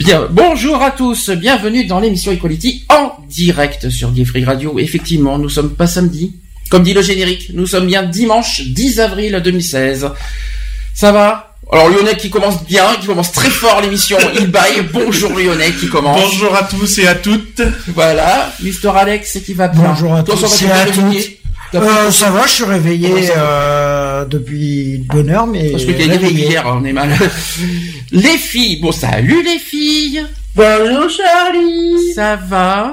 Bien, bonjour à tous, bienvenue dans l'émission Equality en direct sur Gay Free Radio. Effectivement, nous sommes pas samedi, comme dit le générique, nous sommes bien dimanche 10 avril 2016. Ça va? Alors Lyonnais qui commence bien, qui commence très fort l'émission, il baille. Bonjour Lyonnais qui commence. Bonjour à tous et à toutes. Voilà, Mister Alex qui va bien? Bonjour à tous et à t'es toutes. Euh, ça va, je suis réveillé euh, depuis une bonne heure, mais Parce que réveillé. hier, on est mal. Les filles, bon salut les filles. Bonjour Charlie. Ça va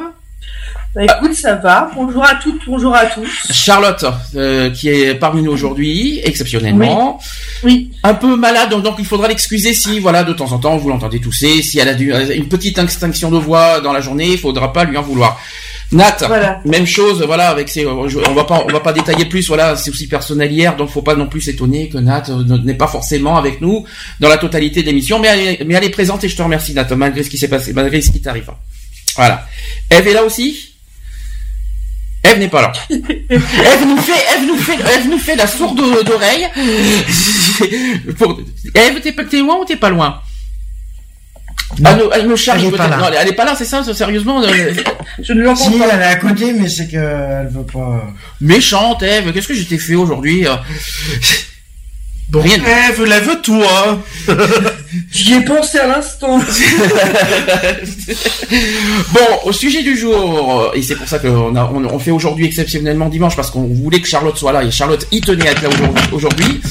Bah écoute, ça va. Bonjour à toutes, bonjour à tous. Charlotte, euh, qui est parmi nous aujourd'hui, exceptionnellement. Oui. Un peu malade, donc, donc il faudra l'excuser si, voilà, de temps en temps, vous l'entendez tousser. Si elle a dû, une petite extinction de voix dans la journée, il faudra pas lui en vouloir. Nat, Voilà. même chose, voilà, avec ses, on va pas, on va pas détailler plus, voilà, c'est aussi personnel hier, donc faut pas non plus s'étonner que Nat euh, ne- n'est pas forcément avec nous dans la totalité de l'émission, mais elle, est, mais elle est présente et je te remercie Nat, malgré ce qui s'est passé, malgré ce qui t'arrive. Voilà. Eve est là aussi? Eve n'est pas là. Eve nous fait, Eve nous fait, Eve nous fait la sourde d'oreille. Eve, t'es pas- t'es loin ou t'es pas loin? Non. elle, elle nous charge Elle est pas là. Non, elle- elle est pas là, c'est ça, sérieusement. euh, Je ne l'entends Si, pas. elle est à côté, mais c'est qu'elle veut pas... Méchante, Eve. Qu'est-ce que je t'ai fait aujourd'hui euh Bon, Rien. Ève, lève-toi. J'y ai pensé à l'instant. Bon, au sujet du jour, euh, et c'est pour ça qu'on a, on, on fait aujourd'hui exceptionnellement dimanche parce qu'on voulait que Charlotte soit là et Charlotte y tenait à être là aujourd'hui.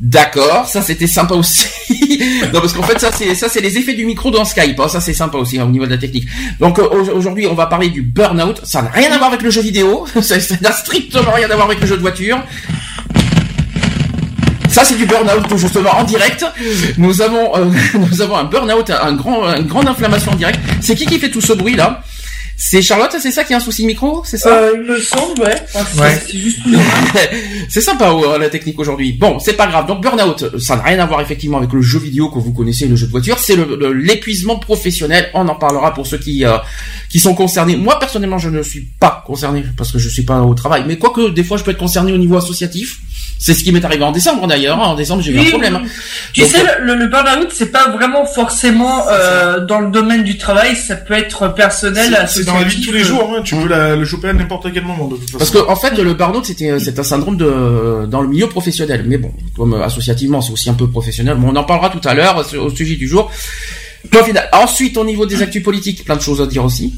D'accord, ça c'était sympa aussi. non parce qu'en fait ça c'est ça c'est les effets du micro dans Skype, hein, ça c'est sympa aussi hein, au niveau de la technique. Donc euh, au- aujourd'hui on va parler du burn-out, ça n'a rien à voir avec le jeu vidéo, ça n'a strictement rien à voir avec le jeu de voiture. Ça c'est du burn-out justement en direct. Nous avons euh, nous avons un burn-out, un grand une grande inflammation en direct. C'est qui qui fait tout ce bruit là C'est Charlotte, c'est ça qui a un souci micro, c'est ça Euh, il me semble, ouais. Enfin, c'est- Ouais. C'est juste une... c'est sympa euh, la technique aujourd'hui. Bon, c'est pas grave. Donc burn-out, ça n'a rien à voir effectivement avec le jeu vidéo que vous connaissez, le jeu de voiture. C'est le- le- l'épuisement professionnel. On en parlera pour ceux qui euh, qui sont concernés. Moi personnellement, je ne suis pas concerné parce que je suis pas au travail. Mais quoique des fois, je peux être concerné au niveau associatif. C'est ce qui m'est arrivé en décembre d'ailleurs. hein. En décembre, j'ai eu un Oui, problème. oui. Tu Donc, sais, le, le burn-out, c'est pas vraiment forcément euh, dans le domaine du travail, ça peut être personnel, C'est c'est dans la vie de tous les jours, hein. tu peux la- le choper à n'importe quel moment de toute façon. Parce que en fait, le burn-out, c'était c'est un syndrome de dans le milieu professionnel. Mais bon, comme euh, associativement, c'est aussi un peu professionnel. Bon, on en parlera tout à l'heure euh, au sujet du jour. Point final. Ensuite, au niveau des actus politiques, plein de choses à dire aussi.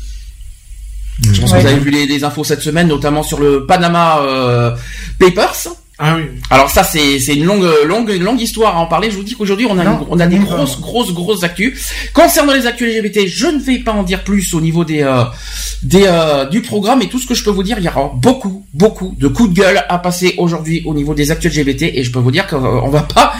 Je pense que vous avez vu les, les infos cette semaine, notamment sur le Panama euh, Papers. Ah oui. Alors ça, c'est c'est une longue longue longue histoire à en parler. Je vous dis qu'aujourd'hui, on a Non, une- on a des grosses grosses grosses actus. Concernant les actus LGBT, je ne vais pas en dire plus au niveau des euh, des euh, du programme et tout ce que je peux vous dire, il y aura beaucoup beaucoup de coups de gueule à passer aujourd'hui au niveau des actus LGBT et je peux vous dire qu'on va pas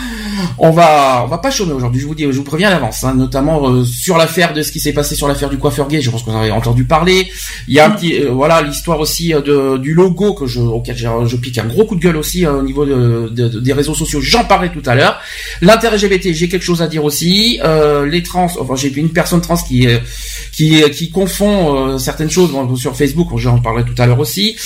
on va on va pas chômer aujourd'hui. Je vous dis, je vous préviens à l'avance, hein, notamment euh, sur l'affaire de ce qui s'est passé sur l'affaire du coiffeur gay. Je pense vous en avez entendu parler. Il y a un petit euh, voilà l'histoire aussi euh, de du logo que je auquel je pique un gros coup de gueule aussi euh, au niveau de, de- de- des réseaux sociaux. J'en parlais tout à l'heure. L'inter LGBT, j'ai quelque chose à dire aussi. Les trans, enfin j'ai une personne trans qui qui confond certaines choses sur Facebook. J'en parlerai tout à l'heure aussi.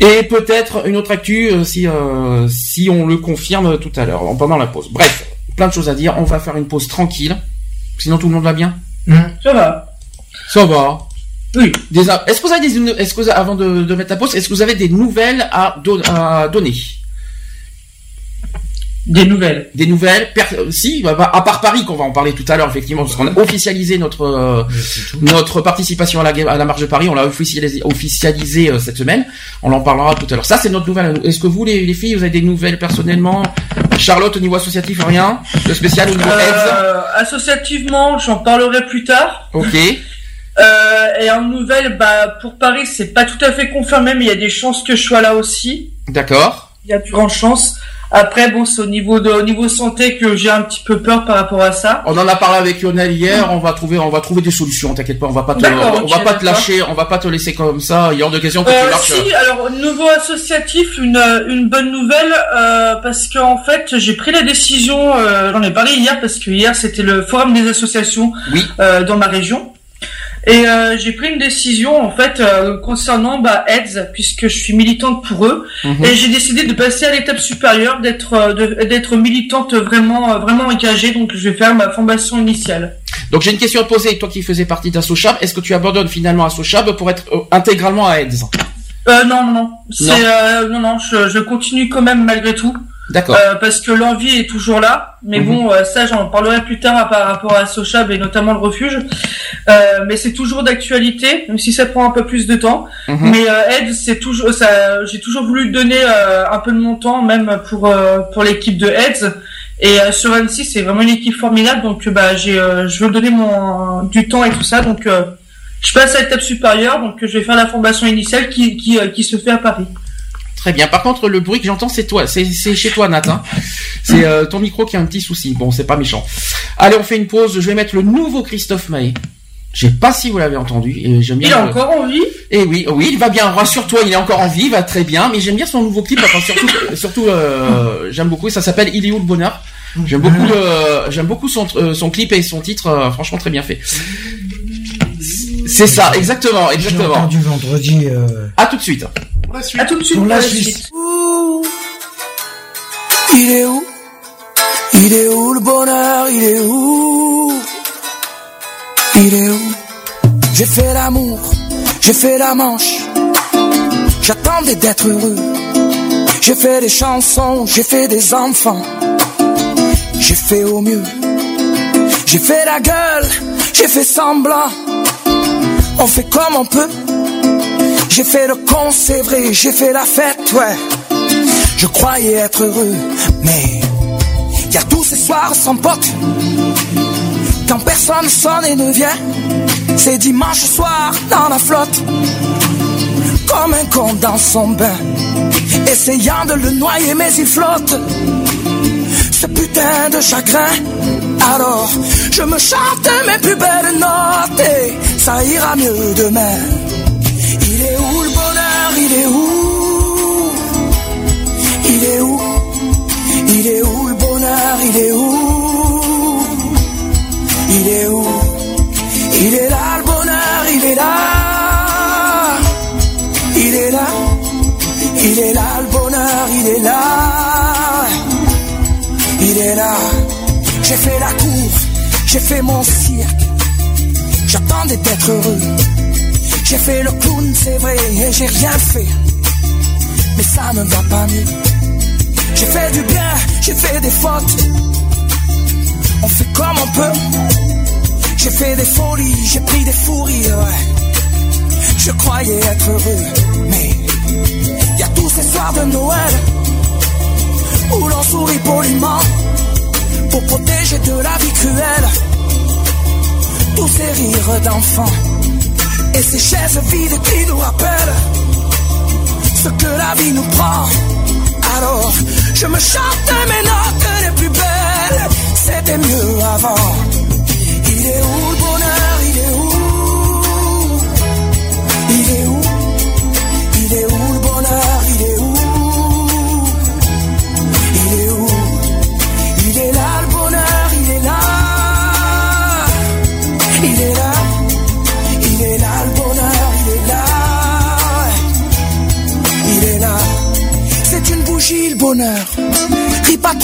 Et peut-être une autre actu euh, si euh, si on le confirme tout à l'heure pendant la pause. Bref, plein de choses à dire. On va faire une pause tranquille. Sinon tout le monde va bien. Ça va. Ça va. Oui. Est-ce que vous avez des, est-ce que vous, avant de, de mettre la pause, est-ce que vous avez des nouvelles à, don- à donner? Des nouvelles. Des nouvelles per- euh, Si, bah, bah, à part Paris, qu'on va en parler tout à l'heure, effectivement, parce qu'on a officialisé notre euh, notre participation à la, à la marche de Paris, on l'a officialisé, officialisé euh, cette semaine. On en parlera tout à l'heure. Ça, c'est notre nouvelle. Est-ce que vous, les, les filles, vous avez des nouvelles personnellement? Charlotte, au niveau associatif, rien? Le spécial au niveau Euh, associativement, j'en parlerai plus tard. Ok. Euh, et en nouvelle, bah, pour Paris, c'est pas tout à fait confirmé, mais il y a des chances que je sois là aussi. D'accord. Il y a de grandes chances. Après, bon, c'est au niveau de, au niveau santé que j'ai un petit peu peur par rapport à ça. On en a parlé avec Lionel hier. On va trouver, on va trouver des solutions. T'inquiète pas, on va pas te, on va pas te lâcher, on va pas te laisser comme ça. Il y a question que tu Euh, marches. si, alors au niveau associatif, une, une bonne nouvelle euh, parce qu'en fait j'ai pris la décision, euh, j'en ai parlé hier parce que hier c'était le forum des associations Oui. euh, dans ma région et euh, j'ai pris une décision en fait euh, concernant bah, AIDS puisque je suis militante pour eux Mhm. et j'ai décidé de passer à l'étape supérieure, d'être euh, d'être militante vraiment euh, vraiment engagée donc je vais faire ma formation initiale. Donc j'ai une question à te poser. Toi qui faisais partie d'Assochab, est-ce que tu abandonnes finalement Assochab pour être euh, intégralement à AIDS Euh, non non non, c'est Non. euh, non non, je, je continue quand même malgré tout. D'accord. Euh, parce que l'envie est toujours là, mais Mhm. bon, euh, ça j'en parlerai plus tard par rapport à Sochab et notamment le refuge. Euh, mais c'est toujours d'actualité, même si ça prend un peu plus de temps. Mhm. Mais euh, Aide, c'est toujours, ça, j'ai toujours voulu donner euh, un peu de mon temps, même pour euh, pour l'équipe de Aids. Et euh, sur Annecy, c'est vraiment une équipe formidable, donc bah j'ai, euh, je veux donner mon du temps et tout ça, donc euh, je passe à l'étape supérieure, donc je vais faire la formation initiale qui qui, euh, qui se fait à Paris. Très bien. Par contre, le bruit que j'entends, c'est toi, c'est c'est chez toi, Nat. hein. C'est euh, ton micro qui a un petit souci. Bon, c'est pas méchant. Allez, on fait une pause. Je vais mettre le nouveau Christophe Maé. Je sais pas si vous l'avez entendu. Et j'aime bien. Il a le- encore envie Eh oui, oui, il va bien. Rassure-toi, il est encore en vie, il va très bien. Mais j'aime bien son nouveau clip. Enfin, surtout, surtout, euh, j'aime beaucoup. Ça s'appelle Il est où le bonheur J'aime beaucoup, j'aime beaucoup son, euh, son clip et son titre. euh, franchement, très bien fait. C'est ça, exactement, J'ai exactement. entendu vendredi. Euh... À tout de suite. À tout de suite Pour la pour la Suisse. suite. Il est où? Il est où le bonheur? Il est où? Il est où? J'ai fait l'amour, j'ai fait la manche. J'attendais d'être heureux. J'ai fait des chansons, j'ai fait des enfants. J'ai fait au mieux. J'ai fait la gueule, j'ai fait semblant. On fait comme on peut. J'ai fait le con, c'est vrai, j'ai fait la fête, ouais. Je croyais être heureux, mais y a tous ces soirs sans pote. Quand personne sonne et ne vient, c'est dimanche soir dans la flotte. Comme un con dans son bain, essayant de le noyer, mais il flotte. Ce putain de chagrin. Alors, je me chante mes plus belles notes et ça ira mieux demain. Il est où Il est où Il est où le bonheur Il est où Il est où Il est là le bonheur, il est là. Il est là. Il est là le bonheur, il est là. Il est là. J'ai fait la cour, j'ai fait mon cirque. J'attendais d'être heureux. J'ai fait le clown, c'est vrai, et j'ai rien fait. Mais ça ne va pas mieux. J'ai fait du bien, j'ai fait des fautes. On fait comme on peut. J'ai fait des folies, j'ai pris des fous rires, ouais. Je croyais être heureux, mais y a tous ces soirs de Noël où l'on sourit poliment pour protéger de la vie cruelle tous ces rires d'enfants et ces chaises vides qui nous rappellent ce que la vie nous prend. Alors, je me chante mes notes les plus belles, c'était mieux avant. Il est où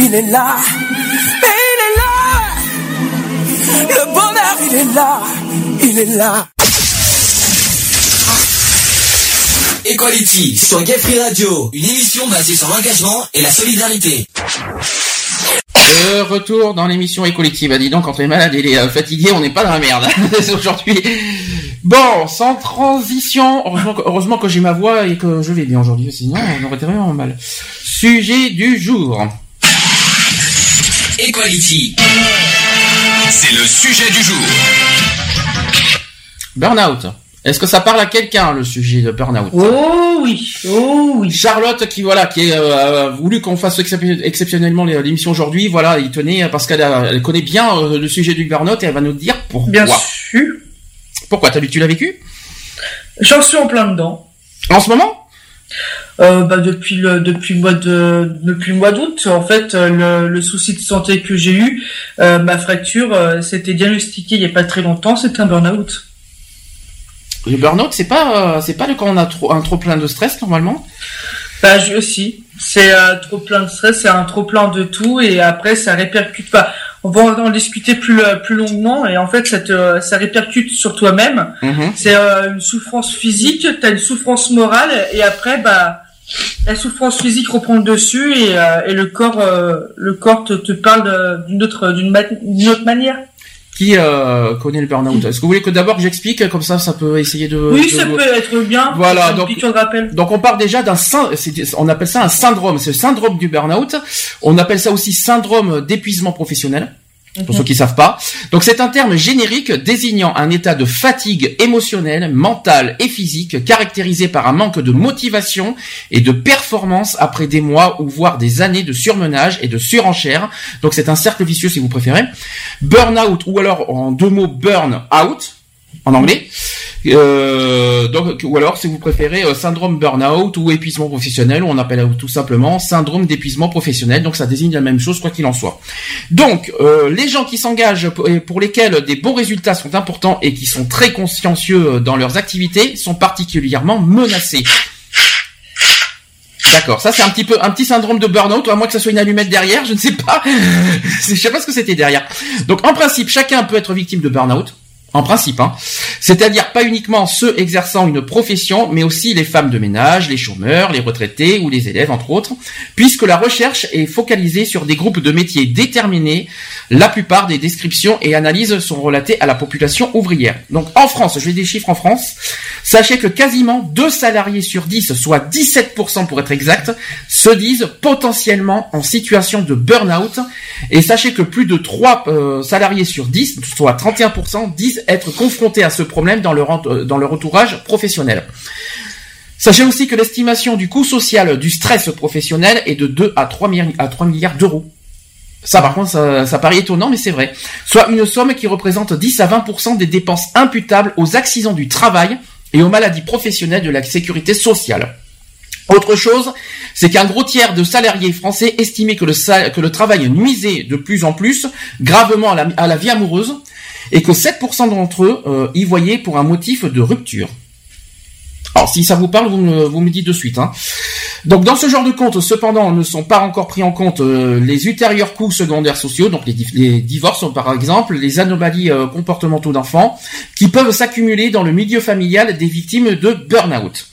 Il est là Mais il est là Le bonheur, il est là Il est là Equality sur Gay Free Radio, une émission basée sur l'engagement et la solidarité. De retour dans l'émission Equality. Bah dis donc, quand on est malade et les euh, fatigué, on n'est pas dans la merde C'est aujourd'hui. Bon, sans transition, heureusement que, heureusement que j'ai ma voix et que je vais bien aujourd'hui, sinon on aurait été vraiment mal. Sujet du jour. Equality. C'est le sujet du jour. Burnout. Est-ce que ça parle à quelqu'un le sujet de burnout? Oh oui, oh oui. Charlotte qui voilà qui euh, a voulu qu'on fasse excep- exceptionnellement l'émission aujourd'hui, voilà, il tenait parce qu'elle elle connaît bien euh, le sujet du burnout et elle va nous dire pourquoi. Bien sûr. Pourquoi? T'as vu tu l'as vécu? J'en suis en plein dedans. En ce moment? Euh, bah depuis le depuis le mois de depuis le mois d'août en fait euh, le, le souci de santé que j'ai eu euh, ma fracture euh, s'était diagnostiquée il y a pas très longtemps c'est un burn-out Le burnout, c'est pas, euh, c'est pas le quand on a trop, un trop plein de stress normalement? bah j'ai aussi c'est euh, trop plein de stress c'est un trop plein de tout et après ça répercute pas on va en discuter plus plus longuement et en fait ça te ça répercute sur toi-même Mhm. c'est euh, une souffrance physique t'as une souffrance morale et après bah la souffrance physique reprend le dessus et, euh, et le corps euh, le corps te, te parle d'une autre d'une ma- autre manière Qui euh, connaît le burnout? Est-ce que vous voulez que d'abord j'explique comme ça, ça peut essayer de. oui de- ça peut être bien Voilà, donc- de on part déjà d'un on appelle ça un syndrome, c'est le syndrome du burn-out. On appelle ça aussi syndrome d'épuisement professionnel. Pour ceux qui savent pas. Donc c'est un terme générique désignant un état de fatigue émotionnelle, mentale et physique caractérisé par un manque de motivation et de performance après des mois ou voire des années de surmenage et de surenchère. Donc c'est un cercle vicieux si vous préférez. Burn-out ou alors en deux mots burn out en anglais. Euh, donc, ou alors, si vous préférez, euh, syndrome burn-out ou épuisement professionnel, on appelle euh, tout simplement syndrome d'épuisement professionnel. Donc, ça désigne la même chose, quoi qu'il en soit. Donc, les gens qui s'engagent et pour lesquels des bons résultats sont importants et qui sont très consciencieux dans leurs activités sont particulièrement menacés. D'accord, ça c'est un petit peu un petit syndrome de burn-out, à moins que ça soit une allumette derrière, je ne sais pas. je sais pas ce que c'était derrière. Donc en principe, chacun peut être victime de burn-out. En principe, hein. C'est-à-dire pas uniquement ceux exerçant une profession, mais aussi les femmes de ménage, les chômeurs, les retraités ou les élèves, entre autres, puisque la recherche est focalisée sur des groupes de métiers déterminés. La plupart des descriptions et analyses sont relatées à la population ouvrière. Donc en France, je vais des chiffres en France. Sachez que quasiment 2 salariés sur 10, soit 17% pour être exact, se disent potentiellement en situation de burn-out. Et sachez que plus de 3 euh, salariés sur 10, soit 31%, disent être confrontés à ce problème dans leur, euh, dans leur entourage professionnel. Sachez aussi que l'estimation du coût social du stress professionnel est de 2 à 3, mi- à 3 milliards d'euros. Ça, par contre, ça, paraît étonnant, mais c'est vrai. Soit une somme qui représente 10 à 20% des dépenses imputables aux accidents du travail et aux maladies professionnelles de la sécurité sociale. Autre chose, c'est qu'un gros tiers de salariés français estimaient que le, travail nuisait de plus en plus gravement à la vie amoureuse et que 7% d'entre eux euh, y voyaient pour un motif de rupture. Alors si ça vous parle, vous me, vous me dites de suite. Hein. Donc dans ce genre de compte, cependant, ne sont pas encore pris en compte euh, les ultérieurs coûts secondaires sociaux, donc les, divorces par exemple, les anomalies euh, comportementaux d'enfants, qui peuvent s'accumuler dans le milieu familial des victimes de burn-out.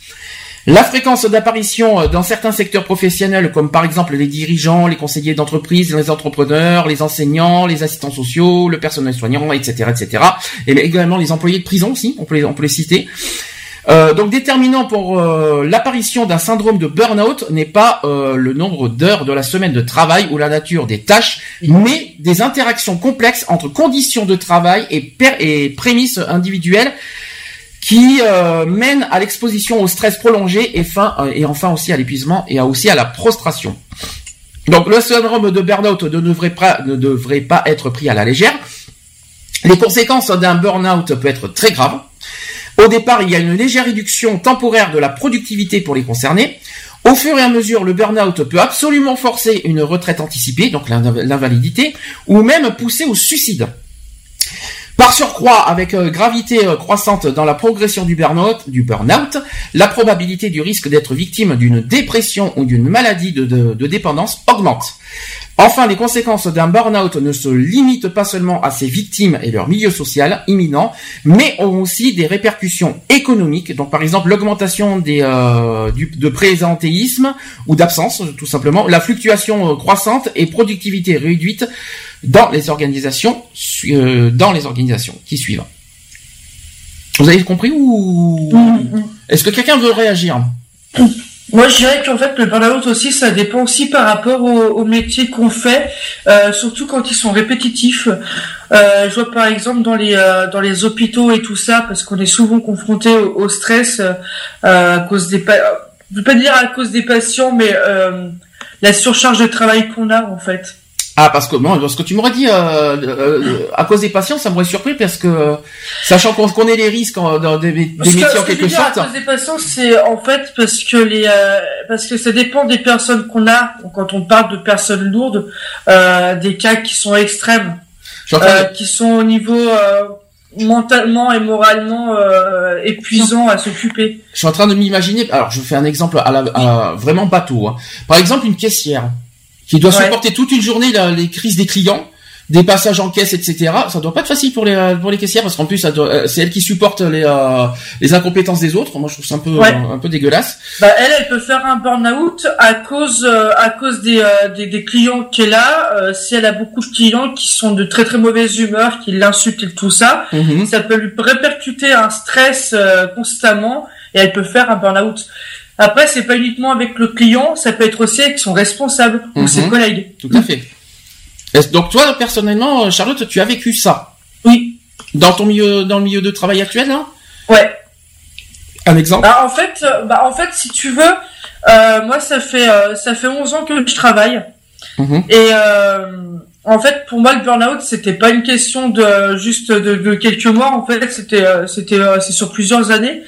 La fréquence d'apparition euh, dans certains secteurs professionnels, comme par exemple les dirigeants, les conseillers d'entreprise, les entrepreneurs, les enseignants, les assistants sociaux, le personnel soignant, etc., etc., et également les employés de prison aussi, on peut les, on peut les citer. Euh, donc déterminant pour euh, l'apparition d'un syndrome de burn-out n'est pas euh, le nombre d'heures de la semaine de travail ou la nature des tâches, mais des interactions complexes entre conditions de travail et, prémices individuelles qui euh, mènent à l'exposition au stress prolongé euh, et enfin aussi à l'épuisement et à aussi à la prostration. Donc le syndrome de burn-out ne devrait pas, ne devrait pas être pris à la légère. Les conséquences d'un burn-out peuvent être très graves. Au départ, il y a une légère réduction temporaire de la productivité pour les concernés. Au fur et à mesure, le burn-out peut absolument forcer une retraite anticipée, donc l'inv- l'invalidité, ou même pousser au suicide. Par surcroît, avec euh, gravité euh, croissante dans la progression du burn-out, la probabilité du risque d'être victime d'une dépression ou d'une maladie de, dépendance augmente. Enfin, les conséquences d'un burn-out ne se limitent pas seulement à ses victimes et leur milieu social imminent, mais ont aussi des répercussions économiques. Donc, par exemple, l'augmentation euh, du, de présentéisme ou d'absence, tout simplement, la fluctuation croissante et productivité réduite dans les organisations euh, dans les organisations qui suivent. Vous avez compris ou est-ce que quelqu'un veut réagir? Moi, je dirais qu'en fait, le burn-out aussi, ça dépend aussi par rapport au, au métier qu'on fait, euh, surtout quand ils sont répétitifs. Euh, je vois par exemple dans les euh, dans les hôpitaux et tout ça, parce qu'on est souvent confronté au, au stress à cause des, je veux pas dire à cause des patients, mais la surcharge de travail qu'on a en fait. Ah parce que bon, parce que tu m'aurais dit euh, euh, à cause des patients, ça m'aurait surpris parce que sachant qu'on connaît les risques en- dans des, des Parce que- métiers ce en que je quelque dire sorte. À cause des patients, c'est en fait parce que les euh, parce que ça dépend des personnes qu'on a. Quand on parle de personnes lourdes, euh, des cas qui sont extrêmes, euh, qui sont au niveau euh, mentalement et moralement euh, épuisants à s'occuper. Je suis en train de m'imaginer. Alors, je fais un exemple à la, à- vraiment bateau. hein. Par exemple, une caissière qui doit Ouais. supporter toute une journée la- les crises des clients, des passages en caisse, etc. Ça doit pas être facile pour les pour les caissières parce qu'en plus, euh, c'est elle qui supporte les euh, les incompétences des autres. Moi, je trouve ça un peu Ouais. un, peu dégueulasse. Bah, elle, elle peut faire un burn-out à cause euh, à cause des, euh, des des clients qu'elle a. Euh, si elle a beaucoup de clients qui sont de très très mauvaise humeur, qui l'insultent et tout ça, Mhm. ça peut lui répercuter un stress euh, constamment et elle peut faire un burn-out. Après, c'est pas uniquement avec le client, ça peut être aussi avec son responsable ou Mhm. ses collègues. Tout à fait. Donc toi, personnellement, euh, Charlotte, tu as vécu ça? Oui. dans ton milieu dans le milieu de travail actuel, là Ouais. Un exemple? Bah, en fait, euh, bah, en fait, si tu veux, euh, moi, ça fait euh, ça fait 11 ans que je travaille. Mhm. Et euh, en fait, pour moi, le burn-out, c'était pas une question de juste de, de quelques mois. En fait, c'était c'était c'est sur plusieurs années,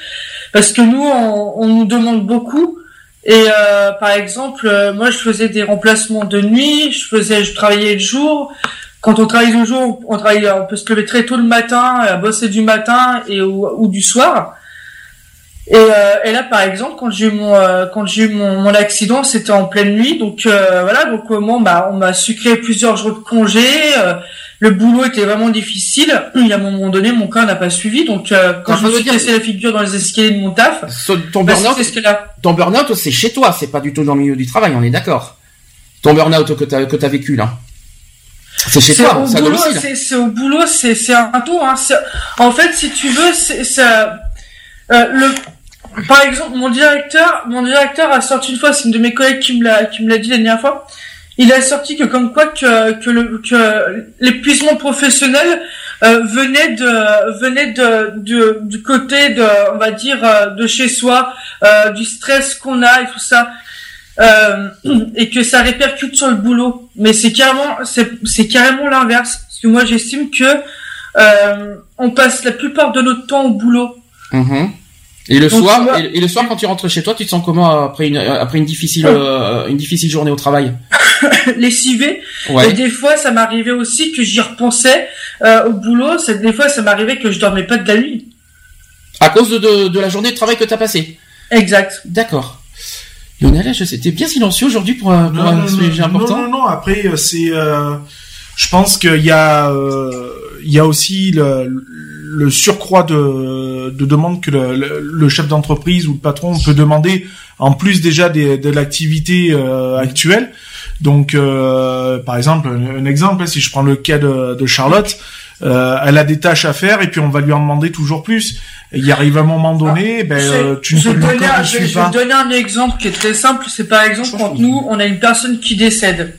parce que nous, on, nous demande beaucoup. Et euh, par exemple, euh, moi, je faisais des remplacements de nuit, je faisais, je travaillais le jour. Quand on travaille le jour, on travaille, on peut se lever très tôt le matin, à bosser du matin et ou, du soir. Et, euh, là, par exemple, quand j'ai eu mon euh, quand j'ai mon, accident, c'était en pleine nuit, donc euh, voilà, donc bah, on m'a sucré plusieurs jours de congé. Le boulot était vraiment difficile. Il y a un moment donné, mon corps n'a pas suivi, donc euh, quand Ah, je me suis cassé la figure dans les escaliers de mon taf, Ce- Ton bah, burn-out, c'était ce c'est chez toi, c'est pas du tout dans le milieu du travail, on est d'accord. Ton burn-out que t'as que t'as vécu là, c'est chez C'est toi, au c'est c'est c'est au boulot, c'est c'est un tout. Hein. C'est- En fait, si tu veux, c'est ça. Euh, le, par exemple, mon directeur, mon directeur a sorti une fois, c'est une de mes collègues qui me l'a qui me l'a dit la dernière fois. Il a sorti que comme quoi que que le que l'épuisement professionnel euh, venait de venait de, de du côté de on va dire euh, de chez soi, euh, du stress qu'on a et tout ça. Euh, et que ça répercute sur le boulot. Mais c'est carrément, c'est, c'est carrément l'inverse. Parce que moi, j'estime que euh, on passe la plupart de notre temps au boulot. Mhm. Et le Donc, soir, et, et le soir quand tu rentres chez toi, tu te sens comment après une après une difficile euh, une difficile journée au travail? Lessivé. Et Ouais. des fois, ça m'arrivait aussi que j'y repensais euh, au boulot. C'est des fois, ça m'arrivait que je dormais pas de la nuit. À cause de, de, de la journée de travail que t'as passée? Exact. D'accord. Lionel, je sais, t'es bien silencieux aujourd'hui pour un, pour un sujet important. non, non, non, après, euh, c'est, euh, je pense qu'il y a, euh, il y a aussi le, le surcroît de, de demandes que le, le- le chef d'entreprise ou le patron peut demander en plus déjà des- de l'activité euh, actuelle. Donc, euh, par exemple, un, un exemple, hein, si je prends le cas de, de Charlotte, euh, elle a des tâches à faire et puis on va lui en demander toujours plus. Et il arrive un moment donné, ben, Je- euh, tu ne je peux donner je vais pas. donner un exemple qui est très simple. C'est par exemple quand nous, on a une personne qui décède.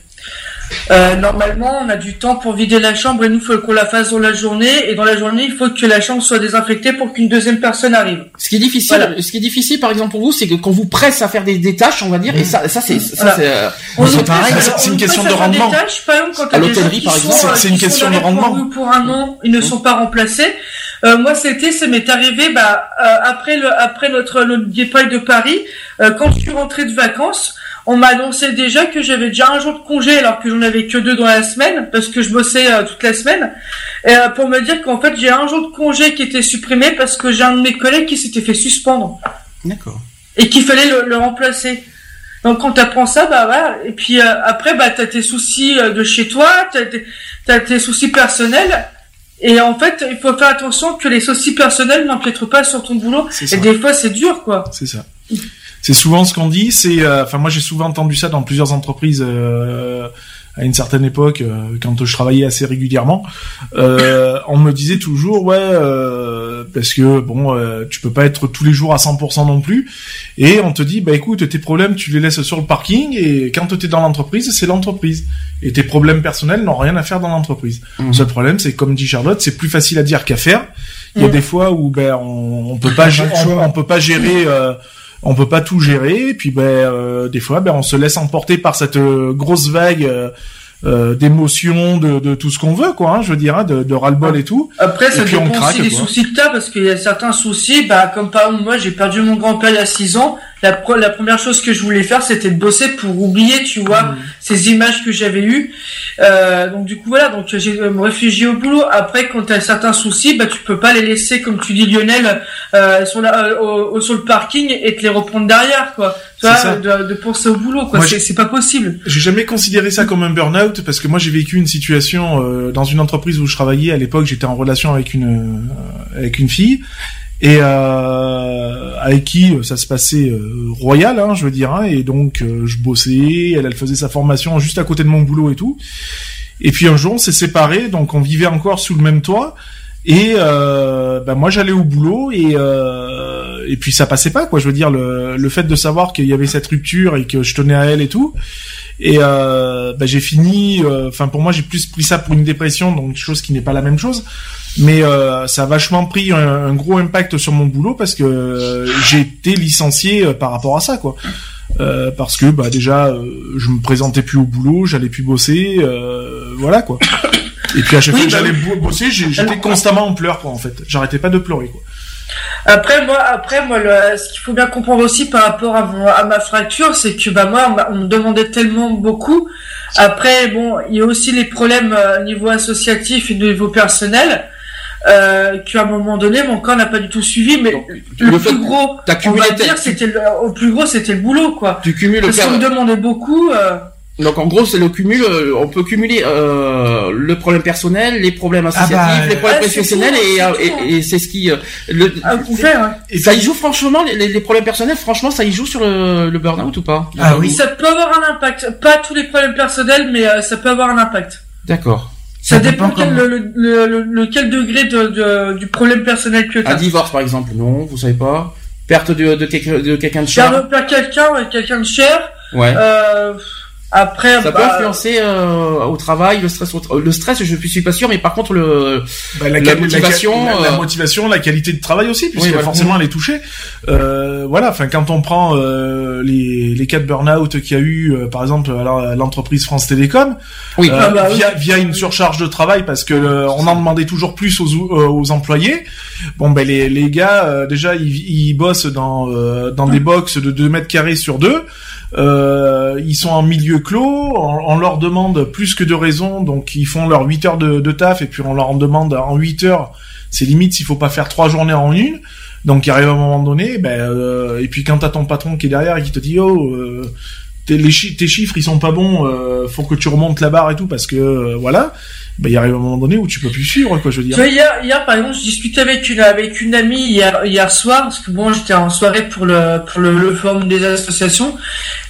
Euh, normalement, on a du temps pour vider la chambre et nous, il faut qu'on la fasse dans la journée. Et dans la journée, il faut que la chambre soit désinfectée pour qu'une deuxième personne arrive. Ce qui est difficile, Voilà. ce qui est difficile, par exemple, pour vous, c'est que quand vous presse à faire des, des tâches, on va dire, et ça, ça, c'est, ça, Voilà. c'est, euh, c'est pareil. une question de rendement. tâches, par exemple, quand À l'hôtellerie, gens qui par sont, exemple. C'est- euh, c'est une question de rendement. pour- Pour un an, ils ne sont pas remplacés. Euh, moi, c'était, ça m'est arrivé, bah, euh, après le, après notre, notre départ de Paris, euh, quand je suis rentré de vacances, on m'a annoncé déjà que j'avais déjà un jour de congé alors que j'en avais que deux dans la semaine parce que je bossais euh, toute la semaine. Et, euh, pour me dire qu'en fait j'ai un jour de congé qui était supprimé parce que j'ai un de mes collègues qui s'était fait suspendre D'accord. et qu'il fallait le, le remplacer. Donc quand t'apprends ça, bah voilà. Et puis euh, après, bah t'as tes soucis euh, de chez toi, t'as tes, t'as tes soucis personnels. Et en fait, il faut faire attention que les soucis personnels n'empiètrent pas sur ton boulot. Et des fois, c'est dur, quoi. C'est ça. C'est souvent ce qu'on dit. C'est, euh, enfin, moi j'ai souvent entendu ça dans plusieurs entreprises euh, à une certaine époque, euh, quand je travaillais assez régulièrement. Euh, on me disait toujours, ouais, euh, parce que bon, euh, tu peux pas être tous les jours à 100% non plus. Et on te dit, bah écoute, tes problèmes, tu les laisses sur le parking. Et quand t'es dans l'entreprise, c'est l'entreprise. Et tes problèmes personnels n'ont rien à faire dans l'entreprise. Mhm. Le seul problème, c'est comme dit Charlotte, c'est plus facile à dire qu'à faire. Il y a Mhm. des fois où ben on, on peut pas, on peut pas gérer. euh, on peut pas tout gérer, et puis ben euh, des fois ben on se laisse emporter par cette euh, grosse vague euh, euh, d'émotions, de, de tout ce qu'on veut quoi, hein, je veux dire, hein, de, de ras-le-bol et tout. Après, ça on dépend craque, aussi des quoi. soucis que t'as, parce qu'il y a certains soucis, bah, comme par exemple, moi, j'ai perdu mon grand-père il y a 6 ans. La, pre- la première chose que je voulais faire, c'était de bosser pour oublier, tu vois, Mmh. ces images que j'avais eues. Euh, donc, du coup, voilà, donc, j'ai euh, me réfugier au boulot. Après, quand t'as certains soucis, bah, tu peux pas les laisser, comme tu dis, Lionel, euh, sur, la, euh, au- sur le parking et te les reprendre derrière, quoi. Tu vois, ça. de, de penser au boulot, quoi. C'est pas possible. J'ai jamais considéré ça comme un burn-out parce que moi j'ai vécu une situation euh, dans une entreprise où je travaillais à l'époque, j'étais en relation avec une euh, avec une fille et euh, avec qui euh, ça se passait euh, royal, hein, je veux dire, hein, et donc euh, je bossais, elle, elle faisait sa formation juste à côté de mon boulot et tout. Et puis un jour on s'est séparés, donc on vivait encore sous le même toit. Et euh, ben moi j'allais au boulot et euh, et puis ça passait pas quoi. Je veux dire le le fait de savoir qu'il y avait cette rupture et que je tenais à elle et tout. Et ben, j'ai fini. Enfin pour moi j'ai plus pris ça pour une dépression, donc chose qui n'est pas la même chose. Mais euh, ça a vachement pris un, un gros impact sur mon boulot parce que euh, j'ai été licencié euh, par rapport à ça quoi. Parce que bah déjà je me présentais plus au boulot, j'allais plus bosser, voilà quoi. Et puis à chaque Oui, fois que bah j'allais bo- bosser, j'étais constamment en pleurs quoi en fait. J'arrêtais pas de pleurer quoi. Après moi, après moi, le- ce qu'il faut bien comprendre aussi par rapport à, mon- à ma fracture, c'est que bah moi, on me demandait tellement beaucoup. Après, bon, il y a aussi les problèmes euh, au niveau associatif et au niveau personnel. Euh, qu'à un moment donné, mon corps n'a pas du tout suivi, mais Donc, le, le fait- plus gros, on va dire, c'était le, au plus gros, c'était le boulot, quoi. Tu cumules Parce qu'on me demandait beaucoup. euh, Donc en gros, c'est le cumul. euh, on peut cumuler euh, le problème personnel, les problèmes associatifs, bah, les problèmes ouais, c'est professionnels, tout, et, c'est euh, et, et c'est ce qui. euh, le, faire, hein. Et ça y joue franchement les, les problèmes personnels. Franchement, ça y joue sur le, le burn-out ou pas? Ah oui. Ça peut avoir un impact. Pas tous les problèmes personnels, mais euh, ça peut avoir un impact. D'accord. Ça, dépend quel, le, le, le, le- quel degré de, de- du problème personnel que tu Un as. divorce par exemple, non, vous savez pas. Perte de, de, quelqu'un de cher. Perdre quelqu'un, euh, quelqu'un de cher, Ouais. euh, après, Ça peut bah, influencer euh, au travail, le stress, au tra- le stress, je suis pas sûr, mais par contre le, Bah, La motivation, la, la euh, motivation, la qualité de travail aussi, puisque Oui, voilà. forcément elle est touchée. Euh, voilà, enfin quand on prend euh, les, les cas de burn-out qu'il y a eu, euh, par exemple, alors à l'entreprise France Télécom, oui, euh, Ah bah oui. via, via une surcharge de travail, parce que euh, on en demandait toujours plus aux, euh, aux employés. Bon ben les, les gars, euh, déjà ils, ils bossent dans euh, dans des box de 2 mètres carrés sur deux. Euh, ils sont en milieu clos, on, leur demande plus que de raison, donc ils font leurs 8 heures de, taf et puis on leur en demande en 8 heures, c'est limite s'il faut pas faire trois journées en une. Donc il arrive à un moment donné, ben euh, et puis quand t'as ton patron qui est derrière et qui te dit oh euh, les chi- tes chiffres ils sont pas bons, euh, faut que tu remontes la barre et tout parce que euh, voilà, ben il arrive un moment donné où tu peux plus suivre quoi, je veux Tu dire. vois, hier, hier, par exemple, je discutais avec une, avec une amie hier, hier soir, parce que bon, j'étais en soirée pour le, pour le, le forum des associations,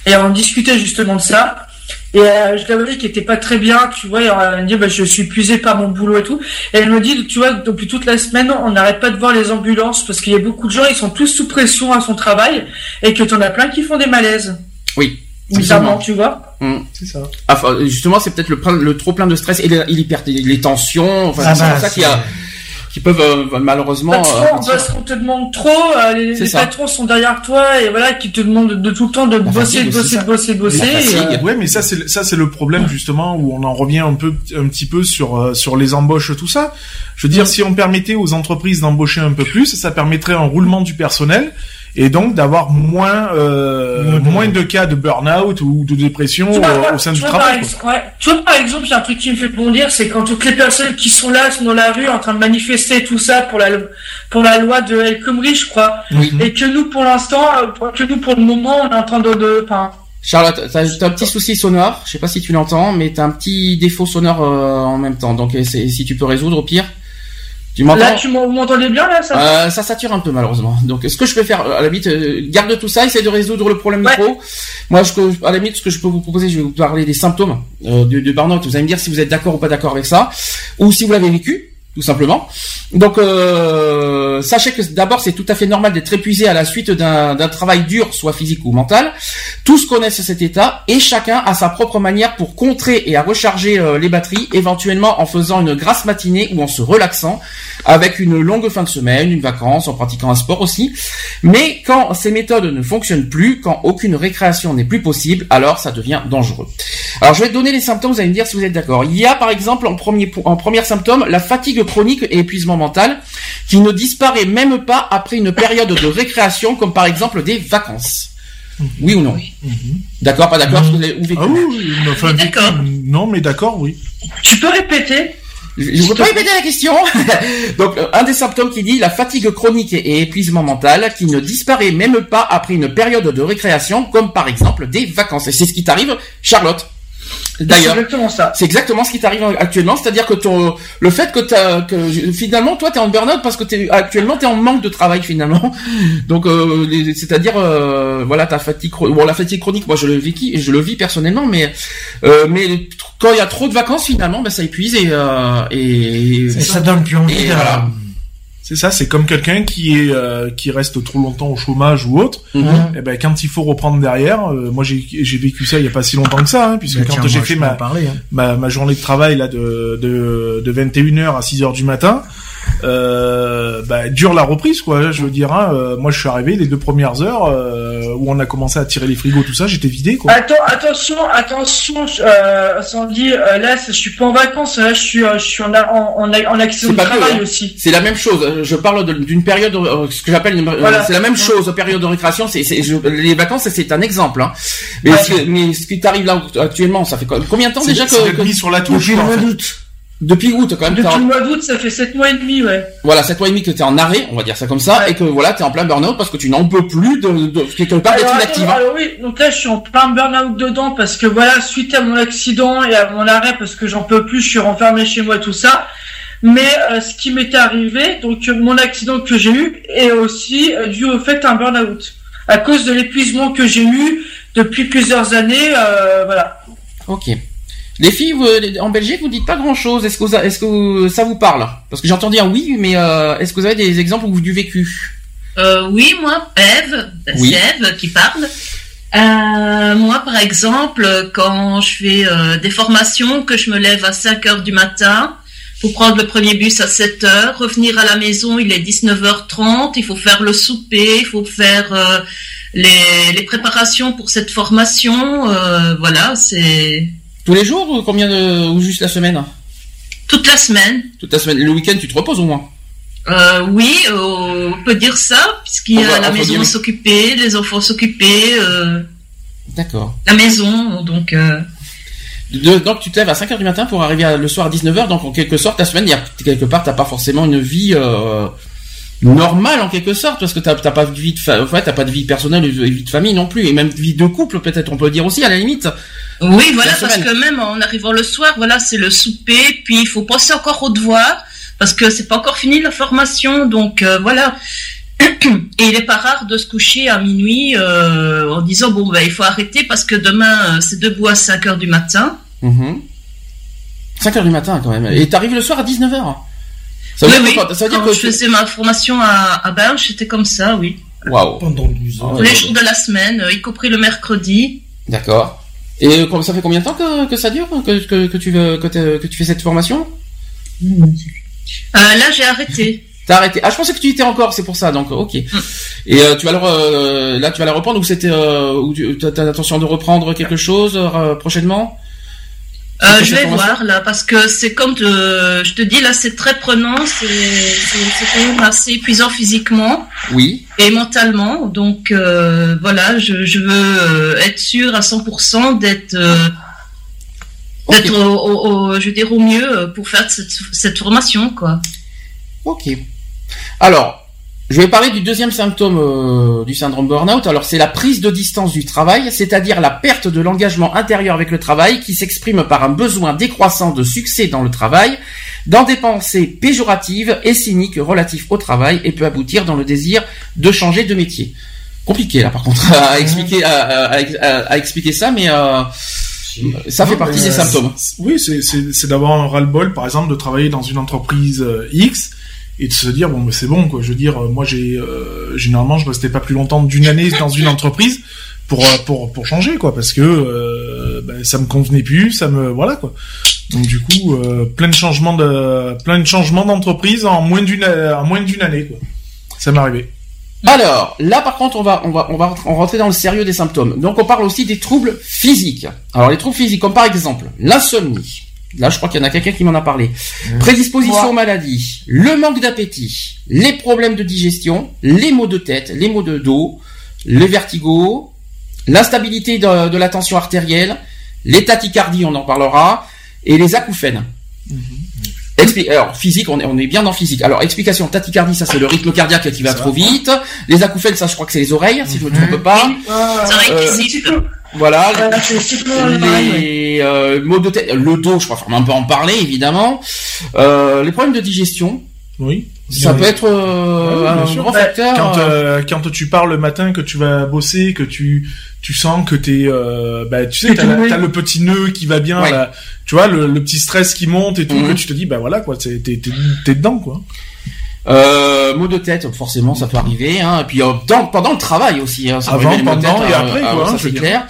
et on discutait justement de ça. Et euh, je l'avais dit qu'elle était pas très bien, tu vois, et elle me dit, bah, je suis épuisée par mon boulot et tout. Et elle me dit, tu vois, depuis toute la semaine, on n'arrête pas de voir les ambulances, parce qu'il y a beaucoup de gens, ils sont tous sous pression à son travail, et que t'en as plein qui font des malaises. Oui. Bizarrement, tu vois. Hum. C'est ça. Enfin, justement, c'est peut-être le, trop plein de stress et les, tensions. Enfin, Ah c'est bah, ça qu'il y a, qui peuvent euh, malheureusement. Bah, tu vois, euh, parce qu'on te demande trop, euh, les, patrons sont derrière toi et voilà, qui te demandent de tout le temps de La bosser, fatigue de bosser, de bosser, de bosser. Et, euh, Ouais, mais ça c'est le- ça c'est le problème justement où on en revient un peu un petit peu sur euh, sur les embauches tout ça. Je veux dire si on permettait aux entreprises d'embaucher un peu plus, ça permettrait un roulement du personnel et donc d'avoir moins euh, moins de cas de burn-out ou de dépression tu vois, euh, ouais, au sein du vois, par travail. quoi. ex- ouais. Tu vois, par exemple, il y a un truc qui me fait bondir, c'est quand toutes les personnes qui sont là, sont dans la rue, en train de manifester tout ça pour la, pour la loi de El Khomri, je crois. Oui. Et que nous, pour l'instant, euh, que nous, pour le moment, on est en train de, de, enfin, Charlotte, t'as t'as un petit souci sonore. Je sais pas si tu l'entends, mais t'as un petit défaut sonore euh, en même temps. Donc, euh, si tu peux résoudre, au pire. Tu m'entends là, tu m'entendez bien, là, ça? Euh, ça sature un peu malheureusement. Donc ce que je peux faire, à la limite, euh, garde tout ça, essaye de résoudre le problème Ouais. micro. Moi, je, à la limite, ce que je peux vous proposer, je vais vous parler des symptômes euh, du burn-out. Vous allez me dire si vous êtes d'accord ou pas d'accord avec ça, ou si vous l'avez vécu, tout simplement. Donc euh, sachez que d'abord, c'est tout à fait normal d'être épuisé à la suite d'un travail dur, soit physique ou mental. Tous connaissent cet état et chacun a sa propre manière pour contrer et à recharger euh, les batteries, éventuellement en faisant une grasse matinée ou en se relaxant avec une longue fin de semaine, une vacance, en pratiquant un sport aussi. Mais quand ces méthodes ne fonctionnent plus, quand aucune récréation n'est plus possible, alors ça devient dangereux. Alors je vais te donner les symptômes, vous allez me dire si vous êtes d'accord. Il y a par exemple en premier en premier symptôme la fatigue chronique et épuisement mental qui ne disparaît même pas après une période de récréation comme par exemple des vacances. Oui ou non D'accord, pas d'accord. Ah oui, enfin, d'accord. non mais d'accord, oui. Tu peux répéter? Je ne veux pas répéter la question. Donc, euh, un des symptômes qui dit la fatigue chronique et épuisement mental qui ne disparaît même pas après une période de récréation, comme par exemple des vacances. Et c'est ce qui t'arrive, Charlotte. C'est D'ailleurs, exactement ça. c'est exactement ce qui t'arrive actuellement, c'est-à-dire que ton, le fait que t'as, que finalement, toi, t'es en burn-out parce que t'es, actuellement, t'es en manque de travail finalement. Donc, euh, c'est-à-dire, euh, voilà, ta fatigue, bon, la fatigue chronique, moi, je le vis, je le vis personnellement, mais, euh, mais quand il y a trop de vacances, finalement, ben, ça épuise et, euh, et, Et ça donne plus envie Et de... voilà. C'est ça, c'est comme quelqu'un qui est euh, qui reste trop longtemps au chômage ou autre. Mhm. Et ben quand il faut reprendre derrière, euh, moi j'ai j'ai vécu ça il y a pas si longtemps que ça, hein, puisque quand j'ai fait ma, parler, hein. ma ma journée de travail là de de de 21h à 6h du matin, euh, bah, dure la reprise quoi. Je veux dire, hein, euh, moi je suis arrivé les deux premières heures euh, où on a commencé à tirer les frigos tout ça, j'étais vidé quoi. Attends, attention, attention, euh, Sandy, euh, là, je suis pas en vacances, là, je suis, euh, je suis en, a- en, en, en accident C'est de pas que, travail hein. aussi. C'est la même chose. Euh, Je parle d'une période, euh, ce que j'appelle, une- euh, Voilà. c'est la même chose. Période de récréation, c'est, c'est- je- les vacances, c'est un exemple. Hein. Mais, Ouais. ce, que- mais ce qui t'arrive là actuellement, ça fait quoi- combien de temps déjà que, que- mis sur la touche. Depuis le quoi, depuis août quand même, Depuis le mois d'août, ça fait sept mois et demi, ouais. voilà, sept mois et demi que t'es en arrêt, on va dire ça comme ça, Ouais. et que voilà, t'es en plein burn-out parce que tu n'en peux plus de, de quelque part d'être hein. alors oui, donc là, je suis en plein burn-out dedans parce que voilà, suite à mon accident et à mon arrêt, parce que j'en peux plus, je suis renfermé chez moi, tout ça. Mais euh, ce qui m'était arrivé, donc euh, mon accident que j'ai eu, est aussi euh, dû au fait un burn-out. À cause de l'épuisement que j'ai eu depuis plusieurs années, euh, voilà. Ok. Les filles, vous, en Belgique, vous dites pas grand-chose. Est-ce que, vous est-ce que vous- ça vous parle? Parce que entendu un oui, mais euh, est-ce que vous avez des exemples ou du vécu? Euh, oui, moi, Eve, Oui. c'est Eve qui parle. Euh, moi, par exemple, quand je fais euh, des formations, que je me lève à 5 heures du matin pour prendre le premier bus à 7 heures, revenir à la maison, il est 19h30, il faut faire le souper, il faut faire euh, les, les préparations pour cette formation. euh, voilà, c'est Tous les jours ou combien de, ou juste la semaine toute la semaine. Toute la semaine. Le week-end, tu te reposes au moins. Euh, oui, euh, on peut dire ça, puisqu'il y a la maison à s'occuper, les enfants s'occuper, euh, D'accord. la maison, donc euh, De- donc tu te lèves à 5h du matin pour arriver à- le soir à 19h, donc en quelque sorte, la semaine, il y a quelque part, t'as pas forcément une vie... Normal en quelque sorte parce que t'as pas de vie de fa... ouais, t'as pas de vie personnelle et de vie de famille non plus et même vie de couple peut-être on peut dire aussi à la limite. Oui, voilà, parce que même en arrivant le soir, voilà, c'est le souper, puis il faut penser encore aux devoirs, parce que c'est pas encore fini la formation, donc euh, voilà. Et il est pas rare de se coucher à minuit euh, en disant bon ben il faut arrêter parce que demain euh, c'est debout à 5 heures du matin. 5 heures du matin quand même et t'arrives le soir à 19 h Ça veut oui, dire oui. que quand- ça veut dire Quand que je faisais ma formation à, à Binge, c'était comme ça, oui. waouh Pendant 12 ans. Ah les jours de la semaine, euh, y compris le mercredi. D'accord. Et euh, ça fait combien de temps que, que ça dure que, que, que tu que, tu fais cette formation? Euh, là, j'ai arrêté. T'as arrêté. Ah, je pensais que tu y étais encore, c'est pour ça. Donc, ok. Et euh, tu vas le, là, tu vas la reprendre ou c'était, euh, ou tu as l'intention de reprendre quelque chose euh, prochainement? Euh, je vais voir là parce que c'est comme de- je te dis là c'est très prenant, c'est quand même assez épuisant physiquement Oui. et mentalement. Donc euh, voilà, je, je veux euh, être sûr à 100% d'être euh, d'être au, au- au- je veux dire au mieux pour faire cette, cette formation quoi. Ok. Alors, je vais parler du deuxième symptôme euh, du syndrome burn-out. Alors, c'est la prise de distance du travail, c'est-à-dire la perte de l'engagement intérieur avec le travail qui s'exprime par un besoin décroissant de succès dans le travail, dans des pensées péjoratives et cyniques relatives au travail et peut aboutir dans le désir de changer de métier. Compliqué là par contre à expliquer à, à- à- à expliquer ça, mais euh, ça fait Non, partie des symptômes. Oui, c'est d'avoir un ras-le-bol, par exemple, de travailler dans une entreprise euh, X et de se dire bon, c'est bon, quoi. Je veux dire, moi, j'ai euh, généralement, je restais pas plus longtemps d'une année dans une entreprise pour euh, pour pour changer, quoi, parce que euh, ben, ça me convenait plus, ça me voilà, quoi. Donc du coup, euh, plein de changements de plein de changements d'entreprise en moins d'une en moins d'une année, quoi. Ça m'est arrivé. Alors, là par contre, on va, on va, on va rentrer dans le sérieux des symptômes. Donc, on parle aussi des troubles physiques. Alors, les troubles physiques, comme par exemple l'insomnie. Là, je crois qu'il y en a quelqu'un qui m'en a parlé. Prédisposition aux maladies, le manque d'appétit, les problèmes de digestion, les maux de tête, les maux de dos, les vertigos, l'instabilité de, de la tension artérielle, les tachycardies, on en parlera, et les acouphènes. Expli- alors physique, on est, on est bien dans physique. Alors explication, tachycardie, ça c'est le rythme cardiaque qui va trop vite. Les acouphènes, ça je crois que c'est les oreilles, si je me trompe pas. C'est vrai Euh, qu'ils sifflent. Voilà. Les euh, maux de tête, le dos, je préfère même pas en parler évidemment. Euh, les problèmes de digestion, Oui. ça peut être euh, un sûr. grand Bah, facteur. quand euh, euh, quand tu pars le matin que tu vas bosser que tu tu sens que t'es euh, bah tu sais t'as, t'as le petit nœud qui va bien là, tu vois le, le petit stress qui monte et tout Mhm. que tu te dis bah voilà quoi t'es t'es dedans quoi Euh, maux de tête, forcément, ça peut arriver. Hein. Et puis euh, dans- pendant le travail aussi. Hein, ça Avant, de pendant tête, et euh, après, ah, quoi, ça hein, c'est clair.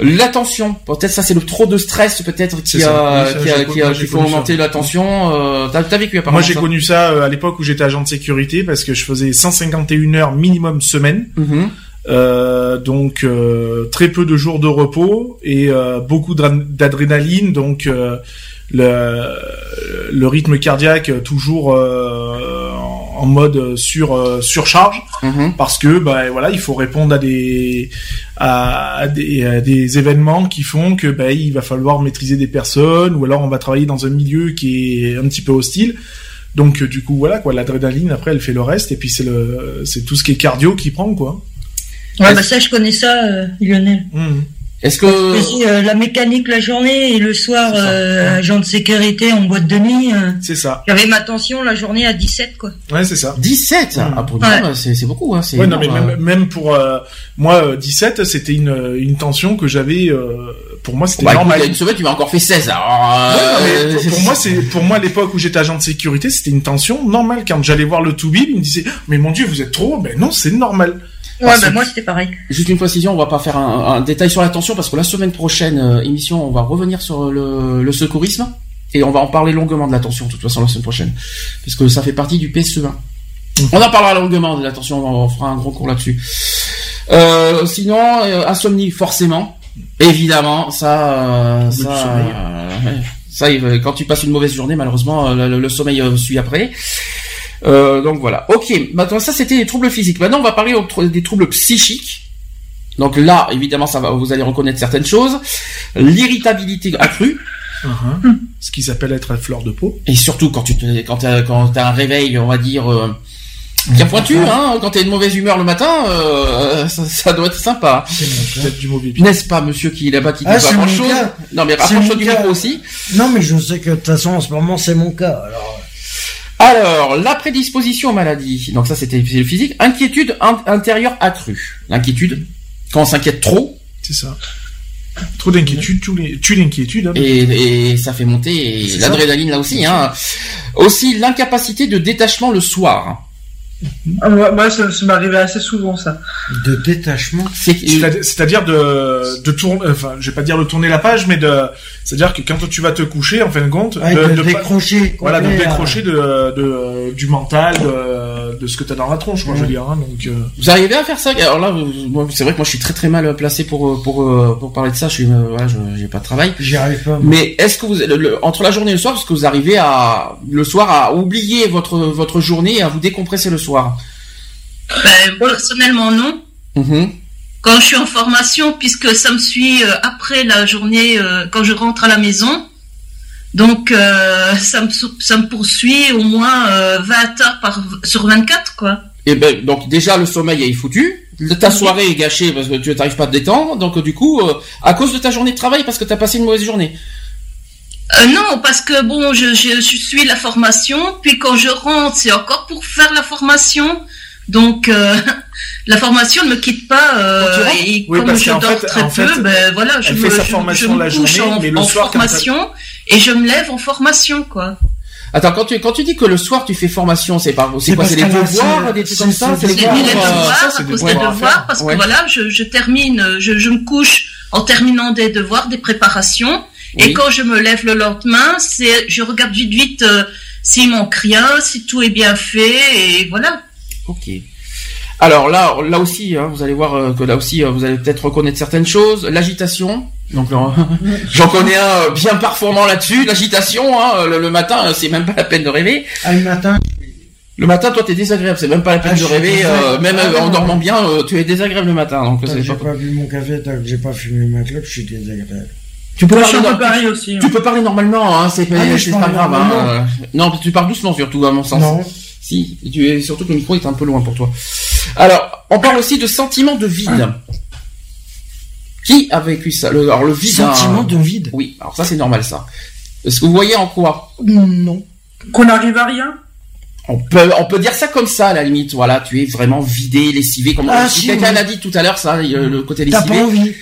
L'attention, peut-être ça c'est le trop de stress peut-être qui a, ça, qui a, j'ai- qui a- qui j'ai faut augmenter l'attention. Euh, t'as, t'as vécu apparemment moi j'ai ça connu ça euh, à l'époque où j'étais agent de sécurité parce que je faisais 151 heures minimum semaine Mhm. Euh, donc euh, très peu de jours de repos et euh, beaucoup d'adr- d'adrénaline donc euh, le, le rythme cardiaque toujours euh, en mode sur euh, surcharge Mhm. parce que bah voilà il faut répondre à des à, des, à des événements qui font que bah, il va falloir maîtriser des personnes ou alors on va travailler dans un milieu qui est un petit peu hostile donc euh, du coup voilà quoi l'adrénaline après elle fait le reste et puis c'est le c'est tout ce qui est cardio qui prend quoi Ouais, bah ça, je connais ça, euh, Lionel. Mhm. Est-ce que euh, la mécanique la journée et le soir, euh, agent de sécurité en boîte de nuit. euh, c'est ça J'avais ma tension la journée à 17, quoi. ouais c'est ça 17 Mhm. ah, pour Ouais. c'est, beaucoup. Hein, c'est ouais non mais énorme, même, même pour euh, moi euh, 17 c'était une une tension que j'avais euh, pour moi c'était Bah, normal il y a une semaine, tu m'as encore fait 16. Alors, Ouais, non, mais pour, pour moi, c'est pour moi à l'époque où j'étais agent de sécurité, c'était une tension normale. Quand j'allais voir le to il me disait "Mais mon Dieu, vous êtes trop." Ben non, c'est normal. Ouais, bah moi, c'était pareil. Juste une précision, on va pas faire un, un détail sur l'attention parce que la semaine prochaine euh, émission, on va revenir sur le, le secourisme et on va en parler longuement de l'attention de toute façon la semaine prochaine parce que ça fait partie du PSE1. On en parlera longuement de l'attention, on, on fera un gros cours là-dessus. Euh, sinon, euh, insomnie forcément, évidemment, ça, euh, ça, euh, ça, il- quand tu passes une mauvaise journée, malheureusement, euh, le, le sommeil suit après. Euh, donc voilà. Ok. Maintenant, ça c'était les troubles physiques. Maintenant, on va parler des troubles psychiques. Donc là, évidemment, ça va, vous allez reconnaître certaines choses. L'irritabilité accrue. Uh-huh. Ce qui s'appelle être à fleur de peau. Et surtout quand tu te, quand t'as, quand t'as un réveil, on va dire, euh, Bien pointu, hein, quand t'es de mauvaise humeur le matin, euh, ça, ça doit être sympa. Peut-être du mauvais pied. N'est-ce pas, monsieur qui là-bas qui dit Ah, pas grand-chose cas. Non, mais mon du micro aussi. Non, mais je sais que de toute façon, en ce moment, c'est mon cas. Alors, Alors, la prédisposition aux maladies. Donc ça, c'était le physique. Inquiétude in- intérieure accrue. L'inquiétude, quand on s'inquiète trop, C'est ça. Trop d'inquiétude, tue l'inquiétude. hein. et, et ça fait monter l'adrénaline là aussi. Hein. Aussi, l'incapacité de détachement le soir. Ah, moi, moi, ça, ça m'arrivait assez souvent, ça. de détachement. C'est C'est-à-dire- C'est-à-dire de, de tourner, enfin, je vais pas dire de tourner la page, mais de, c'est-à-dire que quand tu vas te coucher, en fin de compte, Ouais, de, de, de pas- décrocher. voilà, de décrocher de, de, du mental, de, de ce que t'as dans la tronche, quoi, je veux dire, hein, donc, euh, Vous arrivez à faire ça Alors là, moi, c'est vrai que moi, je suis très très mal placé pour pour euh, pour parler de ça. Je suis, euh, voilà, j'ai pas de travail. J'y arrive pas. moi. Mais est-ce que vous, le- le- entre la journée et le soir, est-ce que vous arrivez à le soir à oublier votre votre journée et à vous décompresser le soir? Ben, personnellement, non. Mhm. Quand je suis en formation, puisque ça me suit euh, après la journée, euh, quand je rentre à la maison. Donc, euh, ça, me, ça me poursuit au moins euh, 20 heures par, sur 24, quoi. Et ben donc déjà le sommeil est foutu, ta soirée est gâchée parce que tu n'arrives pas à te détendre, donc du coup euh, à cause de ta journée de travail parce que tu as passé une mauvaise journée. Euh, non, parce que bon, je, je, je suis la formation, puis quand je rentre, c'est encore pour faire la formation. Donc, euh, la formation ne me quitte pas. euh, et Oui, comme je dors fait- très peu, fait, ben voilà, je elle me, fait sa je- formation je me la couche journée, en, mais le en soir, quand formation et je me lève en formation, quoi. Attends, quand tu quand tu dis que le soir tu fais formation, c'est pas c'est quoi parce C'est les devoirs, c'est- des trucs comme ça, c'est les devoirs. euh, à cause devoirs des devoirs, parce que voilà, je, je termine, je, je me couche en terminant des devoirs, des préparations, Oui. et quand je me lève le lendemain, c'est, je regarde vite vite euh, s'il manque rien, si tout est bien fait, et voilà. Ok. Alors là, là aussi, hein, vous allez voir euh, que là aussi, euh, vous allez peut-être reconnaître certaines choses. L'agitation. Donc, euh, j'en connais un bien performant là-dessus. L'agitation, hein, le, le matin, c'est même pas la peine de rêver. Ah, le matin, Le matin, toi, t'es désagréable. C'est même pas la peine Ah, de rêver. euh, même Ah, en dormant bien, euh, tu es désagréable le matin. Donc, c'est j'ai pas- pas bu mon café, tant que j'ai pas fumé ma clope, je suis désagréable. Tu peux parler dans- pareil aussi. hein. Tu peux parler normalement, hein, c'est Ah, pas grave. Hein. Non, tu parles doucement surtout, à mon sens. Non. Si, tu es surtout que le micro est un peu loin pour toi. Alors, on parle aussi de sentiment de vide. Qui a vécu ça le, Alors le vide. Sentiment hein, de vide. Oui, alors ça c'est normal ça. Est-ce que vous voyez en quoi Non. Qu'on n'arrive à rien. on peut, on peut dire ça comme ça à la limite. Voilà, tu es vraiment vidé, lessivé. Comme Ah, si quelqu'un oui. l'a dit tout à l'heure, ça, le, le côté T'as lessivé. pas envie.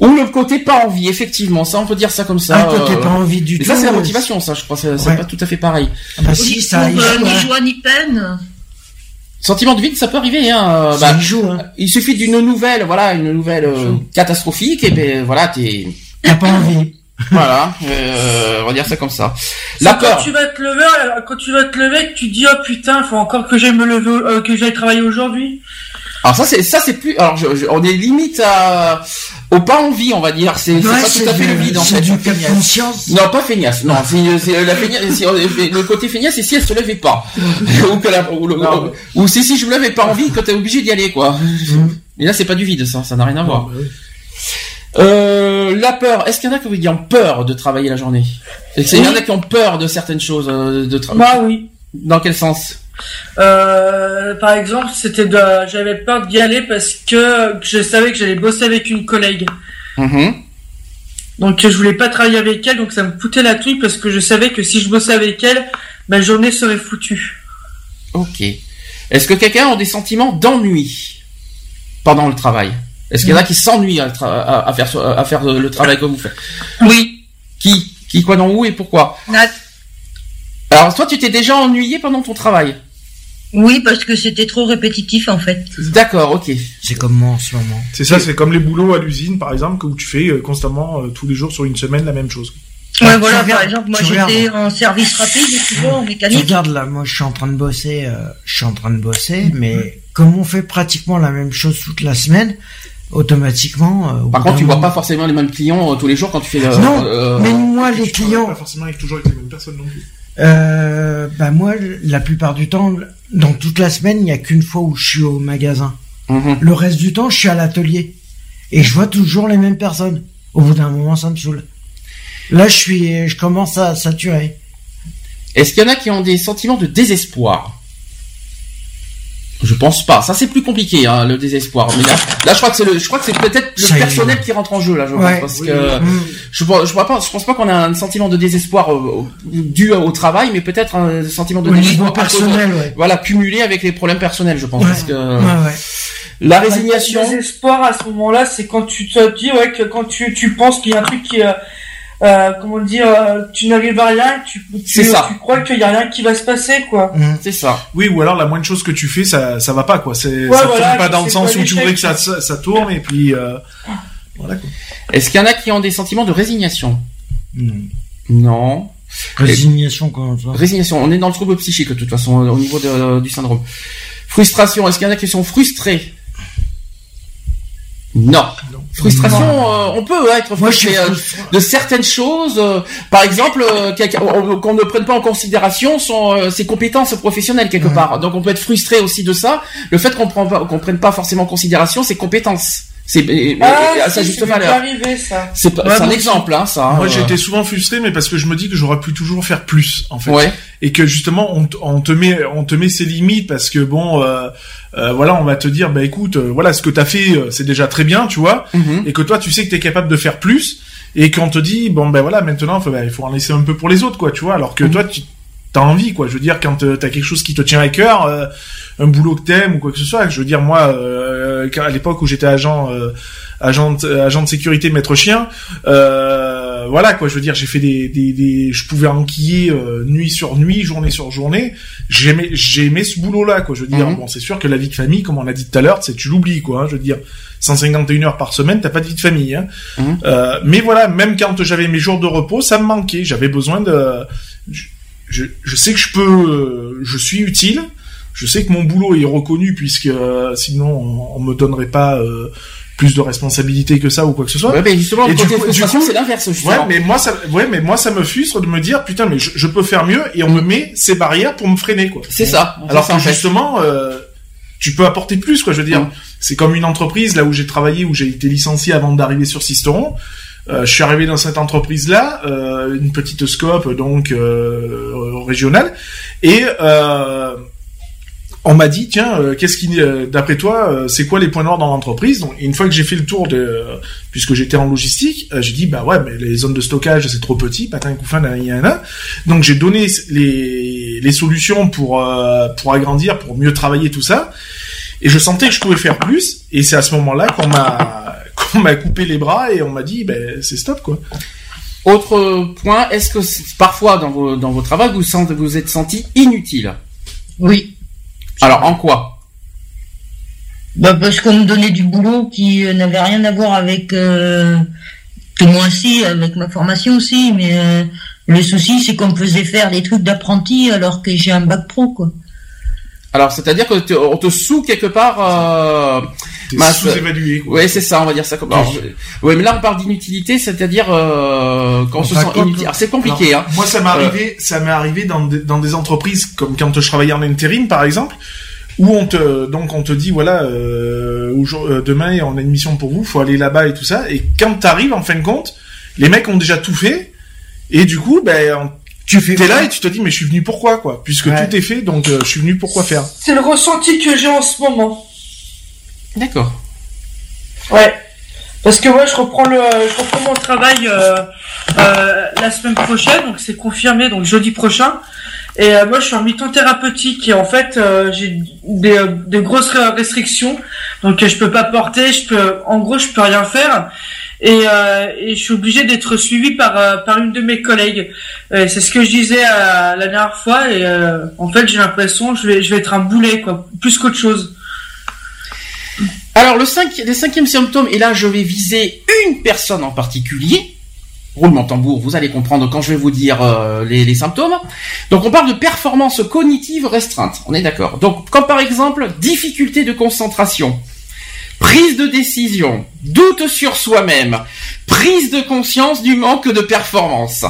Ou le côté pas envie, effectivement. Ça, on peut dire ça comme ça. Ah, toi, t'as euh, pas envie du Mais tout. ça, c'est la motivation, ça, je crois. C'est c'est Ouais. pas tout à fait pareil. Ah bah si, Ni- ça euh, ni joie ni peine. Sentiment de vide, ça peut arriver. Hein. Ça Bah, joue, hein. il suffit d'une nouvelle, voilà, une nouvelle euh, catastrophique, et ben voilà, t'es, T'as pas envie. voilà, euh, on va dire ça comme ça. La C'est quand peur. tu vas te lever, euh, quand tu vas te lever, tu dis oh putain, faut encore que j'aille me lever, euh, que j'aille travailler aujourd'hui. Alors ça c'est ça c'est plus, alors je, je- on est limite à, au pas envie, on va dire. C'est Ouais, pas tout à fait du- le vide en c'est fait. du cas de conscience. Non, pas feignasse. Non, c'est la feignasse. Le côté feignasse, c'est si elle se levait pas, ou que la, ou, le- Non, ou c'est si je me levais pas envie, que t'es obligé d'y aller quoi. Mm. Mais là c'est pas du vide, ça, ça n'a rien à voir. bah oui. Euh, la peur. Est-ce qu'il y en a qui ont peur de travailler la journée? Est-ce qu'il y en a qui ont peur de certaines choses euh, de travailler Bah oui. Dans quel sens? Euh, par exemple, c'était de, j'avais peur d'y aller parce que je savais que j'allais bosser avec une collègue. Mhm. Donc je voulais pas travailler avec elle, donc ça me foutait la trouille parce que je savais que si je bossais avec elle, ma journée serait foutue. Ok. Est-ce que quelqu'un a des sentiments d'ennui pendant le travail? Est-ce qu'il y en a qui s'ennuient à, tra- à- à faire so- à faire le travail que vous faites? Oui. Qui? Qui quoi dans où et pourquoi? Nat. Alors toi tu t'es déjà ennuyé pendant ton travail? Oui, parce que c'était trop répétitif en fait. D'accord, ok. C'est comme moi en ce moment. C'est ça, c'est comme les boulots à l'usine, par exemple, où tu fais euh, constamment, euh, tous les jours, sur une semaine, la même chose. Ouais, tu voilà, regardes- par exemple, moi tu j'étais en service rapide, tu vois, en Tu mécanique. regardes là, moi je suis en train de bosser, euh, je suis en train de bosser, mais comme on fait pratiquement la même chose toute la semaine, automatiquement. euh, Par contre, tu vois moment- pas forcément les mêmes clients euh, tous les jours quand tu fais. euh, Non, euh, mais moi les Tu clients, Pas forcément avec toujours avec les mêmes personnes non plus. Euh, bah moi la plupart du temps, dans toute la semaine, il y a qu'une fois où je suis au magasin. mhm. Le reste du temps, je suis à l'atelier et je vois toujours les mêmes personnes. Au bout d'un moment, ça me saoule. Là, je suis, je commence à saturer. Est-ce qu'il y en a qui ont des sentiments de désespoir? Je pense pas. Ça c'est plus compliqué, hein, le désespoir. Mais là, là, je crois que c'est le, je crois que c'est peut-être le personnel qui rentre en jeu là, je Ouais. pense, parce Oui, que oui. je, pense- je, pas, je pense pas qu'on a un sentiment de désespoir euh, dû au travail, mais peut-être un sentiment de désespoir de- personnel, ouais. Voilà, cumulé avec les problèmes personnels, je pense, Ouais. parce que Ouais, ouais. la Le résignation. désespoir à ce moment-là, c'est quand tu te dis ouais que quand tu, tu penses qu'il y a un truc qui euh, euh, comment dire, euh, tu n'arrives à rien, tu, tu, ça. tu crois qu'il y a rien qui va se passer quoi. C'est ça. Oui, ou alors la moindre chose que tu fais, ça, ça va pas, quoi. C'est, Ouais, ça voilà, tourne pas dans le sens où tu voudrais que ça, ça, tourne, et puis, euh, voilà, quoi. Est-ce qu'il y en a qui ont des sentiments de résignation? Non. Non. Résignation, comment ça Résignation. On est dans le trouble psychique de toute façon euh, au niveau de- du syndrome. Frustration. Est-ce qu'il y en a qui sont frustrés? Non. Frustration, euh, on peut être Moi, suis frustré euh, frustré. de certaines choses. euh, par exemple, euh, qu'on ne prenne pas en considération son, euh, ses compétences professionnelles quelque part. Donc on peut être frustré aussi de ça. Le fait qu'on prend pas, qu'on prenne pas forcément en considération ses compétences. C'est Ah, juste ça ça. C'est pas- Ouais, c'est un moi exemple, hein, ça. Moi, euh, j'ai été souvent frustré, mais parce que je me dis que j'aurais pu toujours faire plus, en fait. Ouais. Et que justement, on, on te met, on te met ses limites parce que bon, euh, euh, voilà, on va te dire, bah écoute, euh, voilà, ce que t'as fait, euh, c'est déjà très bien, tu vois, Mhm. et que toi, tu sais que t'es capable de faire plus, et qu'on te dit, bon ben voilà, maintenant, bah, il faut en laisser un peu pour les autres, quoi, tu vois, alors que Mhm. toi, tu t'as envie, quoi. Je veux dire, quand t'as quelque chose qui te tient à cœur, euh, un boulot que t'aimes ou quoi que ce soit. Je veux dire, moi, euh, à l'époque où j'étais agent, euh, agent, de- agent de sécurité maître chien, euh, voilà quoi. Je veux dire, j'ai fait des, des, des- je pouvais enquiller euh, nuit sur nuit, journée sur journée. J'aimais, j'aimais ce boulot-là, quoi. Je veux dire, Mhm. bon, c'est sûr que la vie de famille, comme on l'a dit tout à l'heure, c'est tu l'oublies, quoi. hein. je veux dire, 151 heures par semaine, t'as pas de vie de famille. Hein. Mhm. Euh, mais voilà, même quand j'avais mes jours de repos, ça me manquait. J'avais besoin de, je, je, je sais que je peux, euh, je suis utile. Je sais que mon boulot est reconnu puisque euh, sinon on, on me donnerait pas euh, plus de responsabilités que ça ou quoi que ce soit. Ouais, mais justement, Et côté frustration, c'est l'inverse, Ouais, mais moi ça, ouais, mais moi ça me frustre de me dire putain, mais je, je peux faire mieux et on me met ces barrières pour me freiner quoi. C'est ça. Alors ça, que justement, euh, tu peux apporter plus, quoi. Je veux dire, Mm. c'est comme une entreprise là où j'ai travaillé, où j'ai été licencié avant d'arriver sur Sisteron. Euh, je suis arrivé dans cette entreprise-là, euh, une petite scope donc euh, régionale, et euh, on m'a dit tiens, euh, qu'est-ce qui, euh, d'après toi, euh, c'est quoi les points noirs dans l'entreprise Donc une fois que j'ai fait le tour de, puisque j'étais en logistique, euh, j'ai dit bah ouais, mais les zones de stockage c'est trop petit, patin couffin, nanana. Donc j'ai donné les, les solutions pour euh, pour agrandir, pour mieux travailler tout ça. Et je sentais que je pouvais faire plus. Et c'est à ce moment-là qu'on m'a qu'on m'a coupé les bras et on m'a dit ben c'est stop quoi. Autre point, est-ce que parfois dans vos, dans vos travaux, vous sentez, vous êtes senti inutile? Oui. Alors, en quoi? Bah parce qu'on me donnait du boulot qui euh, n'avait rien à voir avec euh, moi aussi, avec ma formation aussi, mais euh, le souci c'est qu'on me faisait faire des trucs d'apprenti alors que j'ai un bac pro quoi. Alors, c'est-à-dire que te- on te sous quelque part. Euh, mince. sous-évalué. Ouais, c'est ça, on va dire ça comme. alors, je- ouais, mais là on parle d'inutilité, c'est-à-dire euh, quand on se sent inutile. Alors, c'est compliqué, Alors, hein. Moi, ça m'est arrivé, ça m'est arrivé dans des, dans des entreprises comme quand je travaillais en intérim, par exemple, où on te, donc on te dit voilà, euh, euh, demain on a une mission pour vous, faut aller là-bas et tout ça. Et quand t'arrives, en fin de compte, les mecs ont déjà tout fait, et du coup, ben, Tu fais t'es là et tu te dis mais je suis venu pourquoi quoi, puisque Ouais. tout est fait, donc euh, je suis venu pourquoi faire? C'est le ressenti que j'ai en ce moment. D'accord. Ouais. Parce que ouais, je reprends le, je reprends mon travail euh, euh, la semaine prochaine, donc c'est confirmé, donc jeudi prochain. Et euh, moi, je suis en mi-temps thérapeutique et en fait, euh, j'ai des, des grosses restrictions, donc je peux pas porter, je peux, en gros, je peux rien faire. Et, euh, et je suis obligé d'être suivi par euh, par une de mes collègues. C'est ce que je disais euh, la dernière fois et en fait, j'ai l'impression je vais je vais être un boulet quoi, plus qu'autre chose. Alors, le, cinq, le cinquième symptôme, et là je vais viser une personne en particulier. Roulement tambour, vous allez comprendre quand je vais vous dire les, les symptômes. Donc on parle de performance cognitive restreinte, on est d'accord. Donc comme par exemple difficulté de concentration, prise de décision, doute sur soi-même, prise de conscience du manque de performance.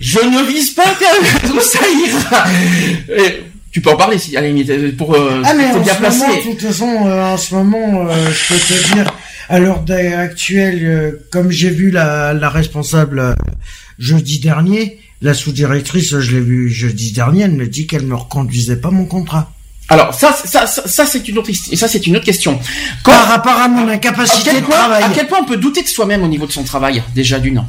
Je ne vise pas tout ça ira. Et tu peux en parler si à la limite pour euh, Ah mais en bien ce placé. moment, de toute façon, euh, en ce moment, euh, je peux te dire, à l'heure actuelle, euh, comme j'ai vu la, la responsable euh, jeudi dernier, la sous-directrice, je l'ai vue jeudi dernier, elle me dit qu'elle me reconduisait pas mon contrat. Alors ça, ça, ça, ça, c'est une autre, ça c'est une autre question. Quand- Par rapport à mon à incapacité de point, travail. à quel point on peut douter de soi-même au niveau de son travail déjà d'une?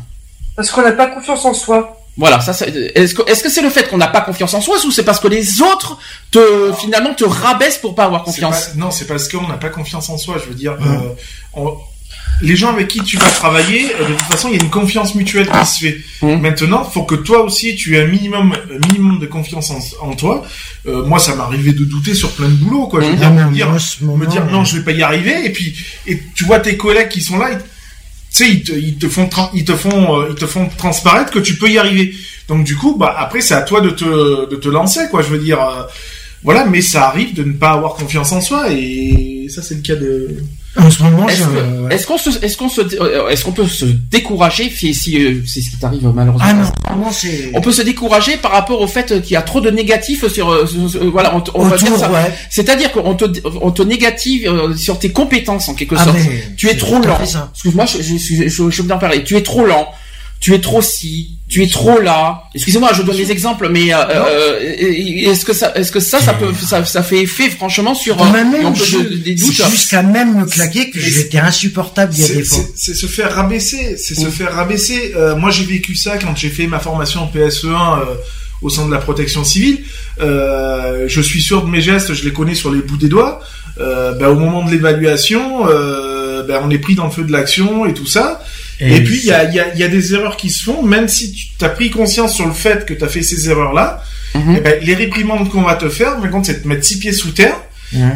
Parce qu'on n'a pas confiance en soi. Voilà, ça, c'est- est-ce que est-ce que c'est le fait qu'on n'a pas confiance en soi ou c'est parce que les autres te finalement te rabaissent pour pas avoir C'est confiance? pas- non, c'est parce qu'on n'a pas confiance en soi. Je veux dire, euh, on- les gens avec qui tu vas travailler, euh, de toute façon, il y a une confiance mutuelle qui se fait. Mhm. Maintenant, faut que toi aussi, tu aies un minimum, un minimum de confiance en, en toi. Euh, moi, ça m'arrivait de douter sur plein de boulot, quoi. Je veux Mhm. dire, Ah, me dire, me non, je vais pas y arriver. Et puis, et tu vois tes collègues qui sont là, ils- tu sais, ils te, ils te font, ils te font, euh, ils te font transparaître que tu peux y arriver. Donc du coup, bah après, c'est à toi de te, de te lancer, quoi. Je veux dire, euh, voilà. Mais ça arrive de ne pas avoir confiance en soi, et ça, c'est le cas de. En ce moment, Est-ce euh, qu'on se, est-ce qu'on se, euh, est-ce qu'on peut se décourager si, si, euh, c'est ce qui t'arrive malheureusement Ah non, vraiment, c'est. On peut se décourager par rapport au fait qu'il y a trop de négatifs sur, euh, sur- sur- voilà, on, on va dire Autour, ça. ouais. C'est-à-dire qu'on te, on te négative euh, sur tes compétences en quelque Ah, sorte. mais tu es trop lent. Excuse-moi, je, je, je, je, je veux en parler. Tu es trop lent. Tu es trop ci. Tu es trop là. Excusez-moi, je donne des exemples, mais euh, euh, est-ce que ça, est-ce que ça, ça peut, ça, ça fait effet franchement sur euh, Même, et on peut je- de- des doutes. c'est jusqu'à même me claquer que j'étais insupportable il y a des fois. c'est- c'est se faire rabaisser, c'est se faire rabaisser. Euh, moi, j'ai vécu ça quand j'ai fait ma formation en PSE1 euh, au sein de la protection civile. Euh, je suis sûr de mes gestes, je les connais sur les bouts des doigts. Euh, ben, au moment de l'évaluation, euh, ben, on est pris dans le feu de l'action et tout ça. Et, puis, il y a, y, a, y a des erreurs qui se font, même si tu as pris conscience sur le fait que tu as fait ces erreurs-là, Mhm. eh ben, les réprimandes qu'on va te faire, par contre, c'est de te mettre six pieds sous terre.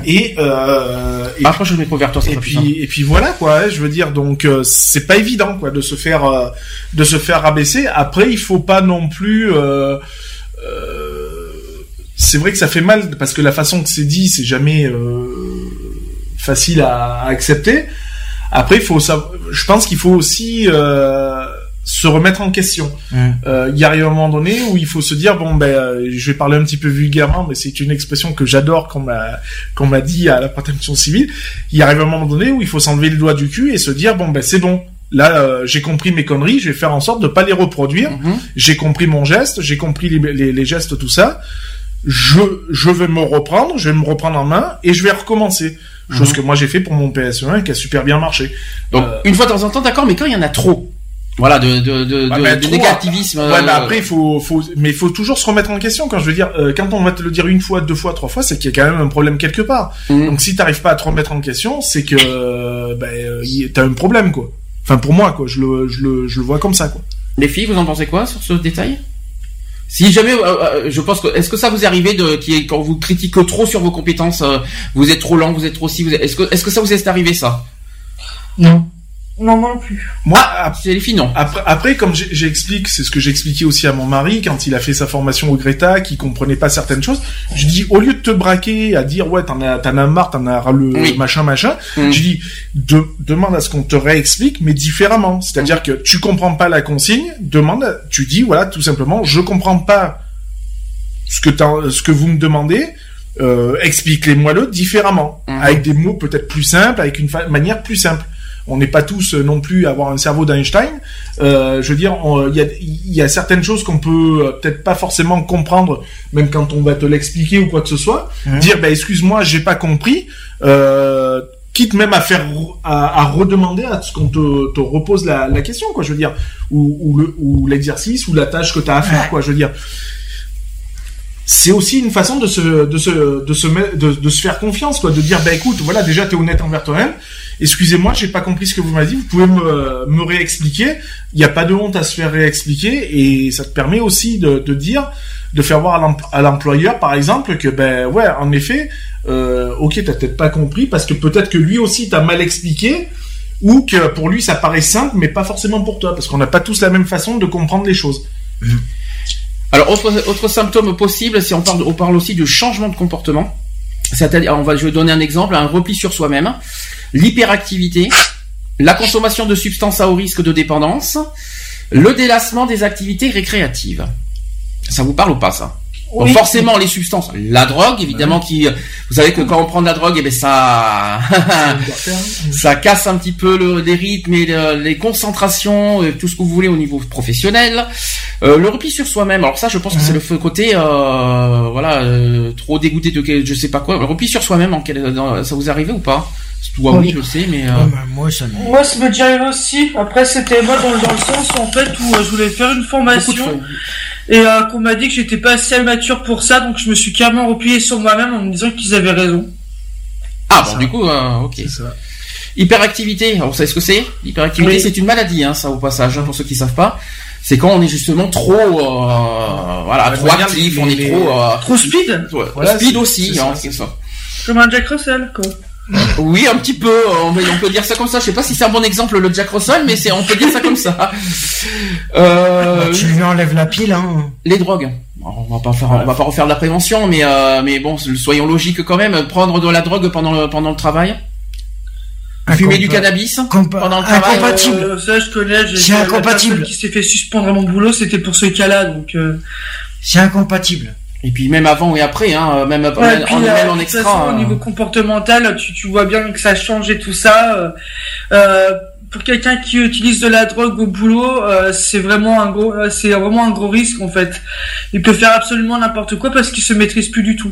Et, euh, et Après, je vers toi, et puis et puis voilà quoi je veux dire donc euh, c'est pas évident quoi de se faire euh, de se faire rabaisser après il faut pas non plus euh, euh, c'est vrai que ça fait mal parce que la façon que c'est dit c'est jamais euh, facile à, à accepter après il faut savoir je pense qu'il faut aussi euh, se remettre en question. Euh, il y arrive un moment donné où il faut se dire bon ben euh, je vais parler un petit peu vulgairement mais c'est une expression que j'adore qu'on m'a qu'on m'a dit à la protection civile. Il arrive un moment donné où il faut s'enlever le doigt du cul et se dire bon ben c'est bon. Là euh, j'ai compris mes conneries je vais faire en sorte de pas les reproduire. Mhm. j'ai compris mon geste j'ai compris les, les, les gestes tout ça. Je je vais me reprendre je vais me reprendre en main et je vais recommencer chose Mhm. que moi j'ai fait pour mon PSE1 et qui a super bien marché Donc, Euh, une fois de temps en temps, d'accord, mais quand il y en a trop, voilà, de, de, de, Ouais, de- de trop, négativisme. Ouais, mais euh, après, il faut, faut, mais il faut toujours se remettre en question. Quand je veux dire, euh, quand on va te le dire une fois, deux fois, trois fois, c'est qu'il y a quand même un problème quelque part. Mhm. Donc, si t'arrives pas à te remettre en question, c'est que, euh, ben, euh, t'as un problème, quoi. Enfin, pour moi, quoi. Je le, je le, je le vois comme ça, quoi. Les filles, vous en pensez quoi sur ce détail? Si jamais, euh, euh, je pense que, est-ce que ça vous est arrivé de, qui quand vous critiquez trop sur vos compétences, euh, vous êtes trop lent, vous êtes trop si, est-ce que, est-ce que ça vous est arrivé ça? Non. Non, moi non plus. Moi, ap- C'est les filles, non. après, après, comme j'explique, c'est ce que j'expliquais aussi à mon mari quand il a fait sa formation au Greta, qui comprenait pas certaines choses. Je dis, au lieu de te braquer à dire, ouais, t'en as, t'en as marre, t'en as le Oui. machin, machin, Mhm. Je dis, de- demande à ce qu'on te réexplique, mais différemment. C'est-à-dire que tu comprends pas la consigne, demande, tu dis, voilà, tout simplement, je comprends pas ce que t'as- ce que vous me demandez, euh, expliquez-moi le différemment, Mhm. avec des mots peut-être plus simples, avec une manière plus simple. On n'est pas tous euh, non plus à avoir un cerveau d'Einstein. Euh, je veux dire, il y a, il y a certaines choses qu'on peut euh, peut-être pas forcément comprendre, même quand on va te l'expliquer ou quoi que ce soit. Dire, bah, excuse-moi, j'ai pas compris. Euh, quitte même à faire à, à redemander à ce qu'on te, te repose la, la question quoi je veux dire ou, ou le ou l'exercice ou la tâche que tu as à faire quoi je veux dire c'est aussi une façon de se de se de se de se faire confiance quoi de dire bah écoute voilà déjà tu es honnête envers toi-même excusez-moi j'ai pas compris ce que vous m'avez dit. Vous pouvez me, réexpliquer. Il n'y a pas de honte à se faire réexpliquer et ça te permet aussi de, dire de faire voir à l'em- à l'employeur par exemple que ben ouais en effet euh, ok t'as peut-être pas compris parce que peut-être que lui aussi t'a mal expliqué ou que pour lui ça paraît simple mais pas forcément pour toi parce qu'on n'a pas tous la même façon de comprendre les choses. Alors, autre, symptôme possible, si on parle, on parle aussi de changement de comportement. On je vais donner un exemple, un repli sur soi-même, l'hyperactivité, la consommation de substances à haut risque de dépendance, le délassement des activités récréatives. Ça vous parle ou pas, ça? Donc forcément les substances, la drogue évidemment qui, vous savez que quand on prend de la drogue, eh ben ça, ça casse un petit peu le, les rythmes et le- les concentrations, euh, tout ce que vous voulez au niveau professionnel. Euh, le repli sur soi-même, alors ça je pense que c'est le côté, euh, voilà, euh, trop dégoûté de quel- je sais pas quoi. Le repli sur soi-même, en quel- dans- ça vous est arrivé ou pas? Toi oui, Oui. je sais, mais. euh, Ouais, bah, moi, ça me... Moi, ça déjà arrivé aussi. Après, c'était moi dans, dans le sens en fait où euh, je voulais faire une formation et euh, qu'on m'a dit que j'étais pas assez mature pour ça, donc je me suis carrément replié sur moi-même en me disant qu'ils avaient raison. Ah bon, du coup, euh, ok. Ça. Hyperactivité, vous savez ce que c'est L'hyperactivité, Oui. c'est une maladie, hein, ça au passage, hein, pour ceux qui savent pas. C'est quand on est justement trop, euh, voilà, Ouais, trop regarde, actif, les- on est les- trop, euh, Trop speed ouais, Voilà, speed aussi, c'est hein, c'est ça. Comme un Jack Russell, quoi. Oui, un petit peu, euh, on peut, on peut dire ça comme ça. Je sais pas si c'est un bon exemple le Jack Russell, mais c'est, on peut dire ça comme ça. Euh, Bah, tu lui enlèves la pile, hein. les drogues. On va pas faire, on va pas refaire de la prévention, mais euh, mais bon, soyons logiques quand même. Prendre de la drogue pendant le pendant le travail, fumer du cannabis pendant le travail. incompatible. Euh, ça, je connais. j'ai- C'est incompatible. qui s'est fait suspendre à mon boulot, c'était pour ce cas-là, donc. Euh... C'est incompatible. Et puis même avant et après, hein, même, Ouais, même, puis, en, euh, même en de toute extra. façon, hein. au niveau comportemental, tu, tu vois bien que ça change et tout ça. euh, euh, pour quelqu'un qui utilise de la drogue au boulot, euh, c'est vraiment un gros, euh, c'est vraiment un gros risque en fait. Il peut faire absolument n'importe quoi parce qu'il se maîtrise plus du tout.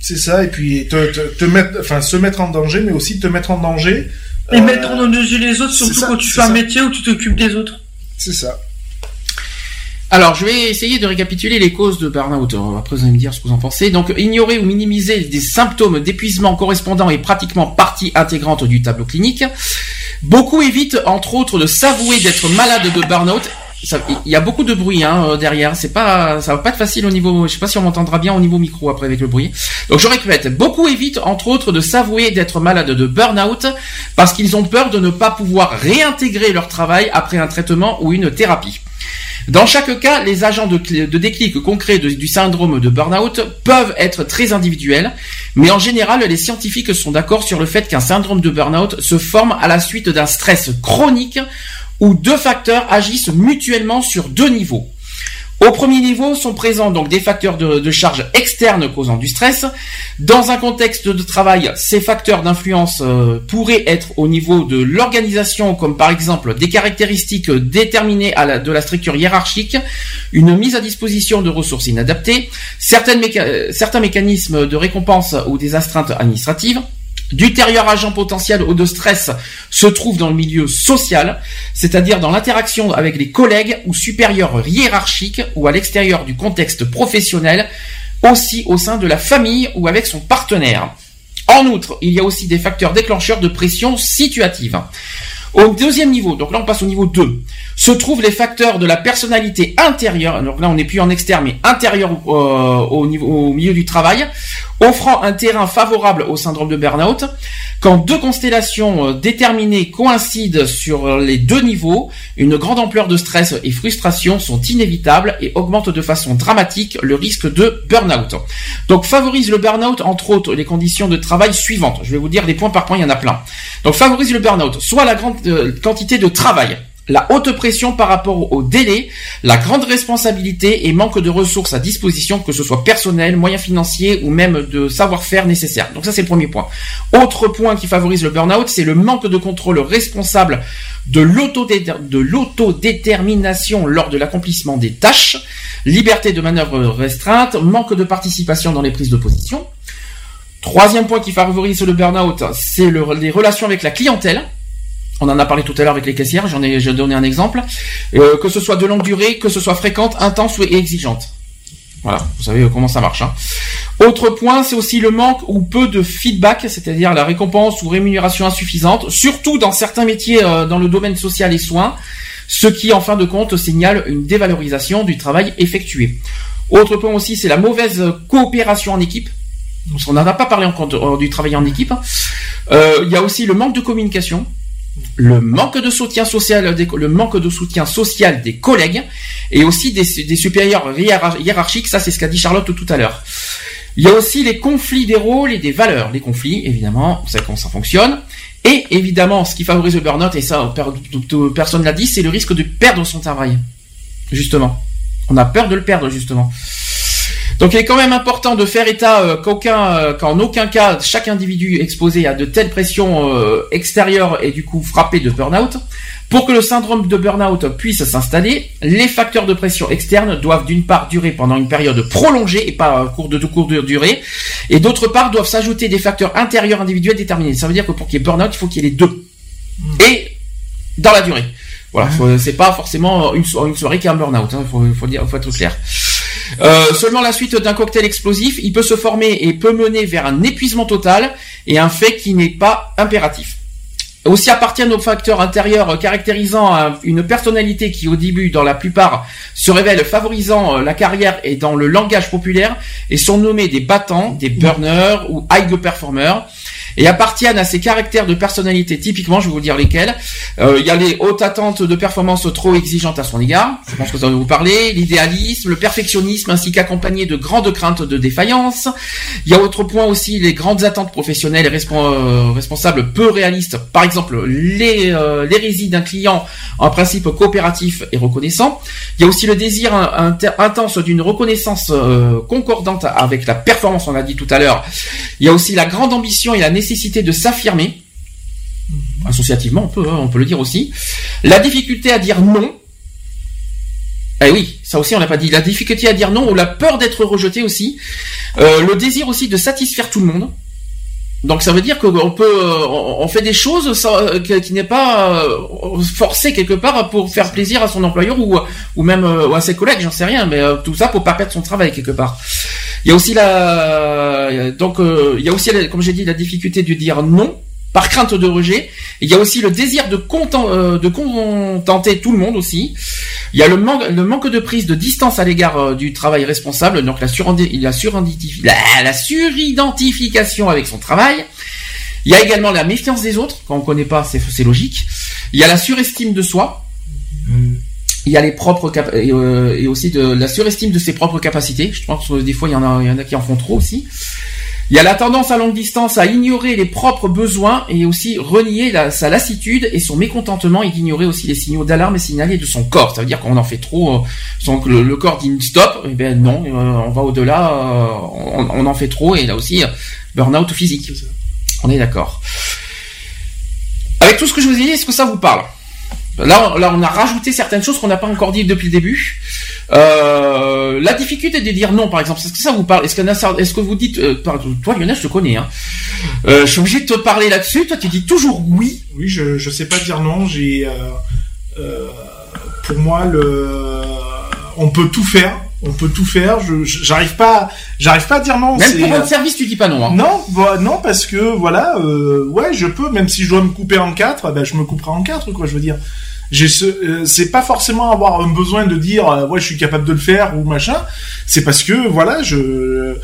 C'est ça, et puis te, te, te mettre, enfin, se mettre en danger, mais aussi te mettre en danger. Et Euh, mettre en danger les autres, surtout ça, quand tu fais un métier où tu t'occupes des autres. C'est ça. Alors, je vais essayer de récapituler les causes de burn-out. Euh, Après, vous allez me dire ce que vous en pensez. Donc, ignorer ou minimiser des symptômes d'épuisement correspondant est pratiquement partie intégrante du tableau clinique. Beaucoup évitent, entre autres, de s'avouer d'être malade de burn-out. Il y a beaucoup de bruit hein, euh, derrière. C'est pas, ça va pas être facile au niveau. Je sais pas si on m'entendra bien au niveau micro après avec le bruit. Donc je répète, beaucoup évitent entre autres de s'avouer d'être malade de burn-out parce qu'ils ont peur de ne pas pouvoir réintégrer leur travail après un traitement ou une thérapie. Dans chaque cas, les agents de, cl- de déclic concret du syndrome de burn-out peuvent être très individuels, mais en général, les scientifiques sont d'accord sur le fait qu'un syndrome de burn-out se forme à la suite d'un stress chronique où deux facteurs agissent mutuellement sur deux niveaux. Au premier niveau sont présents donc des facteurs de, charge externes causant du stress. Dans un contexte de travail, ces facteurs d'influence euh, pourraient être au niveau de l'organisation, comme par exemple des caractéristiques déterminées de la structure hiérarchique, une mise à disposition de ressources inadaptées, euh, certains mécanismes de récompense ou des astreintes administratives. D'ultérieurs agents potentiels ou de stress se trouvent dans le milieu social, c'est-à-dire dans l'interaction avec les collègues ou supérieurs hiérarchiques ou à l'extérieur du contexte professionnel, aussi au sein de la famille ou avec son partenaire. En outre, il y a aussi des facteurs déclencheurs de pression situative. Au deuxième niveau, donc là on passe au niveau 2, se trouvent les facteurs de la personnalité intérieure, donc là on n'est plus en externe mais intérieur euh, au, milieu du travail, offrant un terrain favorable au syndrome de burn-out. Quand deux constellations euh, déterminées coïncident sur les deux niveaux, une grande ampleur de stress et frustration sont inévitables et augmentent de façon dramatique le risque de burn-out. Donc favorise le burn-out entre autres les conditions de travail suivantes. Je vais vous dire des points par point, il y en a plein. Donc favorise le burn-out, soit la grande euh, quantité de travail, la haute pression par rapport au délai, la grande responsabilité et manque de ressources à disposition, que ce soit personnel, moyens financiers ou même de savoir-faire nécessaire. Donc ça c'est le premier point. Autre point qui favorise le burn-out, c'est le manque de contrôle responsable de l'autodé- de l'autodétermination lors de l'accomplissement des tâches, liberté de manœuvre restreinte, manque de participation dans les prises de position. Troisième point qui favorise le burn-out, c'est le- les relations avec la clientèle. On en a parlé tout à l'heure avec les caissières, j'en ai, donné un exemple. Euh, que ce soit de longue durée, que ce soit fréquente, intense ou exigeante. Voilà, vous savez comment ça marche. hein. Autre point, c'est aussi le manque ou peu de feedback, c'est-à-dire la récompense ou rémunération insuffisante, surtout dans certains métiers euh, dans le domaine social et soins, ce qui en fin de compte signale une dévalorisation du travail effectué. Autre point aussi, c'est la mauvaise coopération en équipe. Qu'on n'en a pas parlé en compte euh, du travail en équipe. Il y a aussi le manque de communication, le manque de soutien social, des- collègues, et aussi des, supérieurs hiérar- hiérarchiques. Ça, c'est ce qu'a dit Charlotte tout à l'heure. Il y a aussi les conflits des rôles et des valeurs. Les conflits, évidemment, vous savez comment ça fonctionne. Et évidemment, ce qui favorise le burn-out, et ça, per- personne l'a dit, c'est le risque de perdre son travail. Justement. On a peur de le perdre, justement. Donc il est quand même important de faire état euh, qu'aucun, euh, qu'en aucun cas chaque individu exposé à de telles pressions euh, extérieures est du coup frappé de burn-out. Pour que le syndrome de burn-out puisse s'installer, les facteurs de pression externe doivent d'une part durer pendant une période prolongée et pas de, de courte durée, et d'autre part doivent s'ajouter des facteurs intérieurs individuels déterminés. Ça veut dire que pour qu'il y ait burn-out, il faut qu'il y ait les deux. Et dans la durée. Voilà, faut- c'est pas forcément une, so- une soirée qui a un burn-out. Il faut, faut dire, faut être clair. Euh, seulement la suite d'un cocktail explosif, il peut se former et peut mener vers un épuisement total et un fait qui n'est pas impératif. Aussi appartiennent aux facteurs intérieurs caractérisant un- une personnalité qui au début, dans la plupart, se révèle favorisant euh, la carrière et dans le langage populaire et sont nommés des battants, des burners ou high performers et appartiennent à ces caractères de personnalité typiquement, je vais vous dire lesquels. Euh, Il y a les hautes attentes de performance trop exigeantes à son égard, je pense que ça va vous parler, l'idéalisme, le perfectionnisme ainsi qu'accompagné de grandes craintes de défaillance. Il y a autre point aussi les grandes attentes professionnelles et euh, responsables peu réalistes, par exemple euh, l'hérésie d'un client en principe coopératif et reconnaissant. Il y a aussi le désir intense d'une reconnaissance concordante avec la performance, on l'a dit tout à l'heure. Il y a aussi la grande ambition et la nécessité de s'affirmer. Associativement, on peut, hein, on peut le dire aussi. La difficulté à dire non. Eh oui, ça aussi on l'a pas dit. La difficulté à dire non ou la peur d'être rejeté aussi. Euh, le désir aussi de satisfaire tout le monde. Donc ça veut dire qu'on peut, euh, on fait des choses sans- euh, qui, n'est pas euh, forcé quelque part pour faire plaisir à son employeur ou ou même ou à ses collègues, j'en sais rien, mais tout ça pour pas perdre son travail quelque part. Il y a aussi la, donc il y a aussi, comme j'ai dit, la difficulté de dire non par crainte de rejet. Il y a aussi le désir de, content, euh, de contenter tout le monde aussi. Il y a le manque, le manque de prise de distance à l'égard euh, du travail responsable, donc la, surindi- la, suridentifi- la, la suridentification avec son travail. Il y a également la méfiance des autres, quand on connaît pas, c'est logique. Il y a la surestime de soi. Il y a les propres et, euh, et aussi de la surestime de ses propres capacités. Je pense que des fois il y en a, il y en a qui en font trop aussi. Il y a la tendance à longue distance à ignorer les propres besoins et aussi renier la- sa lassitude et son mécontentement et d'ignorer aussi les signaux d'alarme et signalés de son corps. Ça veut dire qu'on en fait trop, euh, sans que le, le corps dit stop, et ben non, euh, on va au-delà, euh, on, on en fait trop et là aussi burn-out physique. On est d'accord. Avec tout ce que je vous ai dit, est-ce que ça vous parle? Là, on- là, on a rajouté certaines choses qu'on n'a pas encore dit depuis le début. Euh, la difficulté de dire non, par exemple, est-ce que ça vous parle? Est-ce est-ce que vous dites, euh, toi Lionel, je te connais, hein. Euh, je suis obligé de te parler là-dessus. Toi, tu dis toujours oui. Oui, je je sais pas dire non. J'ai euh, euh, pour moi le on peut tout faire. On peut tout faire. Je j'arrive pas j'arrive pas à dire non. Même pour votre service, tu dis pas non. Hein. Non, bah, non parce que voilà, euh, ouais, je peux. Même si je dois me couper en quatre, ben je me couperai en quatre, quoi. Je veux dire, j'ai ce, euh, c'est pas forcément avoir un besoin de dire, euh, ouais, je suis capable de le faire ou machin. C'est parce que voilà, je,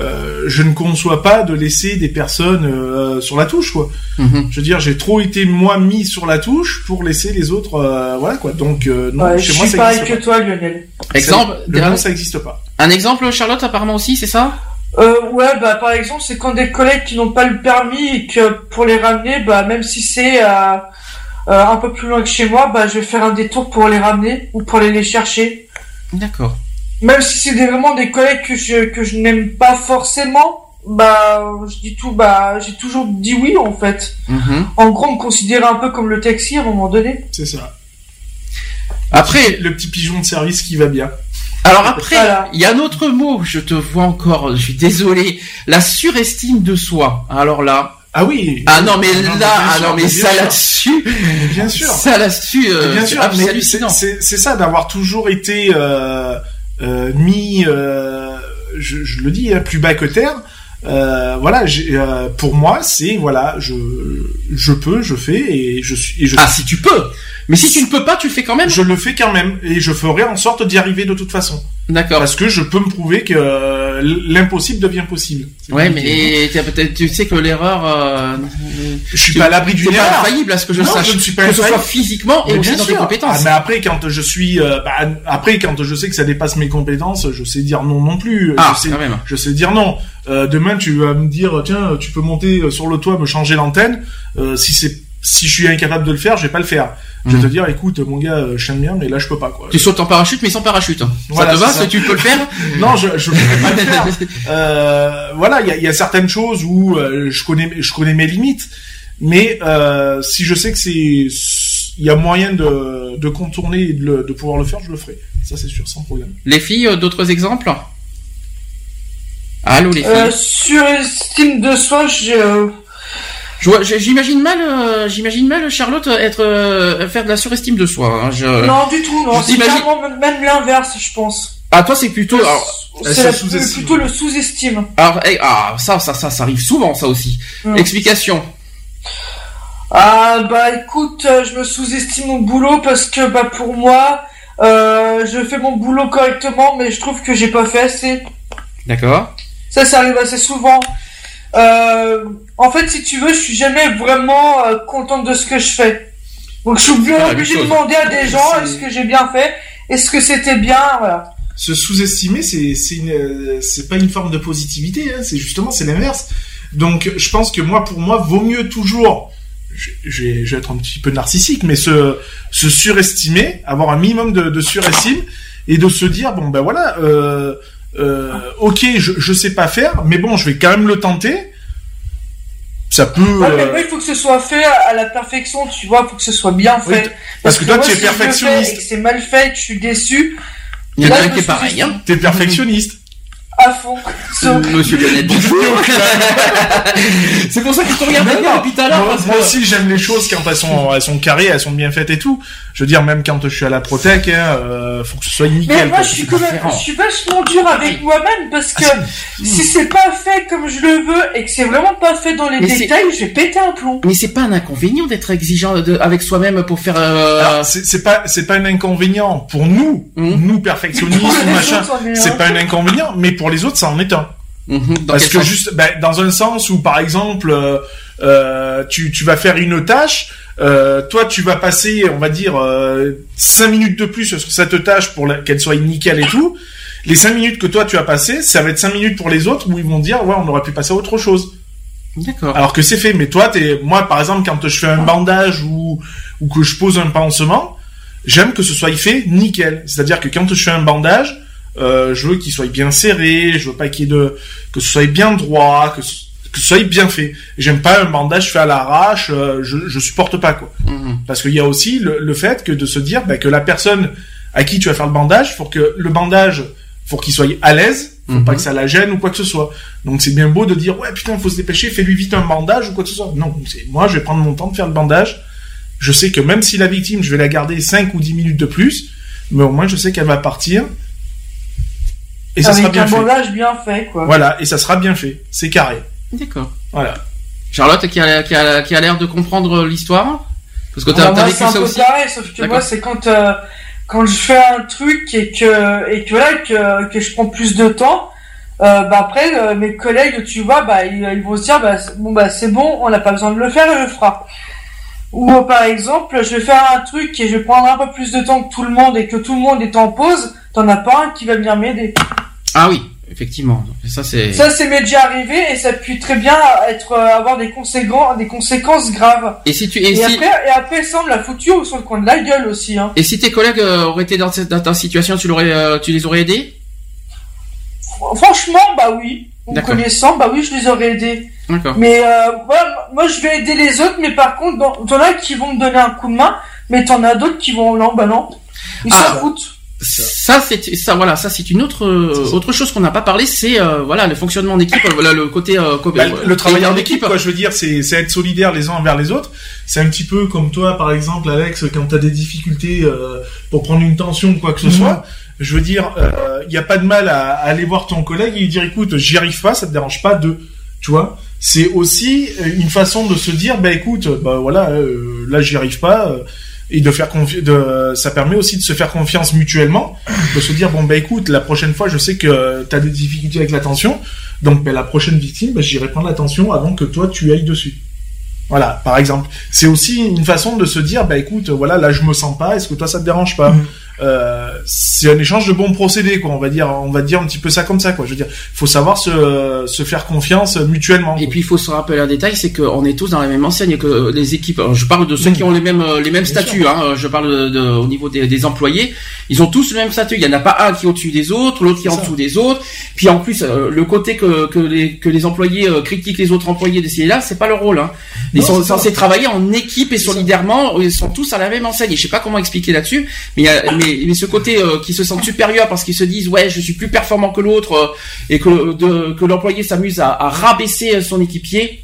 euh, je ne conçois pas de laisser des personnes euh, sur la touche, quoi. Mhm. Je veux dire, j'ai trop été moi mis sur la touche pour laisser les autres, euh, voilà, quoi. Donc euh, non, Ouais, chez je moi suis ça pareil existe que toi, Lionel. pas. Exemple, le non, ça existe pas. un exemple, Charlotte, apparemment aussi, c'est ça? Euh, ouais, bah par exemple, c'est quand des collègues qui n'ont pas le permis et que pour les ramener, bah même si c'est euh, euh, un peu plus loin que chez moi, bah je vais faire un détour pour les ramener ou pour aller les chercher. D'accord. Même si c'est des- vraiment des collègues que je que je n'aime pas forcément, bah je dis tout, bah j'ai toujours dit oui en fait. Mhm. En gros, on me considérait un peu comme le taxi à un moment donné. C'est ça. Après, Le petit pigeon de service qui va bien. alors après, Voilà. il y a un autre mot. Je te vois encore. Je suis désolé. La surestime de soi. Alors là. Ah oui. Ah non mais Non, là, ah non mais ça là-dessus, Bien sûr. ça là-dessus, euh, bien c'est sûr, c'est ça d'avoir toujours été euh, euh, mis, euh, je, je le dis, hein, plus bas que terre. Euh, voilà, euh, pour moi, c'est voilà, je je peux, je fais et je suis et je, Ah si tu peux, mais si tu ne peux pas, tu le fais quand même. je le fais quand même et je ferai en sorte d'y arriver de toute façon D'accord. parce que je peux me prouver que euh, l'impossible devient possible. Ouais, mais t'as peut-être- tu sais que l'erreur. Euh, je suis pas à l'abri d'une erreur. infaillible à ce que je Non, sache. je ne suis pas que ce soit infaillible. physiquement et Mais aussi dans tes sûr. compétences. Ah, mais après, quand je suis, euh, bah, après, quand je sais que ça dépasse mes compétences, je sais dire non non plus. Ah, je sais, quand même. je sais dire non. Euh, demain, tu vas me dire, tiens, tu peux monter euh, sur le toit, me changer l'antenne. Si c'est si je suis incapable de le faire, je vais pas le faire. Je vais Mhm. te dire, écoute, mon gars, euh, je t'aime bien, mais là, je peux pas, quoi. Tu sautes en parachute, mais sans parachute. hein. Voilà, ça te va ça. tu peux le faire Non, je je pourrais pas le faire. Euh, voilà, il y a, il y a certaines choses où euh, je connais je connais mes limites, mais euh, si je sais que c'est il y a moyen de, de contourner et de, le- de pouvoir le faire, je le ferai. Ça c'est sûr, sans problème. Les filles, euh, d'autres exemples? Allô les filles? Euh, surestime de soi, je, euh, Je vois- j'ai- J'imagine mal, euh, j'imagine mal Charlotte être euh, faire de la surestime de soi. hein. Je... non du tout, non. C'est carrément même, l'inverse, je pense. Ah toi c'est plutôt. C'est plutôt le sous-estime. alors, eh, ah ça, ça, ça, ça arrive souvent ça aussi. Hmm. Explication. Ah bah écoute, euh, je me sous-estime mon boulot parce que bah pour moi, euh, je fais mon boulot correctement, mais je trouve que j'ai pas fait assez. D'accord. Ça, ça arrive assez souvent. Euh, en fait, si tu veux, je suis jamais vraiment euh, contente de ce que je fais. Donc, je suis bien obligé de demander à des gens est-ce que j'ai bien fait, est-ce que c'était bien, voilà. Se sous-estimer, c'est euh, c'est pas une forme de positivité, hein, c'est justement c'est l'inverse. Donc je pense que moi pour moi vaut mieux toujours je, je vais, je vais être un petit peu narcissique, mais se, se surestimer, avoir un minimum de, de surestime et de se dire bon ben voilà, euh, euh, ok, je, je sais pas faire, mais bon, je vais quand même le tenter. Ça peut. Ouais, mais euh, moi, il faut que ce soit fait à la perfection, tu vois, il faut que ce soit bien fait. parce que toi, moi, tu es si je le fais perfectionniste. Et que c'est mal fait, je suis déçu, Il y en Là, a qui est pareil. Hein. T'es perfectionniste. à fond. So- Monsieur Lionel Bonjour. C'est pour ça que je te regarde Non, bien depuis tout à l'heure. Moi, aussi, j'aime les choses quand elles sont, elles sont carrées, elles sont bien faites et tout. Je veux dire, même quand je suis à la Protec, hein, euh, faut que ce soit nickel. Mais moi, je suis quand même, je suis vachement dur avec moi-même parce que Ah, si c'est pas fait comme je le veux et que c'est vraiment pas fait dans les Mais détails, je vais péter un plomb. Mais c'est pas un inconvénient d'être exigeant de- avec soi-même pour faire. euh, Alors, c'est pas, c'est pas un inconvénient pour nous, Mhm. nous perfectionnistes, machin. C'est pas un inconvénient, mais pour les autres, ça en est un. mhm, Parce que sens? juste, ben, dans un sens où, par exemple, euh, euh, tu, tu vas faire une tâche, euh, toi, tu vas passer, on va dire, euh, cinq minutes de plus sur cette tâche pour qu'elle soit nickel et tout. Les cinq minutes que toi tu as passées, ça va être cinq minutes pour les autres où ils vont dire, ouais, on aurait pu passer à autre chose. D'accord. Alors que c'est fait. Mais toi, t'es, moi, par exemple, quand je fais un bandage ou, ou que je pose un pansement, j'aime que ce soit fait nickel. C'est-à-dire que quand je fais un bandage, euh, je veux qu'il soit bien serré, je veux pas qu'il y ait de, que ce soit bien droit, que ce, que ce soit bien fait. J'aime pas un bandage fait à l'arrache, euh, je, je supporte pas, quoi. Mhm. Parce qu'il y a aussi le, le fait que de se dire bah, que la personne à qui tu vas faire le bandage, faut que le bandage, faut qu'il soit à l'aise, faut Mhm. pas que ça la gêne ou quoi que ce soit. Donc c'est bien beau de dire ouais putain faut se dépêcher, fais-lui vite un bandage ou quoi que ce soit. Non, moi je vais prendre mon temps de faire le bandage. Je sais que même si la victime, je vais la garder 5 ou 10 minutes de plus, mais au moins je sais qu'elle va partir. Et ça avec sera bien un fait. bandage bien fait, quoi. Voilà, et ça sera bien fait. C'est carré. D'accord. Voilà. Charlotte qui a, qui a, qui a l'air de comprendre l'histoire? Parce que t'as moi, vécu ça peu aussi pareil, sauf que moi, c'est quand, euh, quand je fais un truc et que, et que voilà, que, que je prends plus de temps, euh, bah après, euh, mes collègues, tu vois, bah, ils, ils vont se dire, bah, c'est- bon, bah, c'est bon, on n'a pas besoin de le faire, et le fera. Ou, euh, par exemple, je vais faire un truc et je vais prendre un peu plus de temps que tout le monde et que tout le monde est en pause, t'en as pas un qui va venir m'aider. Ah oui, effectivement. Ça c'est. Ça, c'est m'est déjà arrivé et ça peut très bien être, euh, avoir des conséquences, des conséquences graves. Et si tu et, Et, si après, et après, ça, on me l'a foutu sur le coin de la gueule aussi, hein. et si tes collègues euh, auraient été dans cette dans ta situation, tu l'aurais euh, tu les aurais aidés? Franchement, bah oui. En connaissant, bah oui, je les aurais aidés. D'accord. Mais euh, voilà, moi, je vais aider les autres, mais par contre, t'en as qui vont me donner un coup de main, mais t'en as d'autres qui vont, non, bah non. Ils Ah. s'en foutent. Ça c'est ça voilà ça c'est une autre euh, autre chose qu'on n'a pas parlé c'est euh, voilà le fonctionnement en équipe euh, voilà le côté euh, co- Bah, euh, le travail en équipe, quoi, je veux dire, c'est c'est être solidaire les uns envers les autres. C'est un petit peu comme toi, par exemple, Alex, quand t'as des difficultés euh, pour prendre une tension ou quoi que ce Mhm. soit. Je veux dire, il n'y a pas de mal à, à aller voir ton collègue et lui dire, écoute, j'y arrive pas, ça te dérange pas de, tu vois? C'est aussi euh, une façon de se dire, bah écoute, bah voilà, euh, là j'y arrive pas. Et de faire confi- de ça permet aussi de se faire confiance mutuellement. De se dire bon bah écoute la prochaine fois je sais que tu as des difficultés avec l'attention. Donc ben, la prochaine victime bah, j'irai prendre l'attention avant que toi tu ailles dessus. Voilà par exemple. C'est aussi une façon de se dire bah écoute voilà là je me sens pas. Est-ce que toi ça te dérange pas? Mhm. euh, c'est un échange de bons procédés, quoi. On va dire, on va dire un petit peu ça comme ça, quoi. Je veux dire, faut savoir se, se faire confiance mutuellement. Et puis il faut se rappeler un détail, c'est qu'on est tous dans la même enseigne que les équipes. Je parle de ceux qui ont les mêmes les mêmes statuts. Hein, je parle de, de- au niveau des, des employés. Ils ont tous le même statut. Il y en a pas un qui est au-dessus des autres, l'autre qui est en dessous des autres. Puis en plus, euh, le côté que, que les que les employés euh, critiquent les autres employés d'essayer là, c'est pas leur rôle. Hein. Ils Non, sont censés travailler en équipe et solidairement. Ils sont tous à la même enseigne. Et je sais pas comment expliquer là-dessus, mais, mais mais ce côté euh, qui se sentent supérieurs parce qu'ils se disent ouais je suis plus performant que l'autre euh, et que de, que l'employé s'amuse à, à rabaisser son équipier.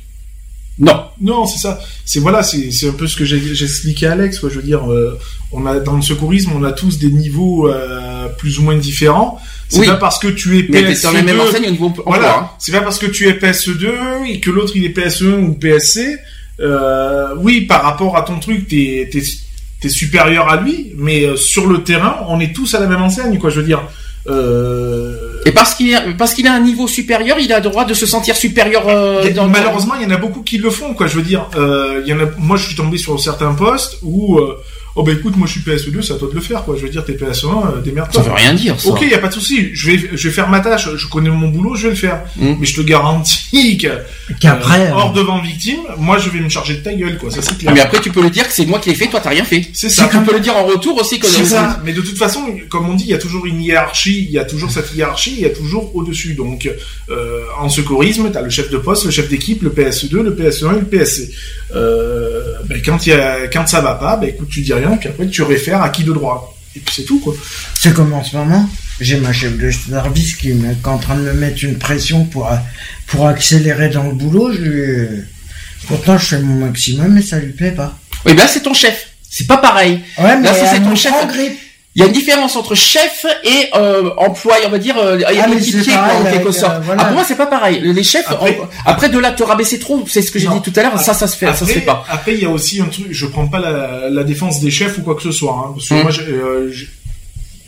Non. Non, c'est ça. C'est voilà, c'est un peu ce que expliqué à Alex. Quoi. Je veux dire, euh, on a dans le secourisme, on a tous des niveaux euh, plus ou moins différents. C'est Oui. pas parce que tu es Mais PS2. t'es dans la même enseigne au niveau emploi, Voilà. hein. C'est pas parce que tu es PS2 et que l'autre il est PS1 ou PSC. Euh, oui, par rapport à ton truc, t'es t'es supérieur à lui, mais euh, sur le terrain, on est tous à la même enseigne. Quoi. Je veux dire. Euh, Et parce qu'il a, parce qu'il a un niveau supérieur, il a le droit de se sentir supérieur. euh, dans- malheureusement, il y en a beaucoup qui le font, quoi. Je veux dire, euh, il y en a. Moi, je suis tombé sur certains postes où, euh, oh bah écoute, moi je suis PS2, c'est à toi de le faire, quoi. Je veux dire, t'es PS1, euh, démerde-toi. Ça veut rien dire, ça. Ok, y a pas de souci. Je vais, je vais faire ma tâche. Je connais mon boulot, je vais le faire. Mm. Mais je te garantis que Qu'après, euh, hors euh, devant victime, moi je vais me charger de ta gueule, quoi. Ça c'est clair. Mais après, tu peux le dire que c'est moi qui l'ai fait, toi t'as rien fait. C'est ça. Tu peux le dire en retour aussi que C'est ça. Mais de toute façon, comme on dit, il y a toujours une hiérarchie, il y a toujours cette hiérarchie, il y a toujours au-dessus. Donc, euh, en secourisme, tu as le chef de poste, le chef d'équipe, le PS2, le PS1 et le PSC. Euh, ben, quand, il y a, quand ça va pas, ben, écoute, tu dis rien, puis après tu réfères à qui de droit. Et puis c'est tout, quoi. C'est comme en ce moment, j'ai ma chef de service qui, est en train de me mettre une pression pour, accélérer dans le boulot. Je, lui- pourtant, je fais mon maximum, mais ça lui plaît pas. Oui, ben là, c'est ton chef. C'est pas pareil. Ouais, mais Là, c'est ton chef. prend en grippe. Il y a une différence entre chef et euh, employé, on va dire, euh, Ah, équipier, quoi, en quelque sorte. euh, voilà. Ah, pour moi, c'est pas pareil. Les chefs, Après- de là, te rabaisser trop, c'est ce que j'ai dit tout à l'heure, ça, ça se fait, ça se Après- fait pas. Après, il y a aussi un truc, je prends pas la, la défense des chefs ou quoi que ce soit. Hein, parce que Mm. moi, j'ai, euh, j'ai-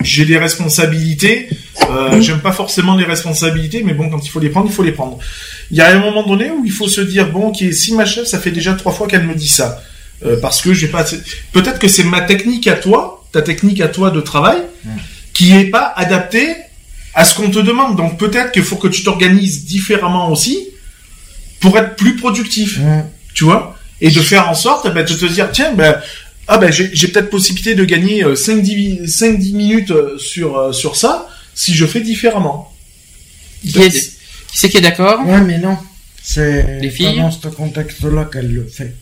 j'ai des responsabilités. Euh, J'aime pas forcément les responsabilités, mais bon, quand il faut les prendre, il faut les prendre. Il y a un moment donné où il faut se dire bon, ok, si ma chef, ça fait déjà trois fois qu'elle me dit ça, euh, parce que j'ai pas. assez- Peut-être que c'est ma technique à toi, ta technique à toi de travail, qui est pas adaptée à ce qu'on te demande. Donc peut-être qu'il faut que tu t'organises différemment aussi pour être plus productif Ouais. tu vois, et de faire en sorte ben, de te dire, tiens, ben, ah ben, j'ai j'ai peut-être possibilité de gagner euh, 5-10 5-10 minutes euh, sur, euh, sur ça si je fais différemment. Qui est- qui c'est qui est d'accord? Ouais, mais non. C'est Les filles? pas dans ce contexte-là qu'elle le fait.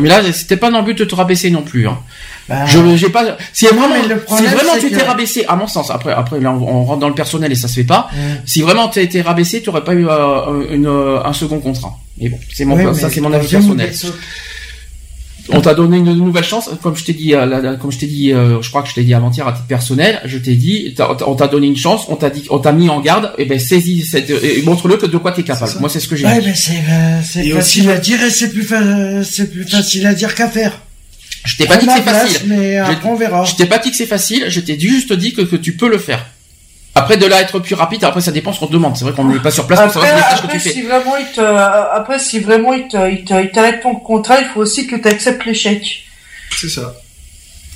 Mais là, c'était pas dans le but de te rabaisser non plus. Hein. Bah, Je, j'ai pas. Si vraiment, mais le si vraiment tu que- t'es rabaissé, à mon sens, après, après là, on, on rentre dans le personnel et ça se fait pas. Si vraiment tu été rabaissé, tu aurais pas eu euh, une, euh, un second contrat. Mais bon, c'est mon, ça c'est mon avis personnel. On t'a donné une nouvelle chance, comme je t'ai dit, euh, la- la- comme je t'ai dit, euh, je crois que je t'ai dit avant-hier à titre personnel, je t'ai dit, on t'a donné une chance, on t'a dit, on t'a mis en garde, et ben saisis cette, et montre-le que de quoi t'es capable. Moi, c'est ce que j'ai Ouais, dit. mais c'est euh, facile aussi- à dire et c'est plus, fa- c'est plus facile à dire qu'à faire. Je t'ai pas dit que c'est facile. Mais Je- après, on verra. Je t'ai pas dit que c'est facile, je t'ai juste dit que, que tu peux le faire. Après, de là à être plus rapide, après ça dépend ce qu'on te demande. C'est vrai qu'on n'est pas sur place pour Après, savoir les tâches que après, tu fais. si vraiment il te, après, si vraiment il te, il te, il t'arrête ton contrat, il faut aussi que tu acceptes l'échec. C'est ça.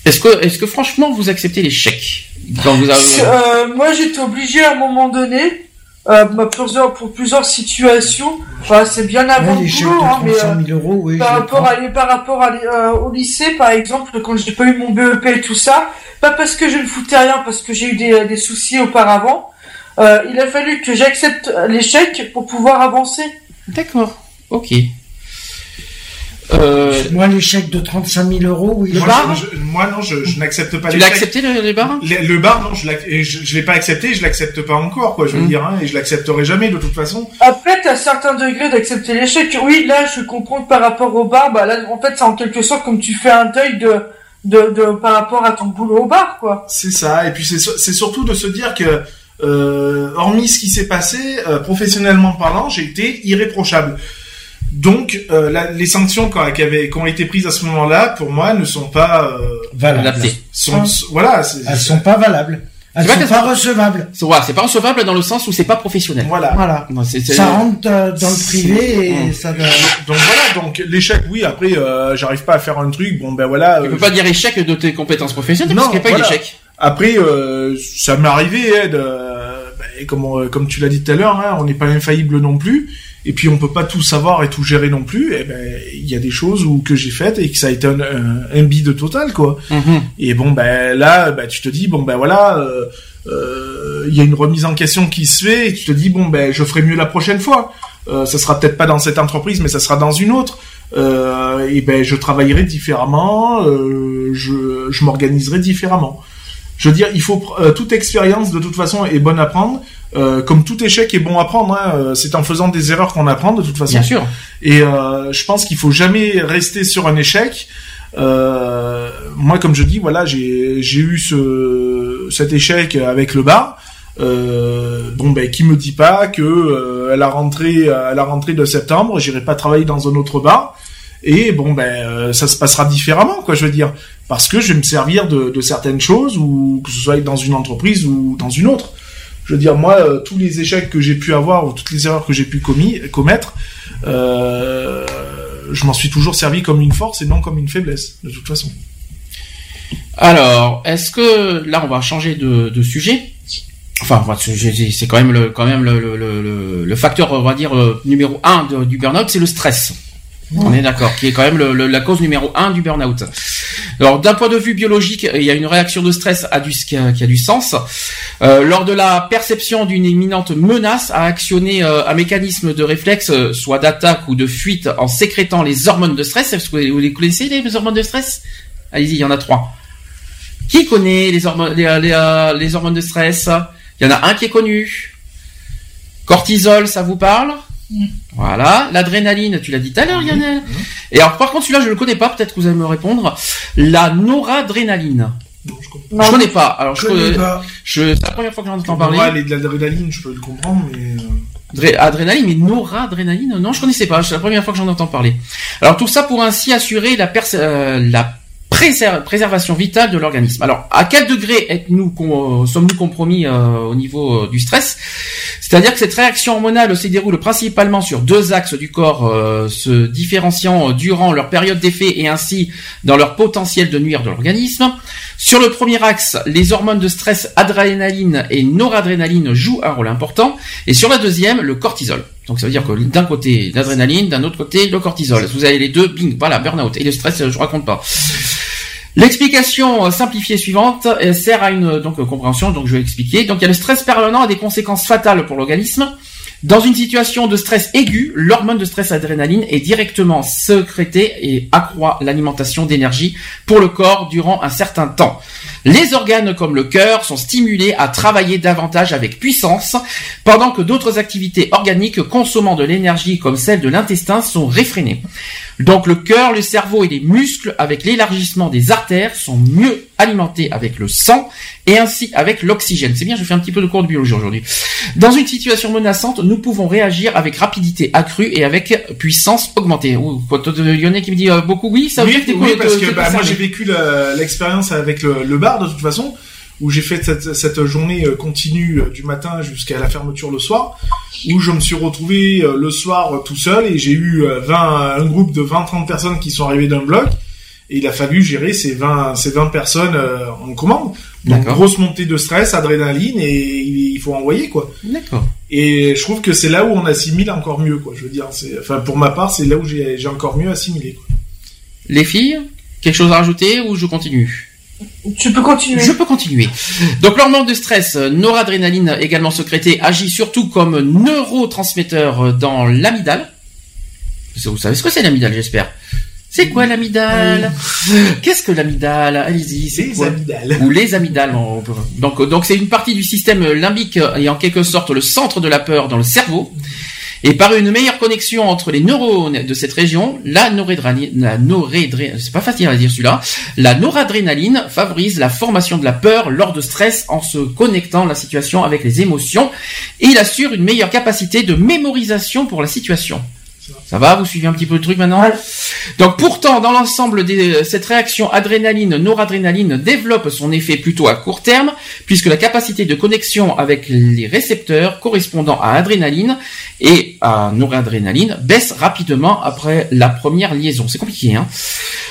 Est-ce que, est-ce que franchement vous acceptez les chèques quand vous avez... Euh, moi, j'étais obligé à un moment donné, euh, bah, plusieurs, pour plusieurs situations. Bah, c'est bien avant Ouais, le boulot, hein, de mais 300 euh, 000 euros, oui. par rapport à, par rapport à, euh, au lycée, par exemple, quand j'ai pas eu mon BEP et tout ça, pas parce que je ne foutais rien, parce que j'ai eu des, des soucis auparavant. Euh, il a fallu que j'accepte l'échec pour pouvoir avancer. D'accord, ok. Euh, Moi, les chèques de 35 000 euros, oui. Le moi, bar je- je- moi, non, je, je n'accepte pas tu les l'as chèques. accepté le, les bars Le, le bar, non, je je l'ai pas accepté, je l'accepte pas encore, quoi, je veux Mm. dire, hein, et je l'accepterai jamais de toute façon. Après, t'as certains degrés d'accepter l'échec. Oui, là, je comprends que par rapport au bar, bah là, en fait, c'est en quelque sorte comme tu fais un deuil de, de, de, par rapport à ton boulot au bar, quoi. C'est ça, et puis c'est surtout de se dire que, euh, hormis ce qui s'est passé, euh, professionnellement parlant, j'ai été irréprochable. Donc, euh, la- les sanctions qui, qui avaient, qui ont été prises à ce moment-là, pour moi, ne sont pas, euh, Valables. Adapté. sont, sont- voilà, Elles sont pas valables. Elles sont pas sont- recevables. C'est ouais, pas recevable dans le sens où c'est pas professionnel. voilà. Non, Ça rentre euh, dans le privé et ça doit... Donc voilà, donc l'échec, oui. Après, euh, j'arrive pas à faire un truc. Bon, ben voilà. Tu peux pas dire échec de tes compétences professionnelles Non, parce qu'il n'y a pas eu voilà. d'échec. Après, euh, ça m'est arrivé, hein, de, comme, on- comme tu l'as dit tout à l'heure, hein, on n'est pas infaillible non plus. Et puis on peut pas tout savoir et tout gérer non plus. Et ben, il y a des choses où que j'ai faites et que ça a été un, un, un bide total, quoi. Mhm. Et bon, ben là, ben, tu te dis, bon ben voilà, euh, euh, il y a une remise en question qui se fait, et tu te dis, bon ben je ferai mieux la prochaine fois. Euh, ça sera peut-être pas dans cette entreprise, mais ça sera dans une autre. Euh, et ben je travaillerai différemment, euh, je, je m'organiserai différemment. Je veux dire, il faut euh, toute expérience de toute façon est bonne à prendre, euh, comme tout échec est bon à prendre. Hein, euh, c'est en faisant des erreurs qu'on apprend de toute façon. Bien sûr. Et euh, je pense qu'il faut jamais rester sur un échec. Euh, moi, comme je dis, voilà, j'ai j'ai eu ce cet échec avec le bar. Euh, bon, ben, qui me dit pas que euh, à la rentrée à la rentrée de septembre, j'irai pas travailler dans un autre bar. Et bon, ben, euh, ça se passera différemment, quoi. Je veux dire, parce que je vais me servir de, certaines choses, ou que ce soit dans une entreprise ou dans une autre. Je veux dire, moi, euh, tous les échecs que j'ai pu avoir ou toutes les erreurs que j'ai pu commettre, euh, je m'en suis toujours servi comme une force et non comme une faiblesse, de toute façon. Alors, est-ce que là on va changer de, sujet? Enfin, c'est quand même le quand même le, facteur on va dire numéro un de- du burn-out, c'est le stress. On est d'accord, qui est quand même le- le- la cause numéro un du burn-out. Alors, d'un point de vue biologique, il y a une réaction de stress à du, qui, a, qui a du sens. Euh, lors de la perception d'une imminente menace, à actionner euh, un mécanisme de réflexe, euh, soit d'attaque ou de fuite, en sécrétant les hormones de stress. Est-ce que vous les connaissez les hormones de stress? Allez-y, il y en a trois. Qui connaît les hormones, les, les, les hormones de stress? Il y en a un qui est connu. Cortisol, ça vous parle? Voilà. L'adrénaline, tu l'as dit tout à l'heure, Lionel. Et alors, par contre, celui-là, je le connais pas. Peut-être que vous allez me répondre. La noradrénaline. Je connais pas. Alors, je, connais connais- pas. je- c'est la première fois que j'en entends Pour parler. les de l'adrénaline, je peux le comprendre, mais... euh, Dré- adrénaline, mais noradrénaline, non, je connaissais pas. C'est la première fois que j'en entends parler. Alors tout ça pour ainsi assurer la, pers- euh, la préser- préservation vitale de l'organisme. Alors à quel degré euh, sommes-nous compromis euh, au niveau euh, du stress? C'est-à-dire que cette réaction hormonale se déroule principalement sur deux axes du corps, se différenciant durant leur période d'effet et ainsi dans leur potentiel de nuire de l'organisme. Sur le premier axe, les hormones de stress adrénaline et noradrénaline jouent un rôle important. Et sur la deuxième, le cortisol. Donc ça veut dire que d'un côté l'adrénaline, d'un autre côté le cortisol. Vous avez les deux, bing, voilà, burn-out. Et le stress, je raconte pas. L'explication euh, simplifiée suivante euh, sert à une euh, donc compréhension, donc je vais expliquer. Donc il y a le stress permanent a des conséquences fatales pour l'organisme. Dans une situation de stress aigu, l'hormone de stress adrénaline est directement sécrétée et accroît l'alimentation d'énergie pour le corps durant un certain temps. Les organes comme le cœur sont stimulés à travailler davantage avec puissance, pendant que d'autres activités organiques consommant de l'énergie comme celle de l'intestin sont réfrénées. Donc le cœur, le cerveau et les muscles, avec l'élargissement des artères, sont mieux alimentés avec le sang et ainsi avec l'oxygène. C'est bien, je fais un petit peu de cours de biologie aujourd'hui. Dans une situation menaçante, nous pouvons réagir avec rapidité accrue et avec puissance augmentée. Ouh, Lionel qui me dit euh, beaucoup oui, ça veut oui, dire que oui, parce que bah, moi j'ai vécu l'expérience avec le, le bar de toute façon, où j'ai fait cette, cette journée euh, continue euh, du matin jusqu'à la fermeture le soir, où je me suis retrouvé euh, le soir tout seul et j'ai eu 20, un groupe de 20-30 personnes qui sont arrivées d'un bloc. Et il a fallu gérer ces 20, ces 20 personnes en commande. Donc grosse montée de stress, adrénaline et il faut envoyer quoi. D'accord. Et je trouve que c'est là où on assimile encore mieux quoi. Je veux dire, c'est, enfin pour ma part, c'est là où j'ai, j'ai encore mieux assimilé. Quoi. Les filles, quelque chose à rajouter ou je continue? Tu peux continuer. Je peux continuer. Donc l'hormone de stress, euh, noradrénaline également sécrétée, agit surtout comme neurotransmetteur euh, dans l'amygdale. Vous savez ce que c'est l'amygdale, j'espère? C'est quoi l'amygdale? Qu'est-ce que l'amygdale? Allez-y, c'est Les quoi? amygdales. Ou les amygdales. Donc, euh, donc c'est une partie du système limbique et en quelque sorte le centre de la peur dans le cerveau. Et par une meilleure connexion entre les neurones de cette région, la noradrénaline, la c'est pas facile à dire celui-là, la noradrénaline favorise la formation de la peur lors de stress en se connectant la situation avec les émotions et il assure une meilleure capacité de mémorisation pour la situation. Ça va, vous suivez un petit peu le truc maintenant Donc pourtant, dans l'ensemble, des- cette réaction adrénaline-noradrénaline développe son effet plutôt à court terme, puisque la capacité de connexion avec les récepteurs correspondant à adrénaline et à noradrénaline baisse rapidement après la première liaison. C'est compliqué, hein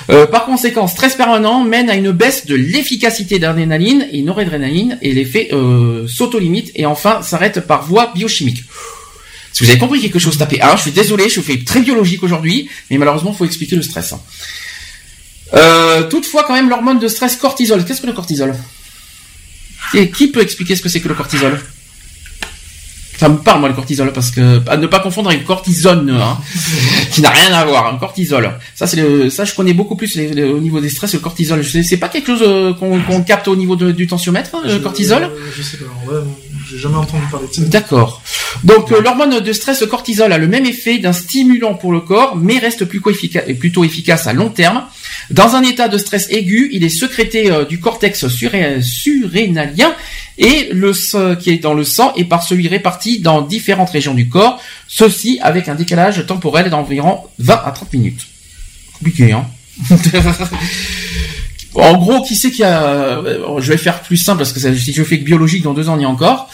Euh, Par conséquent, stress permanent mène à une baisse de l'efficacité d'adrénaline et noradrénaline, et l'effet euh, s'auto-limite et enfin s'arrête par voie biochimique. Si vous avez compris quelque chose, tapez 1. Je suis désolé, je fais très biologique aujourd'hui, mais malheureusement, il faut expliquer le stress. hein. Euh, toutefois, quand même, l'hormone de stress cortisol. Qu'est-ce que le cortisol? Et qui peut expliquer ce que c'est que le cortisol? Ça me parle, moi, le cortisol, parce que à ne pas confondre avec cortisone, hein, qui n'a rien à voir. Un cortisol. Ça, c'est le, ça, je connais beaucoup plus les- les- au niveau des stress, le cortisol. Je C'est pas quelque chose euh, qu'on capte au niveau de- du tensiomètre, hein, le Je- cortisol? euh, Je sais pas. Ouais, j'ai jamais entendu parler de ça. D'accord. Donc euh, l'hormone de stress le cortisol a le même effet d'un stimulant pour le corps, mais reste plus efficace, plutôt efficace à long terme. Dans un état de stress aigu, il est sécrété euh, du cortex surré- surrénalien et le sang qui est dans le sang est par celui réparti dans différentes régions du corps, ceci avec un décalage temporel d'environ 20 à 30 minutes. Compliqué, hein? En gros, qui c'est qui a euh, Je vais faire plus simple parce que ça- si je fais que biologique dans deux ans, il y a encore.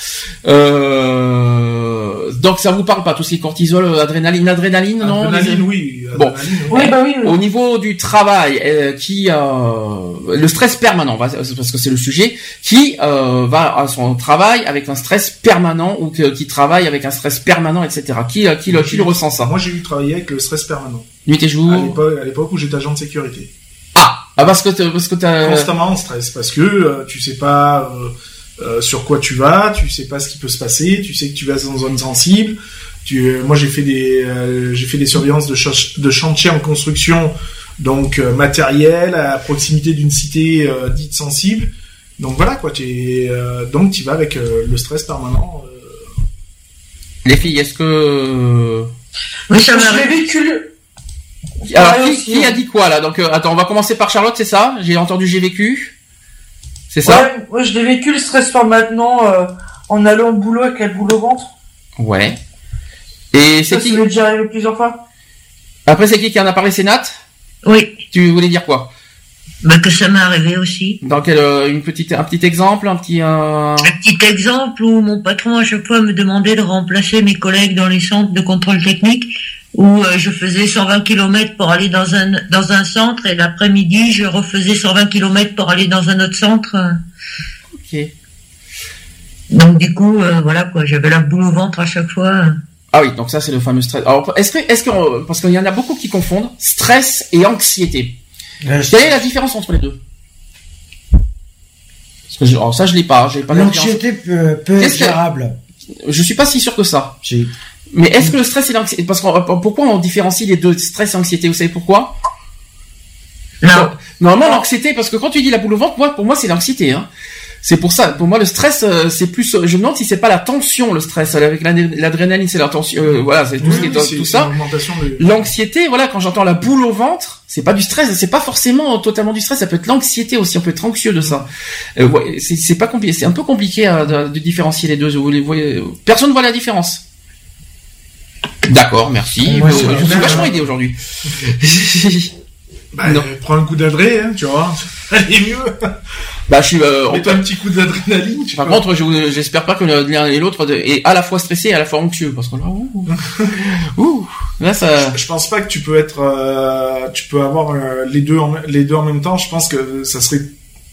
Euh, donc ça vous parle pas tout ce qui est cortisol, adrénaline, adrénaline, non Adrénaline, les- oui. Bon. Oui, bah oui. oui. Au niveau du travail, euh, qui euh, le stress permanent, va- parce que c'est le sujet, qui euh, va à son travail avec un stress permanent ou que- qui travaille avec un stress permanent, etc. Qui, qui, le- qui le ressent ça? Moi, j'ai eu travaillé avec le stress permanent. Nuit et jour. À l'époque où j'étais agent de sécurité. Ah, parce que t'as- parce que t'as Constamment en stress parce que euh, tu sais pas euh, euh, sur quoi tu vas, tu sais pas ce qui peut se passer, tu sais que tu vas dans une zone sensible. Tu, euh, moi, j'ai fait des euh, j'ai fait des surveillances de, ch- de chantier en construction, donc euh, matériel à proximité d'une cité euh, dite sensible. Donc voilà quoi, tu donc tu vas avec euh, le stress permanent. euh, les filles, est-ce que Oui, ça Je l'ai vécu. Alors qui, aussi, qui a dit quoi là Donc euh, attends, on va commencer par Charlotte, c'est ça J'ai entendu, j'ai vécu. C'est ça Ouais, moi, je l'ai vécu le stress par maintenant euh, en allant au boulot avec la boule au ventre. Ouais. Et Ça, c'est ça qui m'est déjà arrivé plusieurs fois. Après c'est qui qui en a parlé C'est Nat Oui, Tu voulais dire quoi bah que ça m'est arrivé aussi. Dans quel euh, une petite un petit exemple, un petit euh... Un petit exemple où mon patron à chaque fois me demandait de remplacer mes collègues dans les centres de contrôle technique où euh, je faisais 120 km pour aller dans un dans un centre et l'après-midi je refaisais 120 km pour aller dans un autre centre. Ok. Donc du coup euh, voilà quoi, j'avais la boule au ventre à chaque fois. Ah oui, donc ça c'est le fameux stress. Alors est-ce que est-ce que euh, parce qu'il y en a beaucoup qui confondent stress et anxiété. Euh, Quelle est la différence entre les deux? Parce que je- alors ça je l'ai pas, j'ai pas. L'anxiété peut, peut être gérable. Je suis pas si sûr que ça. Si. Mais est-ce que le stress et l'anxiété parce qu'on pourquoi on différencie les deux stress et anxiété Vous savez pourquoi? Non. Normalement l'anxiété parce que quand tu dis la boule au ventre, moi pour moi c'est l'anxiété. Hein. C'est pour ça. Pour moi le stress euh, c'est plus. Je me demande si c'est pas la tension le stress avec l'adé- l'adrénaline c'est la tension. euh, voilà c'est tout ce qui est tout ça. de- L'anxiété, voilà, quand j'entends la boule au ventre, c'est pas du stress, c'est pas forcément totalement du stress, ça peut être l'anxiété aussi, on peut être anxieux de ça. Euh, ouais, c'est c'est pas compliqué, c'est un peu compliqué euh, de, de différencier les deux. Vous les voyez, personne ne voit la différence. D'accord, merci. Ouais, c'est je suis vachement hein. aidé aujourd'hui. Bah, Non. euh, prends un coup d'adré, hein, tu vois. Est mieux. bah, je suis. euh, Mets un petit coup d'adrénaline. Par contre, je- j'espère pas que l'un et l'autre est à la fois stressé et à la fois anxieux, parce que là, ouh, ouh, là ça. Je pense pas que tu peux être, euh, tu peux avoir euh, les deux en, les deux en même temps. Je pense que ça serait,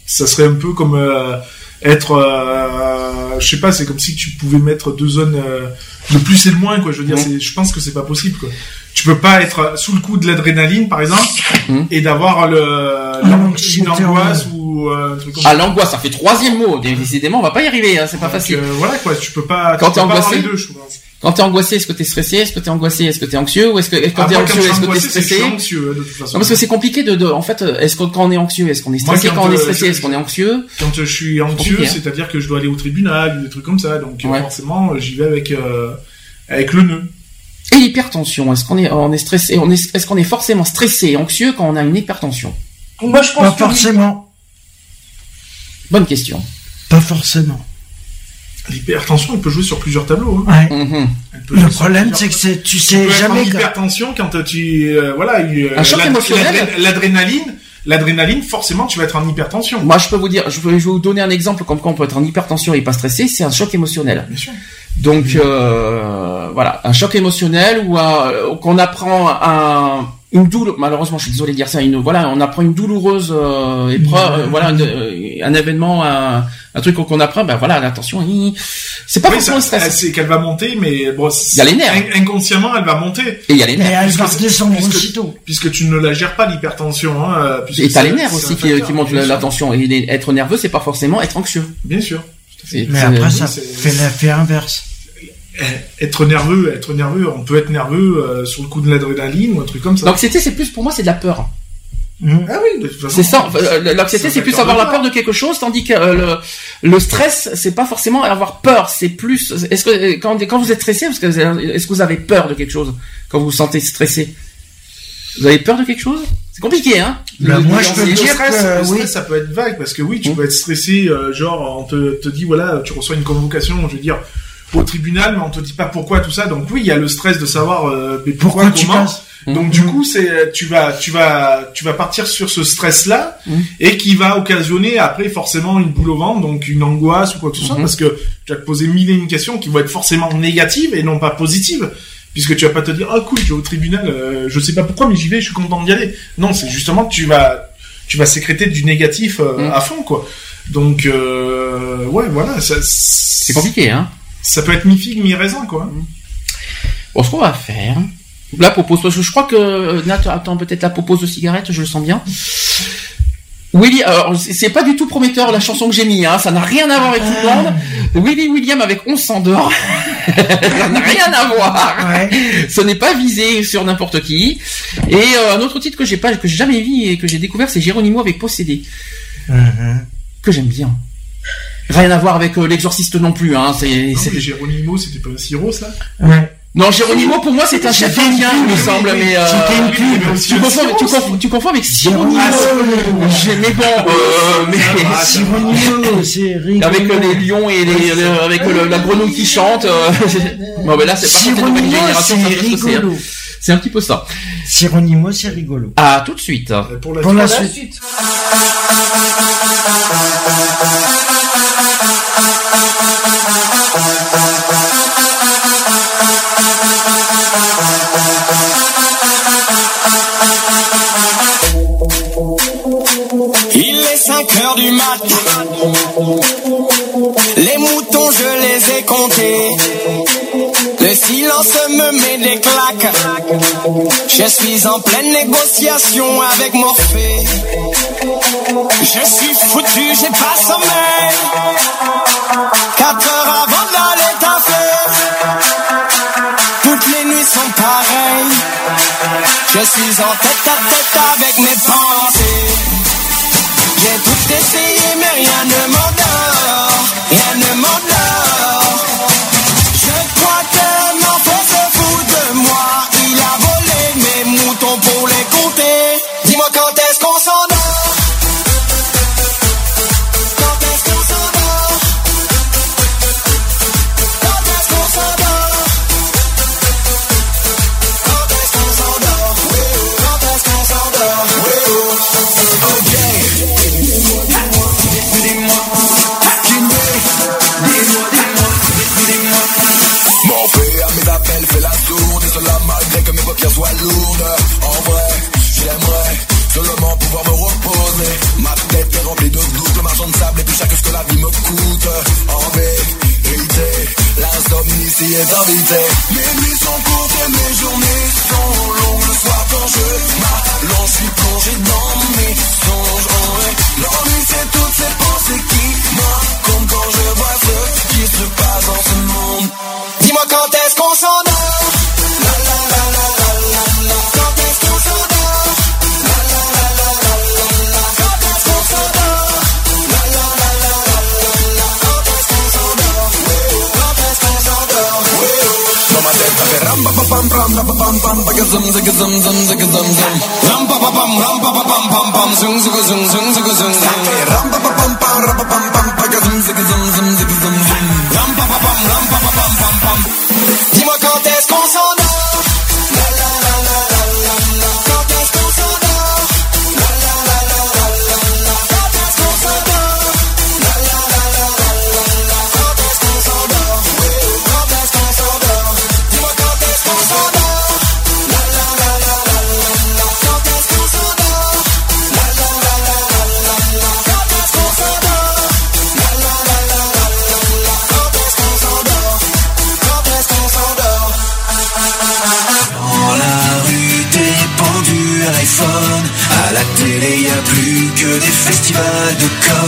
ça serait un peu comme euh, être, euh, je sais pas, c'est comme si tu pouvais mettre deux zones, euh, le plus et le moins, quoi. Je veux dire, c'est, je pense que c'est pas possible, quoi. Tu peux pas être sous le coup de l'adrénaline, par exemple, Mhm. et d'avoir le L'anxiété une angoisse en ou euh, un truc comme Ah, ça. l'angoisse, ça fait troisième mot. Décidément, on va pas y arriver, hein, c'est pas Donc, facile. euh, voilà, quoi. Tu peux pas. Quand tu t'es peux pas avoir angoissé, les deux, je pense. Quand t'es angoissé, est-ce que t'es stressé? Est-ce que t'es angoissé Est-ce que t'es anxieux? Ou est-ce que quand Ah, t'es anxieux, est-ce que t'es que stressé suis Non, anxieux, de toute façon. parce que c'est compliqué de, de, en fait, est-ce que quand on est anxieux, est-ce qu'on est Moi, stressé? quand, Quand on est euh, stressé, je- est-ce qu'on est anxieux? Quand je suis anxieux, hein. c'est-à-dire que je dois aller au tribunal, ou des trucs comme ça. Donc euh, Ouais. forcément, j'y vais avec euh, avec le nœud. Et l'hypertension, est-ce qu'on est, on est stressé on est, Est-ce qu'on est forcément stressé et anxieux quand on a une hypertension? Moi, je Pas pense que oui. forcément. Bonne question. Pas forcément. L'hypertension, elle peut jouer sur plusieurs tableaux. Hein. Ouais. Mhm. Le problème, c'est que c'est, tu Tu sais en jamais. que- hypertension quand tu euh, voilà euh, Un choc émotionnel. l'adré- l'adrénaline l'adrénaline forcément tu vas être en hypertension Moi, je peux vous dire, je vais, vous donner un exemple comme quoi on peut être en hypertension et pas stressé, c'est un choc émotionnel. bien sûr Donc euh, voilà, un choc émotionnel ou qu'on apprend un, une douleur. Malheureusement, je suis désolé de dire ça. Une, voilà, on apprend une douloureuse euh, épreuve. euh, voilà, une- euh, un événement, un, un truc qu'on apprend. Ben voilà, attention, c'est pas oui, forcément ça- le stress. c'est qu'elle va monter mais bon c'est- Il y a les nerfs. in- inconsciemment elle va monter Et il y a les Mais nerfs. elle va puisque- aussitôt. puisque tu ne la gères pas l'hypertension hein, euh, Et t'as les nerfs aussi qui, qui montent la, tension. Et être nerveux, c'est pas forcément être anxieux. bien sûr Mais après, ça c'est- fait l'effet inverse. Eh, être nerveux être nerveux on peut être nerveux euh, sur le coup de l'adrénaline ou un truc comme ça L'anxiété, c'est plus pour moi, c'est de la peur. Mhm. ah oui C'est ça. euh, L'anxiété, C'est plus avoir la peur de quelque chose, tandis que euh, le, le stress, c'est pas forcément avoir peur. C'est plus. Est-ce que quand, quand vous êtes stressé, est-ce que vous avez peur de quelque chose quand vous vous sentez stressé? Vous avez peur de quelque chose? C'est compliqué, hein? Ben, Le- moi, je peux le dire stress, que oui. stress, ça peut être vague parce que oui, tu Mm. peux être stressé, euh, genre on te, te dit voilà, tu reçois une convocation, je veux dire au tribunal, mais on te dit pas pourquoi tout ça. Donc oui, il y a le stress de savoir euh, mais pourquoi, Pourquoi tu passes Donc du coup, c'est tu vas tu vas tu vas partir sur ce stress là Mm. et qui va occasionner après forcément une boule au ventre, donc une angoisse ou quoi que ce soit Mhm. parce que tu vas te poser mille et une questions qui vont être forcément négatives et non pas positives. Puisque tu vas pas te dire, oh cool, je vais au tribunal, euh, je sais pas pourquoi, mais j'y vais, je suis content d'y aller. Non, c'est justement tu vas, tu vas sécréter du négatif euh, à fond, quoi. Donc, euh, ouais, voilà, ça, C'est compliqué, hein ça peut être mi figue, mi raisin, quoi. Bon, ce qu'on va faire. La pause, parce que je crois que euh, Nat attend peut-être la pause de cigarette, je le sens bien. Willy, alors c'est pas du tout prometteur la chanson que j'ai mis, hein, ça n'a rien à voir avec tout le monde. Willy William avec On s'endort, ça n'a rien à voir. Ouais. Ce n'est pas visé sur n'importe qui. Et euh, un autre titre que j'ai pas, que j'ai jamais vu et que j'ai découvert, c'est Géronimo avec Possédé, Mhm. que j'aime bien. Rien à voir avec euh, l'exorciste non plus, hein. C'est, Non, c'est- mais Géronimo, c'était pas un sirop, ça Ouais. Non, Géronimo pour moi c'est un chef indien, il me semble, mais euh, tu un confonds, tu confonds, tu confonds avec Géronimo. J'ai- mais bon, euh, mais Ah. Géronimo, c'est rigolo. avec euh, les lions et les, le- avec le- la grenouille qui chante. euh, bon, mais là c'est pas une nouvelle Géronimo, génération, c'est hein. rigolo. C'est un petit peu ça. Géronimo, c'est rigolo. À tout de suite. Euh, Pour la Pour la suite. 5 heures du mat. Les moutons, je les ai comptés. Le silence me met des claques. Je suis en pleine négociation avec Morphée. Je suis foutu, j'ai pas sommeil. 4 heures avant d'aller taffer. Toutes les nuits sont pareilles. Je suis en tête à tête avec mes pensées. essayer mais rien ne m'en En vrai, j'aimerais seulement pouvoir me reposer. Ma tête est remplie de doutes, le marchand de sable Et puis chaque ce que la vie me coûte. En vérité, l'insomnie s'y est invité Mes nuits sont courtes et mes journées sont pa pam pa ga zum zum zum zig zum zum. Ram pa pa pam ram pa pa pam pam pam zung zung zug zung Ça fait ram pa pa pam pam ram pa pam pam pa ga zum zum zum zum zum. Ram pam pam pam, ram pam pam pam pam pam. Dis-moi quand est-ce qu'on s'endort undercover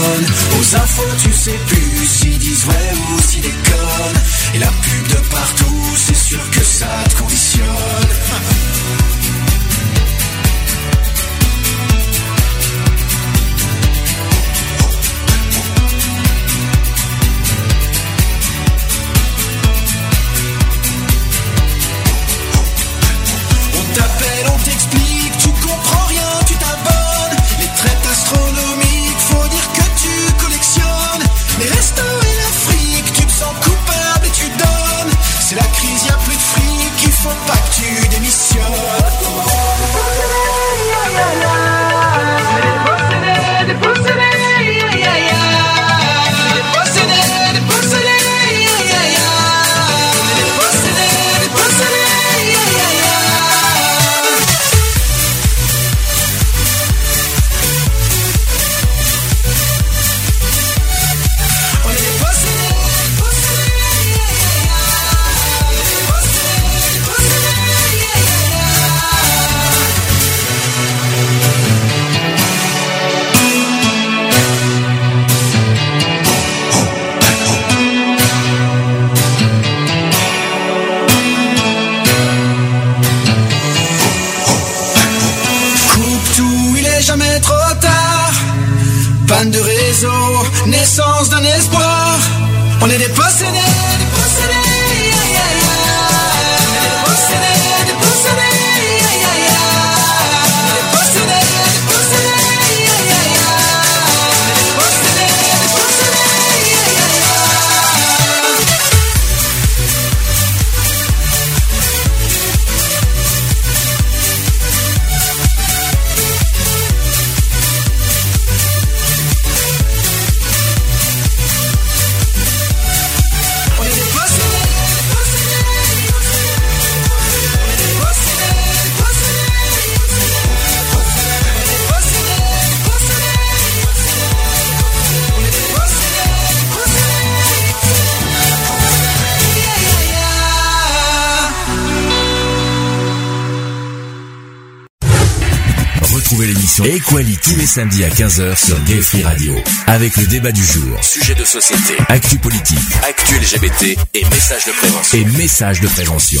Samedis à 15h sur Gay Free Radio. Avec le débat du jour, sujet de société, actu politique, actu LGBT et messages de prévention. Et messages de prévention.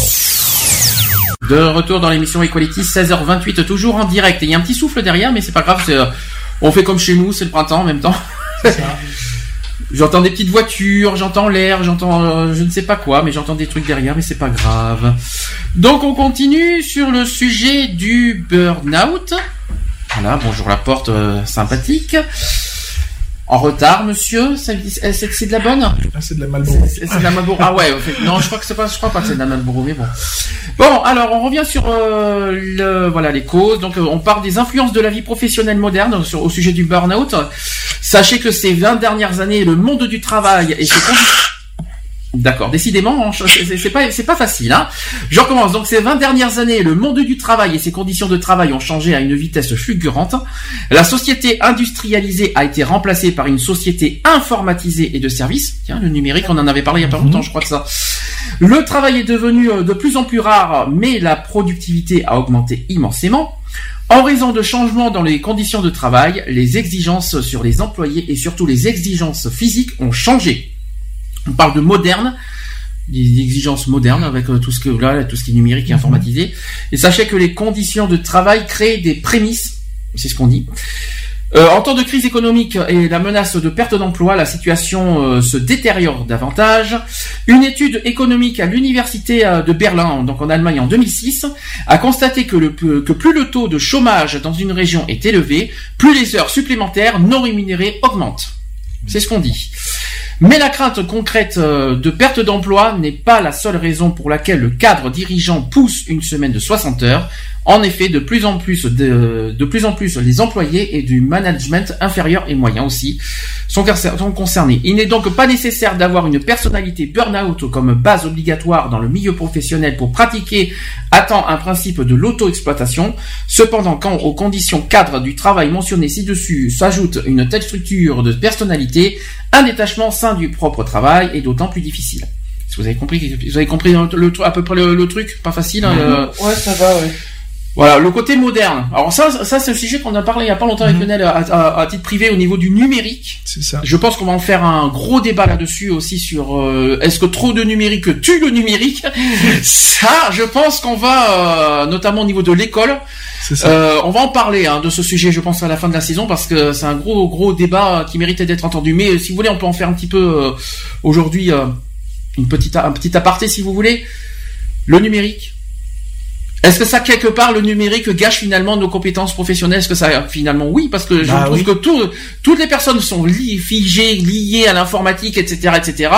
De retour dans l'émission Equality, 16h28, toujours en direct. Et il y a un petit souffle derrière, mais c'est pas grave. c'est, euh, on fait comme chez nous, c'est le printemps en même temps. j'entends des petites voitures, j'entends l'air, j'entends euh, je ne sais pas quoi, mais j'entends des trucs derrière, mais c'est pas grave. Donc on continue sur le sujet du burn-out. Voilà, bonjour la porte euh, sympathique. En retard, monsieur, c'est c'est de la bonne Ah, c'est de la Malboro. c'est c'est de la Marlboro. Ah ouais, en fait, non, je crois que c'est pas, je crois pas que c'est de la mais bon. Bon, alors on revient sur euh, le, voilà les causes. Donc euh, on parle des influences de la vie professionnelle moderne sur, au sujet du burn-out. Sachez que ces 20 dernières années, le monde du travail et ses condi- D'accord, décidément, on- c'est pas, c'est pas facile. Hein. Je recommence. Donc ces 20 dernières années, le monde du travail et ses conditions de travail ont changé à une vitesse fulgurante. La société industrialisée a été remplacée par une société informatisée et de services. Tiens, le numérique, on en avait parlé il y a pas longtemps, je crois que ça. Le travail est devenu euh, de plus en plus rare, mais la productivité a augmenté immensément. En raison de changements dans les conditions de travail, les exigences sur les employés et surtout les exigences physiques ont changé. On parle de moderne, des exigences modernes avec euh, tout ce que là, tout ce qui est numérique et informatisé. Et sachez que les conditions de travail créent des prémices, c'est ce qu'on dit. Euh, en temps de crise économique et la menace de perte d'emploi, la situation euh, se détériore davantage. Une étude économique à l'université de Berlin, donc en Allemagne en 2006, a constaté que, le, que plus le taux de chômage dans une région est élevé, plus les heures supplémentaires non rémunérées augmentent. C'est ce qu'on dit. Mais la crainte concrète euh, de perte d'emploi n'est pas la seule raison pour laquelle le cadre dirigeant pousse une semaine de 60 heures. En effet, de plus en plus de, de plus en plus les employés et du management inférieur et moyen aussi sont, concer- sont concernés. Il n'est donc pas nécessaire d'avoir une personnalité burn-out comme base obligatoire dans le milieu professionnel pour pratiquer temps un principe de l'auto-exploitation. Cependant, quand aux conditions cadres du travail mentionnées ci-dessus s'ajoute une telle structure de personnalité, un détachement sein du propre travail est d'autant plus difficile. Vous avez compris, vous avez compris le, le- à peu près le, truc, pas facile. hein, le- Ouais, ça va, ouais. Voilà, le côté moderne. Alors ça, ça c'est un sujet qu'on a parlé il y a pas longtemps avec Lionel à, à- à titre privé au niveau du numérique. C'est ça. Je pense qu'on va en faire un gros débat là-dessus aussi sur euh, est-ce que trop de numérique tue le numérique? ça, je pense qu'on va, euh, notamment au niveau de l'école, ça. euh, on va en parler hein, de ce sujet, je pense à la fin de la saison parce que c'est un gros gros débat qui méritait d'être entendu. Mais euh, si vous voulez, on peut en faire un petit peu euh, aujourd'hui euh, une petite un petit aparté si vous voulez. Le numérique. Est-ce que ça quelque part le numérique gâche finalement nos compétences professionnelles? Est-ce que ça finalement oui parce que je Bah trouve oui. que tout- toutes les personnes sont li- figées, liées à l'informatique, etc., etc.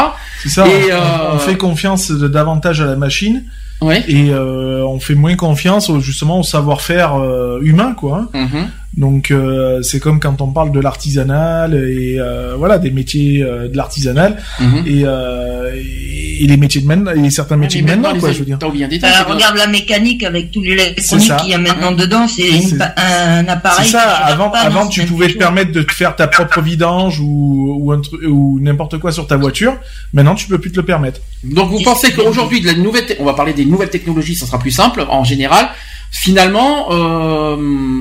C'est ça. Et, on- euh, On fait confiance de- davantage à la machine. Ouais. Et euh, on fait moins confiance au, justement au savoir-faire euh, humain, quoi. hein. Mhm. Donc euh, c'est comme quand on parle de l'artisanal et voilà des métiers de l'artisanal Mhm. et, euh, et, et les métiers de maintenant et certains métiers de maintenant, quoi, je veux dire. Détail. Bah, regarde la mécanique avec tous les électroniques qu'il y a maintenant dedans, c'est un appareil. C'est ça. Avant, pas avant, tu pouvais te permettre de te faire ta propre vidange ou ou, un ou n'importe quoi sur ta voiture. Maintenant, tu peux plus te le permettre. Donc vous pensez qu'aujourd'hui, de la nouvelle, on va parler des nouvelles technologies, ça sera plus simple en général. Finalement, euh,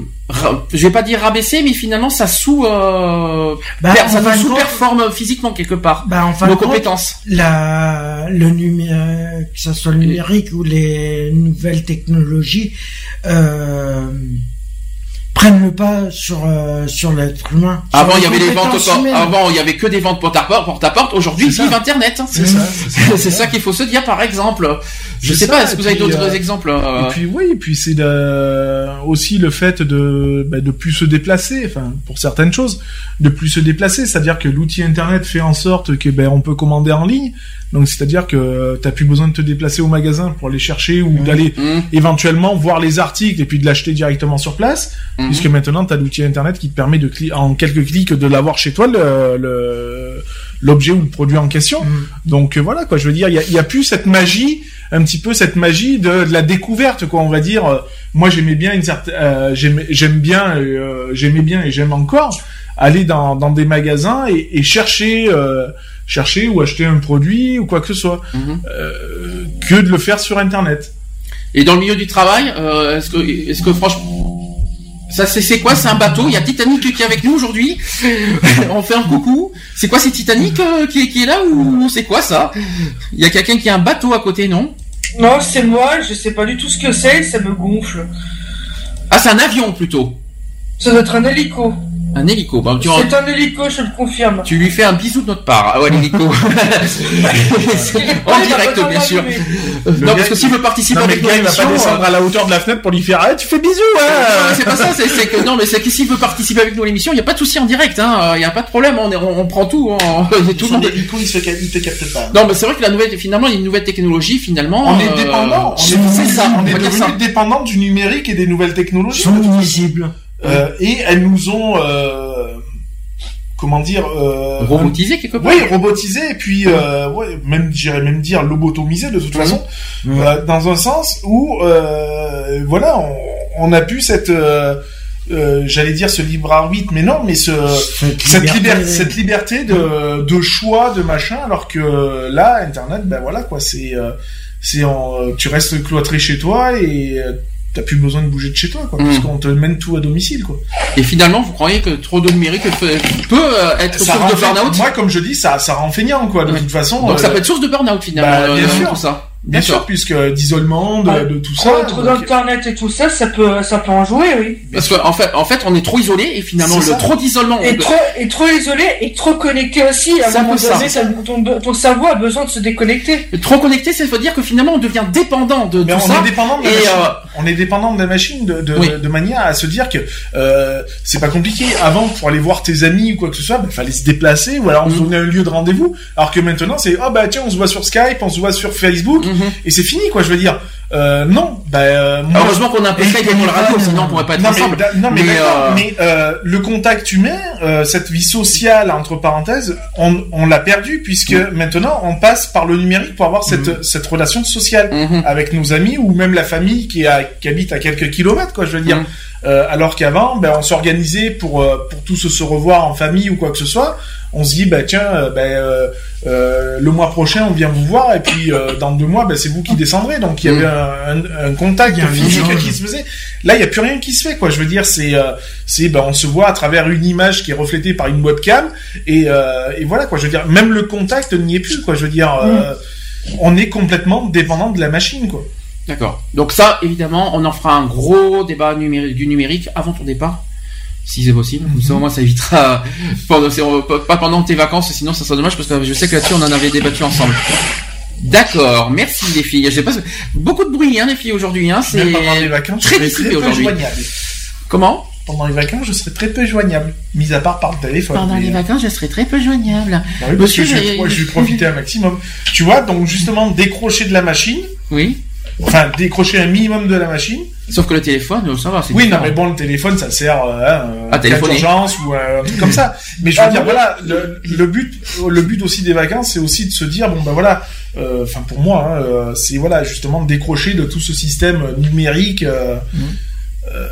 je vais pas dire rabaisser, mais finalement ça sous, euh, Bah, en ça compte- sous-performe physiquement quelque part. Bah, en fin nos de compte, compétences. La, le numérique, que ce soit le numérique ou les nouvelles technologies, euh, prennent le pas sur euh, sur l'être humain. Avant, il y avait les ventes, humaines. avant, il y avait que des ventes porte à porte, porte à porte. Aujourd'hui, C'est. Internet. C'est ça, c'est ça qu'il faut se dire, par exemple. Je sais ça, pas, est-ce que vous avez d'autres euh, exemples euh, Et puis oui, et puis c'est de- aussi le fait de bah, de plus se déplacer, enfin pour certaines choses, de plus se déplacer, c'est-à-dire que l'outil internet fait en sorte que ben on peut commander en ligne, donc c'est-à-dire que t'as plus besoin de te déplacer au magasin pour aller chercher ou d'aller Mmh. éventuellement voir les articles et puis de l'acheter directement sur place, Mhm. puisque maintenant t'as l'outil internet qui te permet de en quelques clics de l'avoir chez toi le le- l'objet ou le produit en question. Donc euh, voilà quoi, je veux dire, il y a, y a plus cette magie, un petit peu cette magie de, de la découverte quoi. On va dire, euh, moi j'aimais bien une certaine, euh, j'aimais j'aime bien, euh, j'aimais bien et j'aime encore aller dans, dans des magasins et, et chercher euh, chercher ou acheter un produit ou quoi que ce soit, Mhm. euh, que de le faire sur internet. Et dans le milieu du travail, euh, est-ce que, est-ce que franchement, ça c'est, c'est quoi? C'est un bateau? Il y a Titanic qui est avec nous aujourd'hui. On fait un coucou. C'est quoi c'est Titanic euh, qui, est, qui est là ou c'est quoi ça? Il y a quelqu'un qui a un bateau à côté, non? Non, c'est moi, je sais pas du tout ce que c'est, ça me gonfle. Ah, c'est un avion plutôt. Ça doit être un hélico. Un hélico. Bah, tu, C'est un hélico, je le confirme. tu lui fais un bisou de notre part. Ah ouais, l'hélico. en direct, bien sûr. Le non, gars, parce que s'il veut participer Non mais avec gars il va pas descendre euh, à la hauteur de la fenêtre pour lui faire ah, tu fais bisous Non, hein mais c'est pas ça, c'est, que non, mais c'est que s'il veut participer avec nous à l'émission, il y a pas de souci en direct, hein, il y a pas de problème, on, est, on, on prend tout, hein, tout le monde. hélico il se il te capte pas. Non, mais c'est vrai que la nouvelle, finalement, il y a une nouvelle technologie, finalement. On est euh, dépendant, c'est, ça, on est devenu dépendant du numérique et des nouvelles Ils technologies. sont invisibles. Euh, et elles nous ont, euh, comment dire, euh, Robotisé quelque part. Oui, robotisé et puis euh, ouais, même j'irais même dire lobotomisé de toute façon, dans un sens où voilà, on, on a pu cette euh, j'allais dire ce libre arbitre, mais non, mais ce cette, liberté. cette liberté de, de choix, de machin, alors que là, Internet, ben voilà quoi, c'est c'est en- tu restes cloîtré chez toi et t'as plus besoin de bouger de chez toi, quoi, Mm. puisqu'on te mène tout à domicile, quoi. Et finalement, vous croyez que trop de numérique peut, euh, être Ça source de burn-out Moi, comme je dis, ça, ça rend feignant, quoi, de Ouais. toute façon. Donc ça euh, peut être source de burn-out finalement, bah, bien euh, sûr. tout ça. Bien sûr, puisque d'isolement, de, de tout Trop, ça. trop donc- d'internet et tout ça, ça peut, ça peut en jouer, oui. Parce qu'en fait, en fait, on est trop isolé et finalement, le trop d'isolement. Et trop, et trop isolé et trop connecté aussi. À un moment donné, ça- ton, ton cerveau a besoin de se déconnecter. Trop connecté, ça veut dire que finalement, on devient dépendant de Mais tout on ça. est dépendant de la et, machine. euh, On est dépendant de la machine de, de, Oui. de manière à se dire que euh, c'est pas compliqué. Avant, pour aller voir tes amis ou quoi que ce soit, il fallait se déplacer ou alors on se Mhm. donnait un lieu de rendez-vous. Alors que maintenant, c'est oh bah tiens, on se voit sur Skype, on se voit sur Facebook Mhm. Et c'est fini quoi. Je veux dire, euh, non. Bah euh, moi, Heureusement qu'on a un peu Skype pour la radio, sinon on pourrait pas être non ensemble. mais, non mais, Mais, d'accord, euh, mais euh, le contact humain, euh, cette vie sociale entre parenthèses, on, on l'a perdu puisque Mm. maintenant on passe par le numérique pour avoir cette, cette relation sociale Mhm. avec nos amis ou même la famille qui, a, qui habite à quelques kilomètres quoi je veux dire Mhm. Euh, alors qu'avant ben on s'organisait pour pour tous se revoir en famille ou quoi que ce soit on se dit bah tiens euh, ben euh, euh, le mois prochain on vient vous voir et puis euh, dans deux mois ben c'est vous qui descendrez. Donc il y avait un, un, un contact Il y a un physique qui se faisait. Là il y a plus rien qui se fait quoi. Je veux dire c'est euh, c'est ben on se voit à travers une image qui est reflétée par une webcam et euh, et voilà quoi. Je veux dire même le contact n'y est plus quoi. Je veux dire euh, on est complètement dépendant de la machine quoi. D'accord. Donc ça, évidemment, on en fera un gros débat numérique, du numérique avant ton départ, si c'est possible. Comme ça, au moins, ça évitera pendant, pas pendant tes vacances, sinon ça serait dommage parce que je sais que là-dessus, on en avait débattu ensemble. D'accord, merci les filles. Je sais pas, beaucoup de bruit, hein, les filles aujourd'hui. Hein, c'est pendant les vacances je très serai dissipé très peu aujourd'hui. joignable Comment? Pendant les vacances je serai très peu joignable mis à part par le téléphone Pendant mais, les euh, vacances, je serai très peu joignable. bah oui, parce Monsieur, que je, moi, je vais profiter un maximum tu vois donc justement décrocher de la machine Oui. enfin décrocher un minimum de la machine Sauf que le téléphone, ça va. c'est Oui, non, différent. mais bon, le téléphone, ça sert euh, hein, À à téléphoner. d'urgence ou euh, un truc comme ça. Mais je veux Ah, dire, voilà, le, le but, le but aussi des vacances, c'est aussi de se dire, bon ben voilà, euh, enfin pour moi, hein, c'est voilà justement de décrocher de tout ce système numérique euh, euh,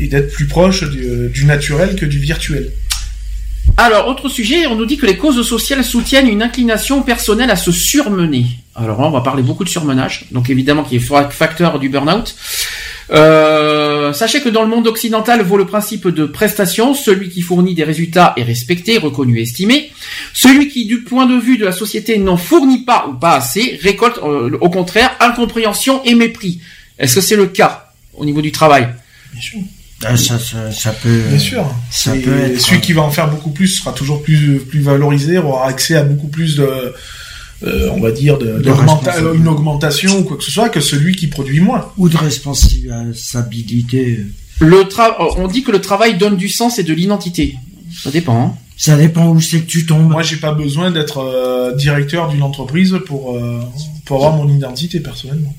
et d'être plus proche du, du naturel que du virtuel. Alors, autre sujet, on nous dit que les causes sociales soutiennent une inclination personnelle à se surmener. Alors on va parler beaucoup de surmenage, donc évidemment qui est fa- facteur du burn-out. Euh, sachez que dans le monde occidental vaut le principe de prestation, celui qui fournit des résultats est respecté, reconnu estimé. Celui qui, du point de vue de la société, n'en fournit pas ou pas assez, récolte euh, au contraire incompréhension et mépris. Est-ce que c'est le cas au niveau du travail? Ah, ça, ça, ça peut. Bien sûr. Ça Et peut être. Celui qui va en faire beaucoup plus sera toujours plus plus valorisé, aura accès à beaucoup plus de, euh, on va dire, de, De une augmentation ou quoi que ce soit que celui qui produit moins. Ou de responsabilité. Le tra- on dit que le travail donne du sens et de l'identité. Ça dépend. Hein. Ça dépend où c'est que tu tombes. Moi, j'ai pas besoin d'être euh, directeur d'une entreprise pour euh, pour avoir mon identité personnellement.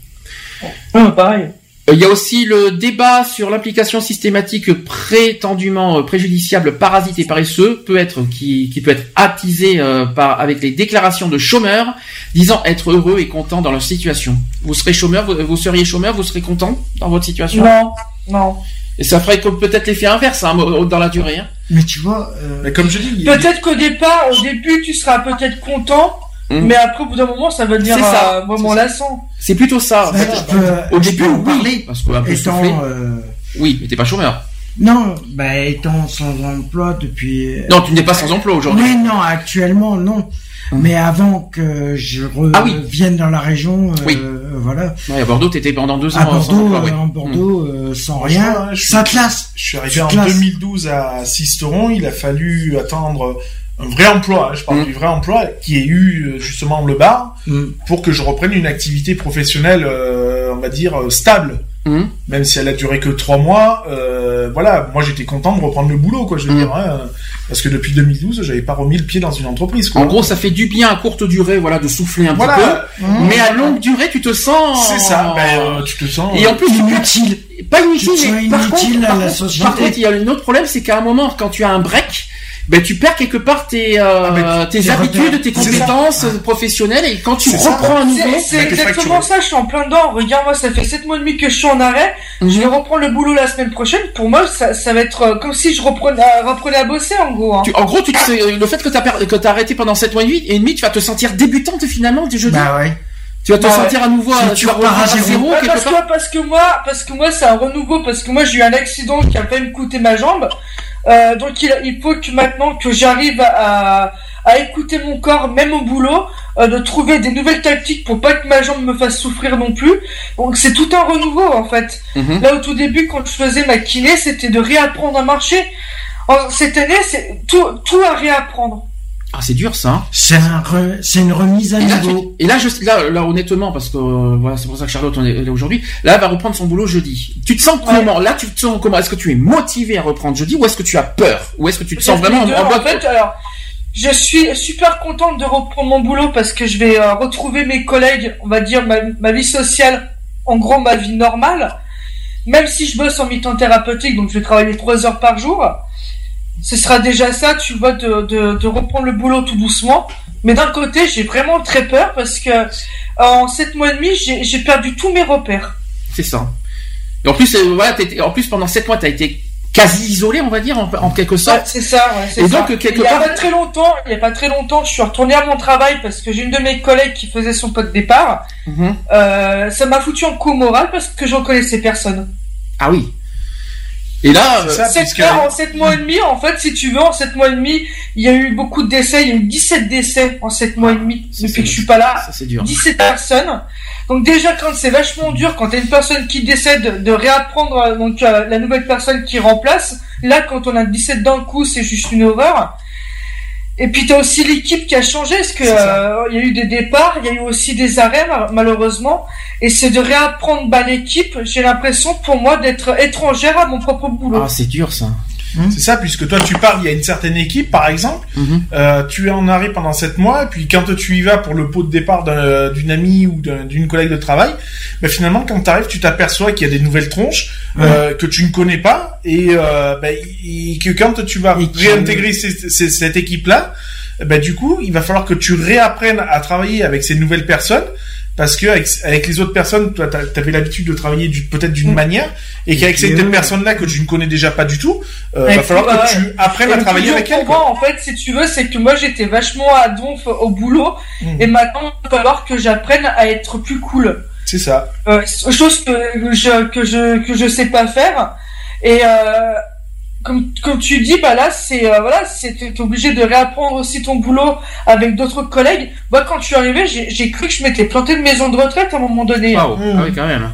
Ouais, pareil. Euh, Il y a aussi le débat sur l'implication systématique prétendument euh, préjudiciable, parasite et paresseux peut être qui, qui peut être attisé euh, par avec les déclarations de chômeurs disant être heureux et content dans leur situation. Vous serez chômeur, vous, vous seriez chômeur, vous serez content dans votre situation? Non, non. Et ça ferait peut-être l'effet inverse hein, dans la durée. Hein. Mais tu vois. euh, Mais comme je dis, Peut-être qu'au départ, au début, tu seras peut-être content, Mm. mais après, au bout d'un moment, ça va devenir c'est ça. lassant. C'est plutôt ça. en bah, fait. peux- Au début, oui, parler. parce que un peu étant. soufflé. euh, Oui, mais t'es pas chômeur. Non, bah étant sans emploi depuis. Non, tu n'es pas sans emploi aujourd'hui. Oui, non, actuellement non. Hum. Mais avant que je Ah oui. revienne dans la région, euh, Oui. voilà, Ouais, à Bordeaux, t'étais pendant deux ans à sans Bordeaux, emploi, oui. euh, en Bordeaux, euh, sans rien, je ça. Je suis arrivé en classes. 2012 à Sisteron, il a fallu attendre un vrai emploi, hein, je parle Mm. du vrai emploi, qui ait eu euh, justement le bar, Mm. pour que je reprenne une activité professionnelle, euh, on va dire, euh, stable. Hum. Même si elle a duré que trois mois, euh, voilà, moi j'étais content de reprendre le boulot, quoi, je veux Mm. dire, hein, parce que depuis 2012, j'avais pas remis le pied dans une entreprise, quoi. En gros, ça fait du bien à courte durée, voilà, de souffler un petit peu. Mais à longue durée, tu te sens. c'est ça, ben, euh, tu te sens... Et en plus, Inutile. pas inutile, mais par inutile à par la contre- société. par contre, il y a un autre problème, c'est qu'à un moment, quand tu as un break, ben tu perds quelque part tes, euh, Ah, tes habitudes, repères. tes compétences professionnelles, et quand tu C'est ça. reprends à nouveau, C'est- Bah, exactement ça, je suis en plein dedans. Regarde, moi, ça fait 7 mois et demi que je suis en arrêt. Mhm. Je vais reprendre le boulot la semaine prochaine. Pour moi, ça, ça va être euh, comme si je reprenais, euh, reprenais à bosser, en gros. Hein. tu- en gros, tu te, sais- le fait que tu as, que t'as arrêté pendant 7 mois et demi, et demi, tu vas te sentir débutante finalement, tu, je dis. Bah ouais. tu vas te Bah ouais. sentir à nouveau, Si euh, tu vas à reprendre à zéro. quelque parce, part. que, parce que moi, parce que moi, c'est un renouveau, parce que moi, j'ai eu un accident qui a failli me coûter ma jambe. Euh, donc, il, il faut que maintenant que j'arrive à, à écouter mon corps, même au boulot, euh, de trouver des nouvelles tactiques pour pas que ma jambe me fasse souffrir non plus. Donc c'est tout un renouveau en fait. Mhm. Là au tout début quand je faisais ma kiné, c'était de réapprendre à marcher. Cette année, c'est tout, tout à réapprendre. Ah, c'est dur ça. hein. C'est un re- c'est une remise à Et là, niveau. tu- et là, je, là, là, honnêtement, parce que euh, voilà, c'est pour ça que Charlotte on est, aujourd'hui. Là, elle va reprendre son boulot jeudi. Tu te sens comment? Là, tu te sens comment? Est-ce que tu es motivé à reprendre jeudi ou est-ce que tu as peur? Ou est-ce que tu te sens vraiment en en fait, alors, je suis super contente de reprendre mon boulot parce que je vais euh, retrouver mes collègues, on va dire ma, ma vie sociale, en gros ma vie normale. Même si je bosse en mi-temps thérapeutique, donc je vais travailler trois heures par jour, ce sera déjà ça, tu vois, de, de, de reprendre le boulot tout doucement. Mais d'un côté, j'ai vraiment très peur parce que en sept mois et demi, j'ai perdu tous mes repères. C'est ça. Et en plus, euh, voilà, en plus pendant 7 mois, t'as été quasi isolé, on va dire, en, en quelque Ouais, sorte. c'est ça, ouais, c'est Et ça. donc, quelque il y a part- pas très longtemps, il y a pas très longtemps, je suis retourné à mon travail parce que j'ai une de mes collègues qui faisait son pot de départ. Mhm. Euh, ça m'a foutu en coup moral parce que j'en connaissais personne. Ah oui. Et là, euh, ça, Sept puisque- mois- en 7 mois et demi, en fait, si tu veux, en 7 mois et demi, il y a eu beaucoup de décès, il y a eu 17 décès en 7 mois et demi ça, depuis que je suis pas là. ça, dur. 17 personnes. Donc déjà quand c'est vachement dur quand t'as une personne qui décède de réapprendre euh, donc euh, la nouvelle personne qui remplace. Là quand on a 17 d'un coup c'est juste une horreur. Et puis t'as aussi l'équipe qui a changé parce que euh, il y a eu des départs, il y a eu aussi des arrêts mal- malheureusement. Et c'est de réapprendre bah, l'équipe. J'ai l'impression pour moi d'être étrangère à mon propre boulot. ah, c'est dur ça. C'est ça, puisque toi tu pars, il y a une certaine équipe, par exemple, Mhm. euh, tu es en arrêt pendant 7 mois, et puis quand tu y vas pour le pot de départ d'un- d'une amie ou d'un- d'une collègue de travail, ben finalement quand tu arrives, tu t'aperçois qu'il y a des nouvelles tronches euh, que tu ne connais pas, et euh, ben, et que quand tu vas réintégrer ces- ces- cette équipe-là, ben du coup, il va falloir que tu réapprennes à travailler avec ces nouvelles personnes. Parce que avec, avec les autres personnes, toi, t'as- t'avais l'habitude de travailler du- peut-être d'une Mm. manière, et qu'avec cette eux- personne-là que tu ne connais déjà pas du tout, euh, va puis, falloir que ouais. tu apprennes Et à le travailler avec elle. moi, en fait, si tu veux, c'est que moi j'étais vachement à donf au boulot, Mm. et maintenant il va falloir que j'apprenne à être plus cool. C'est ça. Euh, chose que je que je que je sais pas faire. Et euh, comme comme tu dis, bah là c'est euh, voilà, c'est t'es obligé de réapprendre aussi ton boulot avec d'autres collègues. Moi, quand je suis arrivé, j'ai cru que je m'étais planté de maison de retraite à un moment donné. Ah oui, quand même.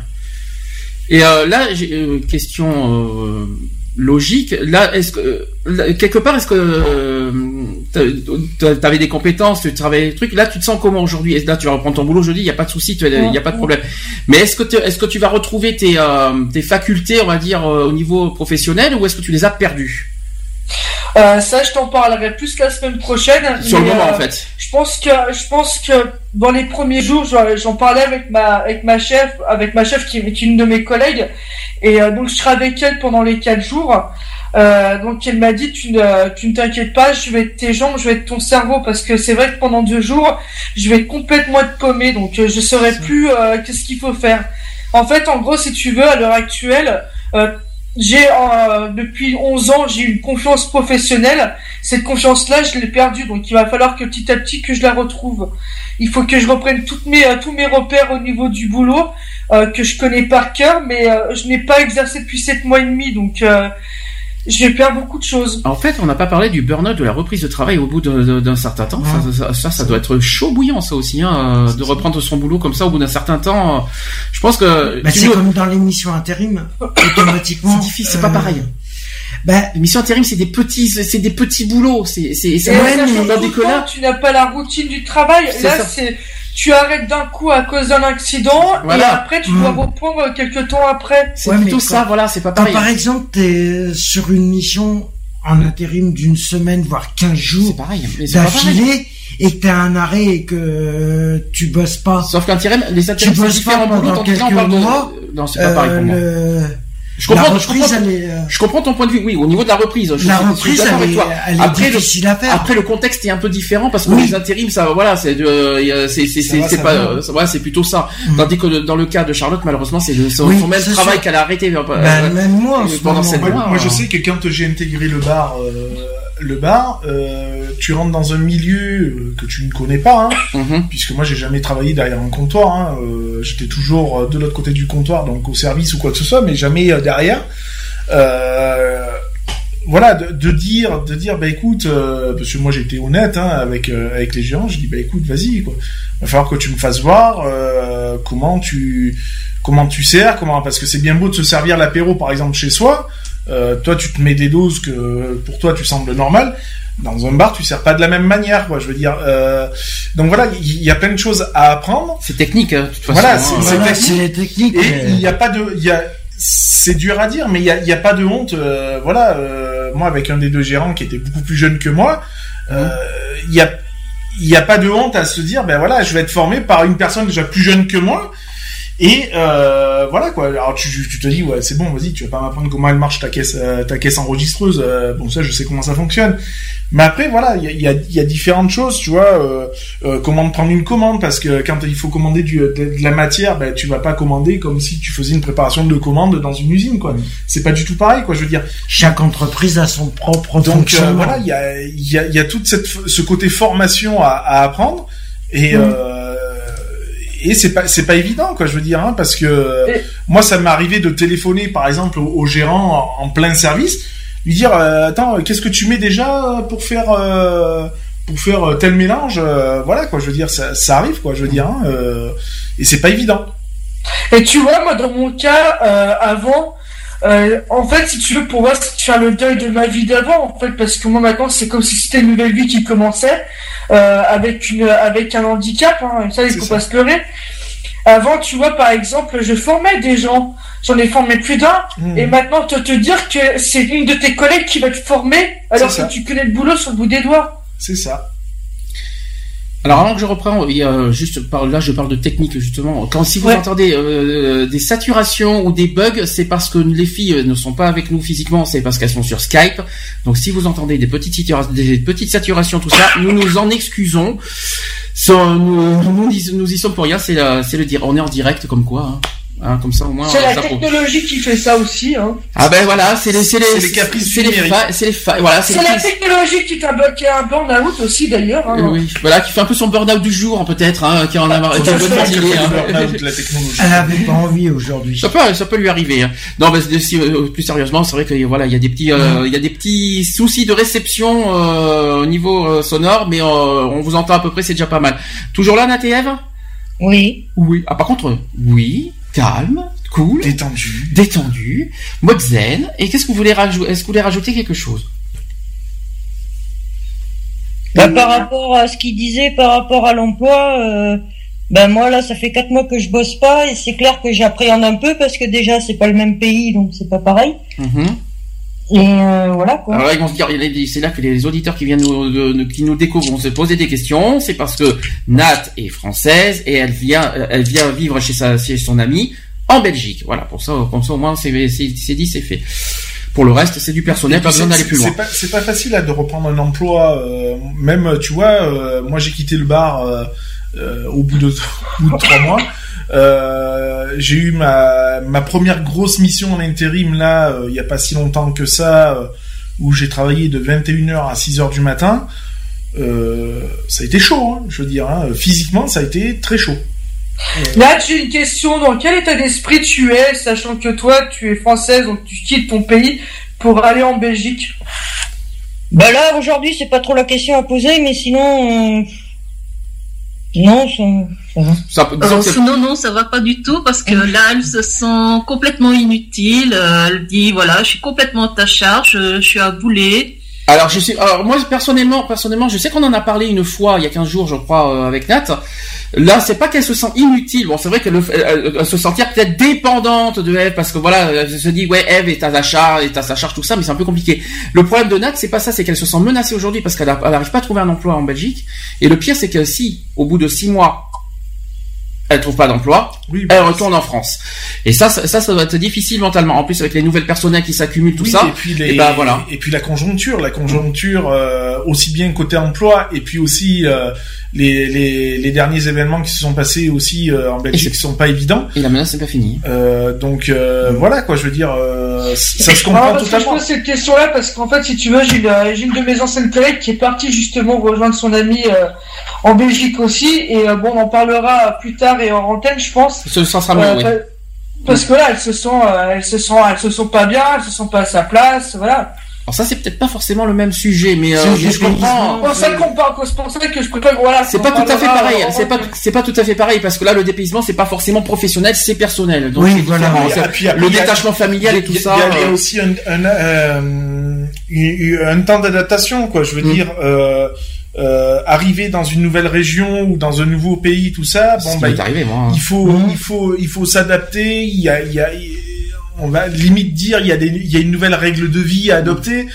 Et euh, là, j'ai une question euh, logique. Là, est-ce que là, quelque part, est-ce que euh, t'avais des compétences, tu travaillais des trucs. Là, tu te sens comment aujourd'hui? Là, tu vas reprendre ton boulot jeudi? Il y a pas de souci, il y a pas de problème. Mais est-ce que tu- est-ce que tu vas retrouver tes euh, tes facultés, on va dire, euh, au niveau professionnel, ou est-ce que tu les as perdues? Euh, ça, je t'en parlerai plus la semaine prochaine. sur le moment, euh, en fait Je pense que je pense que dans les premiers jours, j'en j'en parlais avec ma avec ma chef, avec ma chef qui, qui est une de mes collègues, et euh, donc je serai avec elle pendant les quatre jours. Euh, donc elle m'a dit tu ne tu ne t'inquiètes pas, je vais être tes jambes, je vais être ton cerveau parce que c'est vrai que pendant deux jours, je vais être complètement être paumé, donc euh, je saurai plus euh, qu'est-ce qu'il faut faire. En fait, en gros, si tu veux, à l'heure actuelle, euh, j'ai euh, depuis 11 ans, j'ai une confiance professionnelle. Cette confiance-là, je l'ai perdue, donc il va falloir que petit à petit que je la retrouve. Il faut que je reprenne toutes mes tous mes repères au niveau du boulot que je connais par cœur, mais euh, je n'ai pas exercé depuis 7 mois et demi, donc euh, je vais perdre beaucoup de choses. En fait, on n'a pas parlé du burn-out, de la reprise de travail au bout d'un certain temps. Ça, ça, ça, ça doit être chaud bouillant, ça aussi, hein, euh, de reprendre son boulot comme ça au bout d'un certain temps. euh, Je pense que Bah, tu c'est nous- comme dans l'émission intérim, automatiquement. c'est difficile, c'est pas euh, pareil. Bah, L'émission intérim, c'est des petits, c'est des petits boulots. C'est, c'est, c'est collabs. tu n'as pas la routine du travail. Là, c'est tu arrêtes d'un coup à cause d'un accident et après tu dois Mm. reprendre quelques temps après. C'est Ouais, plutôt ça, voilà, c'est pas quand pareil. par exemple t'es sur une mission en intérim d'une semaine, voire 15 C'est jours d'affilée, et que t'as un arrêt et que tu bosses pas, Sauf qu'intérim, les intérims, c'est bosses pas pendant quelques parle de- mois, Non, c'est pas pareil euh, pour moi. le- Je comprends, je reprise, comprends, elle est, euh, je comprends ton point de vue. Oui, au niveau de la reprise. Je la suis- je suis reprise, elle avec est, toi. elle est Après, le- difficile à faire. Après le contexte est un peu différent parce que Oui. les intérims ça voilà c'est ça pas va. euh, c'est plutôt ça Mm. tandis que dans le cas de Charlotte malheureusement c'est le- son, Oui, même travail qu'elle a arrêté euh, Bah, euh, même moi, euh, pendant moment, sept Moi, moi, je euh, sais que quand j'ai intégré le bar, euh, le bar, euh, tu rentres dans un milieu euh, que tu ne connais pas, hein, mhm. puisque moi j'ai jamais travaillé derrière un comptoir. Hein, euh, J'étais toujours de l'autre côté du comptoir, donc au service ou quoi que ce soit, mais jamais derrière. Voilà, de, de dire, de dire, bah écoute, parce que moi j'étais honnête hein, avec avec les géants, je dis bah écoute, vas-y quoi, va falloir que tu me fasses voir comment tu comment tu sers, comment parce que c'est bien beau de se servir l'apéro par exemple chez soi, euh, toi tu te mets des doses que pour toi tu sembles normal. Dans un bar, tu sers pas de la même manière, quoi. Je veux dire, euh, donc voilà, il y, a plein de choses à apprendre. C'est technique, hein, de toute façon. Voilà, hein. c'est Voilà, technique. Et il n'y a pas de, il y a, c'est dur à dire, mais il y a, y a pas de honte. euh, voilà, euh, moi avec un des deux gérants qui était beaucoup plus jeune que moi, euh, il y a, il y a pas de honte à se dire, ben voilà, je vais être formé par une personne déjà plus jeune que moi. Et euh, voilà quoi. Alors tu, tu te dis ouais c'est bon vas-y tu vas pas m'apprendre comment elle marche ta caisse euh, ta caisse enregistreuse. euh, bon ça je sais comment ça fonctionne. Mais après voilà il y a, y, a, y a différentes choses tu vois. Euh, euh, comment prendre une commande parce que quand il faut commander du, de, de la matière ben tu vas pas commander comme si tu faisais une préparation de commande dans une usine quoi. C'est pas du tout pareil quoi je veux dire. Chaque entreprise a son propre Donc euh, voilà, il y a, il y, a, y a toute cette, ce côté formation à, à apprendre et Mm. Et c'est pas c'est pas évident quoi je veux dire hein, parce que Et- moi ça m'est arrivé de téléphoner par exemple au, au gérant en, en plein service lui dire euh, attends qu'est-ce que tu mets déjà pour faire euh, pour faire euh, tel mélange euh, voilà quoi je veux dire ça, ça arrive quoi je veux dire hein, euh, et c'est pas évident. Et tu vois, moi, dans mon cas, euh, avant, euh, en fait, si tu veux, pour moi, c'est de faire le deuil de ma vie d'avant, en fait, parce que moi, maintenant, c'est comme si c'était une nouvelle vie qui commençait, euh, avec une, avec un handicap, hein, ça, il faut ça. pas se leurrer. Avant, tu vois, par exemple, je formais des gens, j'en ai formé plus d'un, Mmh. et maintenant, te, te dire que c'est une de tes collègues qui va te former, alors ça. que tu connais le boulot sur le bout des doigts. c'est ça Alors avant que je reprends, il y a juste par là je parle de technique justement. Quand si vous Ouais. entendez euh, des saturations ou des bugs, c'est parce que les filles ne sont pas avec nous physiquement, c'est parce qu'elles sont sur Skype. Donc si vous entendez des petites saturations, des petites saturations, tout ça, nous nous en excusons. Sans- nous, nous, y- nous y sommes pour rien, c'est c'est le dire. On est en direct comme quoi. Hein. Hein, comme ça au moins. c'est la technologie qui fait ça aussi, hein. Ah ben voilà, c'est les, c'est les, les caprices c'est du les, numérique. fa- c'est les fa- voilà, c'est la technologie qui t'a bloqué un burn-out aussi, d'ailleurs. hein. Oui, voilà, qui fait un peu son burn-out du jour, hein, peut-être, hein, qui en a marre, hein. la technologie Elle avait pas envie aujourd'hui. Ça peut, ça peut lui arriver. Hein. Non, mais si, euh, plus sérieusement, c'est vrai que voilà, il y a des petits, euh, il y a des petits soucis de réception euh, au niveau euh, sonore, mais euh, on vous entend à peu près, c'est déjà pas mal. Toujours là, Nat et Ève? Oui. Oui. Ah, par contre, oui, calme, cool, détendu détendu, mode zen. Et qu'est-ce que vous voulez rajouter Est-ce que vous voulez rajouter quelque chose? Bah, par rapport à ce qu'il disait par rapport à l'emploi, euh, ben moi là ça fait quatre mois que je bosse pas et c'est clair que j'appréhende un peu parce que déjà c'est pas le même pays donc c'est pas pareil. Mhm. Et euh, voilà quoi. Alors là, ils vont se dire, c'est là que les auditeurs qui viennent nous, de- qui nous découvrent vont se poser des questions. C'est parce que Nat est française et elle vient, euh, elle vient vivre chez sa, chez son amie en Belgique. Voilà, pour ça, comme ça au moins c'est, dit, c'est fait. Pour le reste, c'est du personnel, pas besoin d'aller plus c'est loin. pas- C'est pas, facile là, de reprendre un emploi. euh, même, tu vois, euh, moi j'ai quitté le bar euh, euh, au bout de, au bout de trois mois. Euh, j'ai eu ma, ma première grosse mission en intérim là, euh, il y a pas si longtemps que ça, euh, où j'ai travaillé de 21h à 6h du matin. Euh, ça a été chaud, hein, je veux dire. Hein. Physiquement, ça a été très chaud. Là, j'ai une question. Dans quel état d'esprit tu es, sachant que toi, tu es française, donc tu quittes ton pays pour aller en Belgique? Bah là aujourd'hui c'est pas trop la question à poser mais sinon euh, non ça, ça va. Ça, Euh, que- non, non, ça va pas du tout parce que là, elle se sent complètement inutile. Euh, Elle dit voilà, je suis complètement à ta charge, euh, je suis à bouler. Alors je sais, alors moi personnellement, personnellement, je sais qu'on en a parlé une fois il y a 15 jours, je crois, euh, avec Nat. Là, c'est pas qu'elle se sent inutile. Bon, c'est vrai qu'elle elle- elle- elle se sentir peut-être dépendante de Eve parce que voilà, elle se dit ouais, Eve est à sa charge, est à sa charge tout ça, mais c'est un peu compliqué. Le problème de Nat, c'est pas ça, c'est qu'elle se sent menacée aujourd'hui parce qu'elle a- elle arrive pas à trouver un emploi en Belgique. Et le pire, c'est que si au bout de six mois elle trouve pas d'emploi, Oui, elle retourne en France. Et ça, ça, ça, va être difficile mentalement. En plus, avec les nouvelles personnels qui s'accumulent, tout Oui, ça. Et puis, les, et ben voilà. et puis la conjoncture, la conjoncture euh, aussi bien côté emploi et puis aussi euh, les, les, les derniers événements qui se sont passés aussi euh, en Belgique qui sont pas évidents. Et la menace n'est pas finie. Euh, donc euh, voilà quoi, je veux dire, euh, ça se comprend Alors, parce que je totalement. pose cette question-là parce qu'en fait, si tu veux, j'ai une, de mes anciennes collègues qui est partie justement rejoindre son ami euh, en Belgique aussi. Et euh, bon, on en parlera plus tard et en antenne, je pense. Mieux, Euh, oui. Parce que là, elle se sent, euh, elle se sent, elle se sent pas bien, elle se sent pas à sa place, voilà. Alors ça c'est peut-être pas forcément le même sujet, mais, euh, je je comprends. Ça. C'est pour ça que je préfère, voilà. C'est pas tout à fait pareil. C'est pas c'est pas tout à fait pareil parce que là le dépaysement c'est pas forcément professionnel, c'est personnel. Donc Oui, c'est voilà. Et C'est- puis après, le détachement familial et tout ça. Il y a, euh, aussi un, un, euh, un temps d'adaptation, quoi. Je veux Mm. dire, euh, euh, arriver dans une nouvelle région ou dans un nouveau pays, tout ça. Bon, bah, m'est arrivé moi. hein. il faut, Mhm. il faut, il faut s'adapter. Il y a, il y a, il- on va limite dire, il y a des, il y a une nouvelle règle de vie à adopter.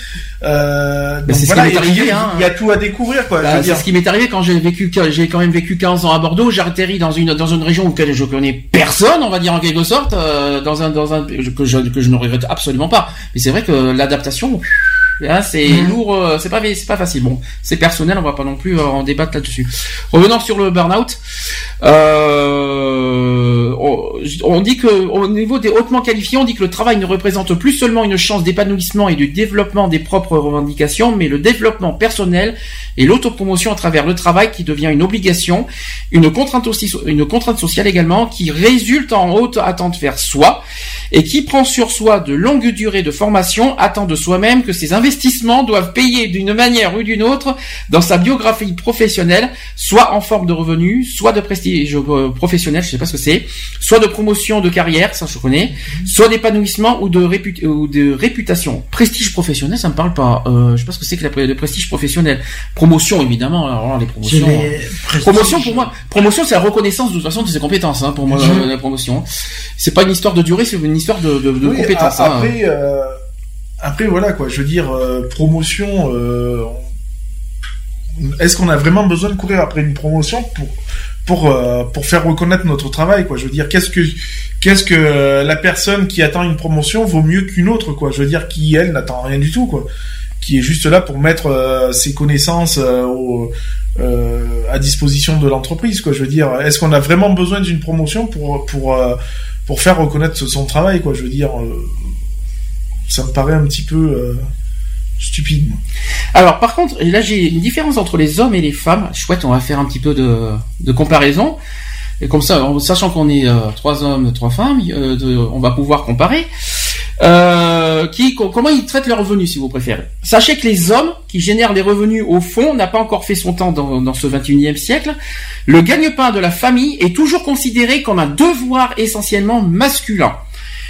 Euh, donc c'est ce qui voilà, m'est il y a- arrivé, il y a- hein. il y a tout à découvrir, quoi. Bah, c'est ce qui m'est arrivé quand j'ai vécu, j'ai quand même vécu 15 ans à Bordeaux. J'ai atterri dans une dans une région où je connais personne, on va dire en quelque sorte, euh, dans un dans un que je que je ne regrette absolument pas. Mais c'est vrai que l'adaptation, là, c'est Mhm. lourd, euh, c'est pas c'est pas facile. Bon, c'est personnel, on va pas non plus euh, en débattre là-dessus. Revenons sur le burn-out. Euh, on, on dit que au niveau des hautement qualifiés, on dit que le travail ne représente plus seulement une chance d'épanouissement et du développement des propres revendications, mais le développement personnel et l'autopromotion à travers le travail qui devient une obligation, une contrainte aussi, une contrainte sociale également qui résulte en haute attente vers soi et qui prend sur soi de longues durées de formation, attend de soi-même que ses investissements doivent payer d'une manière ou d'une autre dans sa biographie professionnelle, soit en forme de revenus, soit de prestige euh, professionnel, je sais pas ce que c'est, soit de promotion de carrière, ça je connais, soit d'épanouissement ou de, réput- ou de réputation. Prestige professionnel, ça me parle pas. Euh, je sais pas ce que c'est que le prestige professionnel. Promotion évidemment, alors les promotions. C'est les euh. Promotion pour moi, promotion c'est la reconnaissance de toute façon de ses compétences hein, pour moi euh, la promotion. C'est pas une histoire de durée, c'est une histoire de, de, de Oui, compétences. hein. Après, euh, après voilà quoi. Je veux dire, euh, promotion. euh, Est-ce qu'on a vraiment besoin de courir après une promotion pour pour euh, pour faire reconnaître notre travail quoi? Je veux dire, qu'est-ce que qu'est-ce que la personne qui attend une promotion vaut mieux qu'une autre quoi? Je veux dire, qui elle n'attend rien du tout quoi qui est juste là pour mettre ses connaissances à disposition de l'entreprise quoi je veux dire est-ce qu'on a vraiment besoin d'une promotion pour pour pour faire reconnaître son travail quoi? Je veux dire ça me paraît un petit peu euh, stupide moi. Alors par contre, là j'ai une différence entre les hommes et les femmes. Chouette, on va faire un petit peu de, de comparaison. Et comme ça, en sachant qu'on est euh, trois hommes, trois femmes, euh, on va pouvoir comparer. Euh, qui, co- comment ils traitent leurs revenus, si vous préférez? Sachez que les hommes qui génèrent les revenus au fond n'a pas encore fait son temps dans, dans ce 21e siècle. Le gagne-pain de la famille est toujours considéré comme un devoir essentiellement masculin.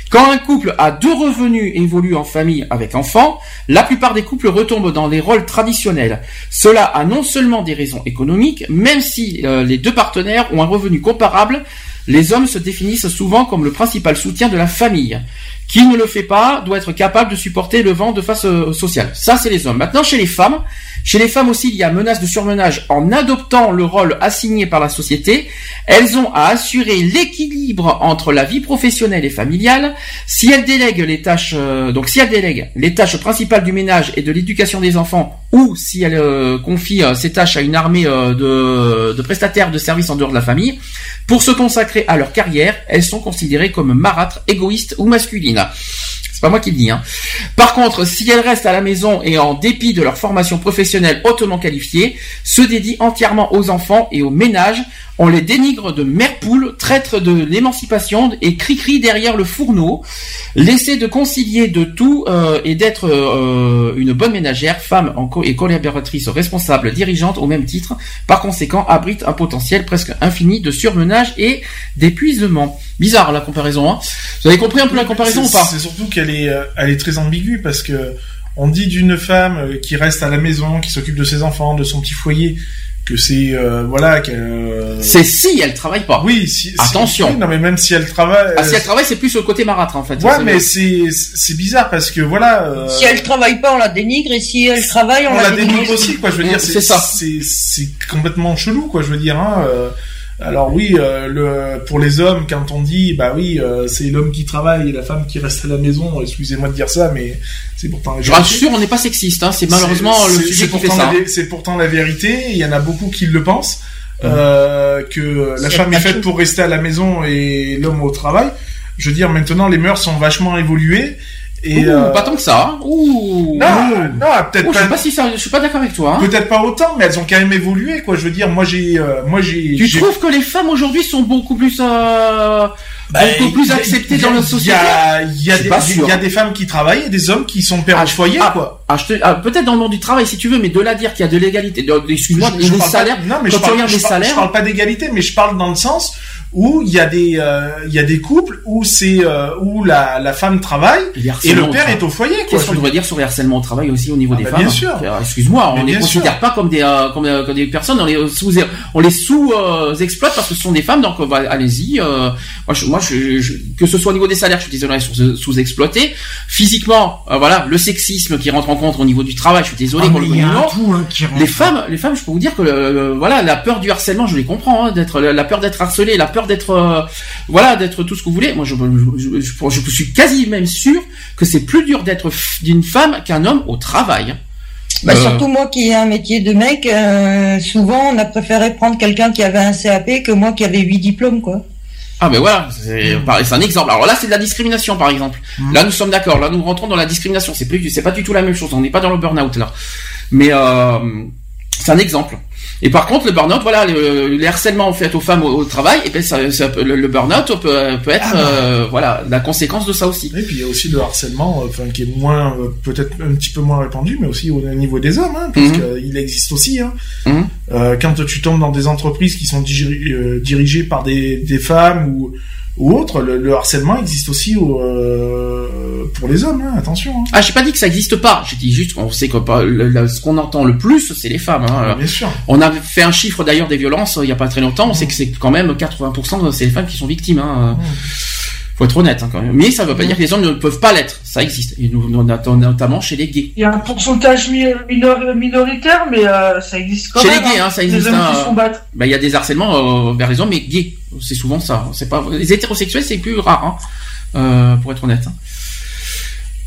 Quand un couple a deux revenus évolue en famille avec enfants, la plupart des couples retombent dans les rôles traditionnels. Cela a non seulement des raisons économiques, même si euh, les deux partenaires ont un revenu comparable, les hommes se définissent souvent comme le principal soutien de la famille. Qui ne le fait pas doit être capable de supporter le vent de face euh, sociale. Ça, c'est les hommes. Maintenant, chez les femmes, chez les femmes aussi, il y a menace de surmenage en adoptant le rôle assigné par la société. Elles ont à assurer l'équilibre entre la vie professionnelle et familiale. Si elles délèguent les tâches, euh, donc si elles délèguent les tâches principales du ménage et de l'éducation des enfants, ou si elles euh, confient euh, ces tâches à une armée euh, de, de prestataires de services en dehors de la famille, pour se consacrer à leur carrière, elles sont considérées comme marâtres, égoïstes ou masculines. C'est pas moi qui le dis. Hein. Par contre, si elles restent à la maison et en dépit de leur formation professionnelle hautement qualifiée, se dédient entièrement aux enfants et au ménage, on les dénigre de mère poule, traître de l'émancipation et cri-cri derrière le fourneau. Laisser de concilier de tout euh, et d'être euh, une bonne ménagère, femme en co- et collaboratrice responsable, dirigeante au même titre, par conséquent abrite un potentiel presque infini de surmenage et d'épuisement. Bizarre la comparaison. Hein. Vous avez compris un peu la comparaison ou pas? C'est surtout qu'elle est, euh, elle est très ambiguë parce que on dit d'une femme qui reste à la maison, qui s'occupe de ses enfants, de son petit foyer, que c'est euh, voilà qu'elle. euh, C'est si elle travaille pas. Oui, si, Attention. non mais même si elle travaille. Ah, si elle travaille, c'est plus le côté marâtre en fait. Ouais, mais c'est c'est bizarre parce que voilà. euh, Si elle travaille pas, on la dénigre, et si elle travaille, on, on la dénigre aussi, quoi. Je veux dire, C'est ça. C'est c'est complètement chelou, quoi. Je veux dire, hein. Alors oui, euh, le pour les hommes, quand on dit, bah oui, euh, c'est l'homme qui travaille et la femme qui reste à la maison. Excusez-moi de dire ça, mais c'est pourtant. la Je rassure, on n'est pas sexiste. Hein. C'est malheureusement le sujet qui fait ça. C'est pourtant la vérité. Il y en a beaucoup qui le pensent. euh, que la femme est faite pour rester à la maison et l'homme au travail. Je veux dire, maintenant les mœurs sont vachement évoluées. Et Ouh, euh, Pas tant que ça. hein. Ouh. non, non, peut-être Ouh, je pas. sais pas si ça, je suis pas d'accord avec toi. hein. Peut-être pas autant, mais elles ont quand même évolué, quoi. Je veux dire, moi j'ai, euh, moi j'ai. Tu trouves que les femmes aujourd'hui sont beaucoup plus, euh, Bah, beaucoup plus il y a- accepté il y a- dans y société? a, il y a Je suis des, pas y a des femmes qui travaillent et des hommes qui sont pères de foyer, ah, quoi. ah, ah, peut-être dans le monde du travail si tu veux, mais de là dire qu'il y a de l'égalité, excuse-moi, pas- salaires, non, mais quand je tu parle, regardes je les parle- salaires, je parle pas d'égalité, mais je parle dans le sens où il y a des, euh, il y a des couples où c'est, euh, où la, la femme travaille et, le père est au foyer. Qu'est-ce Je qu'on devrait dire sur les harcèlements au travail aussi au niveau des bah, femmes bien sûr. Euh, Excuse-moi, on les bien considère pas comme des comme, des personnes, on les sous on les sous euh, exploite parce que ce sont des femmes, donc bah, allez-y. moi, je, moi je, je- que ce soit au niveau des salaires, je suis désolé, sous, exploité. Physiquement, voilà, le sexisme qui rentre en compte au niveau du travail, je suis désolé Ah, pour le hein. Les femmes, les femmes, je peux vous dire que le- le- voilà, la peur du harcèlement, je les comprends, hein, d'être la peur d'être harcelé, la peur d'être euh, voilà, d'être tout ce que vous voulez. Moi, je, je, je- je suis quasi même sûr que c'est plus dur d'être d'une femme qu'un homme au travail. Bah, Euh, Surtout moi qui ai un métier de mec, euh, souvent on a préféré prendre quelqu'un qui avait un CAP que moi qui avais huit diplômes quoi. Ah ben voilà, c'est un exemple. Alors là, c'est de la discrimination, par exemple. Là, nous sommes d'accord. Là, nous rentrons dans la discrimination. C'est plus, c'est pas du tout la même chose. On n'est pas dans le burn-out là. Mais euh, c'est un exemple. Et par contre, le burn-out, voilà, le- les harcèlements faits aux femmes au, au travail, et ben ça, ça peut- le, le burn-out peut, peut être, Ah bah. euh, voilà, la conséquence de ça aussi. Et puis il y a aussi le harcèlement, euh, enfin qui est moins, euh, peut-être un petit peu moins répandu, mais aussi au niveau des hommes, hein, parce Mhm. qu'il existe aussi. Hein. Mhm. Euh, quand tu tombes dans des entreprises qui sont euh, dirigées par des, des femmes ou, ou autres, le, le harcèlement existe aussi au, euh, pour les hommes. Hein, attention. Hein. Ah, j'ai pas dit que ça existe pas. J'ai dit juste qu'on sait que pas, le- le- ce qu'on entend le plus, c'est les femmes. Hein. Bien sûr. On a fait un chiffre d'ailleurs des violences euh, il y a pas très longtemps. On sait que c'est quand même 80% c'est les femmes qui sont victimes. Hein. Faut être honnête hein, quand même. Mais ça veut pas dire que les hommes ne peuvent pas l'être. Ça existe. Et nous, notamment chez les gays. Il y a un pourcentage mi- minor- minoritaire, mais euh, ça existe quand Chez même. les gays, hein, ça existe. Les hommes hein, qui se font battre. bah, il y a des harcèlements euh, vers les hommes, mais gays. C'est souvent ça. C'est pas les hétérosexuels, c'est plus rare, hein, euh, pour être honnête. hein.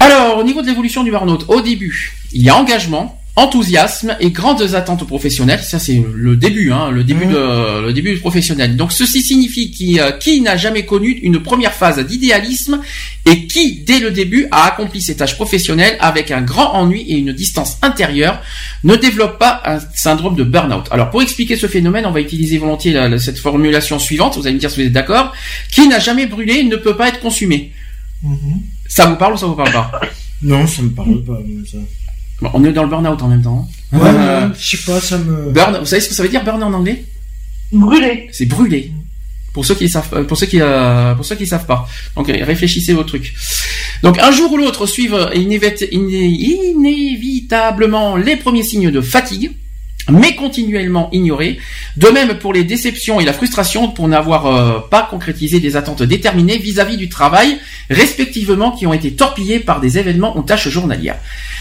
Alors, au niveau de l'évolution du burn-out, au début, il y a engagement, enthousiasme et grandes attentes professionnelles. Ça, c'est le début, hein, le début de, le début du professionnel. Donc, ceci signifie qui, euh, qui n'a jamais connu une première phase d'idéalisme et qui, dès le début, a accompli ses tâches professionnelles avec un grand ennui et une distance intérieure, ne développe pas un syndrome de burn-out. Alors, pour expliquer ce phénomène, on va utiliser volontiers la- la- cette formulation suivante. Vous allez me dire si vous êtes d'accord. Qui n'a jamais brûlé ne peut pas être consumé. Ça vous parle ou ça vous parle pas? Non, ça me parle pas, ça. Bon, On est dans le burn-out en même temps. Ouais, Euh, je sais pas, ça me. burn, vous savez ce que ça veut dire burn en anglais? Brûlé. C'est brûler. Pour ceux qui savent, euh, pour ceux qui, euh, pour ceux qui savent pas. Donc euh, réfléchissez au truc. Donc un jour ou l'autre suivent inévit- iné- inévitablement les premiers signes de fatigue, mais continuellement ignorés. De même pour les déceptions et la frustration pour n'avoir euh, pas concrétisé des attentes déterminées vis-à-vis du travail, respectivement qui ont été torpillées par des événements ou tâches journalières.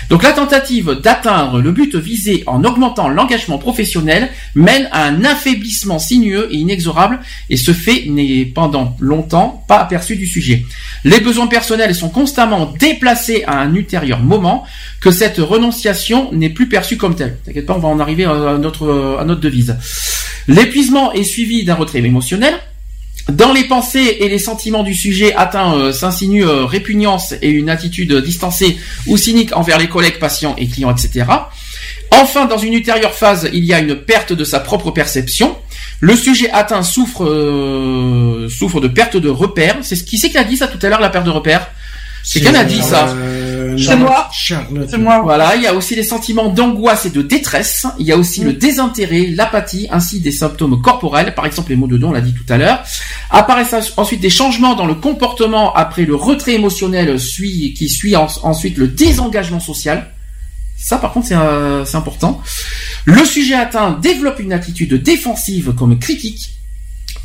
Donc la tentative d'atteindre le but visé en augmentant l'engagement professionnel mène à un affaiblissement sinueux et inexorable et ce fait n'est pendant longtemps pas aperçu du sujet. Les besoins personnels sont constamment déplacés à un ultérieur moment que cette renonciation n'est plus perçue comme telle. T'inquiète pas, on va en arriver à notre, à notre devise. L'épuisement est suivi d'un retrait émotionnel. Dans les pensées et les sentiments du sujet atteint euh, s'insinue euh, répugnance et une attitude distancée ou cynique envers les collègues, patients et clients, etc. Enfin, dans une ultérieure phase, il y a une perte de sa propre perception. Le sujet atteint souffre euh, souffre de perte de repères. C'est ce qui c'est qui a dit ça tout à l'heure, la perte de repères Quelqu'un a dit ça Euh, C'est moi. Charlotte. C'est moi. Voilà, il y a aussi les sentiments d'angoisse et de détresse. Il y a aussi le désintérêt, l'apathie, ainsi des symptômes corporels, par exemple les maux de dos, on l'a dit tout à l'heure. Apparaissent ensuite des changements dans le comportement après le retrait émotionnel suit, qui suit en- ensuite le désengagement social. Ça, par contre, c'est euh, c'est important. Le sujet atteint développe une attitude défensive comme critique,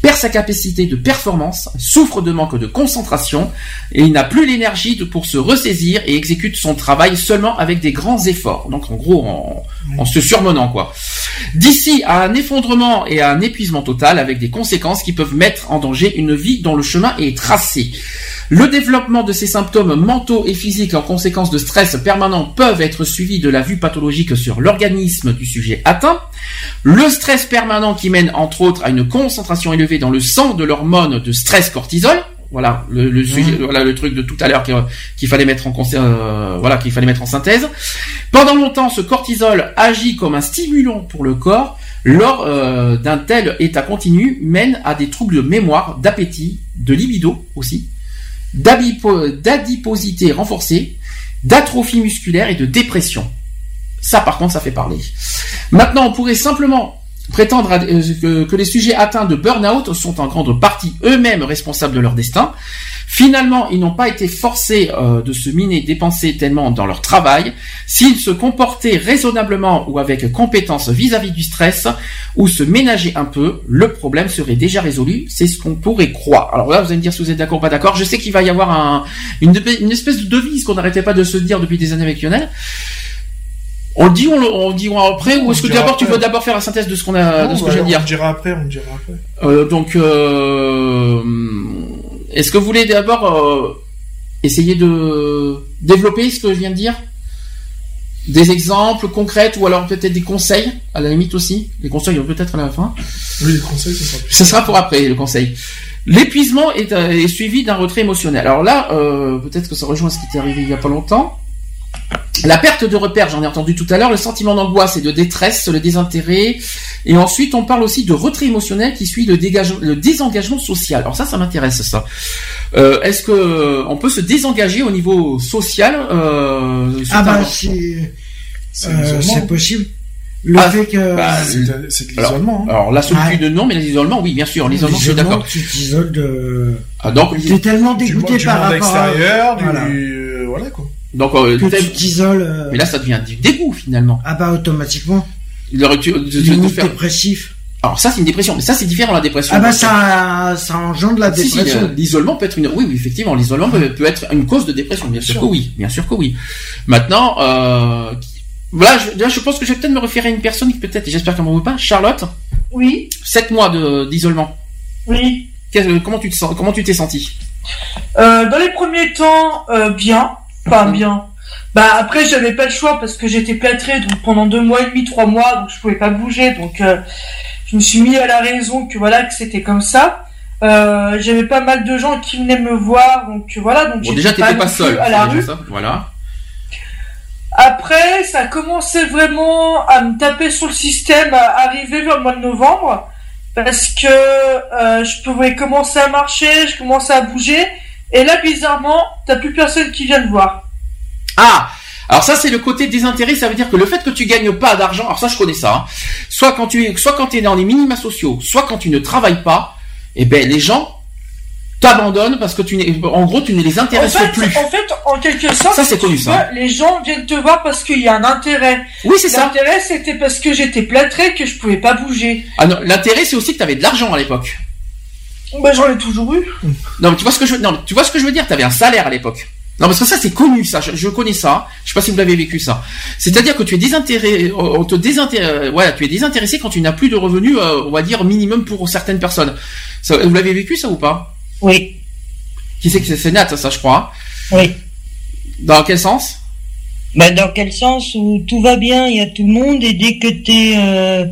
perd sa capacité de performance, souffre de manque de concentration, et il n'a plus l'énergie pour se ressaisir et exécute son travail seulement avec des grands efforts. Donc en gros, en, en se surmenant quoi. D'ici à un effondrement et à un épuisement total avec des conséquences qui peuvent mettre en danger une vie dont le chemin est tracé. Le développement de ces symptômes mentaux et physiques en conséquence de stress permanent peuvent être suivis de la vue pathologique sur l'organisme du sujet atteint. Le stress permanent qui mène entre autres à une concentration élevée dans le sang de l'hormone de stress cortisol. Voilà le, le sujet, voilà le truc de tout à l'heure qu'il qu'il fallait mettre en concert, euh, voilà qu'il fallait mettre en synthèse. Pendant longtemps, ce cortisol agit comme un stimulant pour le corps, lors euh, d'un tel état continu mène à des troubles de mémoire, d'appétit, de libido aussi, d'adiposité renforcée, d'atrophie musculaire et de dépression. Ça, par contre, ça fait parler. Maintenant, on pourrait simplement prétendre euh, que les sujets atteints de burn-out sont en grande partie eux-mêmes responsables de leur destin. Finalement, ils n'ont pas été forcés euh, de se miner, dépenser tellement dans leur travail. S'ils se comportaient raisonnablement ou avec compétence vis-à-vis du stress, ou se ménager un peu, le problème serait déjà résolu. C'est ce qu'on pourrait croire. Alors là, vous allez me dire si vous êtes d'accord ou pas d'accord. Je sais qu'il va y avoir un, une, une espèce de devise qu'on n'arrêtait pas de se dire depuis des années avec Lionel. On le dit, on le on le dit après, ou est-ce que d'abord tu veux d'abord faire la synthèse de ce qu'on a, de ce que bah, je viens de dire On dira après, on dira après. euh, donc, euh, est-ce que vous voulez d'abord euh, essayer de développer ce que je viens de dire? Des exemples concrets ou alors peut-être des conseils, à la limite aussi? Les conseils euh, peut-être à la fin. Oui, les conseils, ce sera plus. Ce sera pour après, le conseil. L'épuisement est, euh, est suivi d'un retrait émotionnel. Alors là, euh, peut-être que ça rejoint ce qui t'est arrivé il y a pas longtemps. La perte de repère, j'en ai entendu tout à l'heure, le sentiment d'angoisse et de détresse, le désintérêt, et ensuite on parle aussi de retrait émotionnel qui suit le, dégage- le désengagement social. Alors ça, ça m'intéresse ça. Euh, Est-ce que euh, on peut se désengager au niveau social euh, Ah bah c'est euh, possible. Le Ah, fait que bah, C'est de- l'isolement. hein. Alors la solitude non, mais l'isolement oui, bien sûr, l'isolement je suis d'accord. Tu t'isoles de. Ah, donc T'es tellement Du, dégoûté du par monde rapport à. extérieur, du... Voilà. euh, voilà quoi. Donc euh, Que tu t'isoles. euh, mais là ça devient du dégoût finalement. Ah bah automatiquement. De Limite faire- dépressif. Alors ça c'est une dépression, mais ça c'est différent la dépression. Ah bah ça, ça engendre la Si, si, dépression. euh, l'isolement peut être une. Oui, oui, effectivement, l'isolement peut, peut être une cause de dépression. Bien sûr sûr. que oui, bien sûr que oui. Maintenant, euh, voilà, je, là, je pense que je vais peut-être me référer à une personne qui peut-être, j'espère qu'elle m'en veut pas, Charlotte. Oui, Sept mois de d'isolement. oui. Qu'est-ce- Comment tu te sens Comment tu t'es senti Euh, dans les premiers temps, euh, bien, pas bien. Bah après j'avais pas le choix parce que j'étais plâtré donc pendant deux mois et demi, trois mois donc je pouvais pas bouger donc euh, je me suis mis à la raison que voilà que c'était comme ça. Euh, j'avais pas mal de gens qui venaient me voir donc voilà donc Bon, déjà, t'étais pas seul. à la rue. ça, Voilà. Après, ça a commencé vraiment à me taper sur le système, à arriver vers le mois de novembre, parce que euh, je pouvais commencer à marcher, je commençais à bouger, et là, bizarrement, t'as plus personne qui vient te voir. Ah alors ça c'est le côté désintérêt, ça veut dire que le fait que tu gagnes pas d'argent, alors ça je connais ça, hein, soit quand tu es, soit quand tu es dans les minima sociaux, soit quand tu ne travailles pas, eh ben les gens t'abandonnent parce que tu n'es, en gros tu ne les En intéresses fait, plus. en fait, en quelque sorte, Ça, c'est connu, tu ça. vois, les gens viennent te voir parce qu'il y a un intérêt. Oui c'est ça. L'intérêt, c'était parce que j'étais plâtré, que je pouvais pas bouger. Ah non, l'intérêt c'est aussi que tu avais de l'argent à l'époque. Bah, j'en ai toujours eu. Non, mais tu vois ce que je veux, non, tu vois ce que je veux dire, tu avais un salaire à l'époque. Non, parce que ça c'est connu, ça, je, je connais ça. Je sais pas si vous l'avez vécu ça. C'est-à-dire que tu es désintéressé, on te désintéresse, voilà, tu es désintéressé quand tu n'as plus de revenus, euh, on va dire minimum pour certaines personnes. Ça, vous l'avez vécu ça ou pas? Oui, Qui c'est que c'est- Nat, ça, je crois. oui. Dans quel sens? Bah, dans quel sens où tout va bien, il y a tout le monde, et dès que t'es, euh,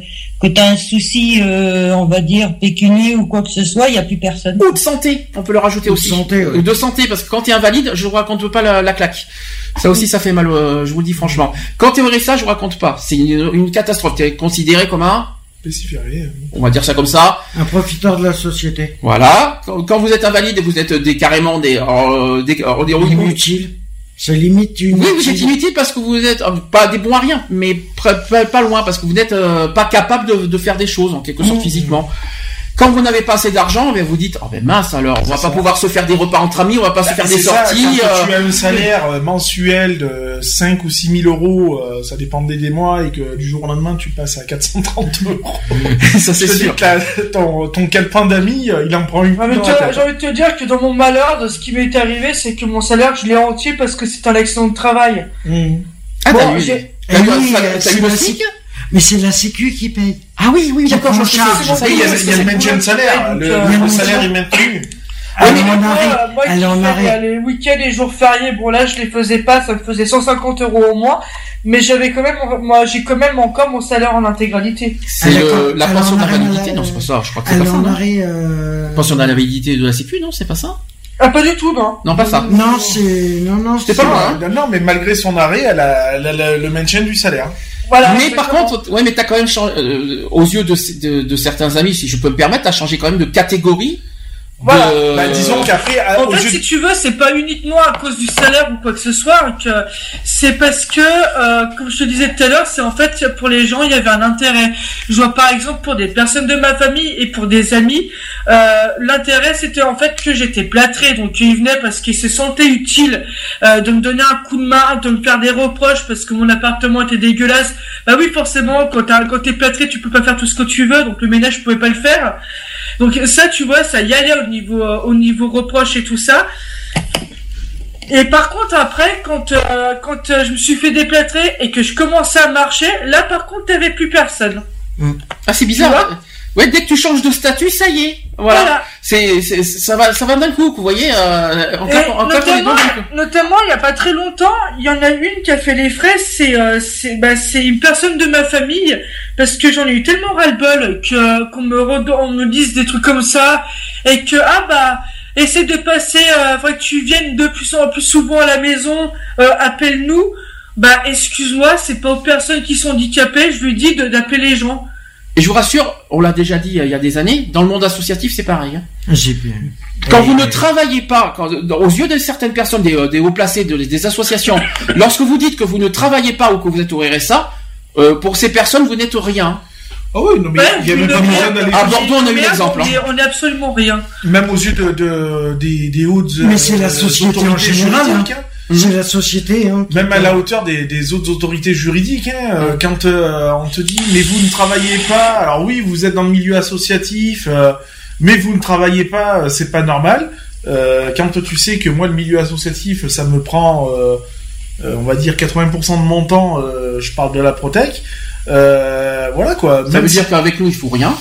que t'as un souci, euh, on va dire, pécunier ou quoi que ce soit, il y a plus personne. Ou de santé, on peut le rajouter Ou de aussi. santé, ouais. Ou de santé, parce que quand tu es invalide, je vous raconte pas la, la claque. Ça aussi, ça fait mal, euh, je vous le dis franchement. Quand tu es au RSA, je vous raconte pas. C'est une, une catastrophe. Tu es considéré comme un, Spécifié. on va dire ça comme ça, Un profiteur de la société. Voilà. Quand, quand vous êtes invalide, vous êtes des carrément des, euh, des, euh, des- oui, oui, Inutile. C'est limite une. oui, vous êtes inutile parce que vous êtes euh, pas des bons à rien, mais pas, pas loin parce que vous n'êtes euh, pas capable de, de faire des choses en quelque sorte Mmh. physiquement. Quand vous n'avez pas assez d'argent, ben vous dites oh ben mince alors, on va pas ça. pouvoir se faire des repas entre amis, on va pas se faire Bah, C'est des ça, sorties. quand euh, tu as un salaire euh, mensuel de 5 ou 6 000 euros, euh, ça dépendait des mois, et que du jour au lendemain, tu passes à 430 euros. ça c'est sûr. que la- ton, ton calepin d'amis, euh, il en prend une Ah. J'ai envie de te dire que dans mon malheur, de ce qui m'est arrivé, c'est que mon salaire, je l'ai entier parce que c'est un accident de travail. Mmh. Ah, Bon, t'as eu, le SMIC Mais c'est la Sécu qui paye. Ah oui, oui, d'accord, je charge. c'est- c'est- Oui, il y a, c'est- il y a le c'est- maintien de c'est- salaire, le, euh, salaire est maintenu. Elle Oui, est mais en moi, arrêt. moi qui en arrêt. les week-ends et jours fériés, bon là je les faisais pas, ça me faisait 150 euros au mois, mais j'avais quand même, moi j'ai quand même encore mon salaire en intégralité. C'est quand- la pension d'invalidité, non c'est pas ça, je crois que c'est pas ça. arrêt. euh, Pension d'invalidité de la Sécu, non c'est pas ça Ah pas du tout, non. Non pas ça. Non, c'est. Non, non, C'était pas loin, hein Non, mais malgré son arrêt, elle a, elle a le- le maintien du salaire. Voilà, mais par contre, ouais, mais t'as quand même changé, euh, aux yeux de, de, de certains amis, si je peux me permettre, t'as changé quand même de catégorie. Voilà. de- Bah, disons qu'après, à- En fait, si tu veux, c'est pas uniquement à cause du salaire ou quoi que ce soit, que c'est parce que, euh, comme je te disais tout à l'heure, c'est en fait pour les gens, il y avait un intérêt. Je vois par exemple pour des personnes de ma famille et pour des amis, euh, l'intérêt c'était en fait que j'étais plâtré, donc ils venaient parce qu'ils se sentaient utiles euh, de me donner un coup de main, de me faire des reproches parce que mon appartement était dégueulasse. Bah oui, forcément, quand t'as- quand t'es plâtré, tu peux pas faire tout ce que tu veux, donc le ménage je pouvais pas le faire. Donc ça, tu vois, ça y allait au niveau euh, au niveau reproche et tout ça. Et par contre, après, quand euh, quand euh, je me suis fait déplâtrer et que je commençais à marcher, là, par contre, t'avais plus personne. Ah, c'est bizarre. Ouais, dès que tu changes de statut, ça y est. Voilà. Voilà. C'est, c'est, ça va, ça va d'un coup, vous voyez. Euh, en en notamment, notamment, il y a pas très longtemps, il y en a une qui a fait les frais. C'est euh, c'est bah, c'est une personne de ma famille parce que j'en ai eu tellement ras-le-bol que qu'on me on me dise des trucs comme ça et que ah bah essaie de passer, euh, faudrait que tu viennes de plus en plus souvent à la maison, euh, appelle-nous. Bah excuse-moi, c'est pas aux personnes qui sont handicapées, je lui dis de- d'appeler les gens. Et je vous rassure, on l'a déjà dit euh, il y a des années, dans le monde associatif, c'est pareil. hein. J'ai bien. Quand Et- vous ne travaillez pas, quand, aux yeux de certaines personnes, des, euh, des hauts placés, de- des associations, lorsque vous dites que vous ne travaillez pas ou que vous êtes au RSA, euh, pour ces personnes, vous n'êtes rien. Oh oui, non, mais il y a même pas besoin d'aller. À Bordeaux, on a eu l'exemple. on est- hein. On est absolument rien. Même aux yeux de, de- des, des hautes. Mais c'est la société en général, hein. C'est la société, hein. Même à la hauteur des, des autres autorités juridiques, hein, euh, quand euh, on te dit mais vous ne travaillez pas, alors oui vous êtes dans le milieu associatif, euh, mais vous ne travaillez pas, c'est pas normal. Euh, quand tu sais que moi le milieu associatif ça me prend, on va dire 80% de mon temps, je parle de la Protec. Euh, voilà quoi. Ça Même veut si- dire qu'avec nous, il faut rien. non,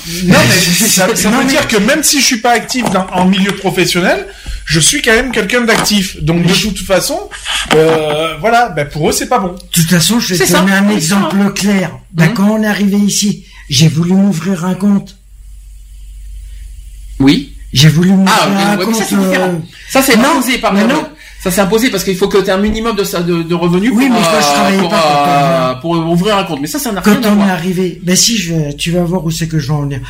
mais ça, ça veut dire que même si je suis pas actif dans, en milieu professionnel, je suis quand même quelqu'un d'actif. Donc de toute façon, euh, voilà, ben pour eux c'est pas bon. De toute façon, je vais C'est te ça, donner un exemple ça. clair. Ben. Quand on est arrivé ici, j'ai voulu m'ouvrir un compte. Oui. J'ai voulu m'ouvrir Ah, un compte. ça c'est différent. euh, Ça c'est non, imposé par mais la- non. Ça c'est imposé parce qu'il faut que tu aies un minimum de, ça- de, de revenus Oui, pour, mais quand je euh, travaillais pour, pas, euh, pour ouvrir un compte. Mais ça, ça n'a rien Quand à on est voir. arrivé, ben si, je vais, tu vas voir où c'est que je vais en venir.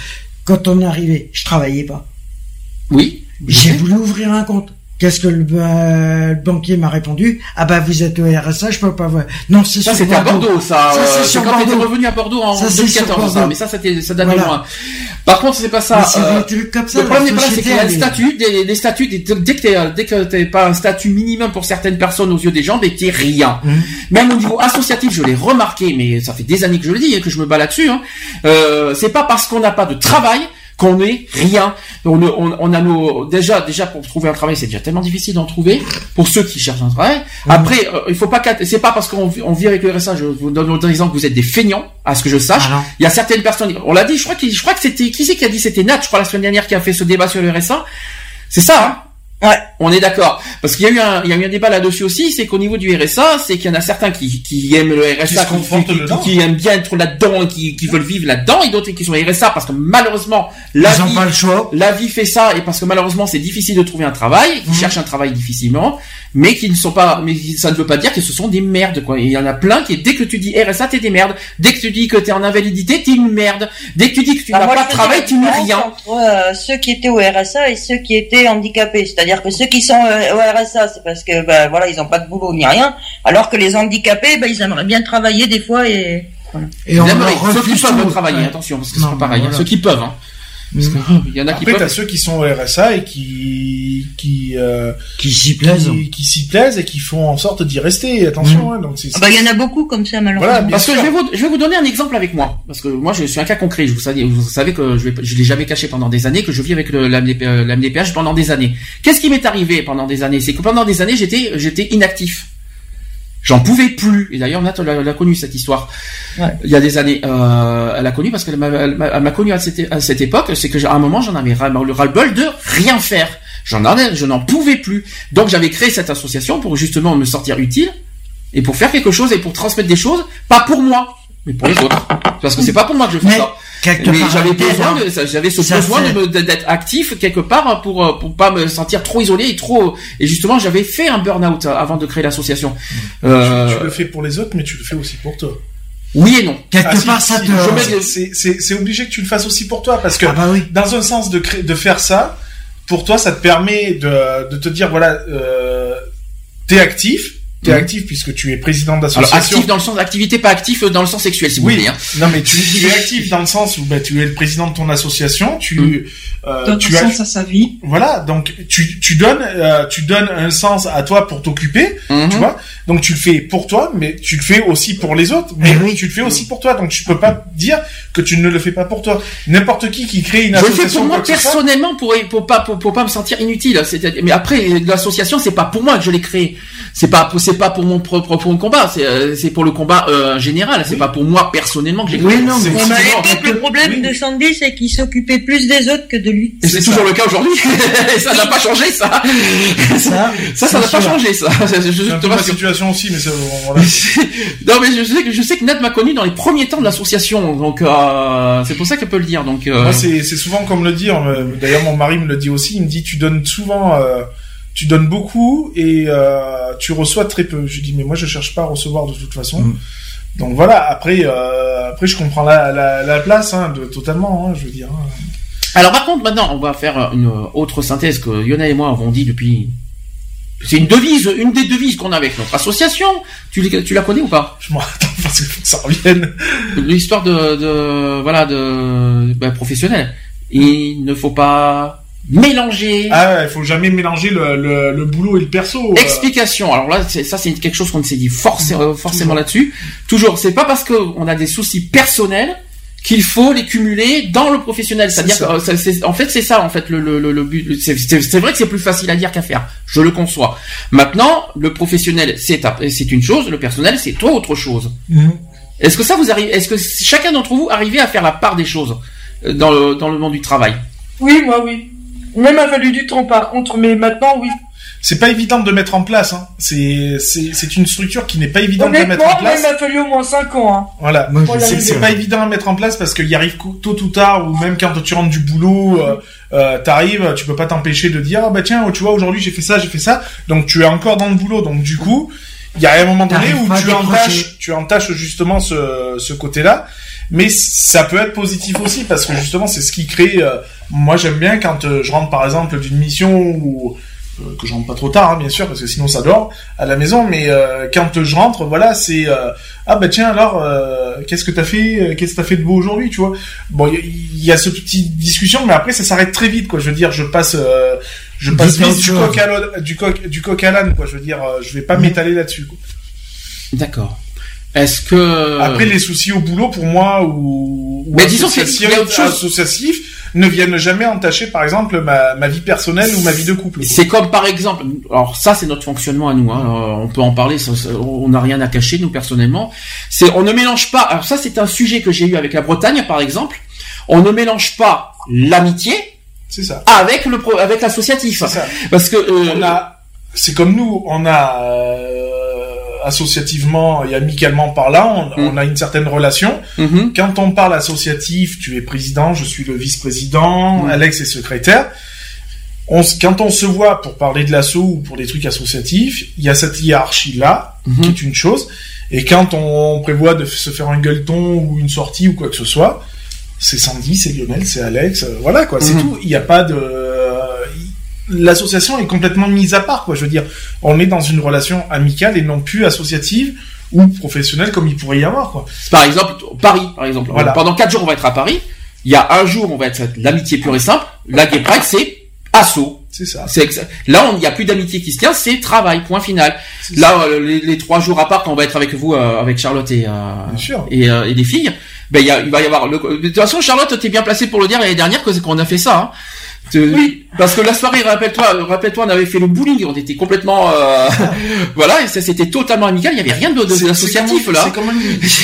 Quand on est arrivé, je travaillais pas. Oui. J'ai voulu ouvrir un compte. Qu'est-ce que le, euh, le banquier m'a répondu? Ah bah vous êtes au RSA, je peux pas voir. Non, c'est Ça c'était à Bordeaux, ça. Ça euh, c'est sur quand t'étais revenu à Bordeaux en Ça, c'est sur 2014, ça. Mais ça, c'était, ça date Voilà. de loin. Par contre, c'est pas ça. Mais c'est euh, comme ça, Le problème pas c'est qu'il y a des, des statuts, des- dès que t'es, euh, dès que t'es pas un statut minimum pour certaines personnes aux yeux des gens, ben t'es rien. Mhm. Même au niveau associatif, je l'ai remarqué, mais ça fait des années que je le dis, hein, que je me bats là-dessus. Hein. Euh, c'est pas parce qu'on n'a pas de travail qu'on est rien. On, on, on a nos déjà déjà pour trouver un travail, c'est déjà tellement difficile d'en trouver pour ceux qui cherchent un travail. Mhm. Après, euh, il faut pas c'est pas parce qu'on vit- on vit avec le RSA, je vous donne un exemple que vous êtes des feignants, à ce que je sache. Ah. Il y a certaines personnes, on l'a dit, je crois que je crois que c'était qui c'est qui a dit c'était Nat, je crois la semaine dernière qui a fait ce débat sur le RSA. C'est ça, hein Ouais. On est d'accord. Parce qu'il y a eu un, il y a eu un débat là-dessus aussi, c'est qu'au niveau du RSA, c'est qu'il y en a certains qui, qui aiment le RSA, Qui aiment bien être là-dedans, qui, qui veulent vivre là-dedans, et d'autres qui sont RSA parce que malheureusement, la Ils vie, pas le choix. la vie fait ça, et parce que malheureusement c'est difficile de trouver un travail, qui Mhm. cherchent un travail difficilement, mais qui ne sont pas, mais ça ne veut pas dire que ce sont des merdes, quoi. Et il y en a plein qui, dès que tu dis RSA, t'es des merdes. Dès que tu dis que t'es en invalidité, t'es une merde. Dès que tu dis que tu Bah, n'as pas de travail, tu n'es différence rien. Entre euh, ceux qui étaient au RSA et ceux qui étaient handicapés. C'est-à-dire que ceux qui sont euh, au RSA, c'est parce que ben voilà, ils ont pas de boulot ni rien, alors que les handicapés, ben ils aimeraient bien travailler des fois et voilà. Et on ceux qui peuvent travailler, attention, parce que c'est pas pareil. hein. voilà. Ceux qui peuvent, hein. Parce que, il y en a qui Après, t'as peuvent. ceux qui sont au RSA et qui qui euh, Qui s'y plaisent. qui, qui s'y plaisent et qui font en sorte d'y rester. Attention, hein, donc c'est Ah bah il y en a beaucoup comme ça malheureusement. Voilà, Parce que je vais, vous, je vais vous donner un exemple avec moi. Parce que moi, je suis un cas concret. Je vous savez, vous savez que je, vais, je l'ai jamais caché pendant des années, que je vis avec le, la, MDP, euh, pendant des années. Qu'est-ce qui m'est arrivé pendant des années? C'est que pendant des années, j'étais, j'étais inactif. J'en pouvais plus. Et d'ailleurs, Nat l'a, l'a connu cette histoire. Ouais. Il y a des années, euh, elle a connu parce qu'elle m'a, elle m'a, elle m'a connu à cette, à cette époque. C'est que j'ai- à un moment, j'en avais ras- le ras-le-bol de rien faire. J'en en, ai- je n'en pouvais plus. Donc, j'avais créé cette association pour justement me sortir utile et pour faire quelque chose et pour transmettre des choses, pas pour moi, mais pour les autres. Parce que c'est pas pour moi que je fais Mais, ça. Quelque Mais part, j'avais besoin hein. de, ça- j'avais ce Ça besoin fait- de me- d'être actif quelque part pour euh, pour pas me sentir trop isolé et trop. Et justement, j'avais fait un burn-out avant de créer l'association. tu, Euh, tu le fais pour les autres, mais tu le fais aussi pour toi. Oui et non. Quelque Ah, si, part, ça si, te. je mets- c'est- c'est c'est obligé que tu le fasses aussi pour toi parce que Ah bah oui. dans un sens de cré- de faire ça pour toi ça te permet de de te dire voilà euh, t'es actif t'es Mhm. actif puisque tu es président Alors d'association actif dans le sens activité, pas actif dans le sens sexuel, si vous oui, voulez. hein. non mais tu, tu es actif dans le sens où bah, tu es le président de ton association, tu Mhm. euh, Donne tu un as sens à sa vie. voilà donc tu tu donnes euh, tu donnes un sens à toi pour t'occuper, Mhm. tu vois donc tu le fais pour toi mais tu le fais aussi pour les autres mais Eh oui. tu le fais aussi pour toi donc tu peux pas dire que tu ne le fais pas pour toi n'importe qui qui crée une Je le fais association pour moi personnellement pour pour pas pour, pour pas me sentir inutile. C'est-à-dire- Mais après l'association c'est pas pour moi que je l'ai créée. C'est pas pour- c'est pas pour mon propre pour mon combat. C'est euh, c'est pour le combat euh, général. C'est pas pour moi personnellement que j'ai. Oui, non, mais le problème oui. de Sandy, c'est qu'il s'occupait plus des autres que de lui. Et c'est toujours le cas aujourd'hui. ça n'a pas changé ça. Ça, Ça, n'a pas changé ça. Je, te ma situation aussi mais ça, voilà. non mais je sais que je sais que Nat m'a connu dans les premiers temps de l'association, donc euh, c'est pour ça qu'elle peut le dire. Donc euh, Moi, c'est c'est souvent comme le dire. euh, D'ailleurs, mon mari me le dit aussi. Il me dit, tu donnes souvent, euh, tu donnes beaucoup et euh, tu reçois très peu. Je lui dis, mais moi, je cherche pas à recevoir de toute façon. Mm. Donc voilà. Après, euh, après, je comprends la, la, la place, hein, de, totalement. Hein, je veux dire. hein. Alors par contre, maintenant, on va faire une autre synthèse que Lionel et moi avons dit depuis. C'est une devise, une des devises qu'on a avec notre association. Tu, la connais ou pas? Je m'en attends parce que ça revienne. L'histoire de, de voilà de ben, professionnel. Il ne faut pas mélanger. Ah, ouais, il faut jamais mélanger le, le, le boulot et le perso. euh. Explication. Alors là, c'est- ça c'est quelque chose qu'on s'est dit forcé- euh, forcément Toujours. là-dessus. Toujours. C'est pas parce qu'on a des soucis personnels qu'il faut les cumuler dans le professionnel. C'est-à-dire euh, en fait c'est ça en fait le, le, le, le but. C'est- vrai que c'est plus facile à dire qu'à faire. Je le conçois. Maintenant, le professionnel c'est un- c'est une chose, le personnel c'est toi autre chose. Mhm. Est-ce que ça vous arrive Est-ce que chacun d'entre vous arrivait à faire la part des choses dans le dans le monde du travail? Oui, moi, oui. Même a fallu du temps, par contre, mais maintenant, oui. C'est pas évident de mettre en place. Hein. C'est c'est c'est une structure qui n'est pas évidente à mettre en Honnêtement, place. même a fallu au moins 5 ans. Hein. Voilà. Moi, C'est pas évident à mettre en place parce qu'il y arrive tôt ou tard ou même quand tu rentres du boulot, euh, euh, t'arrives, tu peux pas t'empêcher de dire ah bah tiens tu vois aujourd'hui j'ai fait ça, j'ai fait ça, donc tu es encore dans le boulot donc du coup il y a un moment donné où tu entaches, tu entaches justement ce, ce côté-là, mais ça peut être positif aussi parce que justement c'est ce qui crée. euh, moi j'aime bien quand euh, je rentre par exemple d'une mission ou euh, que je rentre pas trop tard, hein, bien sûr, parce que sinon ça dort à la maison. Mais euh, quand je rentre, voilà, c'est euh, ah bah tiens alors euh, qu'est-ce que t'as fait, qu'est-ce que t'as fait de beau aujourd'hui, tu vois Bon, il y, a- il y a ce petit discussion, mais après ça s'arrête très vite, quoi. Je veux dire, je passe, euh, je passe du coq à l'âne- du coq, du coq à l'âne, quoi. Je veux dire, euh, je vais pas Mhm. m'étaler là-dessus. D'accord. Est-ce que Après les soucis au boulot pour moi ou, ou Mais disons associatif, y a autre chose. associatif ne viennent jamais entacher par exemple ma, ma vie personnelle ou ma vie de couple. C'est comme par exemple, alors ça c'est notre fonctionnement à nous, hein, euh, on peut en parler, ça, on n'a rien à cacher nous personnellement. C'est on ne mélange pas. Alors ça c'est un sujet que j'ai eu avec la Bretagne par exemple. On ne mélange pas l'amitié C'est ça. avec le pro- avec l'associatif, C'est ça. parce que euh, on a, c'est comme nous, on a euh, associativement et amicalement par là, on, Mm. on a une certaine relation. mhm, Quand on parle associatif, tu es président, je suis le vice-président, Mm. Alex est secrétaire. On, quand on se voit pour parler de l'assaut ou pour des trucs associatifs, il y a cette hiérarchie là mhm. qui est une chose. Et quand on prévoit de se faire un gueuleton ou une sortie ou quoi que ce soit, c'est Sandy, c'est Lionel, c'est Alex, euh, voilà quoi, c'est Mhm. tout. Il n'y a pas de l'association est complètement mise à part quoi. Je veux dire, on est dans une relation amicale et non plus associative ou professionnelle comme il pourrait y avoir quoi. par exemple Paris par exemple. Voilà. Pendant quatre jours on va être à Paris. Il y a un jour on va être l'amitié pure et simple. La Gay Pride c'est assaut. C'est ça. Là, on- il n'y a plus d'amitié qui se tient, c'est travail, point final. Là, euh, les, les trois jours à part, quand on va être avec vous, euh, avec Charlotte et, euh, et, euh, et les filles, ben, il, y a- il va y avoir... Le... De toute façon, Charlotte, t'es bien placée pour le dire l'année dernière que- qu'on a fait ça. Hein. Te- Parce que la soirée, rappelle-toi, rappelle-toi, on avait fait le bowling, on était complètement... euh, voilà, et ça c'était totalement amical, il n'y avait rien de, de- c'est là. C'est comme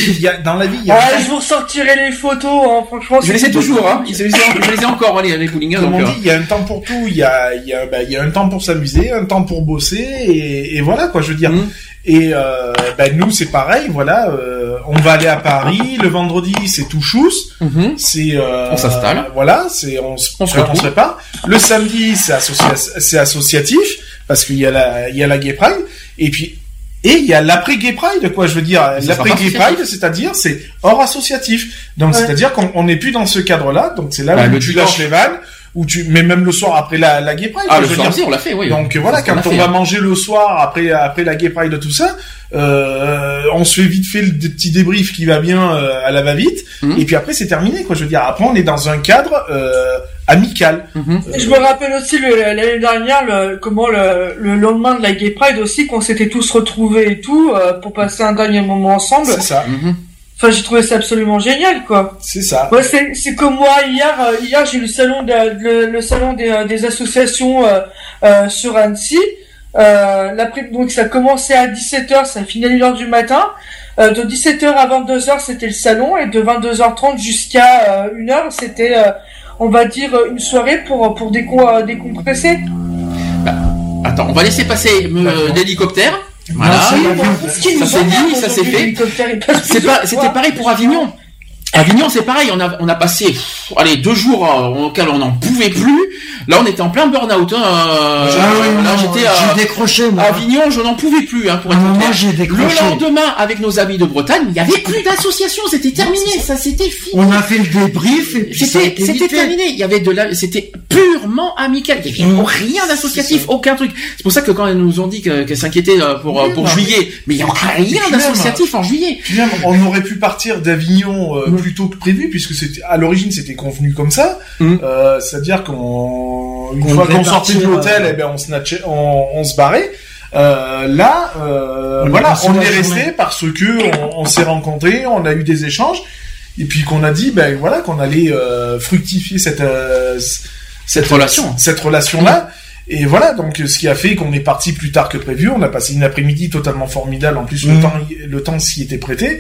il y a, dans la vie, il y a Ouais, je vous ressortirai les photos, hein, franchement. Je les ai toujours, hein. Je les ai, je les ai encore, hein, les, les bowling. hein, Comme donc, on euh, dit, il y a un temps pour tout. Il y a, il y a, bah, il y a un temps pour s'amuser, un temps pour bosser, et, et voilà quoi. Je veux dire. Mhm. Et euh, bah, nous, c'est pareil. Voilà, euh, on va aller à Paris le vendredi, c'est tout chousse. mhm. C'est euh, On s'installe. Voilà, c'est on, se- On se on retrouve. prépare. Le samedi, c'est associa- c'est associatif parce qu'il y a la il y a la Gay Pride. Et puis Et il y a l'après Gay Pride, quoi. Je veux dire, Ça l'après sera Gay pas Pride, c'est-à-dire c'est hors associatif. Donc Ouais. c'est-à-dire qu'on on n'est plus dans ce cadre-là. Donc c'est là Bah, où le tu lâches les vannes, où tu, mais même le soir après la, la Gay Pride. Ah, le soir dire. aussi, on l'a fait, oui. Donc voilà, quand a on fait, va hein. manger le soir après après la Gay Pride tout ça, euh, on se fait vite fait le petit débrief qui va bien euh, à la va vite, Mhm. et puis après c'est terminé quoi. Je veux dire, après on est dans un cadre euh, amical. Mhm. Et je me rappelle aussi l'année dernière le, comment le, le lendemain de la Gay Pride aussi qu'on s'était tous retrouvés et tout euh, pour passer un dernier moment ensemble. C'est ça. Mhm. Enfin j'ai trouvé ça absolument génial quoi. C'est ça. Ouais, c'est c'est comme moi hier euh, hier j'ai eu le salon de, le, le salon des, euh, des associations euh, euh, sur Annecy. Euh, l'après donc ça commençait à 17h, ça finit à 1h du matin. Euh, de 17h à 22h c'était le salon et de 22h30 jusqu'à euh, 1h c'était euh, on va dire une soirée pour pour déco euh, décompresser. Attends, on va laisser passer euh, l'hélicoptère. Voilà. Nous Ça s'est dit, ça s'est fait. C'est pas, c'était pareil pour Avignon. Avignon, c'est pareil. On a, on a passé, pff, allez, deux jours euh, auxquels on n'en pouvait plus. Là, on était en plein burn-out. Hein. euh, Ah oui, là, j'étais j'ai à décroché, moi. Avignon, je n'en pouvais plus. Hein, pour un être moment, clair. j'ai décroché. Le lendemain, avec nos amis de Bretagne, il n'y avait plus d'association. C'était terminé. Ça, c'était fini. On a fait le débrief C'était, terminé. Il y avait de la, c'était purement amical. Il y avait Mmh. rien d'associatif, aucun truc. C'est pour ça que quand elles nous ont dit que- qu'elles s'inquiétaient euh, pour, euh, Oui, pour non, juillet, mais il y a rien d'associatif en juillet. On aurait pu partir d'Avignon euh, plus tôt que prévu, puisque c'était à l'origine c'était convenu comme ça. Mm. Euh, C'est-à-dire qu'on une fois qu'on sortait de l'hôtel, euh, eh ben on snatchait, on, on se barrait. Euh, là, On est voilà, on est resté parce que on, on s'est rencontrés, on a eu des échanges, et puis qu'on a dit, ben voilà, qu'on allait fructifier cette cette relation. cette relation là. Et voilà, donc ce qui a fait qu'on est parti plus tard que prévu. On a passé une après-midi totalement formidable. En plus, le Mhm. temps, le temps s'y était prêté.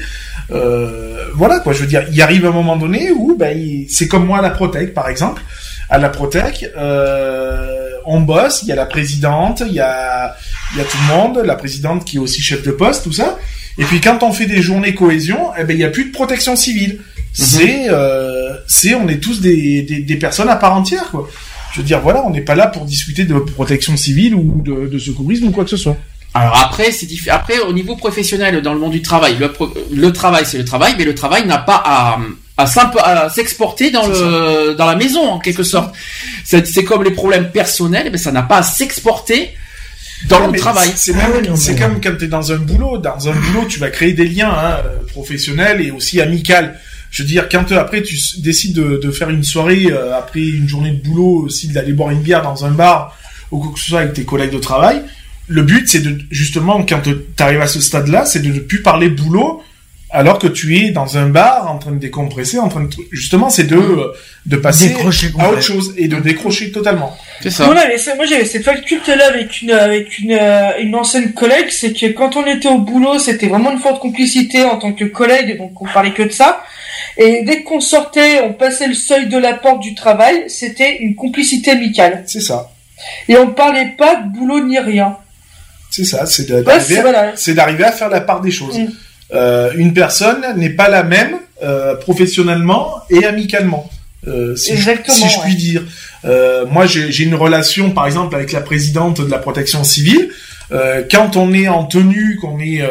Euh, voilà quoi. Je veux dire, il arrive un moment donné où, ben, il- c'est comme moi à la Protec, par exemple. À la Protec, euh, on bosse. Il y a la présidente, il y a, il y a tout le monde. La présidente qui est aussi chef de poste, tout ça. Et puis quand on fait des journées cohésion, eh ben il y a plus de protection civile. C'est, euh, c'est, on est tous des, des, des personnes à part entière quoi. Je veux dire, voilà, on n'est pas là pour discuter de protection civile ou de, de secourisme ou quoi que ce soit. Alors après, c'est diffi- Après, au niveau professionnel, dans le monde du travail, le, pro- le travail, c'est le travail, mais le travail n'a pas à, s'exporter dans le, dans la maison, en quelque sorte. C'est comme les problèmes personnels, mais ça n'a pas à s'exporter dans Ouais, le travail. C'est même- Ah ouais, mais- comme quand tu es dans un boulot. Dans un boulot, tu vas créer des liens hein, professionnels et aussi amicaux. Je veux dire, quand euh, après tu décides de, de faire une soirée euh, après une journée de boulot, aussi d'aller boire une bière dans un bar ou quoi que ce soit avec tes collègues de travail, le but c'est de justement quand tu arrives à ce stade-là, c'est de ne plus parler boulot alors que tu es dans un bar en train de décompresser, en train de justement c'est de euh, de passer Décrocher à autre chose et de décrocher totalement. C'est ça. Voilà, mais moi j'avais cette faculté-là avec une avec une euh, une ancienne collègue, c'est que quand on était au boulot, c'était vraiment une forte complicité en tant que collègue, donc on parlait que de ça. Et dès qu'on sortait, on passait le seuil de la porte du travail, c'était une complicité amicale. C'est ça. Et on parlait pas de boulot ni rien. C'est ça, c'est Ouais, d'arriver à- faire la part des choses. Mm. Euh, une personne n'est pas la même euh, professionnellement et amicalement. Euh, si, je, Exactement, si je ouais. puis dire. Euh, moi, j'ai une relation, par exemple, avec la présidente de la protection civile. Quand on est en tenue, qu'on est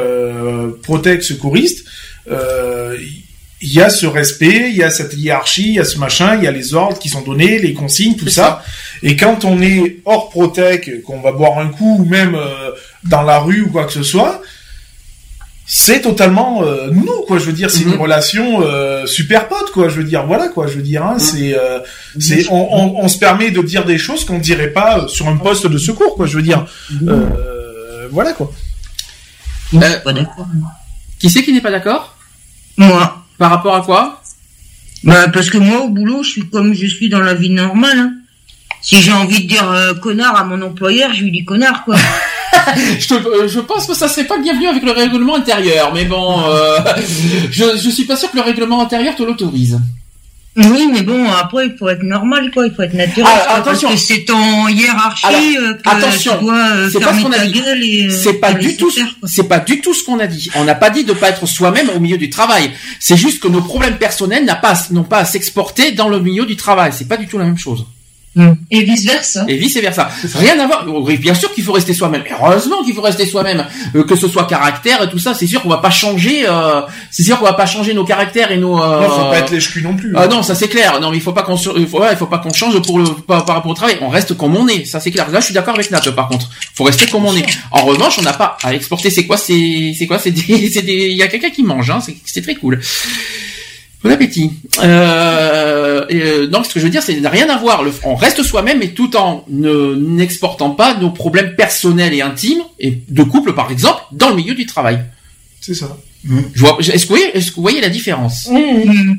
protect secouriste, il y a ce respect, il y a cette hiérarchie, il y a ce machin, il y a les ordres qui sont donnés, les consignes, tout ça. Et quand on est hors protec, qu'on va boire un coup ou même euh, dans la rue ou quoi que ce soit, c'est totalement euh, nous quoi. Je veux dire, c'est Mhm. une relation euh, super pote quoi. Je veux dire, voilà quoi. Je veux dire, Mhm. hein, c'est, euh, c'est, on, on, on se permet de dire des choses qu'on dirait pas sur un poste de secours quoi. Je veux dire, euh, voilà quoi. Euh, suis pas d'accord. Qui c'est qui n'est pas d'accord? Moi. Par rapport à quoi? Bah, parce que moi, au boulot, je suis comme je suis dans la vie normale. hein. Si j'ai envie de dire euh, connard à mon employeur, je lui dis connard, quoi. je, te- euh, je pense que ça serait pas bienvenu avec le règlement intérieur, mais bon, euh, je, je suis pas sûr que le règlement intérieur te l'autorise. Oui, mais bon, après, il faut être normal, quoi. Il faut être naturel. Ah, attention. Parce que c'est en hiérarchie Alors, euh, que attention, tu dois euh, c'est pas ce fermer qu'on a ta dit. gueule et... euh, C'est pas du tout, faire, c'est pas du tout ce qu'on a dit. On n'a pas dit de pas être soi-même au milieu du travail. C'est juste que nos problèmes personnels n'ont pas, n'ont pas à s'exporter dans le milieu du travail. C'est pas du tout la même chose. Et vice versa. Et vice versa. Rien à voir. Bien sûr qu'il faut rester soi-même. Heureusement qu'il faut rester soi-même. Euh, que ce soit caractère et tout ça, c'est sûr qu'on va pas changer. Euh, c'est sûr qu'on va pas changer nos caractères et nos. Euh, Non, faut pas être lèche-cul non plus. Ah non, ça c'est clair. Non, mais il faut pas qu'on il faut, ouais, il faut pas qu'on change pour le par, par rapport au travail. On reste comme on est, ça c'est clair. Là, je suis d'accord avec Nat. Par contre, faut rester comme on est. En revanche, on n'a pas à exporter. C'est quoi C'est c'est quoi C'est des c'est des. Il y a quelqu'un qui mange. Hein. C'est c'est très cool. Bon appétit. Euh, et, euh, donc, ce que je veux dire, c'est n'a rien à voir. Le, on reste soi-même, mais tout en ne n'exportant pas nos problèmes personnels et intimes et de couple, par exemple, dans le milieu du travail. C'est ça. Je vois. Est-ce que vous voyez, est-ce que vous voyez la différence? Mmh.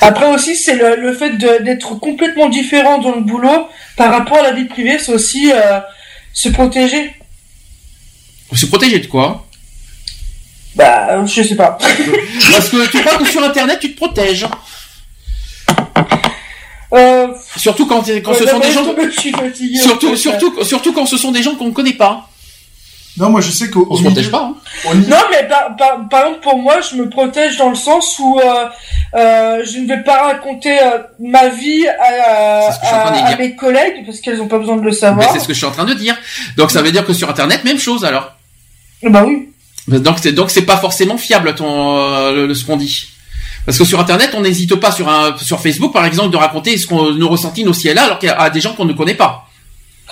Après aussi, c'est le, le fait d'être complètement différent dans le boulot par rapport à la vie privée, c'est aussi euh, se protéger. Se protéger de quoi? Bah, je sais pas. Parce que tu crois que sur Internet, tu te protèges. Euh, Surtout quand, quand ce sont des gens. je suis fatigué, Surtout, surtout, surtout quand ce sont des gens qu'on ne connaît pas. Non, moi je sais qu'au On se protège pas. hein. Non, mais par, par, par exemple, pour moi, je me protège dans le sens où euh, euh, je ne vais pas raconter euh, ma vie à, à, mes collègues parce qu'elles n'ont pas besoin de le savoir. c'est ce que je suis en train de dire. Donc ça veut dire que sur Internet, même chose alors. Bah oui. Donc c'est donc c'est pas forcément fiable ton euh, le- ce qu'on dit. Parce que sur Internet, on n'hésite pas sur un sur Facebook par exemple de raconter ce qu'on nos ressentis, nos ciels là, alors qu'il y a des gens qu'on ne connaît pas.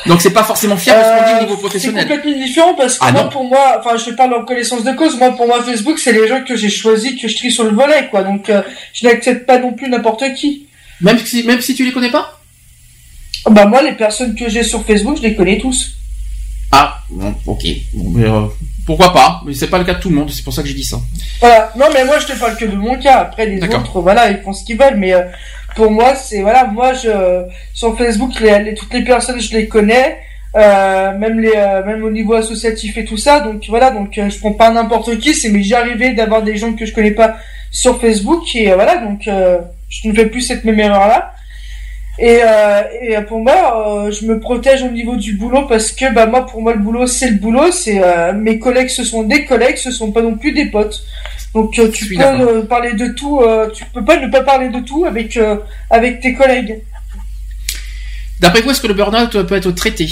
Donc c'est pas forcément fiable ce qu'on dit au niveau C'est professionnel. complètement différent parce que Ah moi, non. pour moi, enfin, je parle en connaissance de cause. Moi, pour moi, Facebook, c'est les gens que j'ai choisis, que je trie sur le volet, quoi. Donc, euh, je n'accepte pas non plus n'importe qui. Même si même si tu les connais pas? Bah moi, les personnes que j'ai sur Facebook, je les connais tous. Ah bon, ok. Bon, mais, euh, pourquoi pas Mais c'est pas le cas de tout le monde. C'est pour ça que j'ai dit ça. Voilà. Non, mais moi, je te parle que de mon cas. Après, les autres, voilà, ils font ce qu'ils veulent. Mais euh, pour moi, c'est voilà, moi, je sur Facebook, les, les- toutes les personnes, je les connais. Euh, même les euh, même au niveau associatif et tout ça donc voilà donc euh, je prends pas n'importe qui c'est mais j'ai arrivé d'avoir des gens que je connais pas sur Facebook et euh, voilà donc euh, je ne fais plus cette même erreur là et, euh, et pour moi euh, je me protège au niveau du boulot parce que bah moi pour moi le boulot c'est le boulot. C'est euh, mes collègues ce sont des collègues ce sont pas non plus des potes. Donc euh, tu peux euh, parler de tout euh, tu peux pas ne pas parler de tout avec euh, avec tes collègues. D'après vous, est-ce que le burn-out peut être traité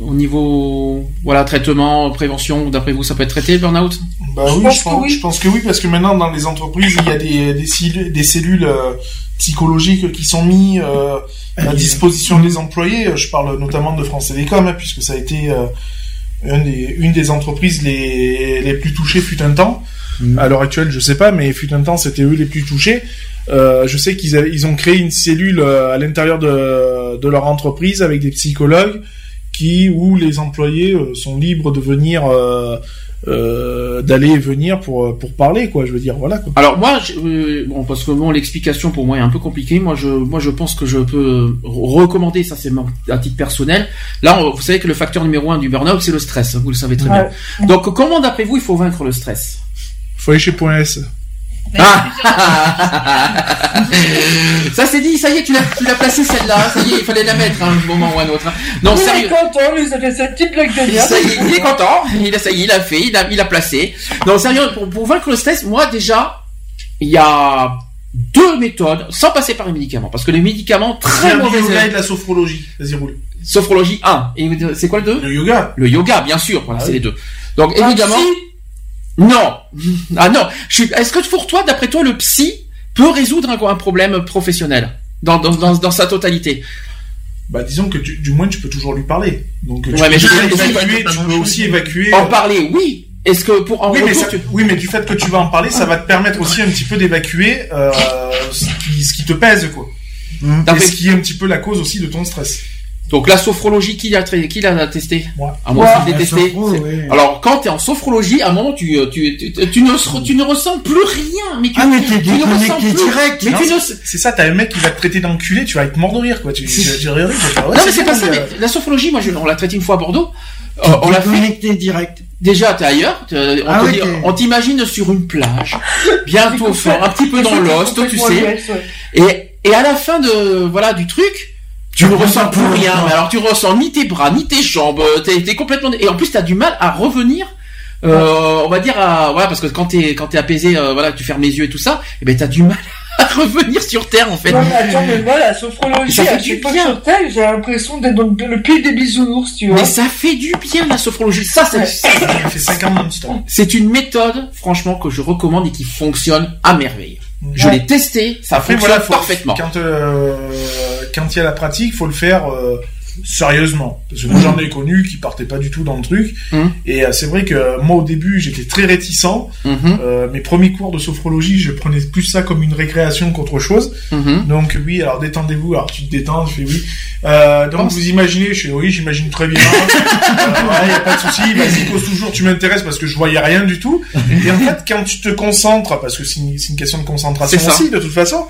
au niveau voilà traitement, prévention D'après vous, ça peut être traité le burn-out? Bah oui, je pense, je pense que oui, parce que maintenant dans les entreprises, il y a des, des, cellules, des cellules euh, psychologiques qui sont mis euh, à disposition des employés. Je parle notamment de France Télécom, hein, puisque ça a été euh, des- une des entreprises les, les plus touchées fut un temps. À l'heure actuelle, je sais pas, mais fut un temps, c'était eux les plus touchés. Euh, je sais qu'ils ils ont créé une cellule à l'intérieur de, de leur entreprise avec des psychologues qui où les employés sont libres de venir euh, euh, d'aller et venir pour pour parler quoi je veux dire voilà quoi. Alors moi, je- euh, bon, parce que bon, l'explication pour moi est un peu compliquée. Moi, je, moi, je pense que je peux recommander, ça c'est à titre personnel. Là, on- vous savez que le facteur numéro un du burn-out, c'est le stress. Vous le savez très Ouais. bien. Donc, comment d'après vous, il faut vaincre le stress? Faut aller chez Point S Ah Ça c'est dit, ça y est, tu l'as, tu l'as placé celle-là. Ça y est, il fallait la mettre à un moment ou à un autre. hein. Non, il sérieux. est content lui ça fait cette petite blague de merde Ça y est, il est content. Il a, ça y est, il a fait, il a, il a placé. Non, sérieux, pour, pour vaincre le stress, moi déjà, il y a deux méthodes, sans passer par les médicaments, parce que les médicaments très mauvais. yoga et de la sophrologie vas-y roule Sophrologie 1. Et c'est quoi le 2 le yoga Le yoga, bien sûr. Voilà, Ah c'est oui. les deux. Donc évidemment. Non. Ah non. Suis. Est-ce que pour toi, d'après toi, le psy peut résoudre un, un problème professionnel dans, dans, dans, dans sa totalité? Bah disons que tu- du moins tu peux toujours lui parler donc tu Ouais, peux mais je- évacuer tu peux aussi évacuer En parler, oui. Est-ce que pour en oui, mais retour, ça- tu- oui, mais du fait que tu vas en parler, ça va te permettre aussi un petit peu d'évacuer euh, ce, qui, ce qui te pèse, quoi. Et ce qui est un petit peu la cause aussi de ton stress. Donc la sophrologie, qui l'a qui l'a testé? Moi. Ah, je l'ai la testé. sophro, C'est- oui. Alors quand tu es en sophrologie, à un moment tu tu, tu, tu, tu ne, se- tu ne ressens plus rien, mais tu, Ah, mais t'es tu ne ressens plus. direct, Mais Non, tu ne c'est- ça, t'as un mec qui va te traiter d'enculé, tu vas être mort de rire, quoi. Tu, tu, tu, tu vas rire, tu vas faire, ouais, non mais c'est pas ça. mais, la sophrologie, moi je, on l'a traité une fois à Bordeaux. Euh, on l'a fait. Direct. Déjà, t'es ailleurs. t'es- On Ah oui, t'imagine sur une plage, bientôt au fond, un petit peu dans l'ost, tu sais. Et, et à la fin de voilà du truc, tu ne ressens plus pour rien. Mais alors tu ressens ni tes bras, ni tes jambes. euh, T'es t'es complètement et en plus t'as du mal à revenir. euh, on va dire à, voilà parce que quand t'es quand t'es apaisé, euh, voilà, tu fermes les yeux et tout ça, et ben t'as du mal à revenir sur Terre en fait. Non, mais attends, mais moi, la sophrologie, Ça fait du bien. sur Terre, j'ai l'impression d'être dans le pays des bisounours, tu vois. Mais ça fait du bien la sophrologie. Ça, c'est Ouais. Ça fait 50 non-stop. c'est une méthode, franchement, que je recommande et qui fonctionne à merveille. Je l'ai testé, ça Après, fonctionne voilà, parfaitement. Quand euh, quand il y a la pratique, faut le faire euh, sérieusement. Parce que moi, j'en ai connu qui partaient pas du tout dans le truc. Mhm. Et euh, c'est vrai que moi, au début, j'étais très réticent. Mhm, Euh, mes premiers cours de sophrologie, je prenais plus ça comme une récréation qu'autre chose. Donc oui, alors détendez-vous. Alors tu te détends, je fais oui. Euh, donc vous imaginez, je fais oui, j'imagine très bien. euh, ouais, y a pas de souci. Vas-y, pose toujours. Tu m'intéresses parce que je voyais rien du tout. Et en fait, quand tu te concentres, parce que c'est une, une question de concentration aussi, de toute façon.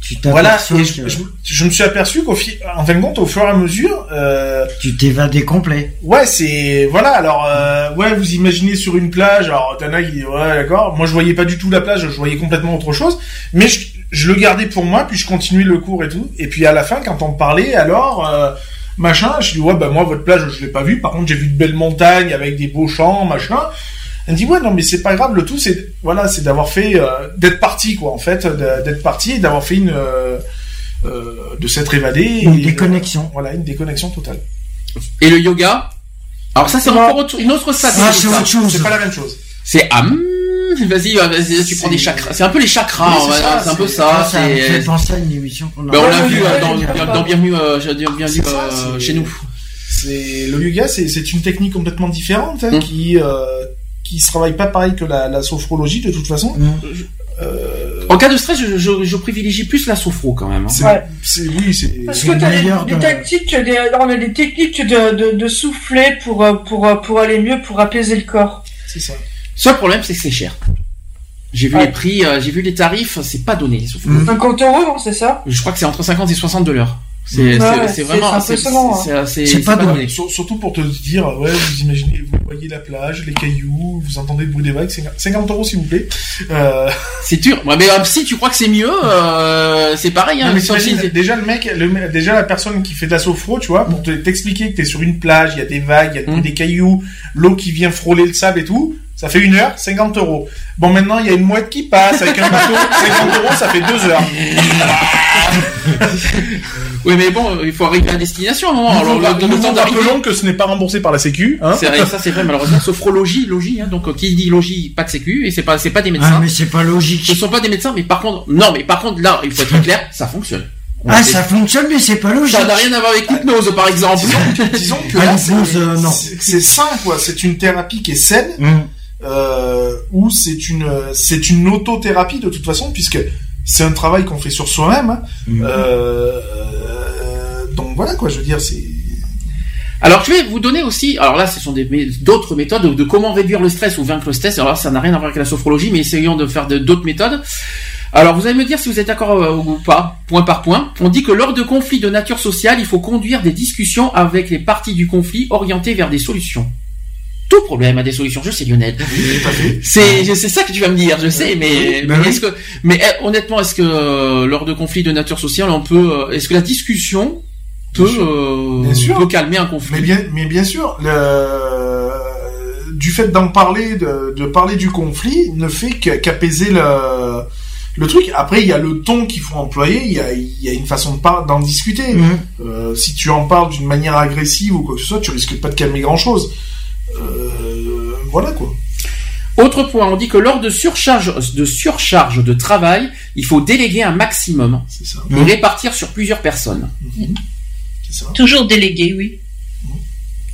Tu voilà, et je, que je- je me suis aperçu qu'au en fin de compte, au fur et à mesure, euh, tu t'évadais complet. ouais, c'est voilà. Alors, euh, ouais, vous imaginez sur une plage. Alors, Tana, il dit ouais, d'accord. Moi, je voyais pas du tout la plage. Je voyais complètement autre chose. Mais je, je le gardais pour moi, puis je continuais le cours et tout. Et puis à la fin, quand on me parlait, alors. euh, Machin, je dis ouais bah moi votre plage je l'ai pas vue. Par contre j'ai vu de belles montagnes avec des beaux champs, machin. Elle me dit ouais non mais c'est pas grave. Le tout c'est voilà c'est d'avoir fait euh, d'être parti quoi en fait d'être parti et d'avoir fait une euh, euh, de s'être évadé. Une et, déconnexion. euh, voilà une déconnexion totale. Et le yoga? Alors ça, c'est encore autre- une autre stratégie. Ah, c'est ça. autre chose. C'est pas la même chose. C'est ah, hum, vas-y, vas-y, tu prends des chakras. C'est un peu les chakras, Oui, c'est un peu ça. Ah, ça fait penser à une émission qu'on a. Ben, on l'a vu dans, dans, Bienvenue, euh, euh, chez nous. C'est le yoga, c'est c'est une technique complètement différente hein, Mm. qui euh, qui se travaille pas pareil que la, la sophrologie de toute façon. Mm. Euh, En cas de stress, je, je, je privilégie plus la sophro quand même. hein. c'est Ouais. c'est- oui, c'est Parce que t'as des, des de- tactiques, des, on a des techniques de, de, de souffler pour, euh, pour, euh, pour aller mieux, pour apaiser le corps. c'est ça. Seul problème, c'est que c'est cher. J'ai vu Ouais. les prix, euh, j'ai vu les tarifs, c'est pas donné. les sophros. Mm. 50 euros, non, c'est ça? Je crois que c'est entre 50 et 60 de l'heure. C'est Ouais, vraiment c'est hein. c'est- pas pas donné. donné. Sur- surtout pour te dire, ouais, vous imaginez, vous voyez la plage, les cailloux, vous entendez le bruit des vagues, c'est 50 euros s'il vous plaît. Euh, C'est dur. Ouais, mais euh, si tu crois que c'est mieux, euh, c'est pareil. Hein, non, mais déjà le mec, le, déjà la personne qui fait de la sophro, tu vois, pour te- t'expliquer que t'es sur une plage, il y a des vagues, il y a le bruit Mm. des cailloux, l'eau qui vient frôler le sable et tout. Ça fait une heure, 50 euros. Bon, maintenant, il y a une mouette qui passe avec un bateau, 50 euros, ça fait deux heures. Oui, mais bon, il faut arriver à destination. à un moment. Alors, Nous, le, le nous temps d'arriver. rappelons que ce n'est pas remboursé par la Sécu, hein. C'est vrai, ça c'est vrai malheureusement. Sophrologie, logie, hein, donc euh, qui dit logie, pas de sécu, et c'est pas c'est pas des médecins. Ah, mais c'est pas Ce logique. sont pas des médecins, mais par contre, non, mais par contre là, il faut être clair, ça fonctionne. On Ah, ça fonctionne, mais c'est pas logique. ça n'a rien à voir avec l'hypnose, par exemple. Disons que Ah, là, l'hypnose, c'est euh, non. c'est- c'est sain, quoi. C'est une thérapie qui est saine. Mm. Euh, ou c'est une c'est une autothérapie de toute façon puisque c'est un travail qu'on fait sur soi-même. hein. Mm. Euh, euh, donc voilà quoi, je veux dire c'est Alors je vais vous donner aussi, alors là ce sont d'autres méthodes de, de comment réduire le stress ou vaincre le stress. Alors là, ça n'a rien à voir avec la sophrologie, mais essayons de faire d'autres méthodes. Alors vous allez me dire si vous êtes d'accord euh, ou pas, point par point. On dit que lors de conflits de nature sociale, il faut conduire des discussions avec les parties du conflit orientées vers des solutions. Tout problème a des solutions, je sais Lionel. C'est c'est ça que tu vas me dire, je sais, mais, mais oui. est-ce que mais eh, honnêtement, est-ce que euh, lors de conflits de nature sociale, on peut euh, est-ce que la discussion peut Bien sûr. euh, Bien sûr. peut calmer un conflit? Mais bien mais bien sûr le du fait d'en parler de, de parler du conflit ne fait qu'apaiser le le truc. Après, il y a le ton qu'il faut employer, il y a, il y a une façon de par- d'en discuter. Mm. Euh, si tu en parles d'une manière agressive ou quoi que ce soit, tu risques pas de calmer grand chose. Euh, voilà quoi. Autre point, on dit que lors de surcharge de surcharge de travail, il faut déléguer un maximum C'est ça. et répartir sur plusieurs personnes. C'est ça. Toujours délégué, oui.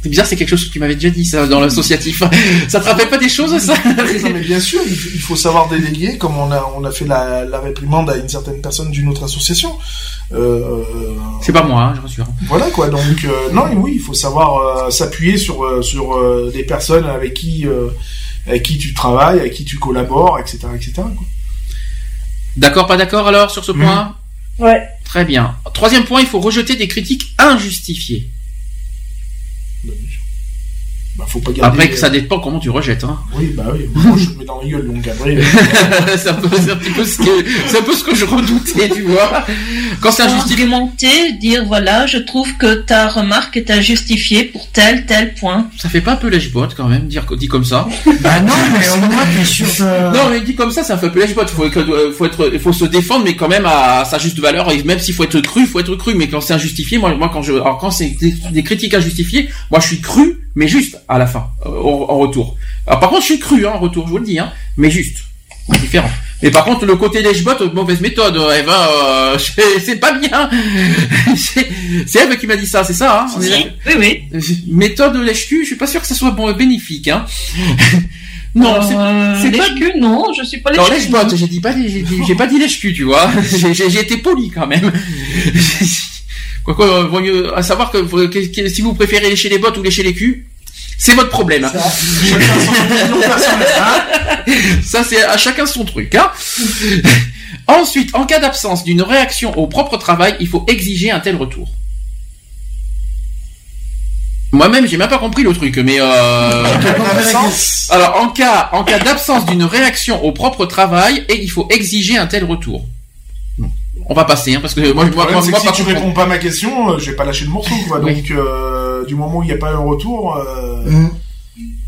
C'est bizarre, c'est quelque chose que tu m'avais déjà dit ça dans l'associatif. ça te rappelle pas des choses ça non, mais bien sûr, il faut, savoir déléguer, comme on a, on a fait la, la réprimande à une certaine personne d'une autre association. Euh, C'est pas moi, hein, je rassure. voilà quoi. Donc euh, non, oui, il faut savoir euh, s'appuyer sur euh, sur euh, des personnes avec qui euh, avec qui tu travailles, avec qui tu collabores, etc., etc. D'accord, pas d'accord alors sur ce point? Ouais. Très bien. Troisième point, il faut rejeter des critiques injustifiées. Mensch. Bah, faut pas garder. Après, que ça dépend comment tu rejettes. Hein. Oui, bah oui. Moi, je le mets dans la gueule, donc après. c'est un, peu- c'est un petit peu ce que, c'est un peu ce que je redoutais, tu vois. Quand c'est injustifié. Argumenter, dire voilà, je trouve que ta remarque est injustifiée pour tel, tel point. Ça fait pas un peu lèche-botte quand même, dire, dit comme ça. Bah non, mais au moins t'es sûr de... Non, mais dit comme ça, c'est un peu lèche-botte. Faut, euh, être, il faut se défendre, mais quand même à sa juste valeur. Et même s'il faut être cru, faut être cru. Mais quand c'est injustifié, moi, moi, quand je, alors quand c'est des, des critiques injustifiées, moi, je suis cru, mais juste à la fin, euh, en, retour. Alors, par contre, je suis cru, hein, en retour, je vous le dis, hein, mais juste. C'est différent. Mais par contre, le côté lèche-botte, mauvaise méthode, euh, Eva, euh, c'est pas bien. c'est Eve qui m'a dit ça, c'est ça, hein d'accord oui, oui. Méthode lèche-cul, je suis pas sûr que ça soit bon, bénéfique, hein. Non, c'est Euh, c'est pas lèche-cul, non, je suis pas non, lèche-cul. lèche-botte, j'ai dit pas, j'ai pas dit lèche-cul, tu vois. J'ai été poli quand même. Quoi quoi, euh, vaut mieux, à savoir que, que- que- si vous préférez lécher les bottes ou lécher les culs, c'est votre problème. hein. Ça, c'est à chacun son truc. Hein. Ensuite, en cas d'absence d'une réaction au propre travail, il faut exiger un tel retour. Moi-même, j'ai même pas compris le truc, mais euh... alors en cas en cas d'absence d'une réaction au propre travail, et il faut exiger un tel retour. On va passer, hein, parce que moi, Le moi, moi, si tu contre, réponds pas à ma question, euh, je vais pas lâcher le morceau, quoi. Oui. Donc, euh, du moment où il n'y a pas un retour, euh, Mhm.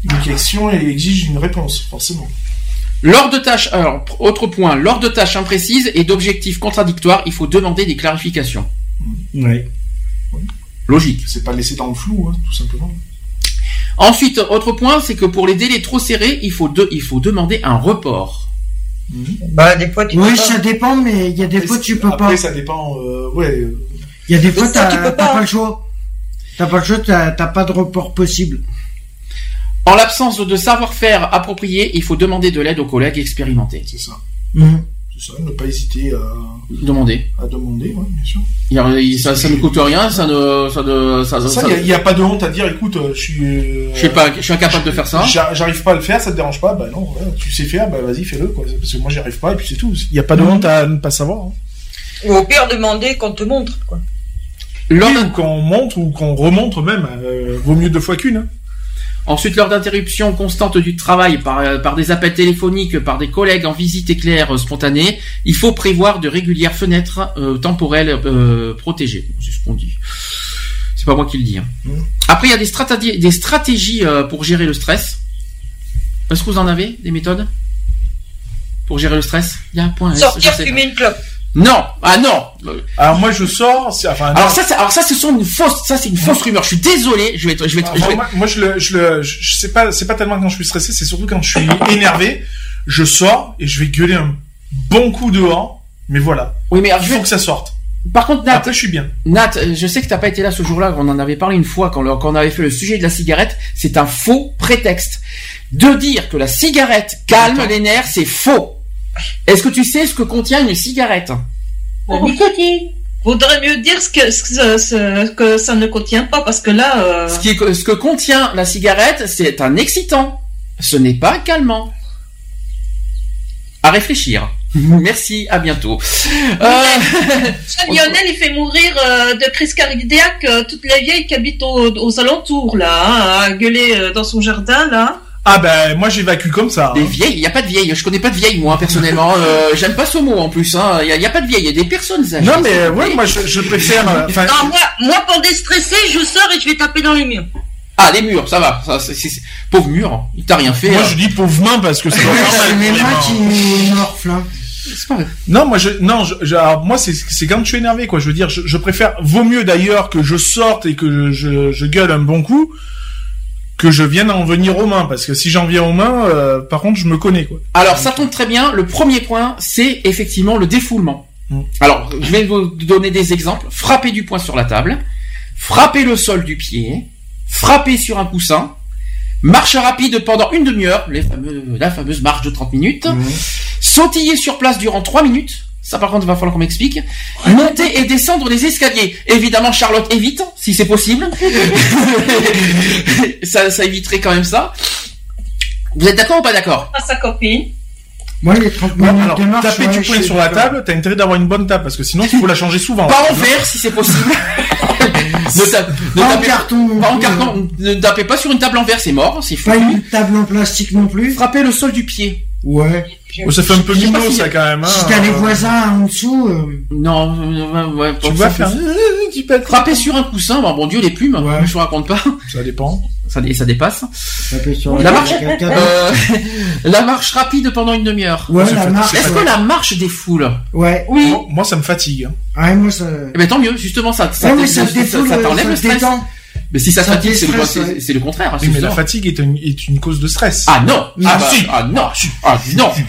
une question elle exige une réponse, forcément. Lors de tâches, alors, autre point, lors de tâches imprécises et d'objectifs contradictoires, il faut demander des clarifications. Oui. Logique. C'est pas laisser dans le flou, hein, tout simplement. Ensuite, autre point, c'est que pour les délais trop serrés, il faut, de- il faut demander un report. Bah, des fois, tu Oui, peux pas. ça dépend, mais il y a des fois tu peux Après, pas. ça dépend, euh, ouais. Il y a des fois t'as pas. pas le choix. T'as pas le choix, t'as t'as pas de report possible. En l'absence de savoir-faire approprié, il faut demander de l'aide aux collègues expérimentés. C'est ça. Mhm. Ça, ne pas hésiter à, Demander. à demander, bien sûr. Il y a- il- ça, ça ne coûte rien, ça ne, ça ne, ça, Ça, ça- il n'y a, pas de honte à dire, écoute, euh, je suis. euh, je sais pas, je suis incapable de faire ça. j'a- J'arrive pas à le faire, ça te dérange pas, bah non, ouais, tu sais faire, bah vas-y, fais-le, quoi. Parce que moi, j'y arrive pas, et puis c'est tout. Il n'y a pas de honte à ne pas savoir. hein. Ou au pire, demander qu'on te montre, quoi. Oui, ou qu'on montre, ou qu'on remontre même, euh, vaut mieux deux fois qu'une. hein. Ensuite, lors d'interruption constante du travail par, euh, par des appels téléphoniques, par des collègues en visite éclair euh, spontanée, il faut prévoir de régulières fenêtres euh, temporelles euh, protégées. C'est ce qu'on dit. C'est pas moi qui le dis. hein. Mhm. Après, il y a des stratégies, des stratégies euh, pour gérer le stress. Est-ce que vous en avez des méthodes? Pour gérer le stress? Il y a un point. Sortir, fumer une clope. Non, ah non. Alors moi, je sors, c'est- enfin, Alors ça, c'est- alors ça, ce sont une fausse, ça c'est une fausse rumeur. Je suis désolé. Je vais, être- je vais, être- je vais- moi, moi, je le, je le, je je sais pas, c'est pas tellement quand je suis stressé, c'est surtout quand je suis énervé. Je sors et je vais gueuler un bon coup dehors, mais voilà. Oui, mais alors, Il vais- faut que ça sorte. Par contre, Nat, Après, je suis bien. Nat, euh, je sais que t'as pas été là ce jour-là, on en avait parlé une fois quand, le- quand on avait fait le sujet de la cigarette. C'est un faux prétexte. De dire que la cigarette calme les nerfs, c'est faux. Est-ce que tu sais ce que contient une cigarette La nicotine. Vaudrait mieux dire ce que, ce, ce- que ça ne contient pas, parce que là, euh, ce, qui est- ce que contient la cigarette, c'est un excitant. Ce n'est pas un calmant. À réfléchir. Merci, à bientôt. Euh, Lionel, il fait mourir euh, de crise cardiaque euh, toutes les vieilles qui habitent aux, aux alentours, là, hein, à gueuler euh, dans son jardin, là. Ah ben, moi j'évacue comme ça. Des hein. vieilles, il n'y a pas de vieilles. Je connais pas de vieilles, moi, personnellement. Euh, J'aime pas ce mot, en plus. hein. Il n'y a, il y a pas de vieilles, il y a des personnes âgées. Non mais euh, ouais, moi je, je préfère. euh, Non, moi, moi, pour déstresser, je sors et je vais taper dans les murs. Ah, les murs, ça va. Ça, c'est- c'est- Pauvre mur, il t'a rien fait. moi hein. je dis pauvre main parce que c'est mains vraiment. qui hein. Pas. Non, moi je, non, je, je- alors, moi c'est, c'est quand je suis énervé quoi. Je veux dire, je, je préfère. Vaut mieux d'ailleurs que je sorte et que je, je gueule un bon coup que je vienne en venir aux mains parce que si j'en viens aux mains, euh, par contre je me connais quoi. Alors, ça tombe très bien. Le premier point, c'est effectivement le défoulement. Mm. Alors, je vais vous donner des exemples. Frapper du poing sur la table, frapper le sol du pied, frapper sur un coussin, marche rapide pendant une demi-heure, la fameuse marche de 30 minutes, sautiller sur place durant 3 minutes, ça par contre il va falloir qu'on m'explique, monter et descendre les escaliers. Évidemment Charlotte évite, si c'est possible. ça, ça éviterait quand même ça. Vous êtes d'accord ou pas d'accord? À sa copine. Moi, les 30 Bon, minutes alors de marche, taper du poing sur la table, t'as intérêt d'avoir une bonne table parce que sinon il faut la changer souvent. Pas en verre si c'est possible. Ne, tape- ne Pas en carton non pas en carton. Ne tapez pas sur une table en verre, c'est mort, c'est fou. Pas une table en plastique non plus. Frappez le sol du pied. Ouais. Oh, ça fait un peu mignon, si- ça, quand même. Hein. Si t'as les voisins en dessous, euh, Non, euh, ouais, Tu vas faire... faut- Frapper sur un coussin, bon, bon Dieu, les plumes, je vous raconte pas. Ça dépend. Ça, dé- ça dépasse. sur La marche, euh, la marche rapide pendant une demi-heure. Ouais. Est-ce que ouais. la marche défoule Ouais. Oui. Moi, moi, ça me fatigue. hein. Ouais, moi ça. Eh ben tant mieux, justement ça, ça, Ouais, ça ça t'enlève ça le stress. détend. Mais si ça, Ça fatigue, c'est le, le contraire. hein, Oui, mais la fatigue est une, est une cause de stress. Ah non, Mais ah, bah, si. ah non, ah non, je suis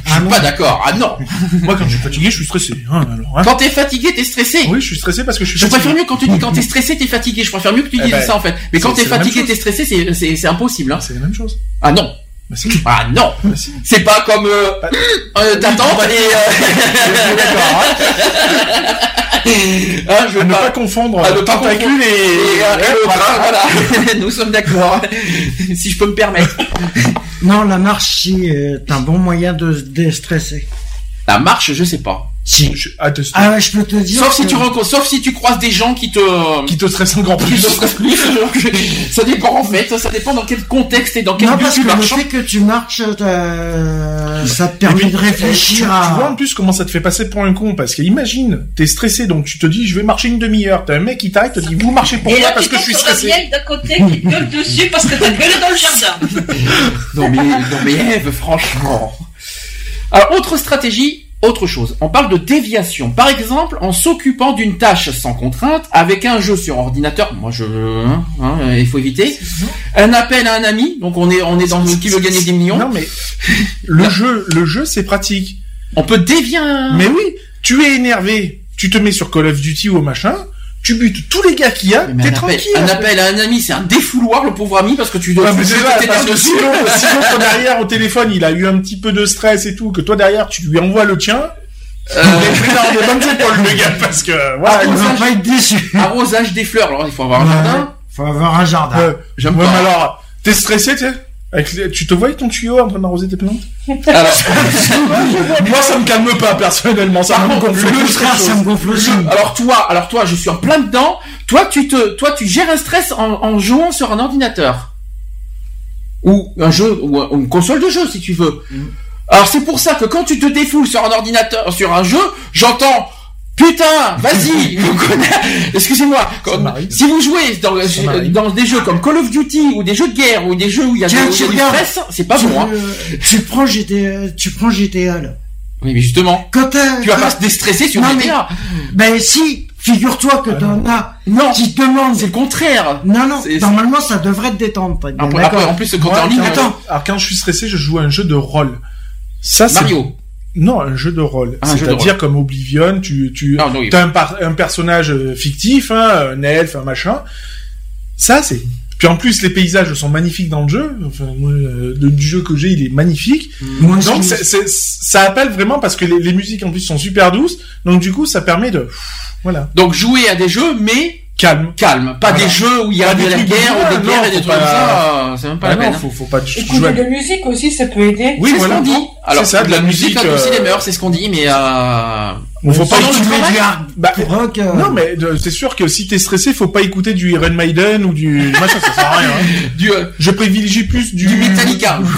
Ah non. pas d'accord. Ah non. Moi, quand je suis fatigué, je suis stressé. Hein, alors, hein. Quand t'es fatigué, t'es stressé. Oui, je suis stressé parce que je suis Je fatigué. préfère mieux quand tu dis quand t'es stressé, t'es fatigué. Je préfère mieux que tu Eh dises ben, ça en fait. Mais quand t'es fatigué, t'es stressé, c'est c'est c'est impossible. Hein. C'est la même chose. Ah non. Bah, si. Ah non. Bah, si. C'est pas comme euh, euh, ta tante et. Euh... ah, je veux À ne pas. pas confondre À ne pas confondre. et... Et, euh, et le bras, voilà. Nous sommes d'accord. si je peux me permettre. Non, la marche, euh, c'est un bon moyen de se déstresser. La marche, je sais pas. Si. Je- Ah, te- Ah ouais, je peux te dire. Sauf si tu rencontres, sauf si tu croises des gens qui te, Qui te stresse encore qui plus. te stressent plus. ça dépend en fait, ça dépend dans quel contexte et dans quel Non, but parce tu que le marches. fait que tu marches, euh, ça te Et permet puis, de Tu, réfléchir tu vois en à. plus comment ça te fait passer pour un con parce que imagine, t'es stressé donc tu te dis je vais marcher une demi-heure. T'as un mec qui t'arrête, te dit vous marchez pour moi parce que je suis stressé. d'à côté qui te gueule dessus parce que t'as gueulé dans le jardin. Non mais, non mais Eve, franchement. Alors, autre stratégie, autre chose. On parle de déviation. Par exemple, en s'occupant d'une tâche sans contrainte, avec un jeu sur ordinateur. Moi, je, hein, hein, il faut éviter. Un appel à un ami. Donc, on est, on est dans le qui veut gagner des millions. Non mais le jeu, le jeu c'est pratique. On peut dévier un... Mais oui, tu es énervé, tu te mets sur Call of Duty ou machin, tu butes tous les gars qu'il y a, t'es un, appel, tranquille. un appel à un ami, c'est un défouloir, le pauvre ami, parce que tu dois Ouais, mais tu t'énerver parce que si l'autre derrière au téléphone, il a eu un petit peu de stress et tout, que toi derrière tu lui envoies le tien, Euh, des bonnes épaules le gars, parce que voilà. Ah, il va pas être déçu. Arrosage des fleurs. Alors, il faut avoir un jardin. Faut avoir un jardin. Ouais, J'aime ouais, pas. mais alors, t'es stressé, tu sais? Avec les- tu te vois avec ton tuyau en train d'arroser tes plantes? Alors, Moi, ça me calme pas personnellement, ça Par me contre, gonfle. le stress, qu'autre Ça chose. me gonfle aussi. Alors toi, alors toi, je suis en plein dedans. Toi, tu te, toi, tu gères un stress en, en jouant sur un ordinateur ou un jeu ou un- ou une console de jeu si tu veux. Alors c'est pour ça que quand tu te défoules sur un ordinateur, sur un jeu, j'entends. Putain, vas-y, vous connaissez- excusez-moi, si vous jouez dans, dans des jeux comme Call of Duty ou des jeux de guerre ou des jeux où il y a, Tiens, des- regardes. stress, c'est pas tu, bon. Hein. euh, tu prends GTA, tu prends GTA là. Oui, mais justement, Quand t'as- tu vas quand- pas se déstresser sur Non, mais- GTA. Ben si, figure-toi que t'en as Non, qui te demandent. c'est le contraire. Non, non, C'est- normalement ça devrait te détendre. Après, d'accord après, en plus, quand Moi, t'es en ligne, quand- attends, alors quand je suis stressé, je joue à un jeu de rôle. Ça, c'est Mario. Non, un jeu de rôle. Ah, un jeu de C'est-à-dire comme Oblivion, tu tu Ah, oui. as un, par- un personnage euh, fictif, hein, un elfe, un machin. Ça, c'est. Puis en plus, les paysages sont magnifiques dans le jeu. Enfin, moi, euh, le du jeu que j'ai, il est magnifique. Moi, Donc, ça appelle vraiment parce que les, les musiques en plus sont super douces. Donc du coup, ça permet de voilà Donc jouer à des jeux, mais calme. calme. Pas Voilà. des jeux où il y a Pas de des la guerre ou des non, guerres et des trucs comme ça. euh, C'est même pas Ah la non, peine. faut, faut pas Écouter jouer. de musique aussi, ça peut aider. Oui, c'est ce voilà. qu'on dit. Alors, C'est ça, de la musique, euh, aussi les mœurs, c'est ce qu'on dit, mais euh... On faut pas travail du hard Bah, rock. euh, Non, mais euh, c'est sûr que si t'es stressé, faut pas écouter du Iron Maiden ou du machin, ça sert à rien. hein. du, euh, Je privilégie plus du, du Metallica.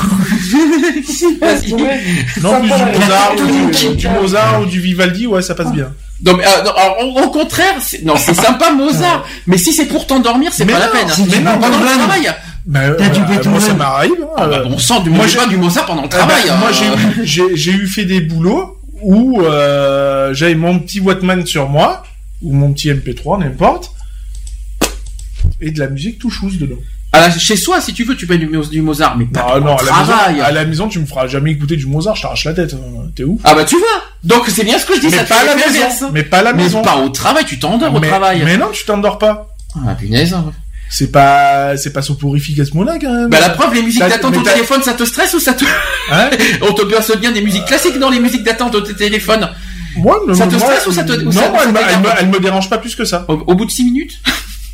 Non, plus du Mozart, ou du, du Mozart ou du Vivaldi, ouais, ça passe bien. Non, mais, euh, non, alors, au, au contraire, c'est, non, c'est sympa Mozart, mais si c'est pour t'endormir, c'est Mais pas la peine. du pendant le travail. Bah, T'as du euh, Beethoven. moi, ça m'arrive. hein, Ah, bah, euh. on sent du, Moi, j'ai- du Mozart pendant le Ah bah, travail. moi, euh, j'ai eu, j'ai, j'ai eu fait des boulots où euh, j'avais mon petit Wattman sur moi ou mon petit MP3, n'importe, et de la musique tout chousse dedans. à la- chez soi, si tu veux, tu peux du, Mo- du Mozart, mais pas Ah non, le à la, travail. maison, à la maison, tu me feras jamais écouter du Mozart, je t'arrache la tête. hein. T'es ouf. Ah bah tu vois. Donc c'est bien ce que je dis, mais ça pas à la maison. Mais pas à la Mais maison. pas au travail, tu t'endors au travail. mais non, tu t'endors pas. Ah punaise. C'est pas, c'est pas soporifique à ce moment-là quand même. Bah la preuve, les musiques d'attente au téléphone, ça te stresse ou ça te... Hein On te place bien des musiques classiques dans les musiques d'attente au téléphone. Moi, Ça moi, te stresse ou ça te- ou Non, ça- moi, elle, me, t'énerve elle, me, elle me dérange pas plus que ça. Au, au bout de 6 minutes?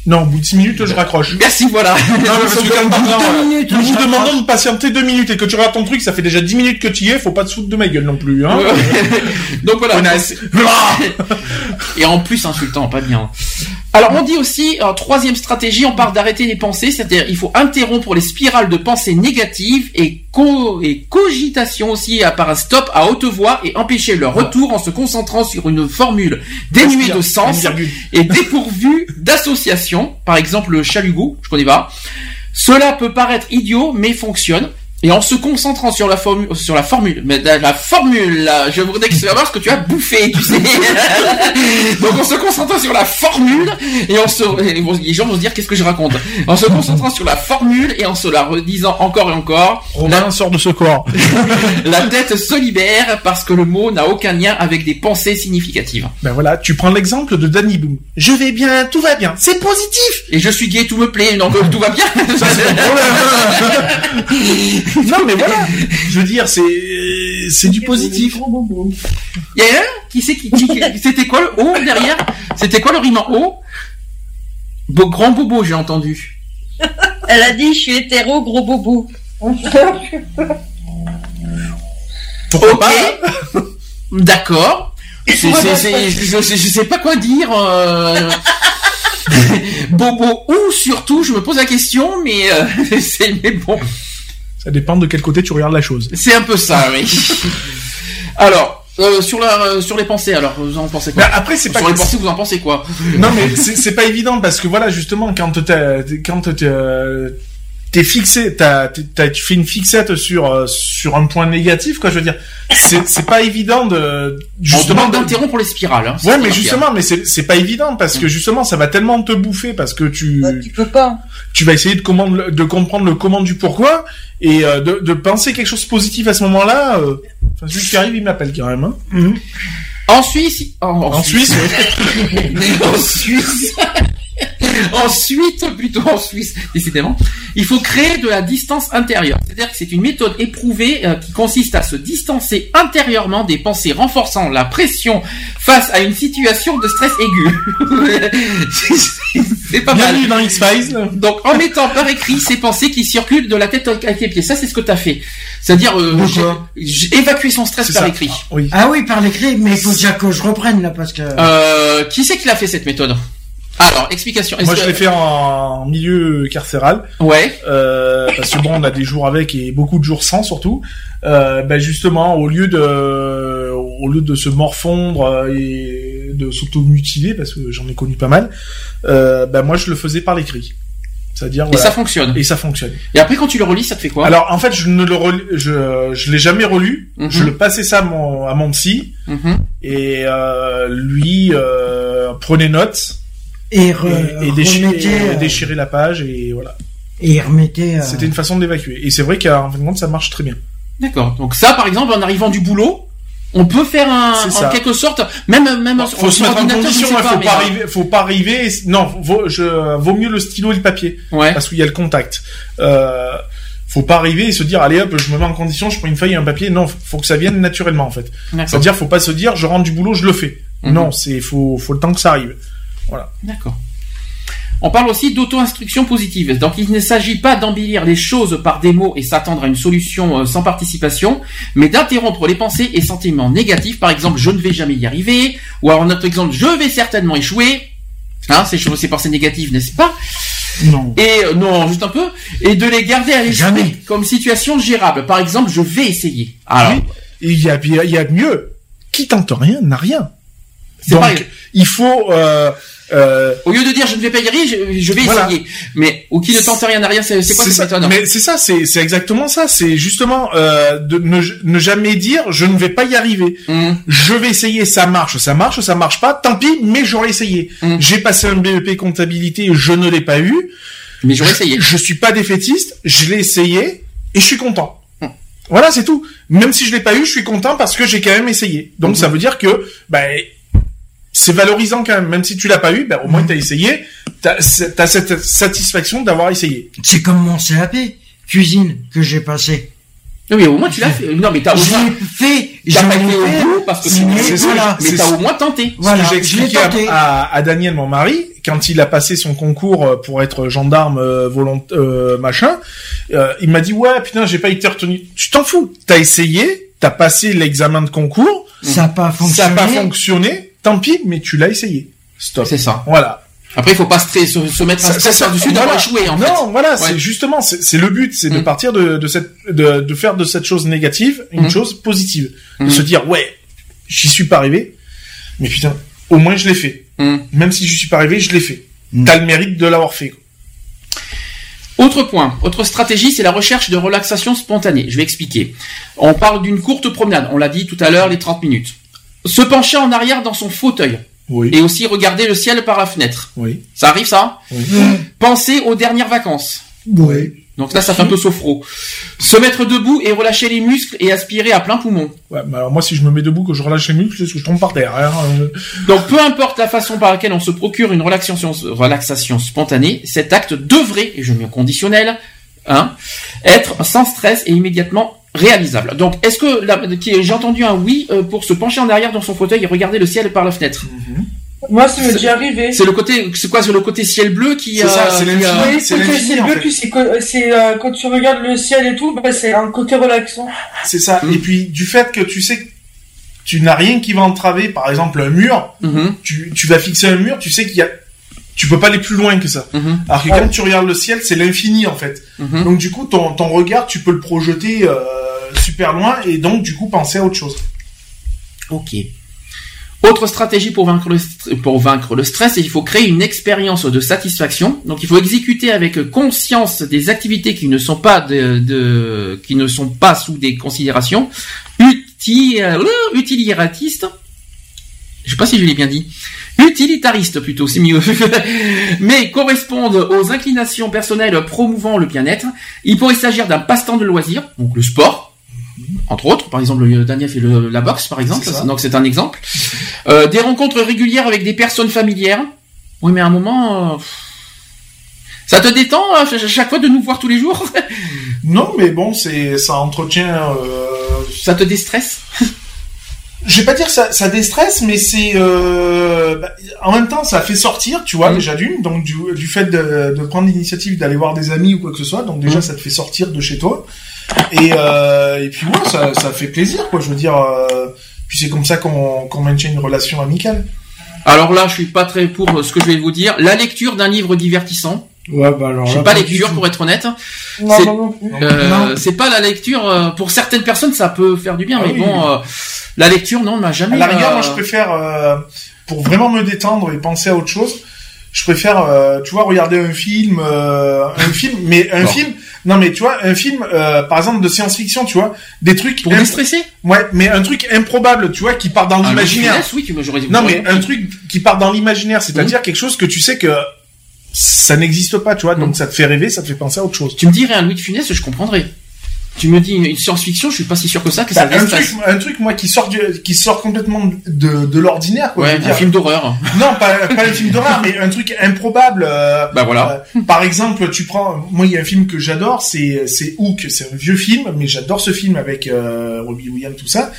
Non, au bout de 6 minutes, je raccroche. Merci, voilà. Non, parce que quand nous vous demandons de patienter deux minutes et que tu rates ton truc, ça fait déjà 10 minutes que tu y es, faut pas te foutre de ma gueule non plus, hein. Donc voilà. Connasse. Et en plus insultant, pas bien. Alors on dit aussi, en troisième stratégie, on parle d'arrêter les pensées, c'est-à-dire il faut interrompre les spirales de pensées négatives et, co et cogitation aussi à par un stop à haute voix et empêcher leur retour en se concentrant sur une formule dénuée de sens et dépourvue d'association, par exemple le chalugot, je connais pas. Cela peut paraître idiot mais fonctionne. Et en se concentrant sur la formule, sur la formule, mais la, la formule, là, je voudrais que tu savoir ce que tu as bouffé, tu sais. Donc en se concentrant sur la formule et en se, les gens vont se dire qu'est-ce que je raconte? En se concentrant sur la formule et en se la redisant encore et encore. Romain sort de ce corps. la tête se libère parce que le mot n'a aucun lien avec des pensées significatives. Ben voilà, tu prends l'exemple de Danny Boom. Je vais bien, tout va bien, c'est positif. Et je suis gay, tout me plaît, donc euh, tout va bien. non mais voilà, je veux dire, c'est c'est du positif. Il y a un qui sait qui, qui- qui- c'était quoi le O derrière? C'était quoi le rime en O? Beau, Grand bobo, j'ai entendu. Elle a dit, je suis hétéro, gros bobo. ok. D'accord. C'est- c'est- c'est- je, je- je sais pas quoi dire. euh, Bobo ou surtout, je me pose la question, mais euh, c'est mais bon, Ça dépend de quel côté tu regardes la chose. c'est un peu ça, oui. Alors, euh, sur la, euh, sur les pensées, alors vous en pensez quoi après, c'est pas sur les pensées, vous en pensez quoi Non mais c'est pas évident parce que voilà justement quand t'as quand t'es fixé, t'as tu fais une fixette sur euh, sur un point négatif quoi. Je veux dire, c'est c'est pas évident de Justement, d'interrompre les spirales. Hein, Ouais, mais justement, mais c'est c'est pas évident parce que justement, ça va tellement te bouffer parce que tu Tu peux pas. tu vas essayer de comprendre le- de comprendre le comment du pourquoi et euh, de, de penser quelque chose de positif à ce moment-là. Euh, enfin, celui qui arrive, il m'appelle quand même. Hein. En Suisse, en, en En Suisse, en Suisse. Ensuite, plutôt en Suisse, décidément, il faut créer de la distance intérieure. C'est-à-dire que c'est une méthode éprouvée euh, qui consiste à se distancer intérieurement des pensées renforçant la pression face à une situation de stress aigu. c'est pas mal. Bienvenue dans X-Files. Donc, en mettant par écrit ces pensées qui circulent de la tête avec les pieds. Ça, c'est ce que tu as fait. C'est-à-dire, euh, j'ai- évacué son stress par ça. écrit. Oui. Ah oui, par l'écrit, mais il faut déjà que je reprenne là parce que. Euh, qui c'est qui l'a fait cette méthode? Alors, explication. Moi, je l'ai fait en milieu carcéral. Ouais. Euh, parce que bon, on a des jours avec et beaucoup de jours sans surtout. Euh, ben justement, au lieu de, au lieu de se morfondre euh, et de s'automutiler, parce que j'en ai connu pas mal, euh, ben moi je le faisais par l'écrit. C'est-à-dire Et voilà. ça fonctionne. Et ça fonctionne. Et après, quand tu le relis, ça te fait quoi? Alors en fait, je ne le relis, je je l'ai jamais relu. Mhm. Je le passais ça à mon à mon psy Mhm. et euh, lui euh, prenait note Et, re- et, et déchirait, remettait, euh, déchirait la page et voilà. et remettait. euh, C'était une façon d'évacuer. Et c'est vrai qu'en fin de compte, ça marche très bien. D'accord. Donc ça, par exemple, en arrivant du boulot, on peut faire un, C'est en quelque sorte, même même Bon, faut se mettre en condition, sais hein, faut pas euh, arriver, faut pas arriver. Non, vaut, je, vaut mieux le stylo et le papier Ouais. parce qu'il y a le contact. Euh, faut pas arriver et se dire allez hop, je me mets en condition, je prends une feuille et un papier. Non, faut que ça vienne naturellement en fait. D'accord. C'est-à-dire, faut pas se dire je rentre du boulot, je le fais. Mhm. Non, c'est faut, faut le temps que ça arrive. Voilà. D'accord. On parle aussi d'auto-instruction positive. Donc il ne s'agit pas d'embellir les choses par des mots et s'attendre à une solution euh, sans participation, mais d'interrompre les pensées et sentiments négatifs. Par exemple, je ne vais jamais y arriver, ou alors notre exemple, je vais certainement échouer. Hein, ces choses, ces pensées négatives, n'est-ce pas? Non. Et euh, non, juste un peu, et de les garder à l'esprit comme situation gérable. Par exemple, je vais essayer. Alors, il y a, il y a mieux. Qui tente rien n'a rien. C'est Donc, pareil. il faut. Euh, euh, au lieu de dire je ne vais pas y arriver, je, je vais Voilà. essayer. Mais ou qui ne tente rien à rien, c'est quoi cette ça. méthode Mais c'est ça, c'est exactement ça. C'est justement euh, de ne, ne jamais dire je ne vais pas y arriver. Hum, Je vais essayer, ça marche, ça marche, ça marche pas, tant pis, mais j'aurais essayé. Mm. J'ai passé un BEP comptabilité, je ne l'ai pas eu. Mais j'aurais essayé. Je suis pas défaitiste, je l'ai essayé et je suis content. Mm. Voilà, c'est tout. Même si je l'ai pas eu, je suis content parce que j'ai quand même essayé. Donc Mhm. ça veut dire que ben c'est valorisant quand même. Même si tu l'as pas eu, ben au moins Mhm. t'as essayé. T'as as cette satisfaction d'avoir essayé. C'est comme mon CAP cuisine que j'ai passé. Non, mais au moins tu l'as fait. Non, mais t'as au moins. fait. T'as pas été au bout parce que tu mais c'est ça, voilà. mais c'est t'as ça. au moins tenté. Voilà, Ce que j'ai je l'ai expliqué à, tenté. à, à Daniel, mon mari, quand il a passé son concours euh, pour être gendarme euh, volont euh, machin, euh, il m'a dit ouais putain j'ai pas été retenu. Tu t'en fous. T'as essayé, t'as passé l'examen de concours, Ça n'a pas ça fonctionné. n'a pas fonctionné. Tant pis, mais tu l'as essayé. Stop. C'est ça. Voilà. Après, il faut pas se, se mettre un Ça- stress par-dessus voilà. d'avoir échoué, en fait. non, voilà, Ouais. c'est justement, c'est le but, c'est de Mm. partir de, de cette, de, de faire de cette chose négative une Mm. chose positive, de Mm. se dire ouais, j'y suis pas arrivé, mais putain, au moins je l'ai fait. Même si je suis pas arrivé, je l'ai fait. T'as le mérite de l'avoir fait. quoi. Autre point, autre stratégie, c'est la recherche de relaxation spontanée. Je vais expliquer. On parle d'une courte promenade, on l'a dit tout à l'heure, les 30 minutes. Se pencher en arrière dans son fauteuil. Oui. Et aussi regarder le ciel par la fenêtre. Oui. Ça arrive ça Oui. Penser aux dernières vacances. Oui. Donc là, ça fait un peu sophro. Se mettre debout et relâcher les muscles et aspirer à plein poumon. Ouais, bah alors moi, si je me mets debout, que je relâche les muscles, c'est ce que je tombe par terre. hein. Donc peu importe la façon par laquelle on se procure une relaxation, relaxation spontanée, cet acte devrait, et je mets au conditionnel, hein, être sans stress et immédiatement réalisable. Donc est-ce que j'ai entendu un oui euh, pour se pencher en arrière dans son fauteuil et regarder le ciel par la fenêtre Moi, ça m'est déjà arrivé. C'est le côté, c'est quoi, c'est le côté ciel bleu qui C'est ça, euh, c'est l'infini. euh, Oui, c'est c'est en bleu, puis c'est euh, quand tu regardes le ciel et tout, bah, c'est un côté relaxant. C'est ça. Mm. Et puis du fait que tu sais que tu n'as rien qui va entraver, par exemple un mur, mhm, tu, tu vas fixer un mur, tu sais qu'il y a, tu peux pas aller plus loin que ça. mhm, Alors que Ouais. quand tu regardes le ciel, c'est l'infini en fait. mhm. Donc du coup, ton, ton regard, tu peux le projeter euh, super loin et donc du coup penser à autre chose. Ok. Autre stratégie pour vaincre le, pour vaincre le stress, il faut créer une expérience de satisfaction. Donc, il faut exécuter avec conscience des activités qui ne sont pas de, qui ne sont pas sous des considérations euh, utilitaristes. Je sais pas si je l'ai bien dit. Utilitaristes plutôt, c'est mieux. Mais correspondent aux inclinations personnelles promouvant le bien-être. Il pourrait s'agir d'un passe-temps de loisir, donc le sport, entre autres. Par exemple, le- Daniel fait le- la boxe, par exemple. Ça. Donc c'est un exemple. Euh, des rencontres régulières avec des personnes familières. Oui, mais à un moment, euh, ça te détend hein, ch- chaque fois de nous voir tous les jours? Non, mais bon, c'est ça entretient. Euh... ça te déstresse? Je vais pas dire ça, ça déstresse, mais c'est euh... bah, en même temps ça fait sortir, tu vois, déjà d'une, donc du, du fait de, de prendre l'initiative d'aller voir des amis ou quoi que ce soit, donc déjà Mm. ça te fait sortir de chez toi. Et euh... et puis ouais, ça, ça fait plaisir, quoi. Je veux dire, euh... puis c'est comme ça qu'on qu'on maintient une relation amicale. Alors là, je suis pas très pour ce que je vais vous dire. La lecture d'un livre divertissant. Ouais, bah alors Je là, suis pas du lecture tout. pour être honnête. Non, C'est- non, non. Euh, Non. c'est pas la lecture. euh, pour certaines personnes, ça peut faire du bien, Ah mais oui. bon, euh, la lecture, non, m'a jamais. À la rigueur, euh, moi je préfère, euh, pour vraiment me détendre et penser à autre chose, je préfère, euh, tu vois, regarder un film, euh, un film, mais un Bon. film, non mais tu vois, un film, euh, par exemple de science-fiction, tu vois, des trucs, pour imp- déstresser. ouais, mais un truc improbable, tu vois, qui part dans Ah, l'imaginaire. Louis de Funès, oui, que j'aurais dit. Non mais un truc qui part dans l'imaginaire, c'est-à-dire quelque chose que tu sais que ça n'existe pas, tu vois, donc Mhm. ça te fait rêver, ça te fait penser à autre chose. Tu me dirais un Louis de Funès, je comprendrais. Tu me dis une science-fiction, je suis pas si sûr que ça que ça Bah, un truc, un truc moi qui sort du, qui sort complètement de, de l'ordinaire, quoi. Ouais, un dire. film d'horreur. Non, pas, pas un film d'horreur, mais un truc improbable. euh, Bah voilà. euh, par exemple, tu prends, moi il y a un film que j'adore, c'est c'est Hook, c'est un vieux film, mais j'adore ce film avec euh, Robbie Williams tout ça,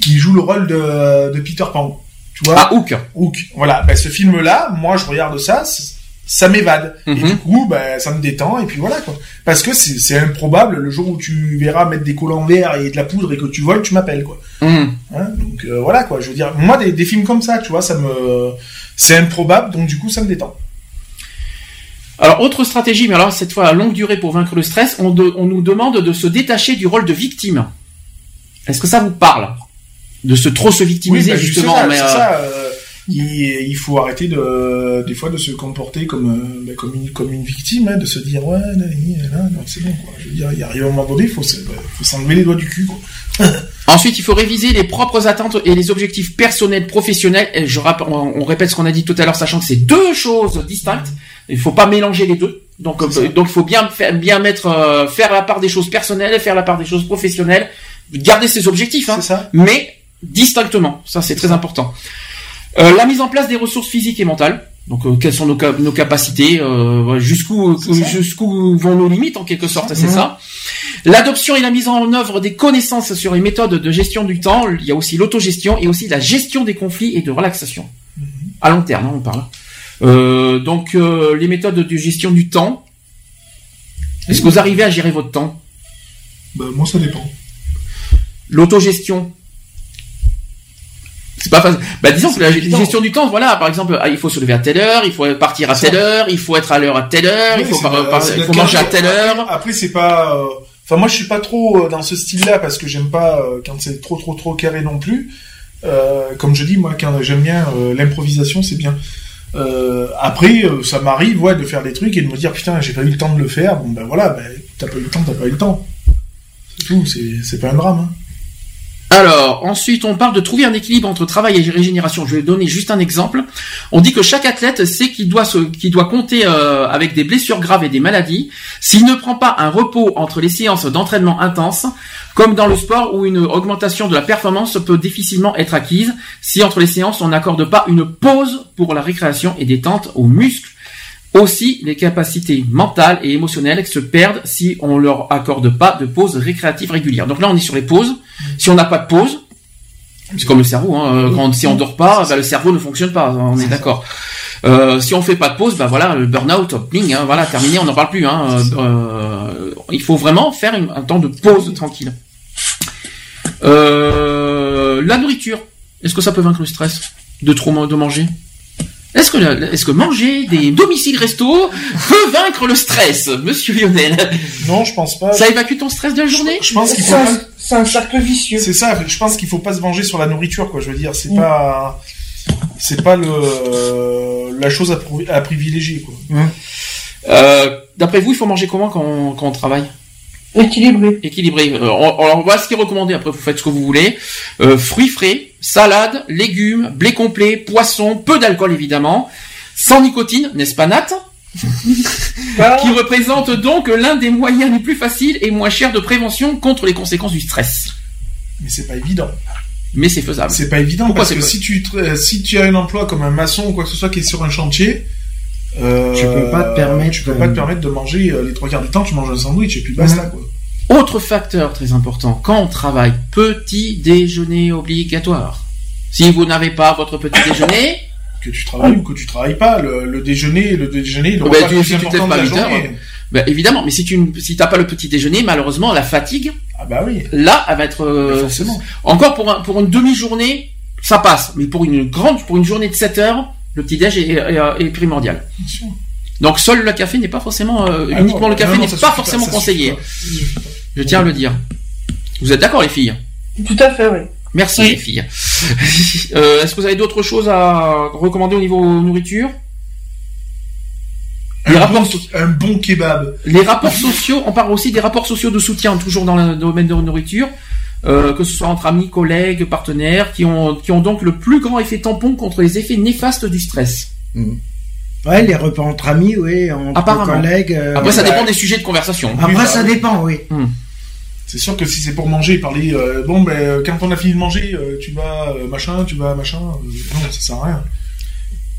qui joue le rôle de, de Peter Pan. Tu vois, Ah, Hook. Hook. Voilà, ben, ce film-là, moi je regarde ça, ça m'évade. Et Mhm. du coup, ben, ça me détend, et puis voilà quoi. Parce que c'est improbable, le jour où tu verras mettre des collants verts et de la poudre et que tu voles, tu m'appelles quoi. Hum. Hein, donc euh, voilà quoi, je veux dire, moi des, des films comme ça, tu vois, ça me, c'est improbable, donc du coup ça me détend. Alors, autre stratégie, mais alors cette fois à longue durée pour vaincre le stress, on, de- on nous demande de se détacher du rôle de victime. Est-ce que ça vous parle De se trop se victimiser bah, justement, c'est ça, mais c'est euh, ça, euh, il, il faut arrêter de, des fois de se comporter comme, euh, bah, comme une, comme une victime, hein, de se dire ouais, là, là, c'est bon quoi. Je veux dire, il y arrive un moment donné, il faut, bah, faut s'enlever les doigts du cul quoi. Ensuite, il faut réviser les propres attentes et les objectifs personnels, professionnels. Et je rapp- on, répète ce qu'on a dit tout à l'heure, sachant que c'est deux choses distinctes. Il faut pas mélanger les deux. Donc, euh, donc, il faut bien faire, bien mettre, euh, faire la part des choses personnelles, faire la part des choses professionnelles, garder ses objectifs, hein, ça. mais distinctement. Ça, c'est très important. Euh, la mise en place des ressources physiques et mentales. Donc, euh, quelles sont nos, cap- nos capacités, euh, jusqu'où vont nos limites en quelque sorte, c'est Mhm. ça. L'adoption et la mise en œuvre des connaissances sur les méthodes de gestion du temps. Il y a aussi l'autogestion et aussi la gestion des conflits et de relaxation. À long terme, hein, on parle. Donc, les méthodes de gestion du temps. Est-ce que vous arrivez à gérer votre temps? Bah, moi ça dépend. L'autogestion. C'est pas facile. Bah, disons que la gestion du temps, voilà, par exemple, ah, il faut se lever à telle heure, il faut partir à telle heure, il faut être à l'heure à telle heure, il faut, par- par- il manger à telle heure. Après, c'est pas. euh, Enfin, moi, je suis pas trop euh, dans ce style-là parce que j'aime pas euh, quand c'est trop, trop, trop carré non plus. Euh, comme je dis, moi, quand j'aime bien l'improvisation, c'est bien. Après, ça m'arrive, ouais, de faire des trucs et de me dire putain, j'ai pas eu le temps de le faire. Bon, ben voilà, ben, t'as pas eu le temps, t'as pas eu le temps. C'est tout. C'est, c'est pas un drame. Hein. Alors, ensuite, on parle de trouver un équilibre entre travail et régénération. Je vais donner juste un exemple. On dit que chaque athlète sait qu'il doit doit compter euh, avec des blessures graves et des maladies. S'il ne prend pas un repos entre les séances d'entraînement intenses, comme dans le sport où une augmentation de la performance peut difficilement être acquise, si entre les séances on n'accorde pas une pause pour la récréation et détente aux muscles. Aussi, les capacités mentales et émotionnelles se perdent si on leur accorde pas de pause récréative régulière. Donc là, on est sur les pauses. Si on n'a pas de pause, c'est comme le cerveau, hein, euh, quand, si on dort pas, bah, le cerveau ne fonctionne pas, on est d'accord. Euh, si on fait pas de pause, bah voilà, le burn-out, hein, voilà, terminé, on n'en parle plus. Hein, euh, il faut vraiment faire une- un temps de pause tranquille. Euh, la nourriture, est-ce que ça peut vaincre le stress de trop de manger? Est-ce que est-ce que manger des domiciles resto peut vaincre le stress, Monsieur Lionel? Non, je pense pas. Ça évacue ton stress de la journée? Je pense qu'il faut C'est un- pas- C'est un cercle vicieux. C'est ça. Je pense qu'il faut pas se venger sur la nourriture, quoi. Je veux dire, c'est Mm. pas, c'est pas le la chose à, pri- à privilégier, quoi. Euh, D'après vous, il faut manger comment quand on, quand on travaille? Équilibré. Équilibré. Euh, on, on voit ce qui est recommandé. Après, vous faites ce que vous voulez. Euh, fruits frais, salade, légumes, blé complet, poisson, peu d'alcool évidemment, sans nicotine, n'est-ce pas Nat Qui représente donc l'un des moyens les plus faciles et moins chers de prévention contre les conséquences du stress. Mais c'est pas évident. Mais c'est faisable. C'est pas évident Pourquoi parce c'est que si tu si tu as un emploi comme un maçon ou quoi que ce soit qui est sur un chantier, euh, Tu peux pas te permettre, tu peux pas te permettre de manger euh, les trois quarts du temps tu manges un sandwich et puis basta Mhm. quoi. Autre facteur très important, quand on travaille, petit déjeuner obligatoire. Si vous n'avez pas votre petit déjeuner, Que tu travailles ou que tu travailles pas, le, le déjeuner, le déjeuner, le Ben, repas tu- le si tu de pas la à 8 heures, journée. ben, évidemment, mais si tu si t'as pas le petit déjeuner, malheureusement, la fatigue, Ah bah oui. là, elle va être euh, forcément. encore pour un, pour une demi-journée, ça passe, mais pour une grande pour une journée de 7 heures, le petit déj est, est- est primordial. Bien sûr. Donc seul le café n'est pas forcément euh, Ah uniquement non, le café n'est pas forcément conseillé. pas. Je tiens à le dire. Vous êtes d'accord les filles? Tout à fait, oui. Merci les filles. Euh, Est-ce que vous avez d'autres choses à recommander au niveau nourriture? Les Un rapports, bon, un bon kebab. les rapports sociaux, on parle aussi des rapports sociaux de soutien, toujours dans le domaine de la nourriture, euh, que ce soit entre amis, collègues, partenaires, qui ont, qui ont donc le plus grand effet tampon contre les effets néfastes du stress. Ouais, les repas entre amis, oui, entre collègues. euh, Après, ça dépend des sujets de conversation. Après, bah, ça oui. dépend, oui. C'est sûr que si c'est pour manger, parler, euh, bon ben euh, quand on a fini de manger, euh, tu vas euh, machin, tu vas machin, euh, non ça sert à rien.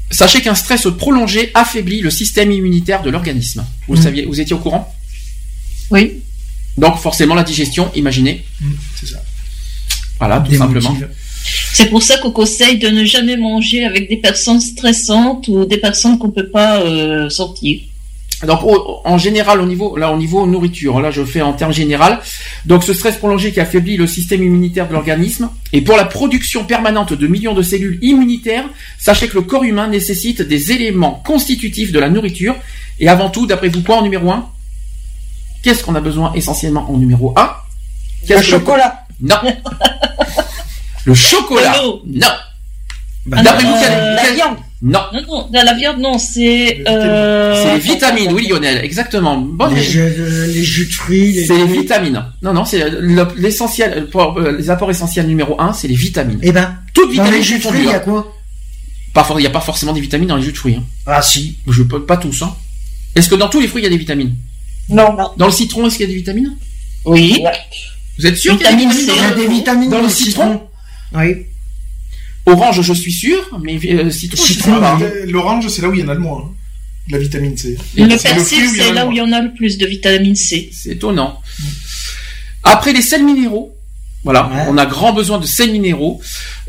Sachez qu'un stress prolongé affaiblit le système immunitaire de l'organisme. Vous le Mm. saviez, vous étiez au courant? Oui. Donc forcément la digestion, imaginez. Mm, c'est ça. Voilà, tout Démotive. simplement. C'est pour ça qu'on conseille de ne jamais manger avec des personnes stressantes ou des personnes qu'on peut pas euh, sortir. Donc au- en général au niveau là au niveau nourriture, là je fais en termes général. Donc ce stress prolongé qui affaiblit le système immunitaire de l'organisme et pour la production permanente de millions de cellules immunitaires, sachez que le corps humain nécessite des éléments constitutifs de la nourriture et avant tout d'après vous quoi en numéro 1 Qu'est-ce qu'on a besoin essentiellement en numéro 1 Le chocolat. Non. le chocolat. Non. Bah, D'après vous Euh, quel- La viande. Non. Non, non, la viande, non, c'est... Euh... C'est les vitamines, oui Lionel, exactement. Bonne les, jus, de- les jus de fruits, les C'est les vitamines. Non, non, c'est le- l'essentiel, euh, les apports essentiels numéro un, c'est les vitamines. Eh ben, Toutes dans vitamines les jus de fruits, il y a quoi? Il n'y a pas forcément des vitamines dans les jus de fruits. hein. Ah si. Je peux pas tous. Hein. Est-ce que dans tous les fruits il y a des vitamines? Non, non. Dans le citron, est-ce qu'il y a des vitamines? Oui. Vous êtes sûr qu'il y a des Vitamine vitamines C. Il y a dans, des vitamines dans le le citron Oui. Orange, je suis sûr, mais euh, citron, Citron, L'orange c'est là où il y en a le moins, hein, de la vitamine C. Le persil, c'est là où il y en a le plus de vitamine C. C'est étonnant. Après les sels minéraux, voilà, Ouais. on a grand besoin de sels minéraux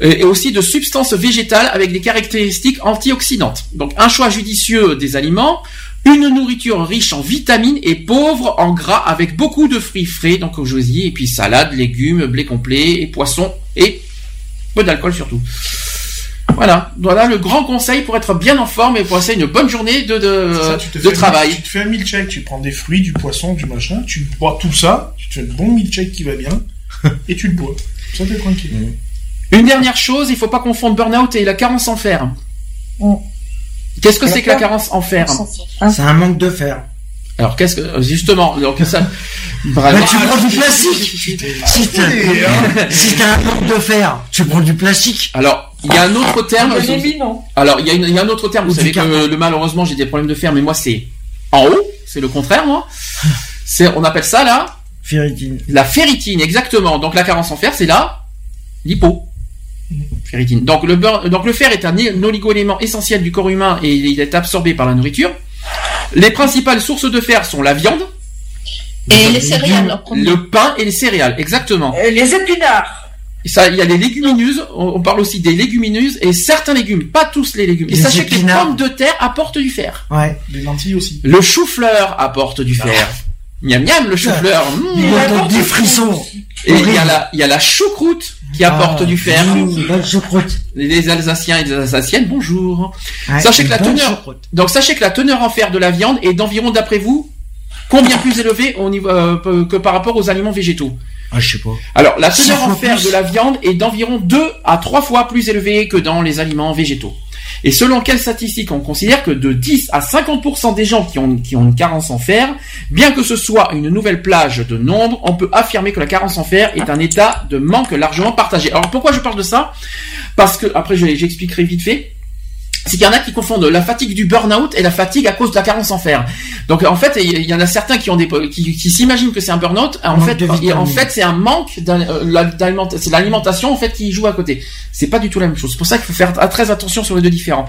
euh, et aussi de substances végétales avec des caractéristiques antioxydantes. Donc un choix judicieux des aliments, une nourriture riche en vitamines et pauvre en gras avec beaucoup de fruits frais, donc ai dit, et puis salade, légumes, blé complet et poissons et Peu d'alcool surtout. Voilà, voilà le grand conseil pour être bien en forme et pour passer une bonne journée de, de, Ça, tu te de fais- travail. Tu te fais un milkshake, tu prends des fruits, du poisson, du machin, tu bois tout ça, tu te fais un bon milkshake qui va bien, et tu le bois. Ça t'es tranquille. Une dernière chose, il faut pas confondre burn-out et la carence en fer. Qu'est-ce que c'est que la carence en fer C'est un manque de fer. Alors qu'est-ce que justement donc ça Bah, tu prends du plastique. Si t'as si un manque de fer, tu prends du plastique. Alors, il y a un autre terme. Alors, il y, a une- il y a un autre terme. Vous Ou savez que le, malheureusement, j'ai des problèmes de fer, mais moi, c'est en haut. C'est le contraire, moi. C'est, on appelle ça là Ferritine. la ferritine, exactement. Donc, la carence en fer, c'est la lipo. Ferritine. Donc le, beurre- donc le fer est un oligo-élément essentiel du corps humain et il est absorbé par la nourriture. Les principales sources de fer sont la viande, Et les céréales, en premier. le pain et les céréales, exactement. Euh, Les épinards. Et ça, il y a les légumineuses, on parle aussi des légumineuses et certains légumes, pas tous les légumes. Et Les sachez que les pommes de terre apportent du fer. Ouais. Les lentilles aussi. Le chou-fleur apporte du fer. Miam miam le chou-fleur. Il Mmh. me donne des frissons. Et il y a la, il y a la choucroute qui apporte Ah, du fer. Les, Alsaciens et les Alsaciennes, bonjour. Sachez que la teneur, donc sachez que la teneur en fer de la viande est d'environ, d'après vous, combien plus élevée au niveau, euh, que par rapport aux aliments végétaux? Ah, je sais pas. Alors, la teneur en fer plus. de la viande est d'environ 2 à 3 fois plus élevée que dans les aliments végétaux. Et selon quelles statistiques on considère que de 10 à 50% des gens qui ont, qui ont une carence en fer, bien que ce soit une nouvelle plage de nombre, on peut affirmer que la carence en fer est un état de manque largement partagé. Alors pourquoi je parle de ça? Parce que, après je- j'expliquerai vite fait, c'est qu'il y en a qui confondent la fatigue du burn-out et la fatigue à cause de la carence en fer. Donc en fait, il y en a certains qui ont des qui, qui s'imaginent que c'est un burn-out. En fait, en fait, c'est un manque euh, la- d'aliment- c'est l'alimentation en fait qui joue à côté. C'est pas du tout la même chose. C'est pour ça qu'il faut faire très attention sur les deux différents.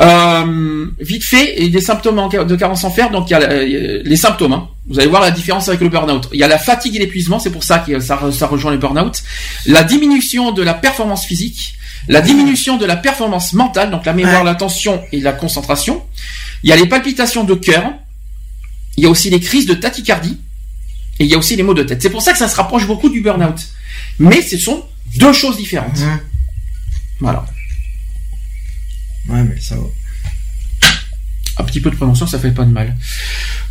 Euh, vite fait, et des symptômes de carence en fer. Donc il y a les symptômes. hein. Vous allez voir la différence avec le burn-out. Il y a la fatigue et l'épuisement. C'est pour ça que ça, ça rejoint le burn-out. La diminution de la performance physique. La diminution de la performance mentale, donc la mémoire, Ouais. l'attention et la concentration. Il y a les palpitations de cœur. Il y a aussi les crises de tachycardie. Et il y a aussi les maux de tête. C'est pour ça que ça se rapproche beaucoup du burn-out. Mais ce sont deux choses différentes. Voilà. Ouais, mais ça va. Un petit peu de prévention, ça fait pas de mal.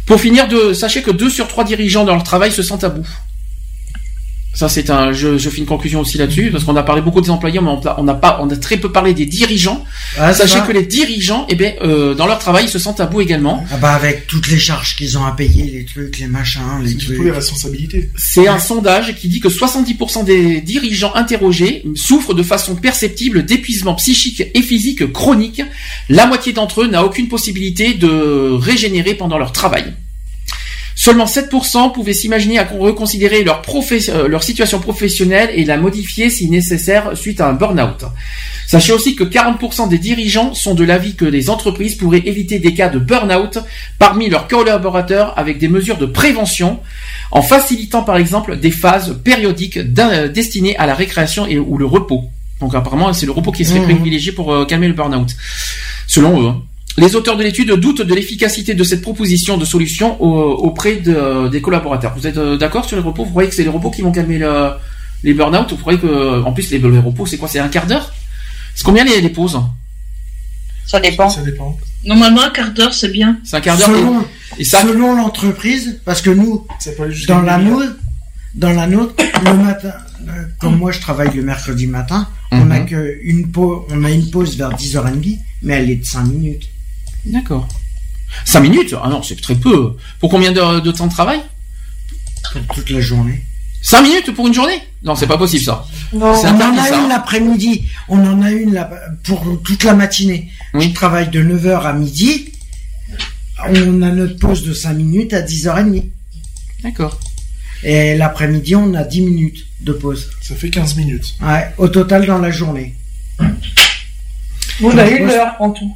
Pour finir, de, sachez que deux sur trois dirigeants dans leur travail se sentent à bout. Ça, c'est un, je, je fais une conclusion aussi là-dessus, parce qu'on a parlé beaucoup des employés, mais on a- on n'a pas, on a très peu parlé des dirigeants. Ah, Sachez ça. que les dirigeants, eh ben, euh, dans leur travail, ils se sentent à bout également. Ah bah avec toutes les charges qu'ils ont à payer, les trucs, les machins, les C'est trucs. surtout les responsabilités. C'est un sondage qui dit que 70% des dirigeants interrogés souffrent de façon perceptible d'épuisement psychique et physique chronique. La moitié d'entre eux n'a aucune possibilité de régénérer pendant leur travail. Seulement 7% pouvaient s'imaginer à reconsidérer leur, euh, leur situation professionnelle et la modifier si nécessaire suite à un burn-out. Sachez aussi que 40% des dirigeants sont de l'avis que les entreprises pourraient éviter des cas de burn-out parmi leurs collaborateurs avec des mesures de prévention en facilitant par exemple des phases périodiques euh, destinées à la récréation et ou le repos. Donc apparemment c'est le repos qui serait Mhm. privilégié pour euh, calmer le burn-out, selon eux. Les auteurs de l'étude doutent de l'efficacité de cette proposition de solution au- auprès de- des collaborateurs. Vous êtes euh, d'accord sur les repos? Vous croyez que c'est les repos qui vont calmer le- les burn-out? Vous croyez que, en plus, les, les repos, c'est quoi? C'est un quart d'heure? C'est combien les, les pauses? Ça dépend. Ça dépend. Normalement, un quart d'heure, c'est bien. C'est un quart d'heure Selon, et, et ça, selon l'entreprise, parce que nous, dans la nôtre, dans la nôtre, le matin, euh, comme moi je travaille le mercredi matin, on a Mhm. que une pause, on a une pause vers 10h30, mais elle est de 5 minutes. D'accord. 5 minutes Ah non, c'est très peu. Pour combien de, de temps de travail Pour toute la journée. 5 minutes pour une journée Non, c'est pas possible ça. Non. C'est On en a ça, une l'après-midi, on en a une là- pour toute la matinée. Oui. Je travaille de 9h à midi. On a notre pause de 5 minutes à 10h30. D'accord. Et l'après-midi, on a 10 minutes de pause. Ça fait 15 minutes. Ouais, au total dans la journée. On a une heure en tout.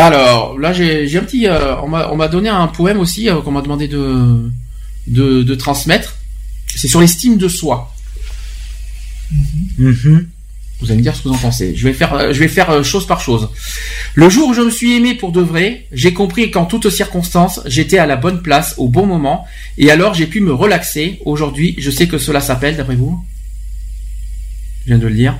Alors, là, j'ai un petit... euh, on m'a on m'a donné un poème aussi euh, qu'on m'a demandé de, de, de transmettre. C'est sur l'estime de soi. Mhm. Vous allez me dire ce que vous en pensez. Je vais faire, euh, je vais faire chose par chose. Le jour où je me suis aimé pour de vrai, j'ai compris qu'en toutes circonstances, j'étais à la bonne place au bon moment, et alors j'ai pu me relaxer. Aujourd'hui, je sais que cela s'appelle, d'après vous? Je viens de le dire.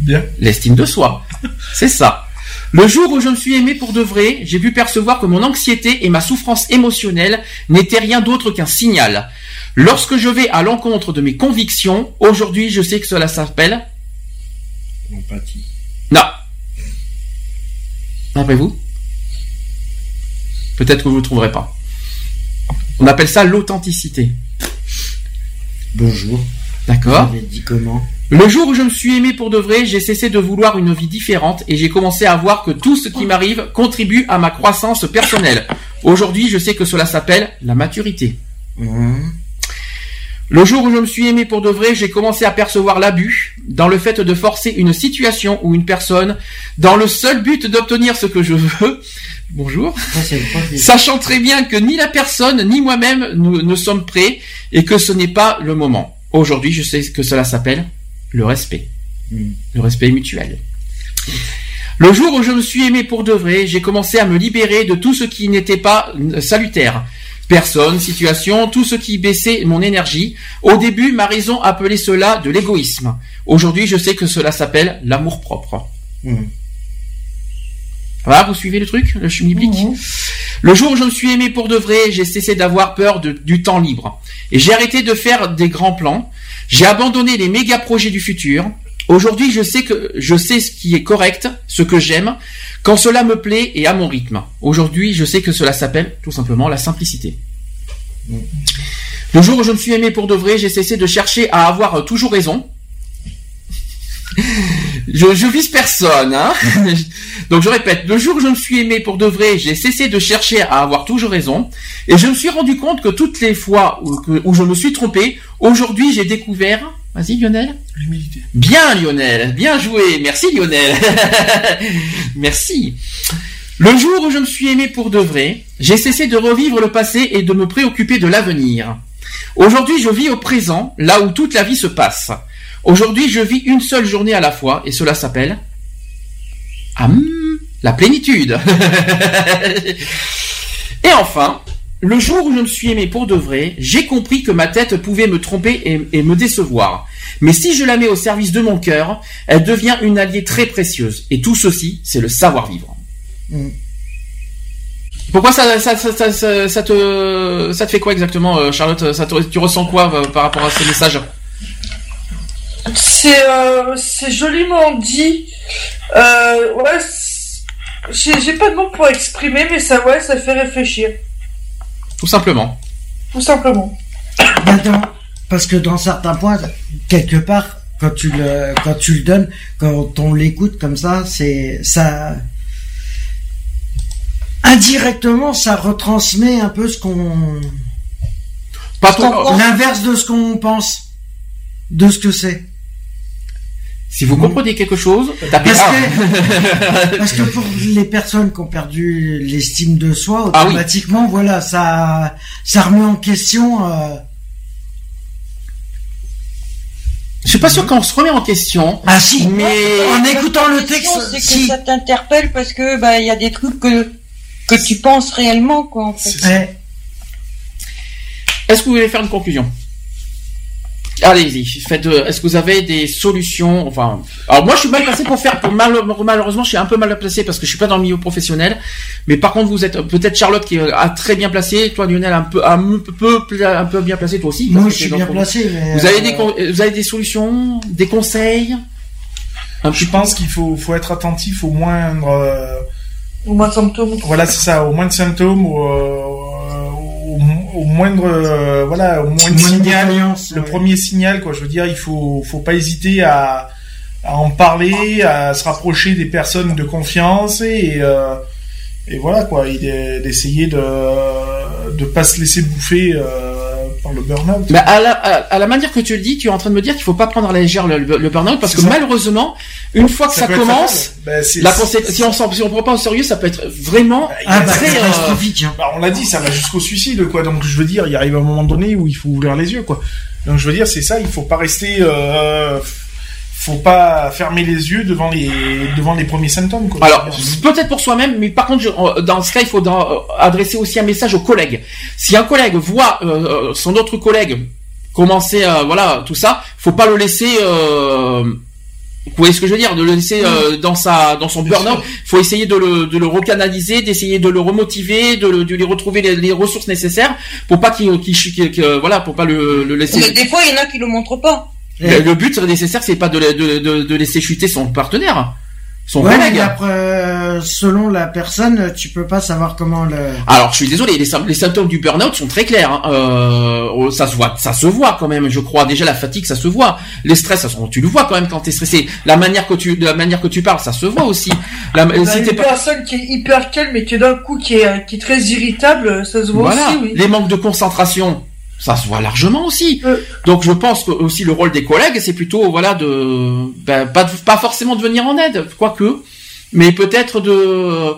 Bien. L'estime de soi. C'est ça. Le jour où je me suis aimé pour de vrai, j'ai pu percevoir que mon anxiété et ma souffrance émotionnelle n'étaient rien d'autre qu'un signal. Lorsque je vais à l'encontre de mes convictions, aujourd'hui je sais que cela s'appelle... L'empathie. Non. Après vous Peut-être que vous ne trouverez pas. On appelle ça l'authenticité. Bonjour. D'accord. Vous avez dit comment Le jour où je me suis aimé pour de vrai, j'ai cessé de vouloir une vie différente et j'ai commencé à voir que tout ce qui m'arrive contribue à ma croissance personnelle. Aujourd'hui, je sais que cela s'appelle la maturité. Hum. Le jour où je me suis aimé pour de vrai, j'ai commencé à percevoir l'abus dans le fait de forcer une situation ou une personne dans le seul but d'obtenir ce que je veux. Bonjour. Sachant très bien que ni la personne ni moi-même ne sommes prêts et que ce n'est pas le moment. Aujourd'hui, je sais que cela s'appelle le respect. Hmm. Le respect mutuel. Le jour où je me suis aimé pour de vrai, j'ai commencé à me libérer de tout ce qui n'était pas euh, salutaire. Personne, situation, tout ce qui baissait mon énergie. Au début, ma raison appelait cela de l'égoïsme. Aujourd'hui, je sais que cela s'appelle l'amour propre. Hmm. Voilà, vous suivez le truc, le chemin biblique Le jour où je me suis aimé pour de vrai, j'ai cessé d'avoir peur de- du temps libre. Et j'ai arrêté de faire des grands plans. J'ai abandonné les méga projets du futur. Aujourd'hui, je sais que je sais ce qui est correct, ce que j'aime, quand cela me plaît et à mon rythme. Aujourd'hui, je sais que cela s'appelle tout simplement la simplicité. Le jour où je me suis aimé pour de vrai, j'ai cessé de chercher à avoir toujours raison. Je, je vise personne, hein. Donc je répète, le jour où je me suis aimé pour de vrai, j'ai cessé de chercher à avoir toujours raison, et je me suis rendu compte que toutes les fois où, je me suis trompé, aujourd'hui j'ai découvert. Vas-y Lionel. L'humilité. Bien Lionel, bien joué, merci Lionel. merci. Le jour où je me suis aimé pour de vrai, j'ai cessé de revivre le passé et de me préoccuper de l'avenir. Aujourd'hui, je vis au présent, là où toute la vie se passe. Aujourd'hui, je vis une seule journée à la fois, et cela s'appelle ah, la plénitude. et enfin, le jour où je me suis aimé pour de vrai, j'ai compris que ma tête pouvait me tromper et, et me décevoir. Mais si je la mets au service de mon cœur, elle devient une alliée très précieuse. Et tout ceci, c'est le savoir-vivre. Hmm. Pourquoi ça, ça, ça, ça, ça- ça te, ça te fait quoi exactement, euh, Charlotte? Ça te- Tu ressens quoi euh, par rapport à ces messages C'est euh, c'est joliment dit. Euh, ouais, j'ai pas de mots pour exprimer, mais ça, ouais, ça fait réfléchir, Tout simplement. tout simplement. Maintenant, parce que dans certains points, quelque part, quand tu le, quand tu le donnes, quand on l'écoute comme ça, c'est ça. Indirectement, ça retransmet un peu ce qu'on. Pas ce qu'on- L'inverse de ce qu'on pense, de ce que c'est. Si vous comprenez quelque chose, tapez Parce que, parce que pour les personnes qui ont perdu l'estime de soi, Ah oui. automatiquement, voilà, ça, ça remet en question. euh, Je suis pas sûr qu'on se remet en question. Ah si, mais en écoutant le texte, c'est que si. ça t'interpelle parce que bah il y a des trucs que que tu penses réellement quoi en fait. Est-ce que vous voulez faire une conclusion? Allez-y, faites. euh, Est-ce que vous avez des solutions Enfin, alors moi je suis mal placé pour faire. Pour mal- malheureusement, je suis un peu mal placé parce que je suis pas dans le milieu professionnel. Mais par contre, vous êtes peut-être Charlotte qui est a très bien placé. Toi, Lionel, un peu, un peu, un peu bien placé. Toi aussi. Moi, je suis bien ton- placé, mais. Vous avez euh, des, vous avez des solutions, des conseils? Un Je pense qu'il faut, faut être attentif au moindre. euh, Au moins de symptômes. Voilà, c'est ça, au moindre symptôme, au, euh, au, au moindre, euh, voilà, au moindre signal, le ouais. premier signal, quoi. Je veux dire, il faut, faut pas hésiter à, à en parler, à se rapprocher des personnes de confiance et, euh, et voilà, quoi, d'essayer de, de pas se laisser bouffer euh, par le burn-out. Bah, à, la, à, à la manière que tu le dis, tu es en train de me dire qu'il faut pas prendre à la légère le, burn-out parce que ça. malheureusement, une fois que ça, commence. Bah, la si on si on prend pas au sérieux, ça peut être vraiment Ah bah, très. euh, catastrophique, hein. On l'a dit, ça va jusqu'au suicide, quoi. Donc, je veux dire, il arrive un moment donné où il faut ouvrir les yeux, quoi. Donc, je veux dire, c'est ça, il faut pas rester, euh, faut pas fermer les yeux devant les, devant les premiers symptômes, quoi. Alors, peut-être pour soi-même, mais par contre, je- euh, dans ce cas, il faut dans- euh, adresser aussi un message aux collègues. Si un collègue voit euh, euh, son autre collègue commencer à voilà tout ça, faut pas le laisser. Euh, vous voyez ce que je veux dire De le laisser euh, dans sa dans son burn-out. faut essayer de le, de le recanaliser, d'essayer de le remotiver, de, le, de lui retrouver les, les ressources nécessaires pour pas qu'il qu'il- que- voilà pour pas le, le laisser. Mais des fois, il y en a qui le montrent pas. Le, le but nécessaire, c'est pas de, la- de, de, de laisser chuter son partenaire, son Ouais, collègue. après, euh, selon la personne, tu peux pas savoir comment le. Alors, je suis désolé, les, sym- les symptômes du burn-out sont très clairs. hein. Euh, oh, ça se voit, ça se voit quand même. Je crois déjà la fatigue, ça se voit. Les stress, ça se- tu le vois quand même quand t'es stressé. La manière que tu, de la manière que tu parles, ça se voit aussi. La, Bah, si une pas- personne qui est hyper calme et qui d'un coup qui est, qui est très irritable, ça se voit voilà, aussi, oui. les manques de concentration, ça se voit largement aussi. Donc, je pense que aussi le rôle des collègues, c'est plutôt voilà de, ben, pas, de- pas forcément de venir en aide, quoique, mais peut-être de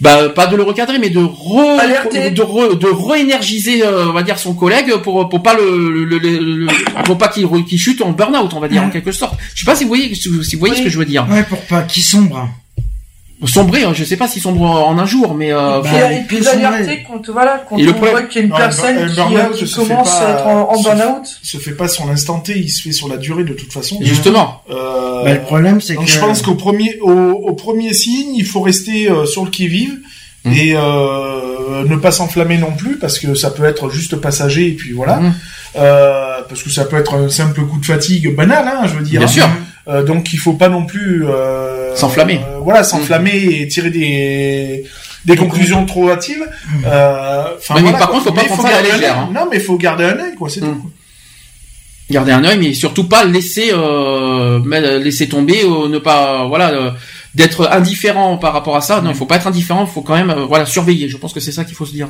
bah, pas de le recadrer, mais de re, Alerter. de, re, de réénergiser, euh, on va dire, son collègue pour pour pas le, le, le- le- pour pas qu'il chute en burn-out, on va dire en quelque sorte. Je sais pas si vous voyez, si vous si vous voyez ce que je veux dire. Ouais, pour pas qu'il sombre. Sombrer, hein, je sais pas s'il sombre en un jour, mais euh, Et puis, faut- et puis d'alerter quand, voilà, quand Et le on problème- voit qu'il y a une Non, personne un qui, euh, qui se fait commence pas- à être en, en burn-out. se fait pas sur l'instant T, il se fait sur la durée de toute façon. Justement. Euh, Bah, le problème, c'est donc que- je pense qu'au premier, au, au premier signe, il faut rester euh, sur le qui-vive Mmh. et euh, ne pas s'enflammer non plus parce que ça peut être juste passager et puis voilà. Mmh. Euh, parce que ça peut être un simple coup de fatigue banal, hein, je veux dire. Bien hein. sûr. Euh, donc il faut pas non plus euh, S'enflammer. euh, voilà, s'enflammer et tirer des des conclusions trop hâtives. Euh, enfin, voilà, par quoi. contre, faut pas prendre ça à la garder un légère, œil. hein. Non, mais il faut garder un œil, quoi. C'est tout. garder un œil, mais surtout pas laisser euh, mais laisser tomber, ou ne pas voilà euh, d'être indifférent par rapport à ça. Non, il faut pas être indifférent, il faut quand même euh, voilà surveiller. Je pense que c'est ça qu'il faut se dire.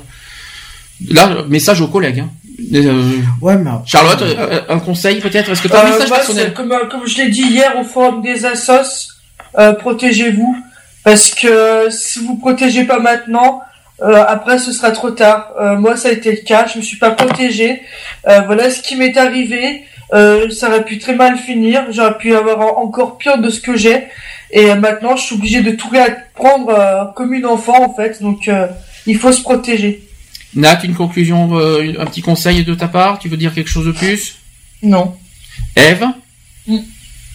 Là, message aux collègues. Hein. Euh, Ouais, mais Charlotte, euh, un conseil peut-être? Est-ce que tu as un Euh, message moi, personnel? comme, euh, comme je l'ai dit hier au forum des assos, euh, protégez-vous. Parce que si vous protégez pas maintenant, euh, après ce sera trop tard. Euh, moi ça a été le cas, je me suis pas protégé. Euh, voilà ce qui m'est arrivé. Euh, ça aurait pu très mal finir. J'aurais pu avoir en- encore pire de ce que j'ai. Et maintenant je suis obligé de tout prendre euh, comme une enfant en fait. Donc euh, il faut se protéger. Nat, une conclusion, euh, un petit conseil de ta part? Tu veux dire quelque chose de plus? Non. Eve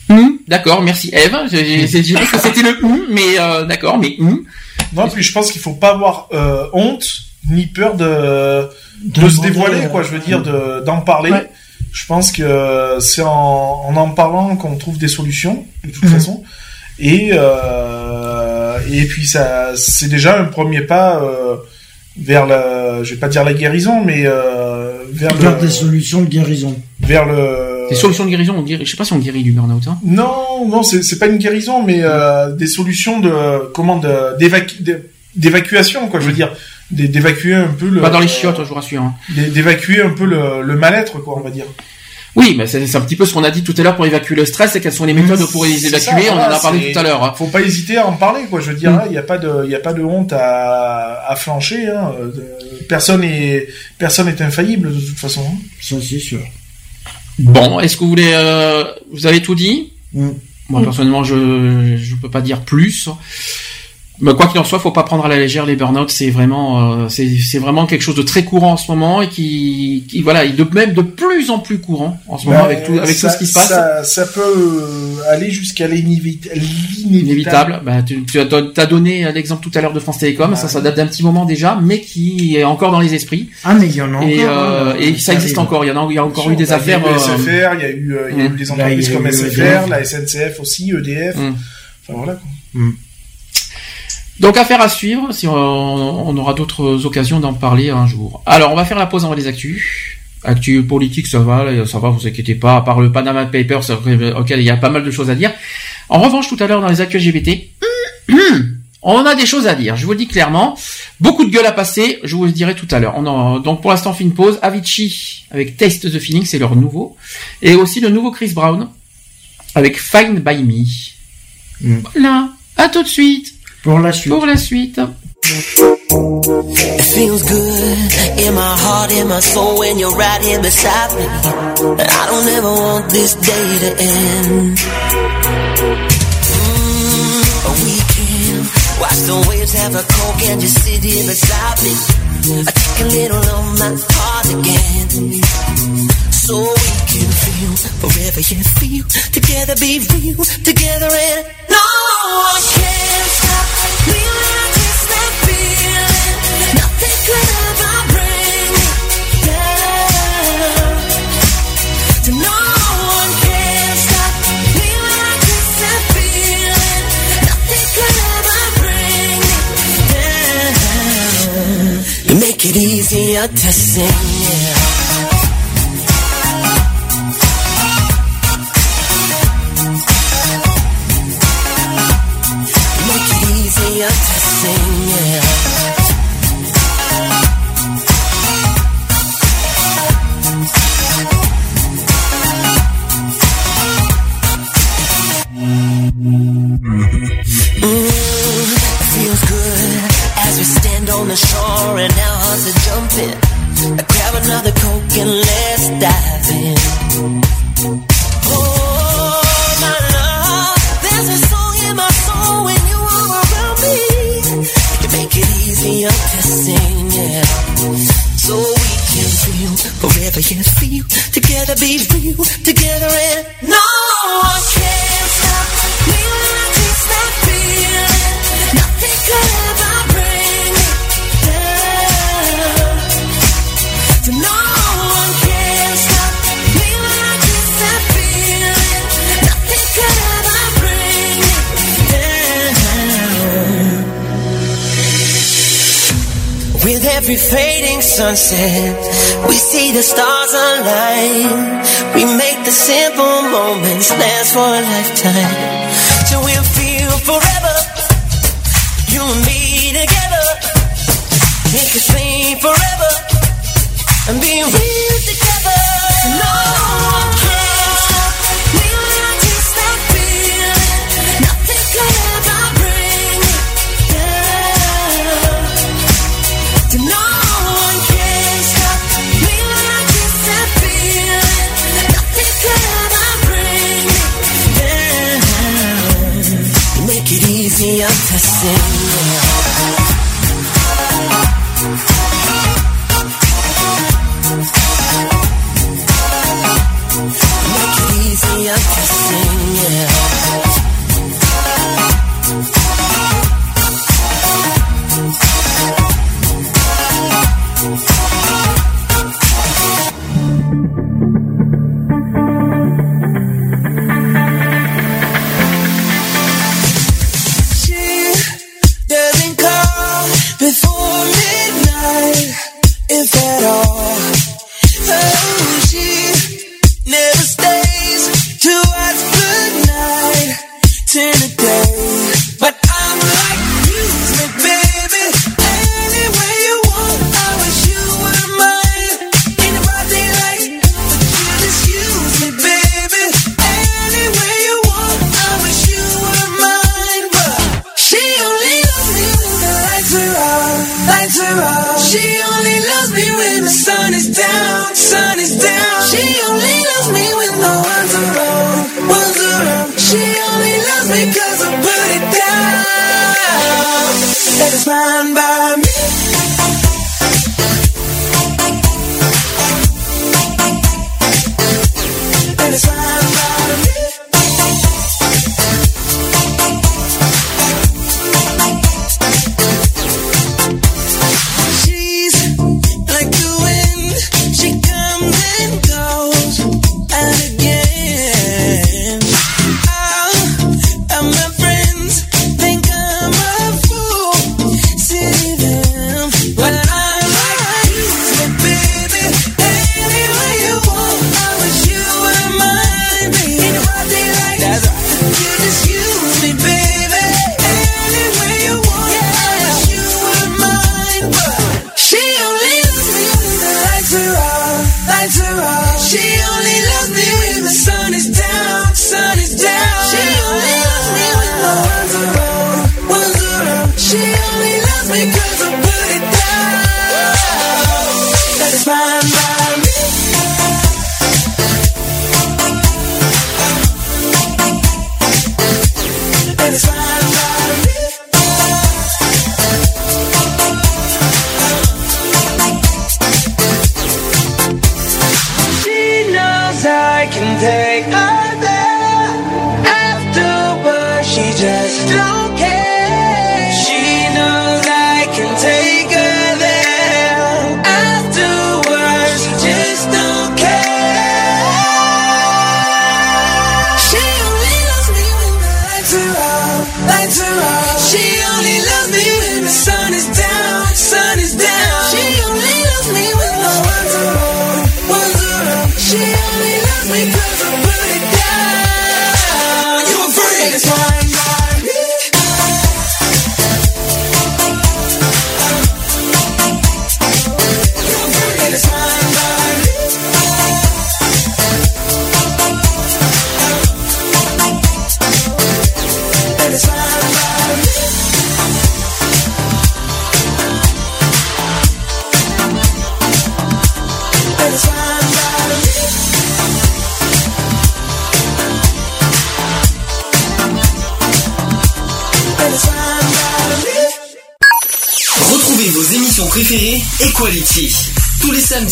Hum, D'accord, merci Eve. J'ai vu que c'était le hum, mais euh, d'accord, mais hum. Non, puis je pense qu'il faut pas avoir euh, honte ni peur de de, De se dévoiler, euh, quoi. Je veux dire, de d'en parler. Ouais. Je pense que c'est en, en en parlant qu'on trouve des solutions, de toute Mhm. façon. Et euh, et puis ça, c'est déjà un premier pas euh, vers la, je vais pas dire la guérison, mais euh, vers vers le, des solutions de guérison. vers le. Des solutions de guérison, on guérit, je sais pas si on guérit du burn-out. Hein. Non, non, c'est pas une guérison, mais euh, des solutions de comment de d'évacuation, quoi. Je veux dire, d'é- d'évacuer un peu le. Pas dans les chiottes, je vous rassure. hein. d'é- D'évacuer un peu le, le mal-être, quoi, on va dire. Oui, mais c'est un petit peu ce qu'on a dit tout à l'heure pour évacuer le stress et quelles sont les méthodes pour les évacuer. ça, on en a parlé tout à l'heure. hein. Faut pas hésiter à en parler, quoi. Je veux dire, Mm. là, il n'y a pas de, il y a pas de honte à, à flancher. Hein. Euh, Personne est, personne est infaillible de toute façon. hein. Ça, c'est sûr. Bon, est-ce que vous voulez, euh, vous avez tout dit? Mm. Moi personnellement, je je peux pas dire plus. Mais quoi qu'il en soit, faut pas prendre à la légère les burn-out. C'est vraiment, euh, c'est vraiment quelque chose de très courant en ce moment et qui, qui voilà, est de même de plus en plus courant en ce moment Ben, avec tout avec ça, tout ce qui se passe. Ça, ça peut euh, aller jusqu'à l'inévit- l'inévitable. Inévitable. Bah, tu, tu as as donné l'exemple tout à l'heure de France Télécom. Ça, ça date d'un petit moment déjà, mais qui est encore dans les esprits. Ah, mais il y en a Et, encore. euh, hein, et ça existe encore. Il y en a, il y a encore eu des affaires. Il y a eu euh, SFR, il y a eu, euh, il y a eu Mm. des entreprises comme SFR, EDF. la SNCF aussi, EDF. Mm. Enfin voilà. Quoi. Donc affaire à suivre, si on, on aura d'autres occasions d'en parler un jour. Alors on va faire la pause en les actus. Actu politique, ça va, ça va, vous inquiétez pas. À part le Panama Papers, auquel il y a pas mal de choses à dire. En revanche, tout à l'heure dans les actus LGBT, on a des choses à dire. Je vous le dis clairement. Beaucoup de gueule à passer. Je vous le dirai tout à l'heure. On en- donc pour l'instant, fin pause. Avicii avec Taste the Feeling, c'est leur nouveau, et aussi le nouveau Chris Brown avec Fine by Me. Mm. Voilà. À tout de suite. Pour la suite. Pour la suite. It feels good in my heart, in my soul when you're right here beside me. And I don't ever want this day to end. The waves have a coke and you sit here beside me. I take a little of my heart again. So we can feel forever you feel. Together be real, together and no, I can stop. We like just that feeling. Nothing could it easier to sing it. Make it easier and now hearts are jumping. I grab another coke and let's dive in. Oh my love, there's a song in my soul when you are around me. You make it easier to sing, yeah. So we can feel forever, yes, feel together, be real together and no. every fading sunset, we see the stars align. We make the simple moments last for a lifetime. till we'll feel forever, you and me together. Make us sing forever and be real together.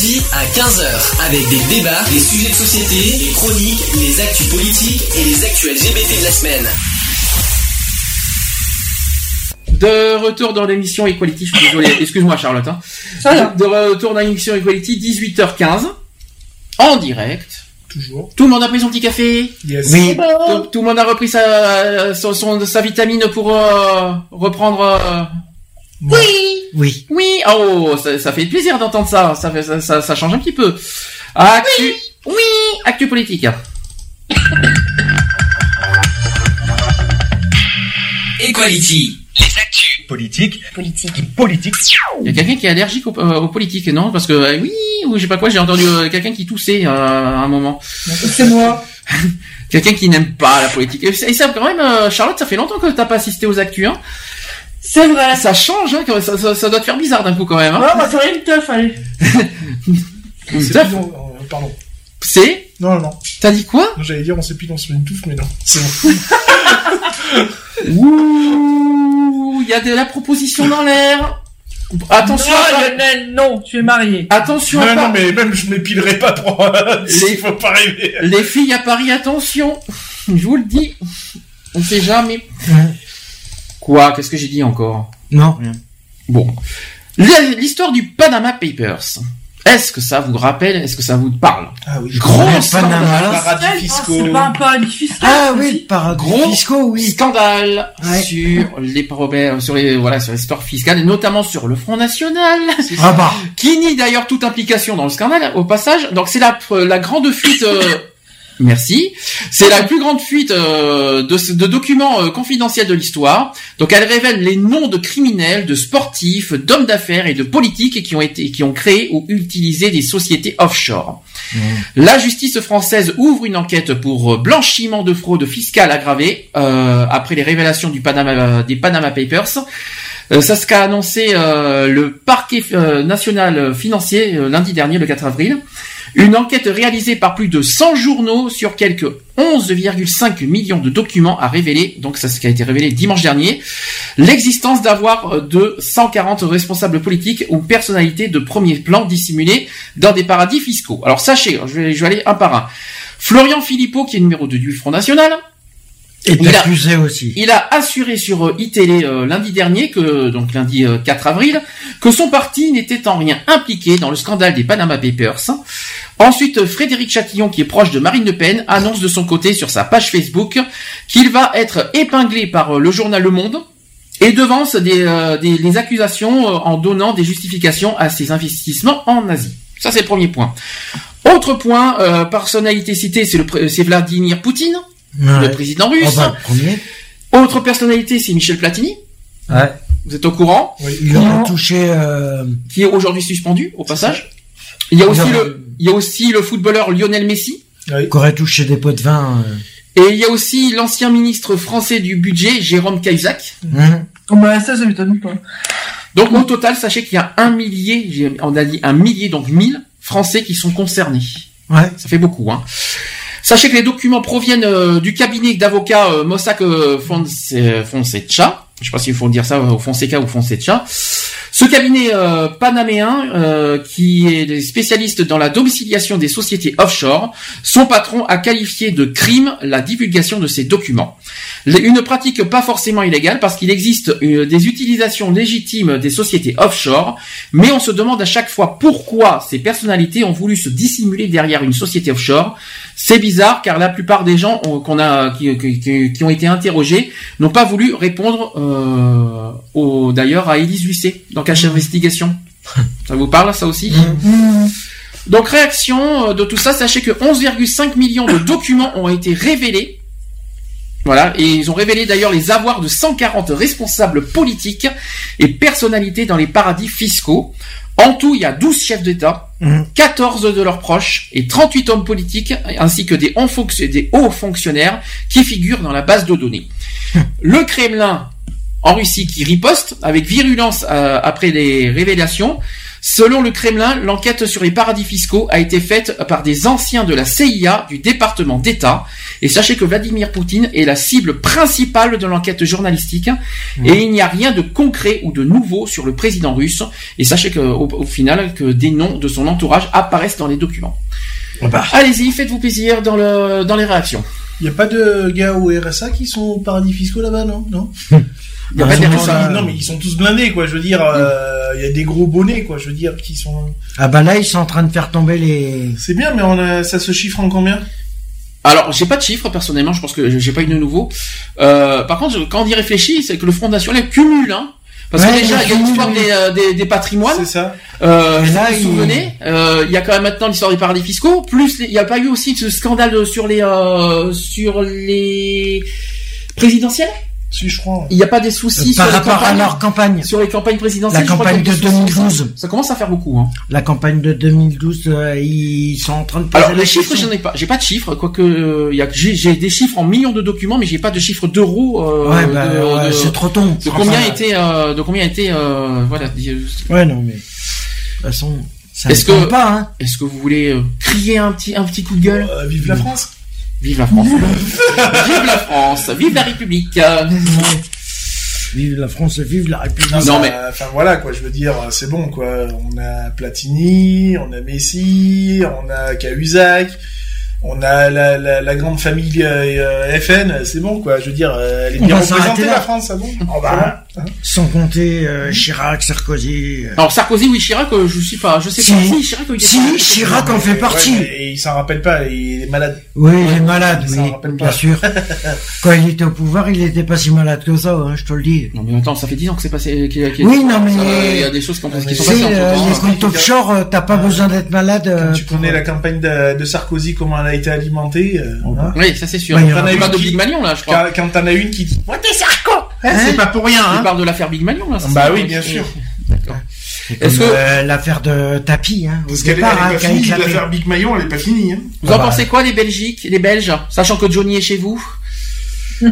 À 15h avec des débats, des sujets de société, des chroniques, les actus politiques et les actus LGBT de la semaine. De retour dans l'émission Equality, je suis désolé, excuse-moi Charlotte. Hein. De retour dans l'émission Equality, 18h15, en direct. Toujours. Tout le monde a pris son petit café? Yes. Oui. Tout, tout le monde a repris sa, son- son- sa vitamine pour euh, reprendre... euh, Oui Oui. Oui Oh, ça, ça fait plaisir d'entendre ça. Ça, fait, ça, ça, ça change un petit peu. Actu... Oui Actu politique. Equality. Les actus. Politique. Politique. Politique. Il y a quelqu'un qui est allergique aux, euh, aux politiques, non? Parce que euh, oui, ou je sais pas quoi, j'ai entendu euh, quelqu'un qui toussait euh, à un moment. C'est moi. quelqu'un qui n'aime pas la politique. Et ça, et ça, quand même, euh, Charlotte, ça fait longtemps que t'as pas assisté aux actus. Hein. C'est vrai. Ça change, hein, quand ça, ça, ça doit te faire bizarre d'un coup quand même. Ouais, Hein. on va faire une teuf, allez. Une teuf. euh, pardon. C'est Non, non, non. T'as dit quoi? Non, J'allais dire on plus on se met une touffe, mais non. C'est bon. Ouh, il y a de la proposition dans l'air. Attention. Non, à pas- Lionel, non, tu es marié. Attention à non, pas- non, mais même je m'épilerai pas pour. Il faut pas rêver. Les filles à Paris, attention. Je vous le dis. On sait jamais. Quoi? Qu'est-ce que j'ai dit encore? Non, rien. Bon. L'histoire du Panama Papers. Est-ce que ça vous rappelle? Est-ce que ça vous parle? Ah oui, Gros scandale. Panama. Paradis Ah, fiscaux. c'est pas un paradis fiscal. Ah oui, paradis Gros fiscaux, oui. scandale Ouais. sur les problèmes, sur les voilà, sur les histoires fiscales, et notamment sur le Front National, Ah bah. qui nie d'ailleurs toute implication dans le scandale. Au passage, donc c'est la la grande fuite. euh, Merci. C'est la plus grande fuite euh, de, documents euh, confidentiels de l'histoire. Donc, elle révèle les noms de criminels, de sportifs, d'hommes d'affaires et de politiques qui ont été, qui ont créé ou utilisé des sociétés offshore. La justice française ouvre une enquête pour euh, blanchiment de fraude fiscale aggravée euh, après les révélations du Panama, des Panama Papers. Euh, ça ce qu'a annoncé euh, le parquet euh, national financier lundi dernier, le 4 avril. Une enquête réalisée par plus de 100 journaux sur quelques 11,5 millions de documents a révélé, donc ça c'est ce qui a été révélé dimanche dernier, l'existence d'avoir euh, de 140 responsables politiques ou personnalités de premier plan dissimulés dans des paradis fiscaux. Alors sachez, je vais, je vais aller un par un. Florian Philippot, qui est numéro 2 du Front National, Et Il a- aussi. il a assuré sur euh, iTélé euh, lundi dernier, que donc lundi euh, 4 avril, que son parti n'était en rien impliqué dans le scandale des Panama Papers. Ensuite, euh, Frédéric Chatillon, qui est proche de Marine Le Pen, annonce de son côté sur sa page Facebook qu'il va être épinglé par euh, le journal Le Monde et devance des, euh, des- les accusations euh, en donnant des justifications à ses investissements en Asie. Ça, c'est le premier point. Autre point, euh, personnalité citée, c'est Vladimir Poutine, le président Oh russe. bah, le. Autre personnalité, c'est Michel Platini. Ouais. Vous êtes au courant Il en a touché. Euh... Qui est aujourd'hui suspendu, au passage. Il y a aussi Non. le, il y a aussi le footballeur Lionel Messi. Qui aurait touché des pots de vin. euh. Et il y a aussi l'ancien ministre français du budget, Jérôme Cahuzac. Mhm. Oh, bah, ça, ça m'étonne pas. Donc au total, sachez qu'il y a un millier, on a dit un millier, donc mille Français qui sont concernés. Ouais. Ça fait beaucoup, hein. Sachez que les documents proviennent euh, du cabinet d'avocats euh, Mossack euh, Fonse- Fonseca. Je sais pas s'il faut dire ça au Fonseca ou Fonseca. Ce cabinet euh, panaméen, euh, qui est spécialiste dans la domiciliation des sociétés offshore, son patron a qualifié de crime la divulgation de ces documents. Une pratique pas forcément illégale parce qu'il existe euh, des utilisations légitimes des sociétés offshore, mais on se demande à chaque fois pourquoi ces personnalités ont voulu se dissimuler derrière une société offshore. C'est bizarre car la plupart des gens qui, ont été interrogés n'ont pas voulu répondre au d'ailleurs à Élise Lucet dans Cache Investigation. Ça vous parle ça aussi Donc réaction euh, de tout ça, sachez que 11,5 millions de documents ont été révélés. Voilà, et ils ont révélé d'ailleurs les avoirs de 140 responsables politiques et personnalités dans les paradis fiscaux. En tout, il y a 12 chefs d'État, 14 de leurs proches et 38 hommes politiques, ainsi que des hauts fonctionnaires qui figurent dans la base de données. Le Kremlin en Russie qui riposte avec virulence euh, après les révélations. Selon le Kremlin, l'enquête sur les paradis fiscaux a été faite par des anciens de la CIA du département d'État. Et sachez que Vladimir Poutine est la cible principale de l'enquête journalistique. Et il n'y a rien de concret ou de nouveau sur le président russe. Et sachez que, au, final, que des noms de son entourage apparaissent dans les documents. Allez-y, faites-vous plaisir dans, le, dans les réactions. Il n'y a pas de gars au RSA qui sont au paradis fiscaux là-bas, non? Non? Il y a pas sont-. Non, mais ils sont tous blindés, quoi. Je veux dire, euh, il y a des gros bonnets, quoi. Je veux dire, qui sont. Ah bah là, ils sont en train de faire tomber les... C'est bien, mais on a... ça se chiffre en combien? Alors, j'ai pas de chiffres personnellement, je pense que j'ai pas eu de nouveau. Euh, par contre, quand on y réfléchit, c'est que le Front National cumule, hein. Parce Ouais, que déjà, il y a l'histoire des, euh, des, des patrimoines. C'est ça. Euh, Et là, vous vous il- souvenez, euh, il y a quand même maintenant l'histoire des paradis fiscaux. Plus, les- il n'y a pas eu aussi ce scandale sur les euh, sur les présidentielles? Si je crois. Il n'y a pas des soucis Par sur les rapport à campagnes. leur campagne. Sur les campagnes présidentielles. La campagne de des soucis. 2012. Ça commence à faire beaucoup. Hein. La campagne de 2012, euh, ils sont en train de poser Alors les chiffres, j'en ai pas. J'ai pas de chiffres, quoique euh, il y a j'ai j'ai des chiffres en millions de documents, mais j'ai pas de chiffres d'euros. Euh, Ouais, bah, de- ouais, de- c'est trop tôt. De combien était, euh, de combien était, euh, voilà. Ouais, non, mais... De toute façon, ça Est-ce ne que, hein. est-ce que vous voulez euh, crier un petit, un petit coup de gueule? Euh, vive la France Vive la France Vive la France Vive la République Vive la France, vive la République. Non, Non, mais enfin voilà quoi, je veux dire, c'est bon quoi. On a Platini, on a Messi, on a Cahuzac, on a la, la, la grande famille euh, FN, c'est bon quoi. Je veux dire, euh, elle est On bien représentée la France, ça bon Oh, bah, Sans compter euh, Chirac, Sarkozy... euh. Alors Sarkozy, oui, Chirac, euh, je sais pas, je sais Si. pas. Si, Chirac, il est Si, pas- Chirac en fait partie. Ouais, mais il s'en rappelle pas, il est malade. Oui, il est malade, Ça oui, rappelle bien sûr. Quand il était au pouvoir, il était pas si malade que ça, hein, je te le dis. Non mais attends, ça fait 10 ans que c'est passé. Oui, non, mais- Il y a des choses qui, ont- qui sont passées euh, entre les comptes offshore, euh, t'as pas besoin d'être malade. euh, Tu connais la campagne de, de Sarkozy, comment elle a été alimentée euh, hein Oui, ça c'est sûr. Il pas de Big Malion là, je crois. Quand, t'en as une qui dit t'es Hein, c'est pas pour rien, Tu hein parles de l'affaire Big Malion là. Bah oui, bien sûr. D'accord. Est-ce que euh, l'affaire de Tapi, hein, Parce qu'elle hein, est pas qui a finie, éclaté. l'affaire Big Maillon, elle est pas finie. Hein. vous en Ah bah. pensez quoi les Belgiques, les Belges, sachant que Johnny est chez vous Ben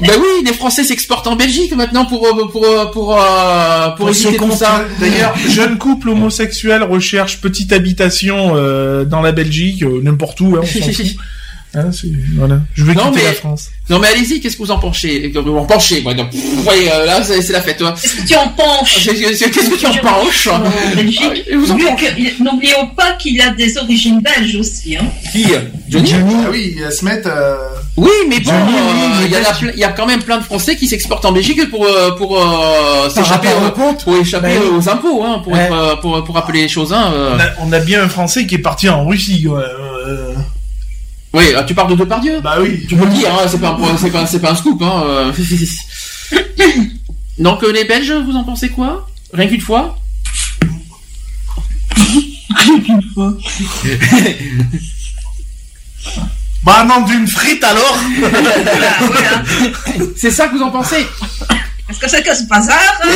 oui, les Français s'exportent en Belgique maintenant pour euh, pour euh, pour pour Pour éviter se tout ça. D'ailleurs, jeune couple homosexuel recherche petite habitation euh, dans la Belgique, euh, n'importe où, hein, on s'en fout. C'est- voilà. Je veux Non, quitter mais- la France. Non mais allez-y, qu'est-ce que vous en penchez Vous en penchez, ouais, donc, pff, ouais, euh, là c'est la fête. hein. Qu'est-ce que tu en penches? Qu'est-ce que tu en penches? penchez que- N'oublions pas qu'il a des origines belges aussi. Hein. Qui Johnny? Ah oui, à se mettre. euh, Oui, mais bon, oui, euh, il y, a il y quand même plein de Français qui s'exportent en Belgique pour euh, pour euh, s'échapper euh, pour échapper Bah euh, aux impôts, hein, pour Ouais. être, euh, pour pour rappeler les choses. Hein, euh. on, a, on a bien un Français qui est parti en Russie. ouais, euh, Oui, euh, tu parles de Depardieu. bah oui. Tu peux le dire, hein, c'est pas c'est pas c'est pas un scoop. Hein, euh. Donc euh, les Belges, vous en pensez quoi? Rien qu'une fois? Bah non, d'une frite alors Ah. C'est ça que vous en pensez? Est-ce que que ce bazar hein?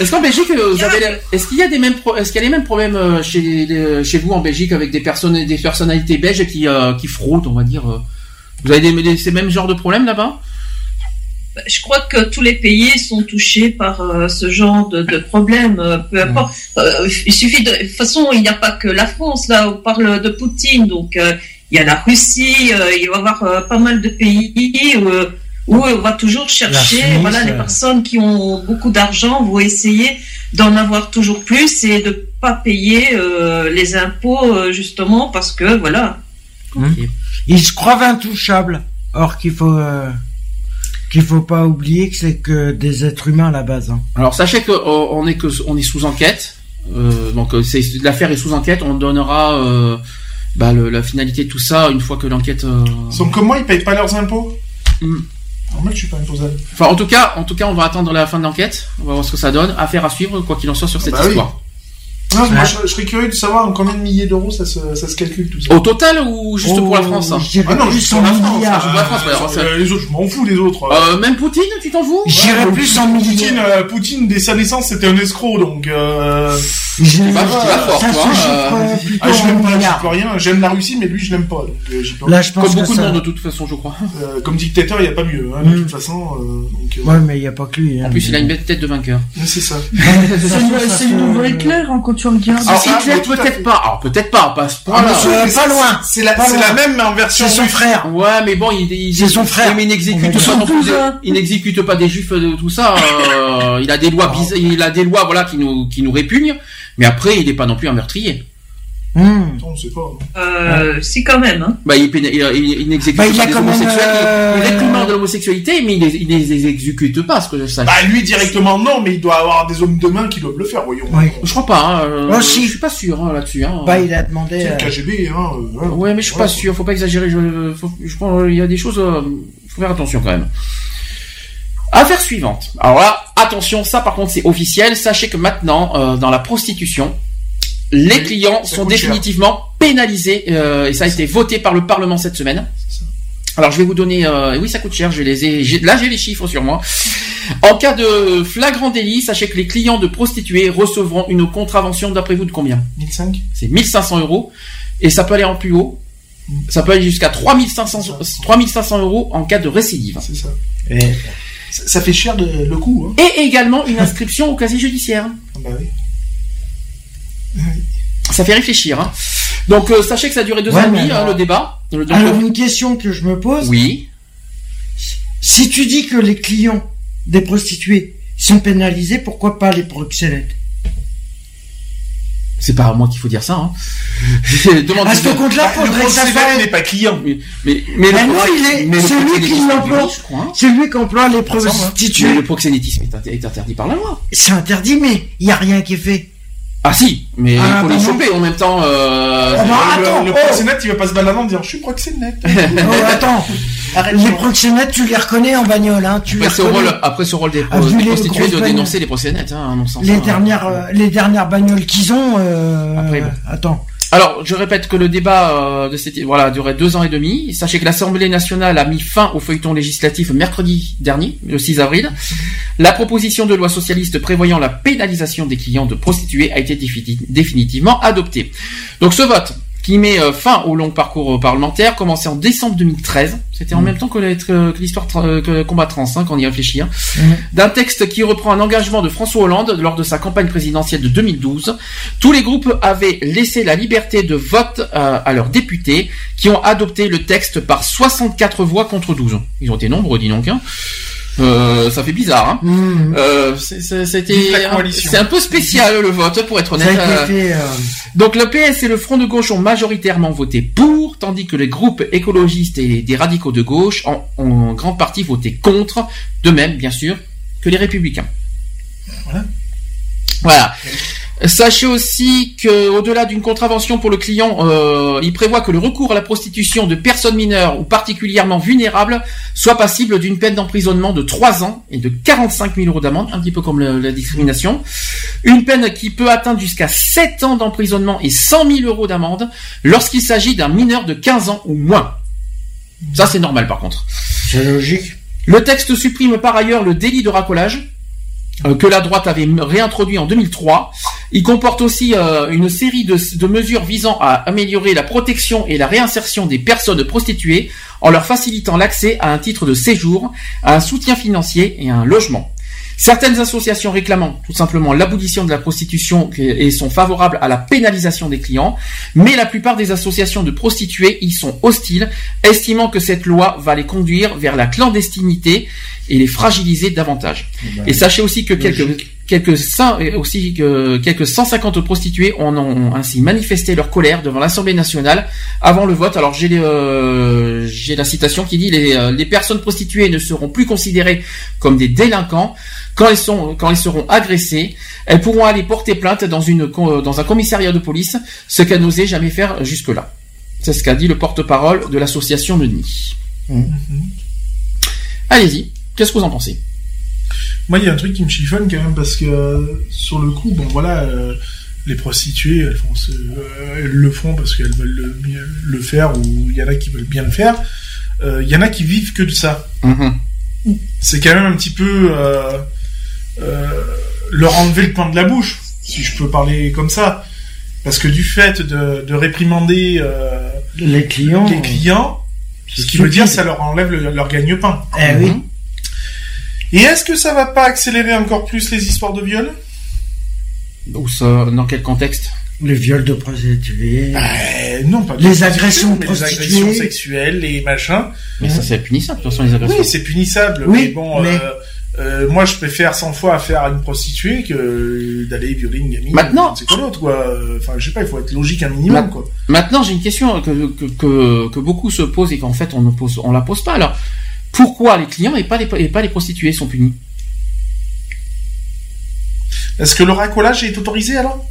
Est-ce qu'en Belgique, euh, vous avez, est-ce qu'il y a des mêmes, est-ce qu'il y a les mêmes problèmes euh, chez, les- chez vous en Belgique avec des personnes, des personnalités belges qui, euh, qui fraudent, on va dire. euh? Vous avez des, des- ces mêmes genres de problèmes là-bas? Je crois que tous les pays sont touchés par euh, ce genre de, de problème. euh, Peu importe. Euh, il suffit de. De toute façon, il n'y a pas que la France. Là, on parle de Poutine. Donc, euh, il y a la Russie. euh, il va y avoir euh, pas mal de pays euh, où on va toujours chercher. Voilà, les euh. personnes qui ont beaucoup d'argent vont essayer d'en avoir toujours plus et de pas payer euh, les impôts euh, justement parce que voilà. Ils se croient intouchables. Or qu'il faut euh, qu'il faut pas oublier que c'est que des êtres humains à la base. Hein. Alors sachez que euh, on est que on est sous enquête. Euh, donc c'est l'affaire est sous enquête. On donnera euh, bah, le- la finalité de tout ça une fois que l'enquête. euh, Ils sont comme moi, ils payent pas leurs impôts? Hmm. Normal, je suis pas imposable. Enfin, en tout cas, en tout cas, on va attendre la fin de l'enquête. On va voir ce que ça donne. Affaire à suivre, quoi qu'il en soit sur cette bah oui. histoire. Non, moi, je, je serais curieux de savoir en combien de milliers d'euros ça se, ça se calcule tout ça. Au total ou juste pour la France hein Ah non, juste pour la France. France, ouais, Euh, les autres, je m'en fous des autres. Euh, même Poutine, tu t'en fous? J'irais Ouais, plus en Poutine, euh, Poutine, dès sa naissance, c'était un escroc, donc. Euh... Je fort, ça euh, Ah, je en l'aime pas, milliards. peux rien. J'aime la Russie, mais lui, je l'aime pas. Donc, euh, j'y peux Là, je pense Comme que beaucoup de monde de toute façon, je crois. Euh, comme dictateur, il n'y a pas mieux, hein, de Mm. toute façon. euh, donc, euh, Ouais, mais il y a pas que lui. hein. En plus, il a une belle tête de vainqueur. C'est ça. C'est le, se- nouveau Hitler hein, quand tu regardes. Alors ça, Hitler, peut-être pas. Alors peut-être pas, pas ce Ah, point-là. pas c'est- loin. C'est la, même mais en version C'est son frère. Ouais, mais bon, il, C'est son frère. Mais il n'exécute pas des juifs de tout ça. il a des lois bizarres. Il a des lois, voilà, qui nous qui nous répugnent. Mais après, il n'est pas non plus un meurtrier. Hmm. On sait pas. hein. Euh, si quand même. Hein. Bah, il, il, il- il n'exécute Bah, il pas a des homosexuels. euh, Il réprimande de l'homosexualité, mais il les, il les exécute pas, ce que je sache. Bah, lui, directement, non, mais il doit avoir des hommes de main qui doivent le faire, voyons. Ouais. je crois pas. Hein, euh, Oh, si. Je suis pas sûr hein, là-dessus. Hein. Bah, il a demandé. C'est le euh, KGB, hein. euh. Ouais, mais je suis Voilà. pas sûr. Faut pas exagérer. Je, faut- je pense il y a des choses. euh, faut faire attention quand même. Affaire suivante. Alors là, attention, ça par contre c'est officiel. Sachez que maintenant, euh, dans la prostitution, les Oui, clients sont cher. définitivement pénalisés euh, et ça a été voté par le Parlement cette semaine. Alors je vais vous donner, euh, oui ça coûte cher, je les ai, là j'ai les chiffres sur moi. En cas de flagrant délit, sachez que les clients de prostituées recevront une contravention d'après vous de combien? 1005 c'est 1500 euros et ça peut aller en plus haut. Ça peut aller jusqu'à 3500, 3500 euros en cas de récidive. C'est ça. eh, ça. fait cher de, le coup, hein. Et également une inscription au casier judiciaire. Ah Bah oui. Ça fait réfléchir. Hein. Donc euh, sachez que ça a duré deux Ouais, ans et demi, hein, le débat. Donc, Alors, une question que je me pose. oui. Si tu dis que les clients des prostituées sont pénalisés, pourquoi pas les proxénètes? C'est pas à moi qu'il faut dire ça. Hein. Demande À ce compte-là, Bah, le faudrait que ça proxénète soit. n'est pas client. mais, mais, mais le- il est- mais le c'est lui qui l'emploie. hein. C'est lui qui emploie les Mais prostituées. le proxénétisme est, int- est interdit par la loi. C'est interdit, mais il y a rien qui est fait. Ah si, mais il Ah, faut bah les choper en même temps. Euh, Ah, bah, le, attends, le oh. proxénète, il va pas se balader en disant Je suis proxénète. Oh, attends. Les proxénètes, tu les reconnais en bagnole, hein. Tu après, rôle, après ce rôle des, Ah, des prostituées de dénoncer les proxénètes, hein, à mon sens. Les hein. dernières, euh, les dernières bagnoles qu'ils ont. Euh... Après, bon. Attends. Alors, je répète que le débat euh, de cette voilà durait deux ans et demi. Sachez que l'Assemblée nationale a mis fin au feuilleton législatif mercredi dernier, le 6 avril. La proposition de loi socialiste prévoyant la pénalisation des clients de prostituées a été défini- définitivement adoptée. Donc, ce vote qui met euh, fin au long parcours parlementaire, commencé en décembre 2013. C'était en même temps que l'histoire euh, que combat trans, hein, quand on y réfléchit. hein. D'un texte qui reprend un engagement de François Hollande lors de sa campagne présidentielle de 2012. Tous les groupes avaient laissé la liberté de vote euh, à leurs députés, qui ont adopté le texte par 64 voix contre 12. Ils ont été nombreux, dis donc. Hein. Euh, ça fait bizarre. Hein. Mmh. Euh, c'était c'est un peu spécial le vote pour être honnête. été Euh, euh, donc le PS et le Front de gauche ont majoritairement voté pour, tandis que les groupes écologistes et des radicaux de gauche ont, ont en grande partie voté contre, de même bien sûr que les républicains. Voilà. Voilà. Sachez aussi que, au-delà d'une contravention pour le client, euh, il prévoit que le recours à la prostitution de personnes mineures ou particulièrement vulnérables soit passible d'une peine d'emprisonnement de 3 ans et de 45 000 euros d'amende, un petit peu comme le- la discrimination. Une peine qui peut atteindre jusqu'à 7 ans d'emprisonnement et 100 000 euros d'amende lorsqu'il s'agit d'un mineur de 15 ans ou moins. Ça, c'est normal par contre. C'est logique. Le texte supprime par ailleurs le délit de racolage que la droite avait réintroduit en 2003. Il comporte aussi euh, une série de, de mesures visant à améliorer la protection et la réinsertion des personnes prostituées en leur facilitant l'accès à un titre de séjour, à un soutien financier et à un logement. Certaines associations réclamant tout simplement l'abolition de la prostitution et sont favorables à la pénalisation des clients, mais la plupart des associations de prostituées y sont hostiles, estimant que cette loi va les conduire vers la clandestinité et les fragiliser davantage. Et sachez aussi que quelques, Quelques cent- et aussi que quelques 150 prostituées en ont ainsi manifesté leur colère devant l'Assemblée nationale avant le vote. Alors j'ai euh, j'ai la citation qui dit les, euh, les personnes prostituées ne seront plus considérées comme des délinquants quand elles sont quand elles seront agressées. Elles pourront aller porter plainte dans une dans un commissariat de police, ce qu'elles n'osaient jamais faire jusque là. C'est ce qu'a dit le porte-parole de l'association de Nid. Allez-y, qu'est-ce que vous en pensez? Moi, il y a un truc qui me chiffonne quand même parce que euh, sur le coup, bon voilà, euh, les prostituées, elles, font ce- euh, elles le font parce qu'elles veulent le, faire ou il y en a qui veulent bien le faire. Il y en a qui vivent que de ça. C'est quand même un petit peu leur enlever le pain de la bouche, si je peux parler comme ça. Parce que du fait de, de réprimander euh, Les clients. les clients, ce qui veut dire ça leur enlève le- leur gagne-pain. Eh oui. Et est-ce que ça va pas accélérer encore plus les histoires de viol? Ou ça, dans quel contexte? Les viols de prostituées. Euh, Non, pas Les agressions mais les agressions sexuelles, les machins. Mais ça c'est punissable, de toute façon les agressions. Oui, c'est punissable. Oui, mais bon, mais- euh, euh, moi, je préfère 100 fois faire une prostituée que d'aller violer une gamine. Maintenant- c'est quoi l'autre, quoi. Enfin, je sais pas, il faut être logique un minimum, Ma- quoi. Maintenant, j'ai une question que, que, que, que beaucoup se posent et qu'en fait on ne pose, on la pose pas. Alors, pourquoi les clients et pas les, et pas les prostituées sont punis? Est-ce que le racolage est autorisé, alors?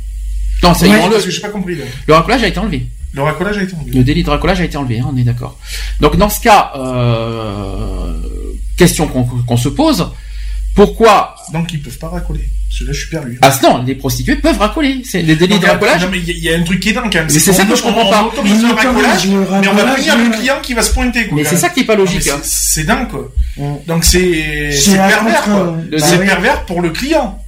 Non, ça Ouais, parce que j'ai pas compris, là. Le racolage a été enlevé. Le racolage a été enlevé. Le délit de racolage a été enlevé, hein, on est d'accord. Donc dans ce cas, euh, question qu'on qu'on se pose, pourquoi Donc, ils peuvent pas racoler. Celui-là, je suis perdu. Ah non, les prostituées peuvent racoler. C'est les délits de racolage. Non, mais il y, a- il y a un truc qui est dingue, quand même. Mais c'est ça que je comprends on- pas. On autorise le racolage, mais on va racolage, punir le client qui va se pointer, quoi. Mais c'est ça qui est pas logique, hein. C'est dingue, quoi. Donc, c'est pervers, quoi. C'est pervers pour le client.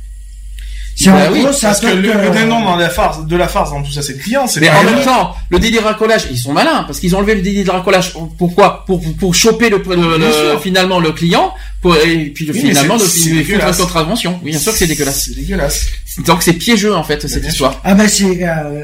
Bah gros, oui, ça Parce que attaque, le, euh, le dindon dans la farce, de la farce dans tout ça, c'est le client. C'est Mais en le- même temps, le délit de racolage, ils sont malins parce qu'ils ont enlevé le délit de racolage. Pourquoi? Pour, pour choper le, le- le- finalement le client pour, et puis Oui, finalement c'est- le, dégueulasse. une contravention. Oui, bien sûr que c'est dégueulasse. C'est dégueulasse. Donc c'est piégeux en fait cette bien histoire. Ah bah c'est euh,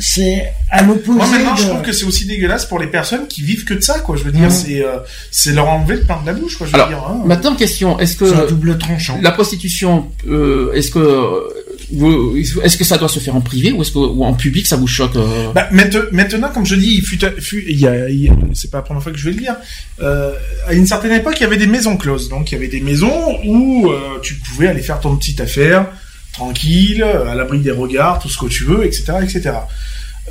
c'est à l'opposé. Moi, maintenant, je trouve que c'est aussi dégueulasse pour les personnes qui vivent que de ça, quoi. Je veux dire, Mm. c'est euh, c'est leur enlever le pain de la bouche, quoi. Je veux Alors, dire, hein. maintenant question, est-ce c'est un que double tranchant. la prostitution, euh, est-ce que euh, est-ce que ça doit se faire en privé ou est-ce que ou en public ça vous choque euh Bah, mainte- maintenant, comme je dis, il fut, fut- il y a, il y a- c'est pas la première fois que je vais le dire. Euh, à une certaine époque, il y avait des maisons closes. Donc, il y avait des maisons où euh, tu pouvais aller faire ton petite affaire tranquille, à l'abri des regards, tout ce que tu veux, etc., etc.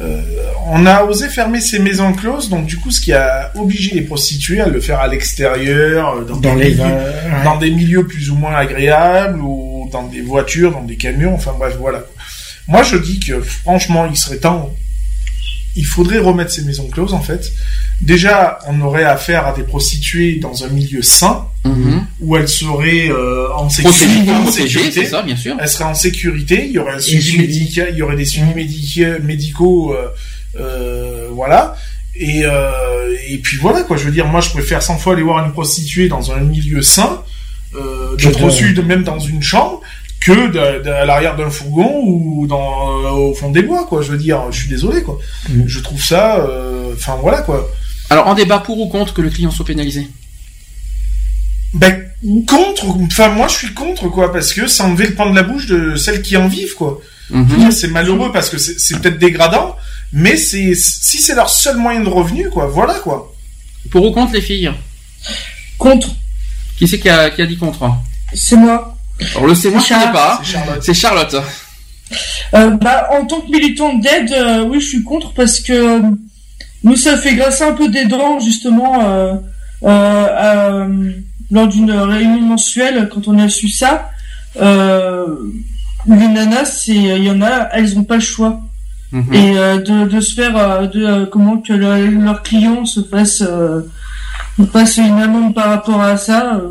Euh, on a osé fermer ces maisons closes, donc du coup, ce qui a obligé les prostituées à le faire à l'extérieur, euh, dans, Dans des les milieux, ouais. dans des milieux plus ou moins agréables, ou dans des voitures, dans des camions, enfin bref, voilà. Moi, je dis que franchement, il serait temps. Il faudrait remettre ces maisons closes, en fait. Déjà, on aurait affaire à des prostituées dans un milieu sain, Mhm. où elles seraient euh, en Protégé, sécurité. en protégé, sécurité. c'est ça, bien sûr. Elles seraient en sécurité. Il y aurait un suivi suivi. médical, il y aurait des suivis médica- médicaux, euh, euh, voilà. Et, et puis voilà quoi. Je veux dire, moi, je préfère 100 fois aller voir une prostituée dans un milieu sain, euh, d'être de- reçu de même dans une chambre, que de- de- à l'arrière d'un fourgon ou dans euh, au fond des bois quoi. Je veux dire, je suis désolé quoi. Mhm. Je trouve ça, euh, enfin voilà quoi. Alors en débat pour ou contre que le client soit pénalisé? Ben, contre, enfin moi je suis contre quoi, parce que ça enlever le pain de la bouche de celles qui en vivent quoi. Je veux Mhm. dire, c'est malheureux parce que c'est c'est peut-être dégradant, mais c'est si c'est leur seul moyen de revenu quoi, voilà quoi. Pour ou contre les filles? Contre. Qui c'est qui a, qui a dit contre? C'est moi. Alors le c'est moi qui Charles. l'ai pas. C'est Charlotte. Euh, bah, en tant que militante d'aide, euh, oui, je suis contre parce que euh, nous, ça fait grâce un peu des dents, justement, euh, euh, euh, lors d'une réunion mensuelle, quand on a su ça. Euh, les nanas, c'est, il y en a, elles ont pas le choix. Mhm. Et euh, de, de se faire, de euh, comment que le- leurs clients se fassent, euh, fassent une amende par rapport à ça.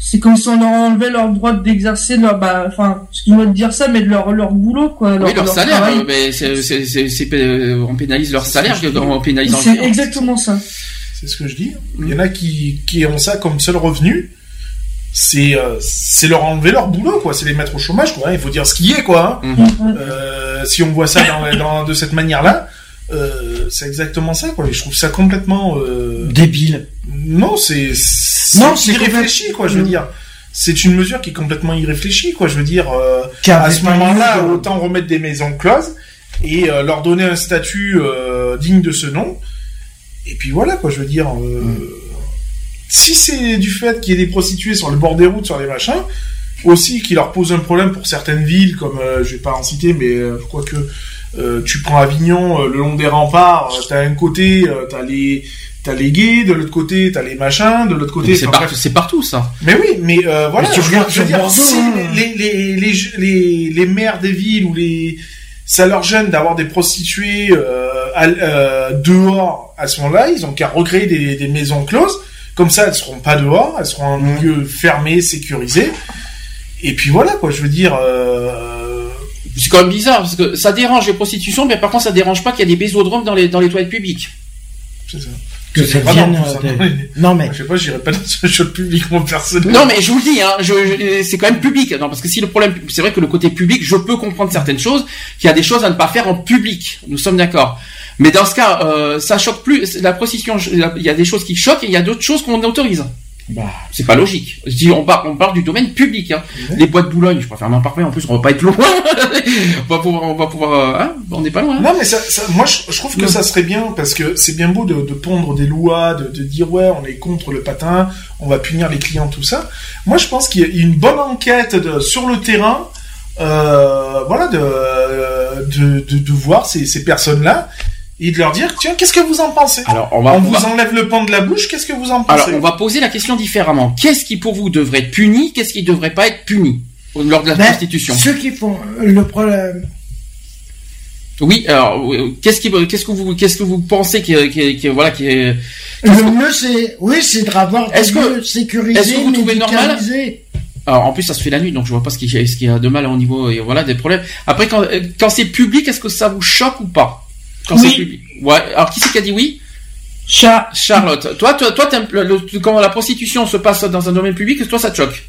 C'est comme si on leur enlevait leur droit d'exercer leur, bah, enfin, excuse-moi de dire ça, mais de leur, leur boulot, quoi. oui, leur salaire, travail. euh, mais c'est, c'est, c'est, euh, on pénalise leur salaire, que- on pénalise leur C'est exactement ça. C'est ce que je dis. Il y en a qui, qui ont ça comme seul revenu. C'est euh, c'est leur enlever leur boulot quoi, c'est les mettre au chômage quoi. Il faut dire ce qui est quoi. hein. Mhm. Euh, si on voit ça dans, dans- de cette manière-là, euh, c'est exactement ça quoi. Et je trouve ça complètement euh, Débile. Non, c'est Non, c'est irréfléchi quoi. Je veux complètement- dire, c'est une mesure qui est complètement irréfléchie, quoi. Je veux dire, euh, à ce moment-là, autant remettre des maisons closes et leur donner un statut digne de ce nom. Et puis voilà, quoi. Je veux dire, euh, si c'est du fait qu'il y ait des prostituées sur le bord des routes, sur les machins, aussi qui leur pose un problème pour certaines villes, comme je vais pas en citer, mais je crois que euh, tu prends Avignon, euh, le long des remparts, euh, t'as un côté, t'as les t'as les gays, de l'autre côté t'as les machins, de l'autre côté C'est partout, bref. c'est partout ça. Mais oui, mais voilà, Mais tu je, regardes sur dire, Bordeaux, si hein. les, les, les, les, les maires des villes ou les ça leur gêne d'avoir des prostituées à- dehors à ce moment-là, ils ont qu'à recréer des, des maisons closes. Comme ça, elles seront pas dehors, elles seront en milieu fermé, sécurisé. Et puis voilà, quoi. Je veux dire. Euh... C'est quand même bizarre parce que ça dérange les prostitutions, mais par contre ça dérange pas qu'il y a des bésodromes dans les dans les toilettes publiques. C'est ça. Que ça pas vienne, dans tout euh, non, mais- Non, mais- Je sais pas, j'irai pas dans ce shot public, mon personnel. Non mais je vous le dis, hein, je, je- c'est quand même public. Non parce que si le problème, c'est vrai que le côté public, je peux comprendre certaines choses, qu'il y a des choses à ne pas faire en public. Nous sommes d'accord. Mais dans ce cas, euh, ça choque plus. La prostitution, il y a des choses qui choquent et il y a d'autres choses qu'on autorise. Bah. C'est pas logique. Dis, on parle, on parle du domaine public. Hein. Les boîtes de Boulogne, je préfère m'en parler. En plus, on va pas être loin. on va pouvoir, on va pouvoir, euh, hein, on n'est pas loin. Non, mais ça, ça- moi, je, je trouve que ça serait bien parce que c'est bien beau de, de pondre des lois, de, de dire ouais, on est contre le patin, on va punir les clients, tout ça. Moi, je pense qu'il y a une bonne enquête de, sur le terrain, euh, voilà, de, de, de, de voir ces, ces personnes-là et de leur dire tiens, qu'est-ce que vous en pensez Alors, on va, On on vous va- enlève le pan de la bouche, qu'est-ce que vous en pensez Alors, on va poser la question différemment. Qu'est-ce qui pour vous devrait être puni Qu'est-ce qui ne devrait pas être puni lors de la Ben, prostitution Ceux qui font le problème. Oui. Alors, oui, qu'est-ce qui, qu'est-ce que vous, qu'est-ce que vous pensez qui, qui, qui- voilà, qui est Le mieux, c'est, oui, c'est de avoir des Est-ce que- lieux sécurisés, est-ce que vous trouvez normal. Alors, en plus, ça se fait la nuit, donc je vois pas ce qu'il y a, y de mal au niveau, et voilà, des problèmes. Après, quand, euh, quand c'est public, est-ce que ça vous choque ou pas Quand Oui. c'est public. Ouais. Alors, qui c'est qui a dit oui? Charlotte. Toi, toi, toi, t'aimes le- le- quand la prostitution se passe dans un domaine public, toi, ça te choque?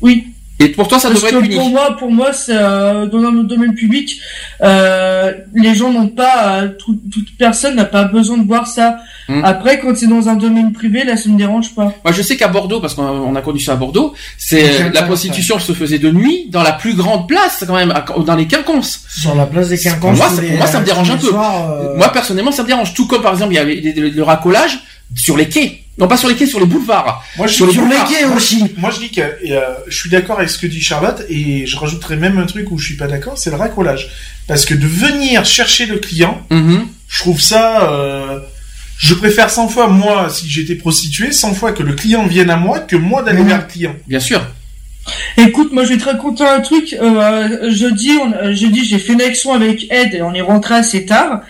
Oui. Et pour toi, ça Parce devrait que être puni. pour moi, pour moi, c'est euh, dans le domaine public, euh, les gens n'ont pas, euh, tout- toute personne n'a pas besoin de voir ça. Hmm. Après, quand c'est dans un domaine privé, là, ça me dérange pas. Moi, je sais qu'à Bordeaux, parce qu'on a, on a connu ça à Bordeaux, c'est la prostitution se faisait de nuit dans la plus grande place, quand même, à- dans les quinconces. Sur la place des quinconces. Pour moi, les- moi, ça me tous dérange un peu. soirs, euh, Moi, personnellement, ça me dérange. Tout comme, par exemple, il y avait le racolage sur les quais. Non, pas sur les quais, sur les boulevards. Moi, je sur les sur les boulevards. quais aussi. Moi, je dis que euh, je suis d'accord avec ce que dit Charlotte et je rajouterais même un truc où je suis pas d'accord, c'est le racolage. Parce que de venir chercher le client, Mhm. je trouve ça. euh, je préfère 100 fois moi, si j'étais prostituée, 100 fois que le client vienne à moi que moi d'aller Mhm. vers le client. Bien sûr. Écoute, moi, je vais te raconter un truc. Euh, jeudi, on, jeudi, j'ai fait une action avec Ed et on est rentré assez tard.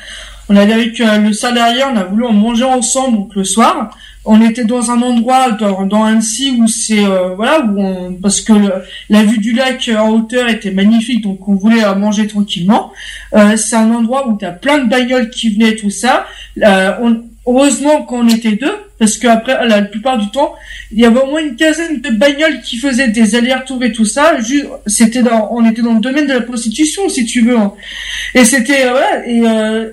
On allait avec euh, le salarié, on a voulu en manger ensemble donc le soir. On était dans un endroit dans, dans Annecy où c'est euh, voilà où on, parce que le- la vue du lac en hauteur était magnifique donc on voulait manger tranquillement. Euh, c'est un endroit où t'as plein de bagnoles qui venaient tout ça. Euh, on- heureusement qu'on était deux parce que après la, plupart du temps il y avait au moins une quinzaine de bagnoles qui faisaient des allers-retours et tout ça. C'était on était dans le domaine de la prostitution, si tu veux. hein. Et c'était, euh, et euh,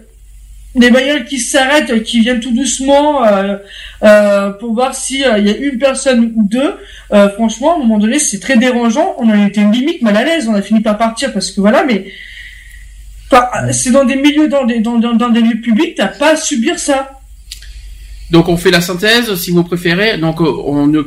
des bagnoles qui s'arrêtent, euh, qui viennent tout doucement euh, euh, pour voir si euh, il y a une personne ou deux. Euh, franchement, à un moment donné, c'est très dérangeant. On en était limite mal à l'aise. On a fini par partir parce que voilà, mais enfin, c'est dans des milieux, dans des, dans, dans, dans des lieux publics, t'as pas à subir ça. Donc, on fait la synthèse, si vous préférez. Donc, on ne,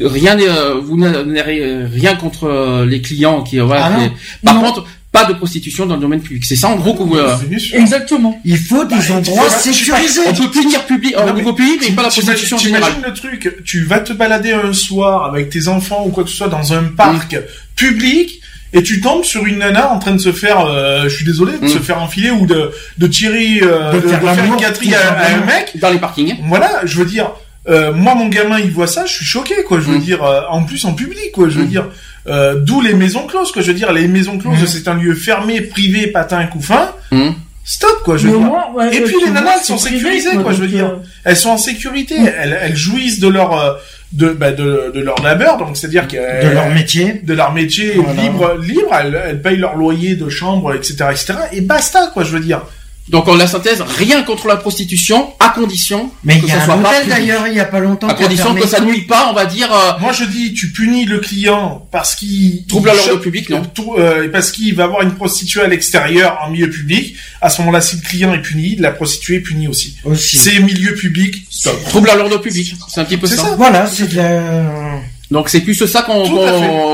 rien, vous n'avez rien contre les clients qui, voilà. Ah qui- par Non. contre, pas de prostitution dans le domaine public. C'est ça, en gros, que vous, euh, Bien sûr. Exactement. Il faut des Bah, endroits sécurisés. on peut punir public, Non, au niveau public, mais pas la prostitution générale. T'imagines le truc, tu vas te balader un soir avec tes enfants ou quoi que ce soit dans un parc public et tu tombes sur une nana en train de se faire, euh, je suis désolé, de Mm. se faire enfiler ou de, de tirer, euh, De de, de faire une gâterie à, à un mec. Dans les parkings. Voilà, je veux dire, euh, moi mon gamin il voit ça, je suis choqué quoi. Je veux Mm. dire, euh, en plus en public quoi. Je veux Mm. dire, euh, d'où les maisons closes quoi. Je veux dire, les maisons closes c'est un lieu fermé, privé, patin, couffin. Hum. Stop quoi. Je veux dire. ouais, Et puis, les nanas sont privé, sécurisées, quoi, je veux dire. euh, elles sont en sécurité, elles, elles jouissent de leur euh, de, bah, de, de leur labeur, donc c'est-à-dire qu'elles De leur métier. de leur métier Voilà. libre, libre, elles, elles payent leur loyer de chambre, etc., etc. Et basta, quoi, je veux dire. Donc en la synthèse, rien contre la prostitution, à condition Mais que il y ça a soit un pas hôtel d'ailleurs, il y a pas longtemps. À condition que ça nuit pas, on va dire. euh, Moi, je dis, tu punis le client parce qu'il Trouble l'ordre public, non tout- euh, parce qu'il va avoir une prostituée à l'extérieur en milieu public. À ce moment-là, si le client est puni, la prostituée est punie aussi. Aussi. C'est milieu public, stop. trouble à l'ordre public. C'est un petit peu ça. ça. Voilà, c'est de la... Donc c'est plus ça qu'on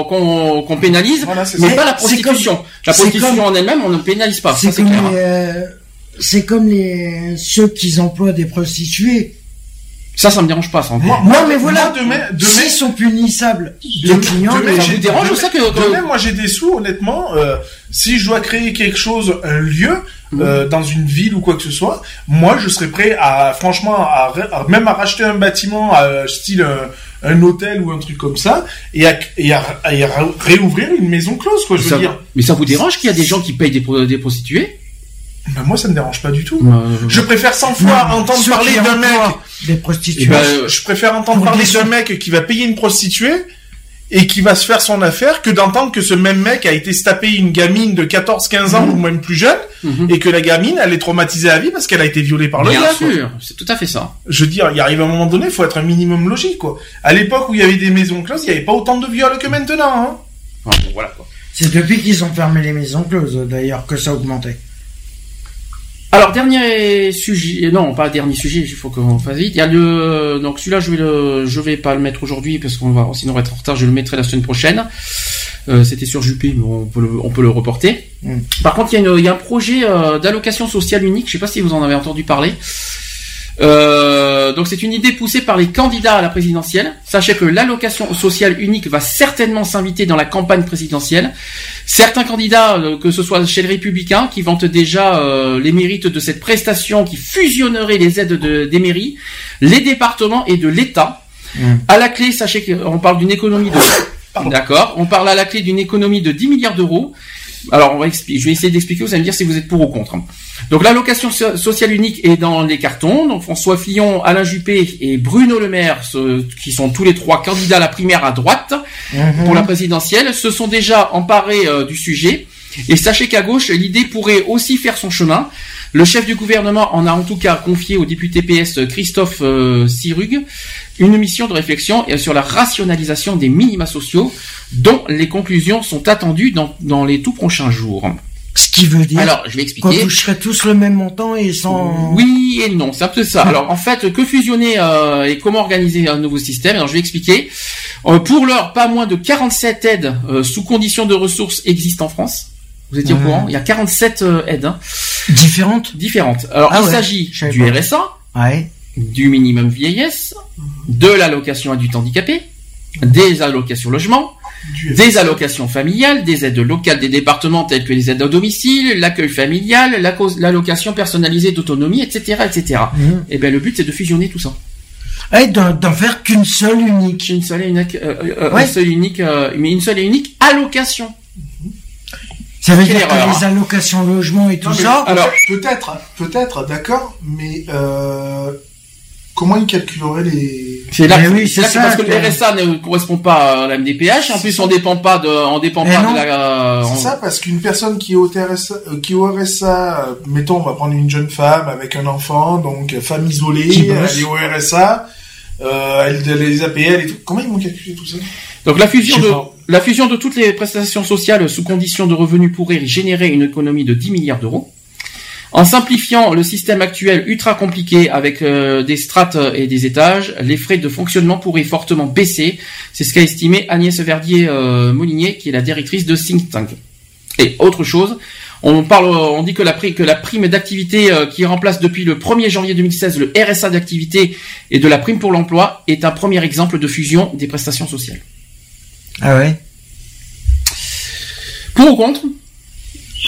qu'on- qu'on pénalise, Voilà, c'est mais ça. pas la C'est prostitution. comme- la prostitution comme- en elle-même, on ne pénalise pas. C'est Ça comme euh, c'est comme les ceux qui emploient des prostituées. Ça, ça me dérange pas. Ça. Moi, Non, mais voilà. moi, sont punissables, De- les clients, Ça j'ai- vous dérange ça que, que- demain, moi j'ai des sous, honnêtement. euh, si je dois créer quelque chose, un lieu euh, dans une ville ou quoi que ce soit, moi je serais prêt à, franchement, à, à- même à racheter un bâtiment, euh, style un, un hôtel ou un truc comme ça, et à, et à, à réouvrir une maison close, quoi. Je veux ça, dire. mais ça vous dérange qu'il y a des gens qui payent des, des prostituées? Ben, moi ça me dérange pas du tout. Euh, Je préfère 100 fois entendre parler d'un mec. emploient des prostituées. Eh ben, Je- je préfère entendre parler d'un mec qui va payer une prostituée et qui va se faire son affaire que d'entendre que ce même mec a été taper une gamine de 14-15 ans ou même plus jeune Mhm. et que la gamine elle est traumatisée à vie parce qu'elle a été violée par le Bien gars. quoi. sûr, c'est tout à fait ça. Je veux dire, il arrive un moment donné, il faut être un minimum logique quoi. À l'époque où il y avait des maisons closes, il n'y avait pas autant de viols que maintenant. Hein. Enfin, bon, voilà quoi. C'est depuis qu'ils ont fermé les maisons closes, d'ailleurs, que ça a augmenté. Alors dernier sujet, non pas dernier sujet, il faut qu'on fasse vite. Il y a le donc celui-là je vais le, je vais pas le mettre aujourd'hui parce qu'on va sinon on va être en retard. Je le mettrai la semaine prochaine. Euh, C'était sur Juppé, mais on peut le, on peut le reporter. Mm. Par contre il y a, une- il y a un projet euh, d'allocation sociale unique. Je sais pas si vous en avez entendu parler. Euh, donc c'est une idée poussée par les candidats à la présidentielle. Sachez que l'allocation sociale unique va certainement s'inviter dans la campagne présidentielle. Certains candidats, euh, que ce soit chez les Républicains, qui vantent déjà euh, les mérites de cette prestation qui fusionnerait les aides de- des mairies, les départements et de l'État. Mm. À la clé, sachez qu'on parle d'une économie de... D'accord On parle à la clé d'une économie de 10 milliards d'euros. Alors, on va expliquer. Je vais essayer d'expliquer. Vous allez me dire si vous êtes pour ou contre. Donc, l'allocation so- sociale unique est dans les cartons. Donc, François Fillon, Alain Juppé et Bruno Le Maire, ce- qui sont tous les trois candidats à la primaire à droite Mhm. pour la présidentielle, se sont déjà emparés euh, du sujet. Et sachez qu'à gauche, l'idée pourrait aussi faire son chemin. Le chef du gouvernement en a en tout cas confié au député PS Christophe euh, Sirug une mission de réflexion euh, sur la rationalisation des minima sociaux dont les conclusions sont attendues dans, dans les tout prochains jours. Ce qui veut dire Alors, je vais qu'on expliquer. toucherait tous le même montant et sans... Oui et non, c'est un peu ça. Alors en fait, que fusionner euh, et comment organiser un nouveau système? Alors je vais expliquer. Euh, pour l'heure, pas moins de 47 aides euh, sous conditions de ressources existent en France. Vous étiez au courant Il y a 47 euh, aides hein, Différentes différentes. Alors Ah il ouais, s'agit du pas. RSA, Ouais. du minimum vieillesse, de l'allocation adulte handicapé, des allocations logement, des allocations familiales, des aides locales des départements telles que les aides au domicile, l'accueil familial, la l'allocation personnalisée d'autonomie, etc., etc. Et bien le but c'est de fusionner tout ça. Et d'en d'en faire qu'une seule unique. Une seule et unique, euh, euh, Ouais. une seule unique, euh, mais une seule et unique allocation. Ça veut Quelle dire erreur, que les allocations logement et tout Non, mais ça... Alors- peut-être, peut-être, d'accord, mais euh, comment ils calculeraient les C'est là, oui, c'est c'est ça, parce que le RSA ne correspond pas à la MDPH. En plus, on dépend pas de, on dépend pas non. de la. C'est on- ça, parce qu'une personne qui est au RSA, euh, qui est au RSA, euh, mettons, on va prendre une jeune femme avec un enfant, donc euh, femme isolée, Qui elle est au RSA, euh, elle a les APL et tout. Comment ils vont calculer tout ça? Donc la fusion de pas. La fusion de toutes les prestations sociales sous condition de revenus pourrait générer une économie de 10 milliards d'euros. En simplifiant le système actuel ultra compliqué avec euh, des strates et des étages, les frais de fonctionnement pourraient fortement baisser. C'est ce qu'a estimé Agnès Verdier-Molinier, qui est la directrice de Think. Et autre chose, on dit que la, que la prime d'activité euh, qui remplace depuis le 1er janvier 2016 le RSA d'activité et de la prime pour l'emploi est un premier exemple de fusion des prestations sociales. Ah ouais Pour ou contre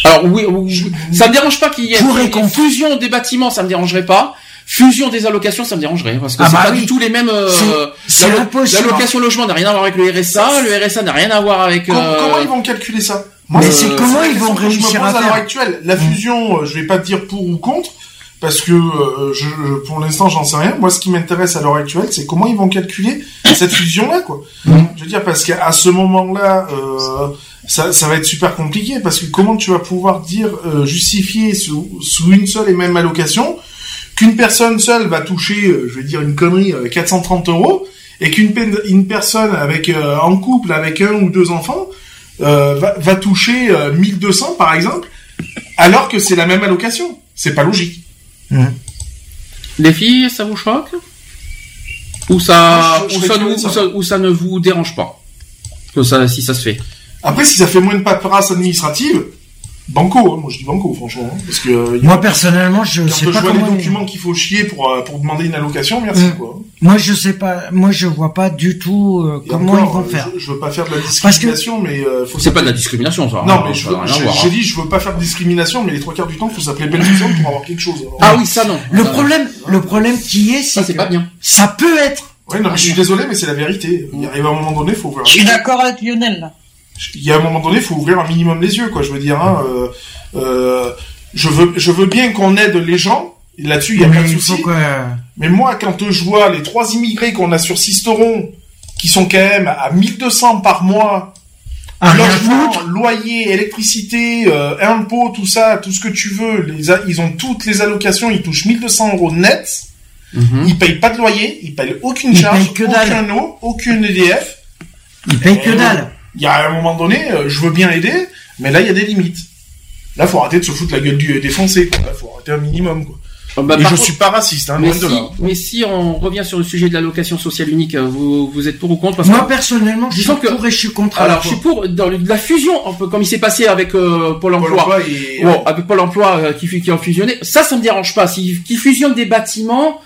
Alors oui, oui, ça me dérange pas qu'il y ait Pour et une contre. fusion des bâtiments, ça me dérangerait pas. Fusion des allocations, ça me dérangerait parce que Ah c'est bah pas oui. du tout les mêmes. euh. L'allocation logement n'a rien à voir avec le RSA, le RSA n'a rien à voir avec. comment, euh, comment ils vont calculer ça? Mais c'est- comment ils vont je réussir pose à à l'heure actuelle. La fusion, euh, je vais pas te dire pour ou contre, parce que euh, je, je- pour l'instant j'en sais rien. Moi, ce qui m'intéresse à l'heure actuelle, c'est comment ils vont calculer cette fusion-là, quoi. Je veux dire parce qu'à ce moment-là, euh, ça, ça va être super compliqué parce que comment tu vas pouvoir dire euh, justifier sous, sous une seule et même allocation qu'une personne seule va toucher, je vais dire une connerie, euh, 430 euros et qu'une une personne avec en couple avec un ou deux enfants va, va toucher euh, 1200 par exemple, alors que c'est la même allocation. C'est pas logique. Les filles, ça vous choque Ou ça, je- je ou, ça, curieux nous- de ou ça, savoir. ou ça ne vous dérange pas que ça, si ça se fait Après, si ça fait moins de paperasse administrative, banco, hein, moi je dis banco franchement, hein, parce que euh, Moi personnellement, je quand sais je pas vois comment. les documents qu'il faut chier pour euh, pour demander une allocation, merci Mm. quoi. Moi je sais pas. Moi je vois pas du tout euh, comment encore, ils vont euh, faire. Je, je veux pas faire de la que- discrimination, mais euh, faut C'est pas de la discrimination, ça. Non, hein, mais je ça j'ai voir, j'ai hein. dit, je veux pas faire de discrimination, mais les trois quarts du temps, faut s'appeler belle personne pour avoir quelque chose. Alors, Ah oui, ça non. Le Ça, non. problème, le problème qui est, c'est c'est que pas bien. ça peut être. Ouais, non, mais je suis désolé, mais c'est la vérité. Il arrive à un moment donné, faut ouvrir. Je suis d'accord avec Lionel, là. Il y a un moment donné, faut ouvrir un minimum les yeux, quoi. Je veux dire, hein, euh, euh, je veux, je veux bien qu'on aide les gens. Là-dessus, il y a Mais pas de il souci. que- Mais moi, quand je vois les trois immigrés qu'on a sur Sisteron, qui sont quand même à 1200 par mois, rien logement, loyer, électricité, euh, impôts, tout ça, tout ce que tu veux, les a- ils ont toutes les allocations, ils touchent 1200 euros net, Mhm. ils payent pas de loyer, ils payent aucune Ils charge, payent que aucun eau, aucune EDF. Ils payent que dalle. Il y a un moment donné, euh, je veux bien aider, mais là, il y a des limites. Là, faut arrêter de se foutre la gueule du, des Français, quoi. Là, faut arrêter un minimum, quoi. Ah bah, Et je contre- suis pas raciste, hein, mais, loin de si, là. mais si on revient sur le sujet de l'allocation sociale unique, euh, vous, vous êtes pour ou contre parce Moi que- personnellement, je suis que- pour et je suis contre. Alors, je suis pour dans le- la fusion, un peu comme il s'est passé avec euh, Pôle emploi. emploi et- Bon, avec Pôle emploi euh, qui, qui ont fusionné. Ça, ça me dérange pas. Si, qui fusionnent des bâtiments,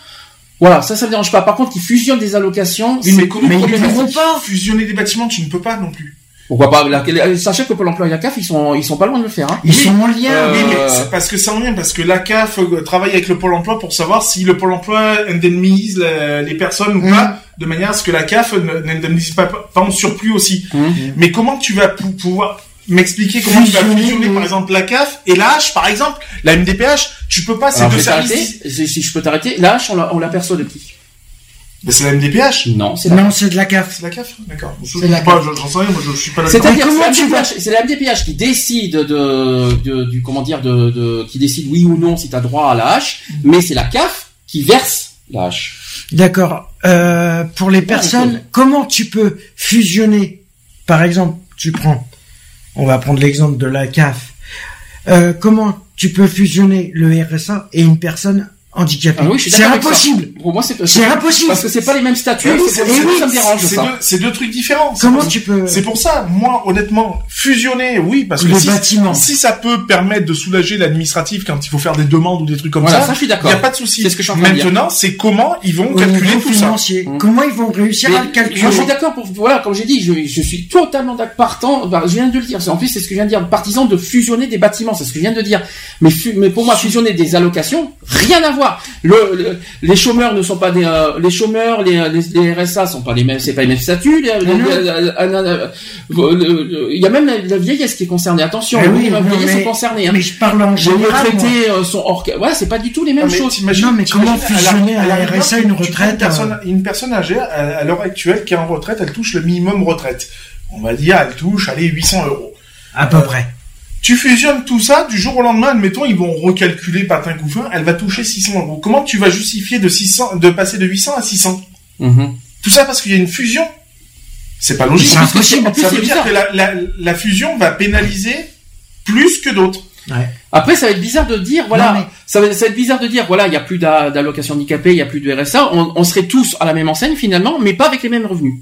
voilà, ça, ça me dérange pas. Par contre, qui fusionnent des allocations, mais c'est comment mais ils problématique. pourront pas. Fusionner des bâtiments, tu ne peux pas non plus. Pourquoi pas la- la- Sachez que Pôle emploi et la CAF, ils sont, ils sont pas loin de le faire. Hein. Ils Oui. sont en lien. Euh, Oui, mais c'est parce que c'est en lien, parce que la CAF euh, travaille avec le Pôle emploi pour savoir si le Pôle emploi indemnise la- les personnes ou Mhm. pas, de manière à ce que la CAF ne- n'indemnise pas, pas en surplus aussi. Mhm. Mais comment tu vas pou- pouvoir m'expliquer comment tu vas Fusionner, par exemple, la CAF et la H, par exemple, la MDPH, tu peux pas, c'est Alors, deux services. Si, je peux t'arrêter, la hache, on la- on l'aperçoit de qui Mais c'est la MDPH. Non, c'est la Non, c'est de la CAF. C'est la CAF, d'accord. Je C'est la sais pas, je- j'en sais rien, moi je suis pas là. C'est-à-dire c'est tu la MDPH c'est la MDPH qui décide de, de- du comment dire de, de- qui décide oui ou non si tu as droit à la hache, mais c'est la CAF qui verse la hache. D'accord. Euh, pour les personnes, comment tu peux fusionner? Par exemple, tu prends, on va prendre l'exemple de la CAF. Euh, comment tu peux fusionner le RSA et une personne handicapée Ah oui, C'est d'accord ça. impossible. Pour moi, c'est C'est impossible. parce que c'est pas les mêmes statuts. Oui, c'est c'est- ça ça me dérange c'est ça. deux- C'est deux trucs différents. Comment tu peux C'est pour ça, moi, honnêtement, fusionner, oui, parce que si, ça peut permettre de soulager l'administratif quand il faut faire des demandes ou des trucs comme Voilà, ça, ça, je suis il n'y d'accord. a pas de souci. C'est ce que je suis en train. Maintenant, c'est comment ils vont au calculer tout ça. financier Mmh. Comment ils vont réussir à le calculer Moi, je suis d'accord pour, voilà, comme j'ai dit, je, je suis totalement d'accord, partant, bah, je viens de le dire, en plus, c'est ce que je viens de dire, partisan de fusionner des bâtiments, c'est ce que je viens de dire. Mais pour moi, fusionner des allocations, rien à voir. Le, le- les chômeurs ne sont pas des, euh, les chômeurs, les, les, les RSA sont pas les mêmes, c'est pas les mêmes statuts, les- les- les- euh, euh, euh, il y a même la, la vieillesse qui est concernée, attention, Eh les oui, minima non, vieillesse mais- sont concernés, hein. Mais je parle en Les général. moi. retraités euh, sont hors, voilà, c'est pas du tout les mêmes Ah, mais choses. Non, mais comment fusionner à la- à la RSA une retraite, Une personne, une personne âgée, à, à l'heure actuelle, qui est en retraite, elle touche le minimum retraite. On va dire, elle touche, allez, 800 euros. À peu près. Tu fusionnes tout ça, du jour au lendemain, admettons, ils vont recalculer patin couffin, elle va toucher 600 euros. Comment tu vas justifier de 600, de passer de 800 à 600? Mhm. Tout ça parce qu'il y a une fusion. C'est pas logique. C'est impossible. Ça c'est veut dire bizarre. que la, la, la fusion va pénaliser plus que d'autres. Après, ça va être bizarre de dire, voilà, Non, mais- ça, va, ça va être bizarre de dire, voilà, il y a plus d'a- d'allocation handicapée, il y a plus de RSA, on, on serait tous à la même enseigne finalement, mais pas avec les mêmes revenus.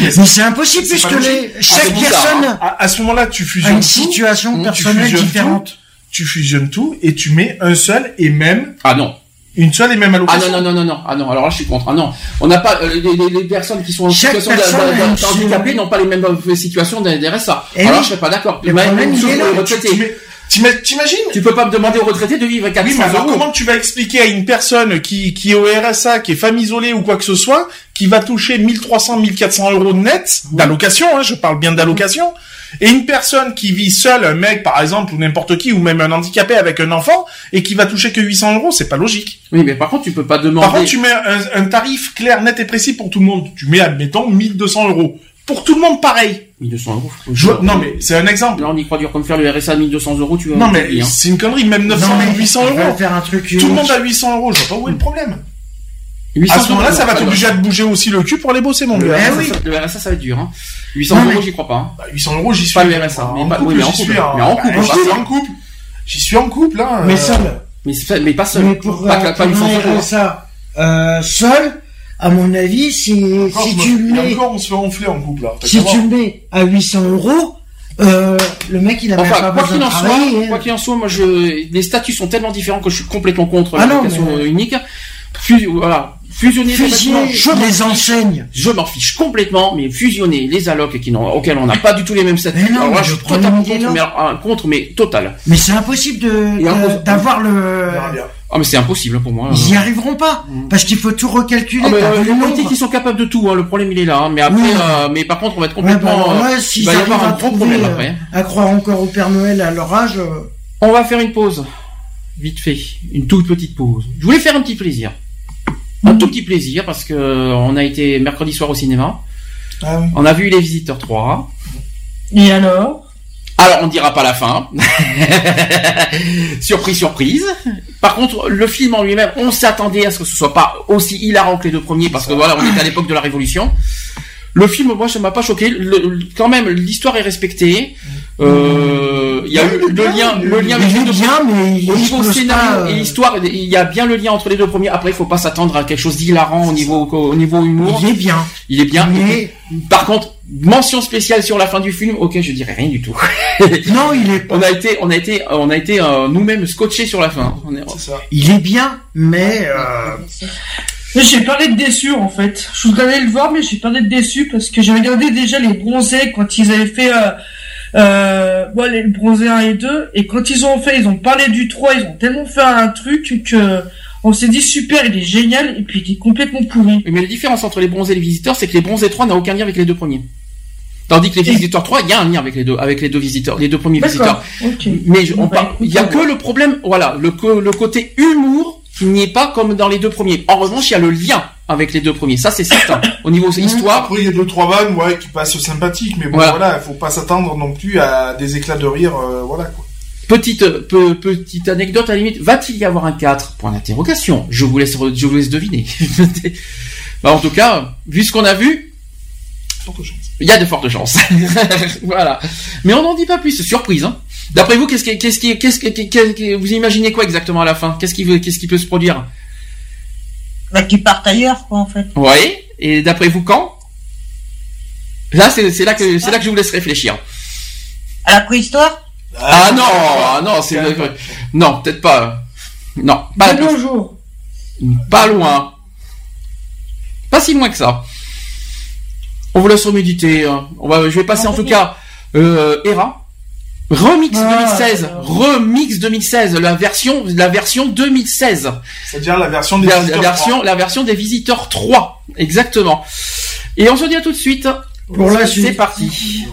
Mais c'est impossible puisque les, chaque bizarre, personne À, à ce moment-là, tu a fusionnes une situation tu personnelle différente. tu fusionnes tout et tu mets un seul et même, Ah non. une seule et même Ah allocation. non, non, non, non, non. Ah non, alors là, je suis contre. Ah non. On n'a pas, euh, les, les- les personnes qui sont en Chaque situation situation. n'ont pas les mêmes situations des, des RSA. Eh alors oui. je serais pas d'accord. T'imagines Tu peux pas me demander aux retraités de vivre 400 Oui, mais alors euros. comment tu vas expliquer à une personne qui, qui est au RSA, qui est femme isolée ou quoi que ce soit, qui va toucher 1300, 1400 euros net d'allocation, hein, je parle bien d'allocation, Et une personne qui vit seule, un mec par exemple, ou n'importe qui, ou même un handicapé avec un enfant, et qui va toucher que 800 euros, c'est pas logique. Oui, mais par contre, tu peux pas demander. Par contre, tu mets un, un tarif clair, net et précis pour tout le monde. Tu mets, admettons, 1200 euros. Pour tout le monde, pareil. 1200 euros. Je- non, mais c'est un exemple. Là, on y croit dur comme faire le RSA à 1200 euros, tu vas. Non, mais hein. c'est une connerie, même 900 Non, mais ou 800 on va euros. faire un truc Tout le monde a 800 euros, je vois pas où est le problème. 800 À ce moment-là, euros, ça va t'obliger à te bouger aussi le cul pour aller bosser, mon Le gars. RSA, ça- le RSA, ça va être dur. Hein. 800 Non, euros, j'y crois pas. Hein. Bah, 800 euros, j'y suis. Pas le RSA, mais en couple, j'y couple. suis. Mais en couple, J'y suis en couple. J'y suis en couple, hein. Mais euh, seul. Mais, pas seul. Mais pour, pas, euh, pas pour 800 un euros. RSA, euh, seul, à mon avis, si, encore, si je me- tu le et mets, encore, on se fait enfler en couple, là. Si tu le mets à 800 euros, euh, le mec, il a Enfin, pas quoi besoin qu'il de en soit, hein. quoi qu'il en soit, moi, je, les statuts sont tellement différents que je suis complètement contre Ah l'application mais- unique. Voilà. Fusionner les Fusionner je les fiche. enseignes. Je m'en fiche complètement, mais fusionner les allocs qui n'ont, auxquels on n'a pas du tout les mêmes statuts. Mais non, alors là, je suis totalement contre, mais, contre, mais total. Mais c'est impossible de, d'avoir le. Ah, mais c'est impossible pour moi. ils y arriveront pas. Parce qu'il faut tout recalculer. Ah, mais, t'as euh, vu les le politiques, ils sont capables de tout. Hein, le problème, il est là. hein. Mais après, Oui. euh, mais par contre, on va être Ouais, bah, complètement. euh, là, il va y avoir un à gros problème euh, après. à croire encore au Père Noël à leur âge, euh, On va faire une pause. Vite fait. Une toute petite pause. Je voulais faire un petit plaisir. Un tout petit plaisir parce que euh, on a été mercredi soir au cinéma. Ah oui. On a vu Les Visiteurs 3. Et alors? Alors, on dira pas la fin. surprise, surprise. Par contre, le film en lui-même, on s'attendait à ce que ce soit pas aussi hilarant que les deux premiers parce que voilà, on était à l'époque de la Révolution. Le film, moi, ça m'a pas choqué. Le- le- quand même, l'histoire est respectée. Euh, Il y a eu le lien, le lien est deux bien, mais au niveau scénario pas, euh, et l'histoire, il y a bien le lien entre les deux premiers. Après, il faut pas s'attendre à quelque chose d'hilarant au niveau au niveau humour. Il est bien. Il est bien. Mais- Par contre, mention spéciale sur la fin du film. Ok, je dirais rien du tout. Non, il est on a été, on a été, on a été euh, nous-mêmes scotchés sur la fin. Est- C'est ça. Il est bien, mais euh, Mais J'ai parlé de déçu en fait. Je voudrais aller le voir, mais j'ai parlé de déçu parce que j'ai regardé déjà les bronzés quand ils avaient fait euh, euh, ouais, les bronzés 1 et 2 et quand ils ont fait, ils ont parlé du 3, ils ont tellement fait un truc que on s'est dit super, il est génial et puis il est complètement pourri. Mais la différence entre les bronzés et les visiteurs, c'est que les bronzés 3 n'a aucun lien avec les deux premiers. Tandis que les visiteurs 3, il y a un lien avec les deux, avec les deux visiteurs, les deux premiers visiteurs. D'accord. Ok. Mais je- on bah, il y a que le problème, voilà, le, le côté humour qui n'y est pas comme dans les deux premiers. En revanche, il y a le lien avec les deux premiers. Ça, c'est certain. Au niveau histoire, Après, il y a deux, trois vannes, ouais, qui passent sympathiques, mais bon, Voilà. voilà, faut pas s'attendre non plus à des éclats de rire, euh, voilà, quoi. petite, pe- petite anecdote à la limite, va-t-il y avoir un 4 Point d'interrogation. Je vous laisse, je vous laisse deviner. Bah, en tout cas, vu ce qu'on a vu, Forte chance. il y a de fortes chances. voilà. Mais on n'en dit pas plus. Surprise, hein. D'après vous, qu'est-ce qui, qu'est-ce qui, vous imaginez quoi exactement à la fin? Qu'est-ce qui, qu'est-ce qui peut se produire? Bah, qu'ils partent ailleurs, quoi, en fait. Oui. Et d'après vous, quand? Là, c'est, c'est là que, c'est là que je vous laisse réfléchir. À la préhistoire? Ah, non, ah non, c'est, non, peut-être pas. Non, pas, De nos jours. pas loin. Pas si loin que ça. On vous laisse reméditer. hein. On va, je vais passer en tout cas, euh, Hera. Remix Ah, 2016, alors. remix 2016, la version, la version 2016, C'est-à-dire la version des la, la visiteurs version, la version des visiteurs 3, exactement. Et on se dit à tout de suite. Pour la C'est suite. parti.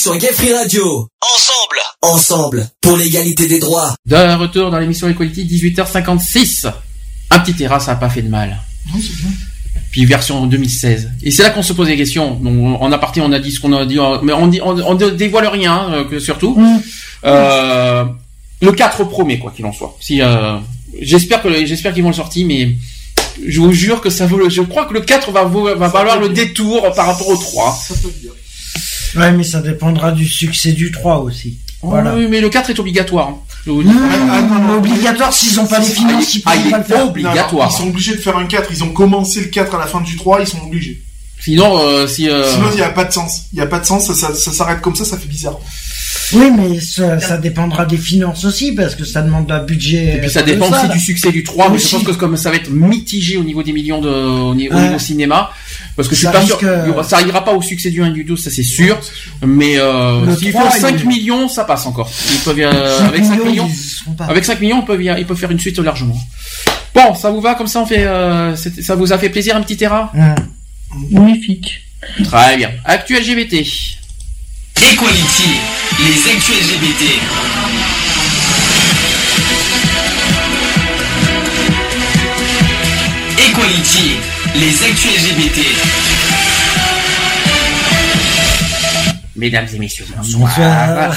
Sur Gay Free Radio. Ensemble. Ensemble. Pour l'égalité des droits. De retour dans l'émission Equality, 18h56. Un petit terrain, ça n'a pas fait de mal. Puis version 2016. Et c'est là qu'on se pose des questions. Donc, en aparté, on a dit ce qu'on a dit, mais on, dit, on, on dévoile rien, euh, que surtout. Euh, le 4 promet, quoi qu'il en soit. Si, euh, j'espère que, j'espère qu'ils vont le sortir, mais je vous jure que ça vaut le, je crois que le 4 va, valoir le détour par rapport au 3. Ouais, mais ça dépendra du succès du 3 aussi. Voilà. Oui, mais le 4 est obligatoire. hein. Je vous dis. Mmh, obligatoire s'ils ont pas les finances, ils Ah, peuvent il pas le faire. obligatoire. Non, non, ils sont obligés de faire un 4. Ils ont commencé le 4 à la fin du 3, ils sont obligés. Sinon, euh, si. euh, Sinon, il n'y a pas de sens. Il n'y a pas de sens, ça, ça- ça s'arrête comme ça, ça fait bizarre. Oui, mais ça, ça dépendra des finances aussi, parce que ça demande un budget. Et puis ça le dépend aussi du succès du 3, mais je pense que comme ça va être mitigé au niveau des millions de, au niveau, au Ouais. niveau cinéma, parce que je suis pas sûr, euh, ça ira pas au succès du 1 et du 2, ça c'est sûr, mais euh, s'ils 3, font 5 il- millions, ça passe encore. Ils peuvent, euh, 5 avec 5 millions, millions, pas. avec 5 millions, ils peuvent, y- ils peuvent faire une suite largement. Bon, ça vous va comme ça, on fait, euh, ça vous a fait plaisir un petit terrain? Magnifique. Très bien. Actu LGBT. Equality, les actus LGBT. Equality, les actus LGBT. Mesdames et messieurs, Bonsoir. bonsoir.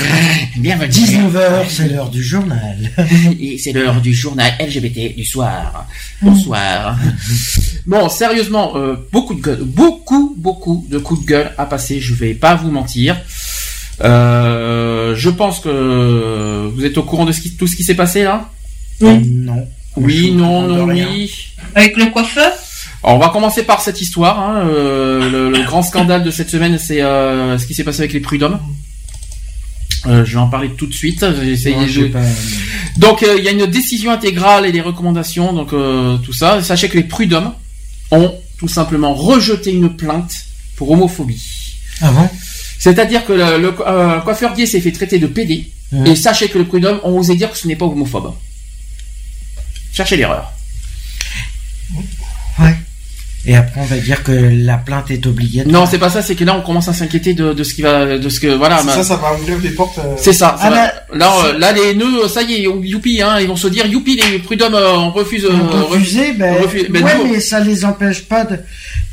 Bienvenue. 19h, c'est l'heure du journal. Et c'est l'heure du journal LGBT du soir. Bonsoir. Bon, sérieusement, euh, beaucoup de gueule, beaucoup, beaucoup de coups de gueule à passer. Je vais pas vous mentir. Euh, je pense que vous êtes au courant de ce qui, tout ce qui s'est passé là? Non. Oui, non, non, oui. Avec le coiffeur? Alors, on va commencer par cette histoire. hein. Euh, le, le grand scandale de cette semaine, c'est euh, ce qui s'est passé avec les prud'hommes. Euh, je vais en parler tout de suite. J'ai de- pas- donc il y a une décision intégrale et des recommandations, donc tout ça. Sachez que les prud'hommes ont tout simplement rejeté une plainte pour homophobie. Ah bon? C'est-à-dire que le, le, coiffeur gay s'est fait traiter de PD, et sachez que les prud'hommes ont osé dire que ce n'est pas homophobe. Cherchez l'erreur. Et après, on va dire que la plainte est obligatoire. Non, c'est pas ça, c'est que là on commence à s'inquiéter de, de ce qui va, de ce que voilà. C'est ça, ça va ouvrir des portes. euh, C'est ça. ça Ah, va- là, là, euh, là, les nœuds, ça y est, youpi, hein, ils vont se dire youpi, les prud'hommes, euh, on refuse. euh, On refusait, ben, refuse- ben, ouais, mais ça les empêche pas de, de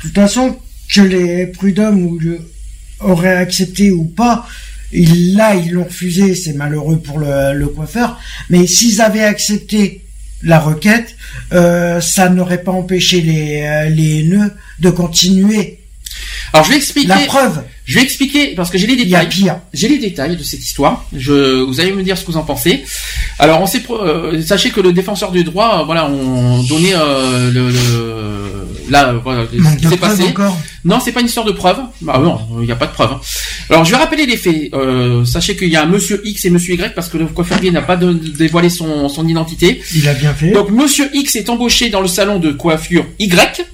toute façon, que les prud'hommes ou le, auraient accepté ou pas, ils, là, ils l'ont refusé, c'est malheureux pour le, le coiffeur, mais s'ils avaient accepté la requête, euh, ça n'aurait pas empêché les, euh, les de continuer. Alors je vais expliquer. La preuve. Je vais expliquer parce que j'ai les détails. J'ai les détails de cette histoire. Je, vous allez me dire ce que vous en pensez. Alors on sait, pro- euh, sachez que le défenseur du droit, euh, voilà, on donnait euh, le, le, là, euh, voilà, ce Manque qui de s'est preuves passé. encore. Non, c'est pas une histoire de preuve. Bah non, il n'y a pas de preuve. hein. Alors je vais rappeler les faits. Euh, sachez qu'il y a un Monsieur X et Monsieur Y parce que le coiffeur gay n'a pas de- dévoilé son, son identité. Il a bien fait. Donc Monsieur X est embauché dans le salon de coiffure Y.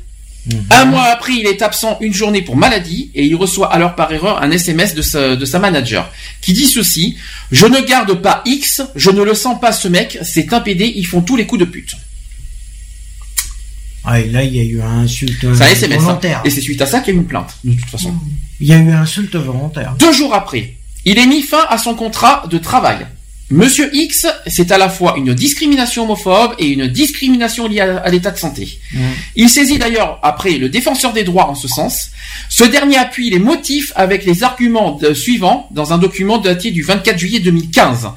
Un mois après, il est absent une journée pour maladie et il reçoit alors par erreur un SMS de sa, de sa manager qui dit ceci Je ne garde pas X, je ne le sens pas ce mec, c'est un PD, ils font tous les coups de pute. Ah, et là, il y a eu un insulte C'est un SMS. hein. volontaire. Et c'est suite à ça qu'il y a eu une plainte, de toute façon. Il y a eu un insulte volontaire. Deux jours après, il est mis fin à son contrat de travail. Monsieur X, c'est à la fois une discrimination homophobe et une discrimination liée à, à l'état de santé. Il saisit d'ailleurs après le défenseur des droits en ce sens. Ce dernier appuie les motifs avec les arguments de- suivants dans un document daté du 24 juillet 2015.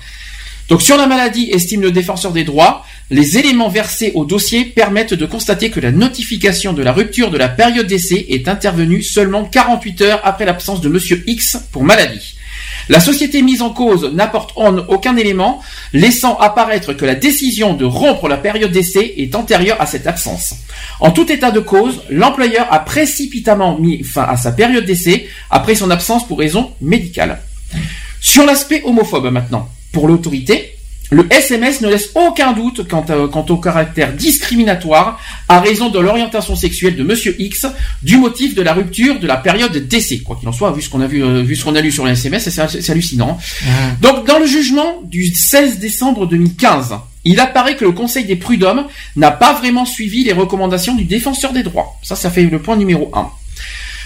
Donc sur la maladie, estime le défenseur des droits, les éléments versés au dossier permettent de constater que la notification de la rupture de la période d'essai est intervenue seulement 48 heures après l'absence de monsieur X pour maladie. La société mise en cause n'apporte en aucun élément, laissant apparaître que la décision de rompre la période d'essai est antérieure à cette absence. En tout état de cause, l'employeur a précipitamment mis fin à sa période d'essai après son absence pour raison médicale. Sur l'aspect homophobe maintenant, pour l'autorité, le SMS ne laisse aucun doute quant, à- quant au caractère discriminatoire à raison de l'orientation sexuelle de Monsieur X, du motif de la rupture de la période d'essai. Quoi qu'il en soit, vu ce qu'on a vu, euh, vu ce qu'on a lu sur le SMS, c'est hallucinant. Donc, dans le jugement du 16 décembre 2015, il apparaît que le Conseil des prud'hommes n'a pas vraiment suivi les recommandations du défenseur des droits. Ça, ça fait le point numéro 1.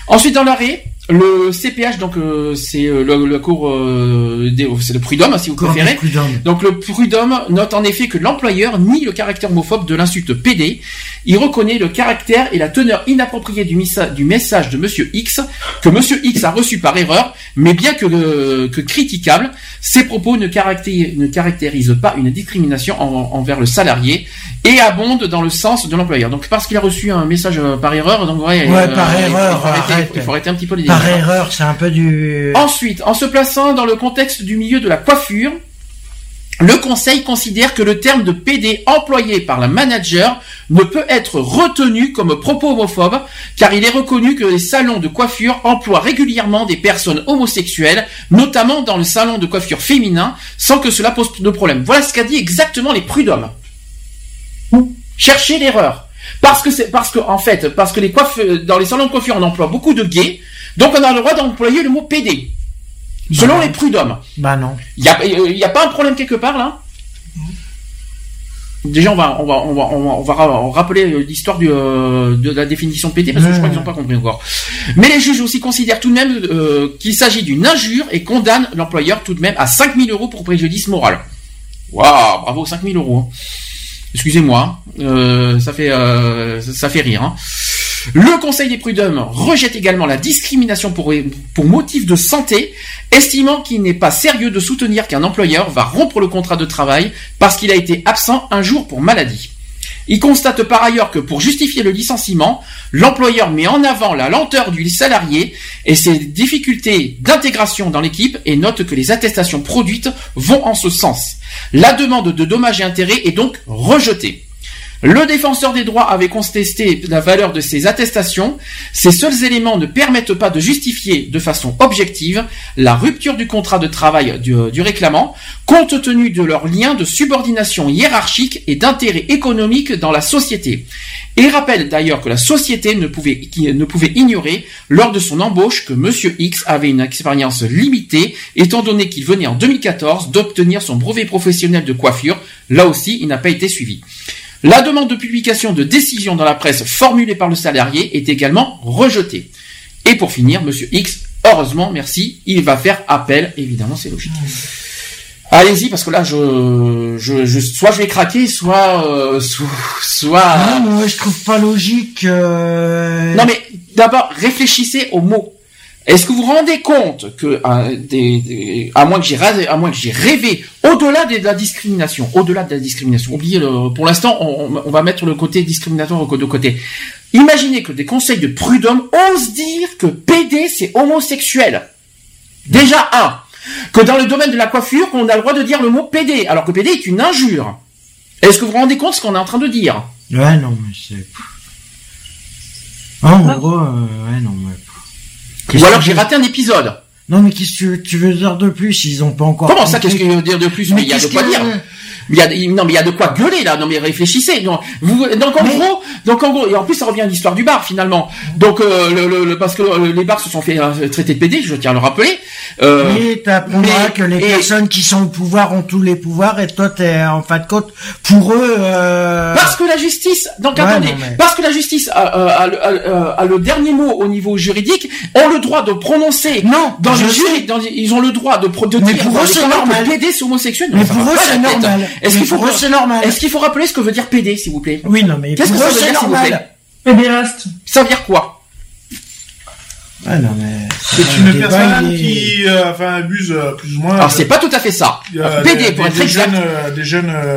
Ensuite, dans l'arrêt, le CPH, donc euh, c'est euh, le, le cours, euh, des- c'est le prud'homme si vous préférez. Donc le prud'homme note en effet que l'employeur nie le caractère homophobe de l'insulte PD. Il reconnaît le caractère et la teneur inappropriée du, message de Monsieur X que Monsieur X a reçu par erreur, mais bien que, euh, que critiquable, ces propos ne, caracté- ne caractérisent pas une discrimination en- envers le salarié et abondent dans le sens de l'employeur. Donc parce qu'il a reçu un message euh, par erreur, donc ouais, Ouais, euh, par erreur, il faut arrêter- arrête. il faut arrêter un petit peu les Par erreur, c'est un peu du. Ensuite, en se plaçant dans le contexte du milieu de la coiffure, le conseil considère que le terme de PD employé par la manager ne peut être retenu comme propos homophobe car il est reconnu que les salons de coiffure emploient régulièrement des personnes homosexuelles, notamment dans le salon de coiffure féminin, sans que cela pose de problème. Voilà ce qu'a dit exactement les prud'hommes. Cherchez l'erreur. Parce que c'est parce que en fait parce que les coiffeurs dans les salons de coiffure on emploie beaucoup de gays, donc on a le droit d'employer le mot PD. Selon les prud'hommes. Bah non. Il y a, il y a pas un problème quelque part là? Déjà, on va, on va, on va, on va, on va ra- rappeler euh, l'histoire euh, de la définition de PD parce que je crois qu'ils n'ont pas compris encore. Mais les juges aussi considèrent tout de même euh, qu'il s'agit d'une injure et condamnent l'employeur tout de même à 5000 euros pour préjudice moral. Waouh, bravo, 5000 euros. hein. Excusez-moi, euh, ça fait, euh, ça fait rire. hein. Le Conseil des prud'hommes rejette également la discrimination pour, pour motif de santé, estimant qu'il n'est pas sérieux de soutenir qu'un employeur va rompre le contrat de travail parce qu'il a été absent un jour pour maladie. Il constate par ailleurs que pour justifier le licenciement, l'employeur met en avant la lenteur du salarié et ses difficultés d'intégration dans l'équipe et note que les attestations produites vont en ce sens. La demande de dommages et intérêts est donc rejetée. Le défenseur des droits avait contesté la valeur de ces attestations. Ces seuls éléments ne permettent pas de justifier de façon objective la rupture du contrat de travail du, du réclamant, compte tenu de leur lien de subordination hiérarchique et d'intérêt économique dans la société. Et rappelle d'ailleurs que la société ne pouvait, qui ne pouvait ignorer lors de son embauche que Monsieur X avait une expérience limitée, étant donné qu'il venait en 2014 d'obtenir son brevet professionnel de coiffure. Là aussi, il n'a pas été suivi. La demande de publication de décision dans la presse formulée par le salarié est également rejetée. Et pour finir, Monsieur X, heureusement, merci, il va faire appel, évidemment, c'est logique. Allez-y, parce que là, je, je, je- soit je vais craquer, soit, euh, soit, soit- Non, mais je trouve pas logique. euh, Non, mais d'abord, réfléchissez aux mots. Est-ce que vous vous rendez compte que, euh, des- des- à moins que j'ai rêvé, à moins que j'ai rêvé, au-delà de la discrimination, au-delà de la discrimination, oubliez le, pour l'instant, on, on va mettre le côté discriminatoire de côté. Imaginez que des conseils de prud'homme osent dire que PD c'est homosexuel. Déjà un. Que dans le domaine de la coiffure, on a le droit de dire le mot PD, alors que PD est une injure. Est-ce que vous vous rendez compte de ce qu'on est en train de dire? Ouais, non, mais c'est. Ah, en gros, euh, ouais, non, mais. Ou alors j'ai raté un épisode. Non, mais qu'est-ce que tu, tu veux dire de plus? Ils ont pas encore. Comment ça, qu'est-ce qu'il veut dire de plus? Mais il y a de quoi que- dire. Il y a, non, mais il y a de quoi gueuler là. Non, mais réfléchissez. Non, vous, donc en gros, donc en gros, et en plus ça revient à l'histoire du bar finalement. Donc euh, le, le- le- parce que euh, les bars se sont fait euh, traiter de PD, je tiens à le rappeler. Euh, Mais t'apprendras que les et- personnes qui sont au pouvoir ont tous les pouvoirs et toi t'es en fin de compte pour eux. Parce que la justice, donc Ouais, attendez, non, mais- parce que la justice a, le- a- a le dernier mot au niveau juridique, ont le droit de prononcer. Non, dans dans ils ont le droit de, de Mais dire pour eux, les c'est normal. PD c'est homosexuel. Mais pour eux, c'est normal. Est-ce qu'il faut pour eux, c'est normal. Est-ce qu'il faut rappeler ce que veut dire PD, s'il vous plaît? Oui, non, mais Qu'est-ce que ça veut c'est dire, s'il vous plaît? Normal. Pédéraste. Ça veut dire quoi? Ouais, non, mais. C'est un une débat, personne qui, euh, enfin, abuse euh, plus ou moins. Alors c'est pas tout à fait ça. euh, PD des- pour être des exact. jeunes, euh, des jeunes. euh,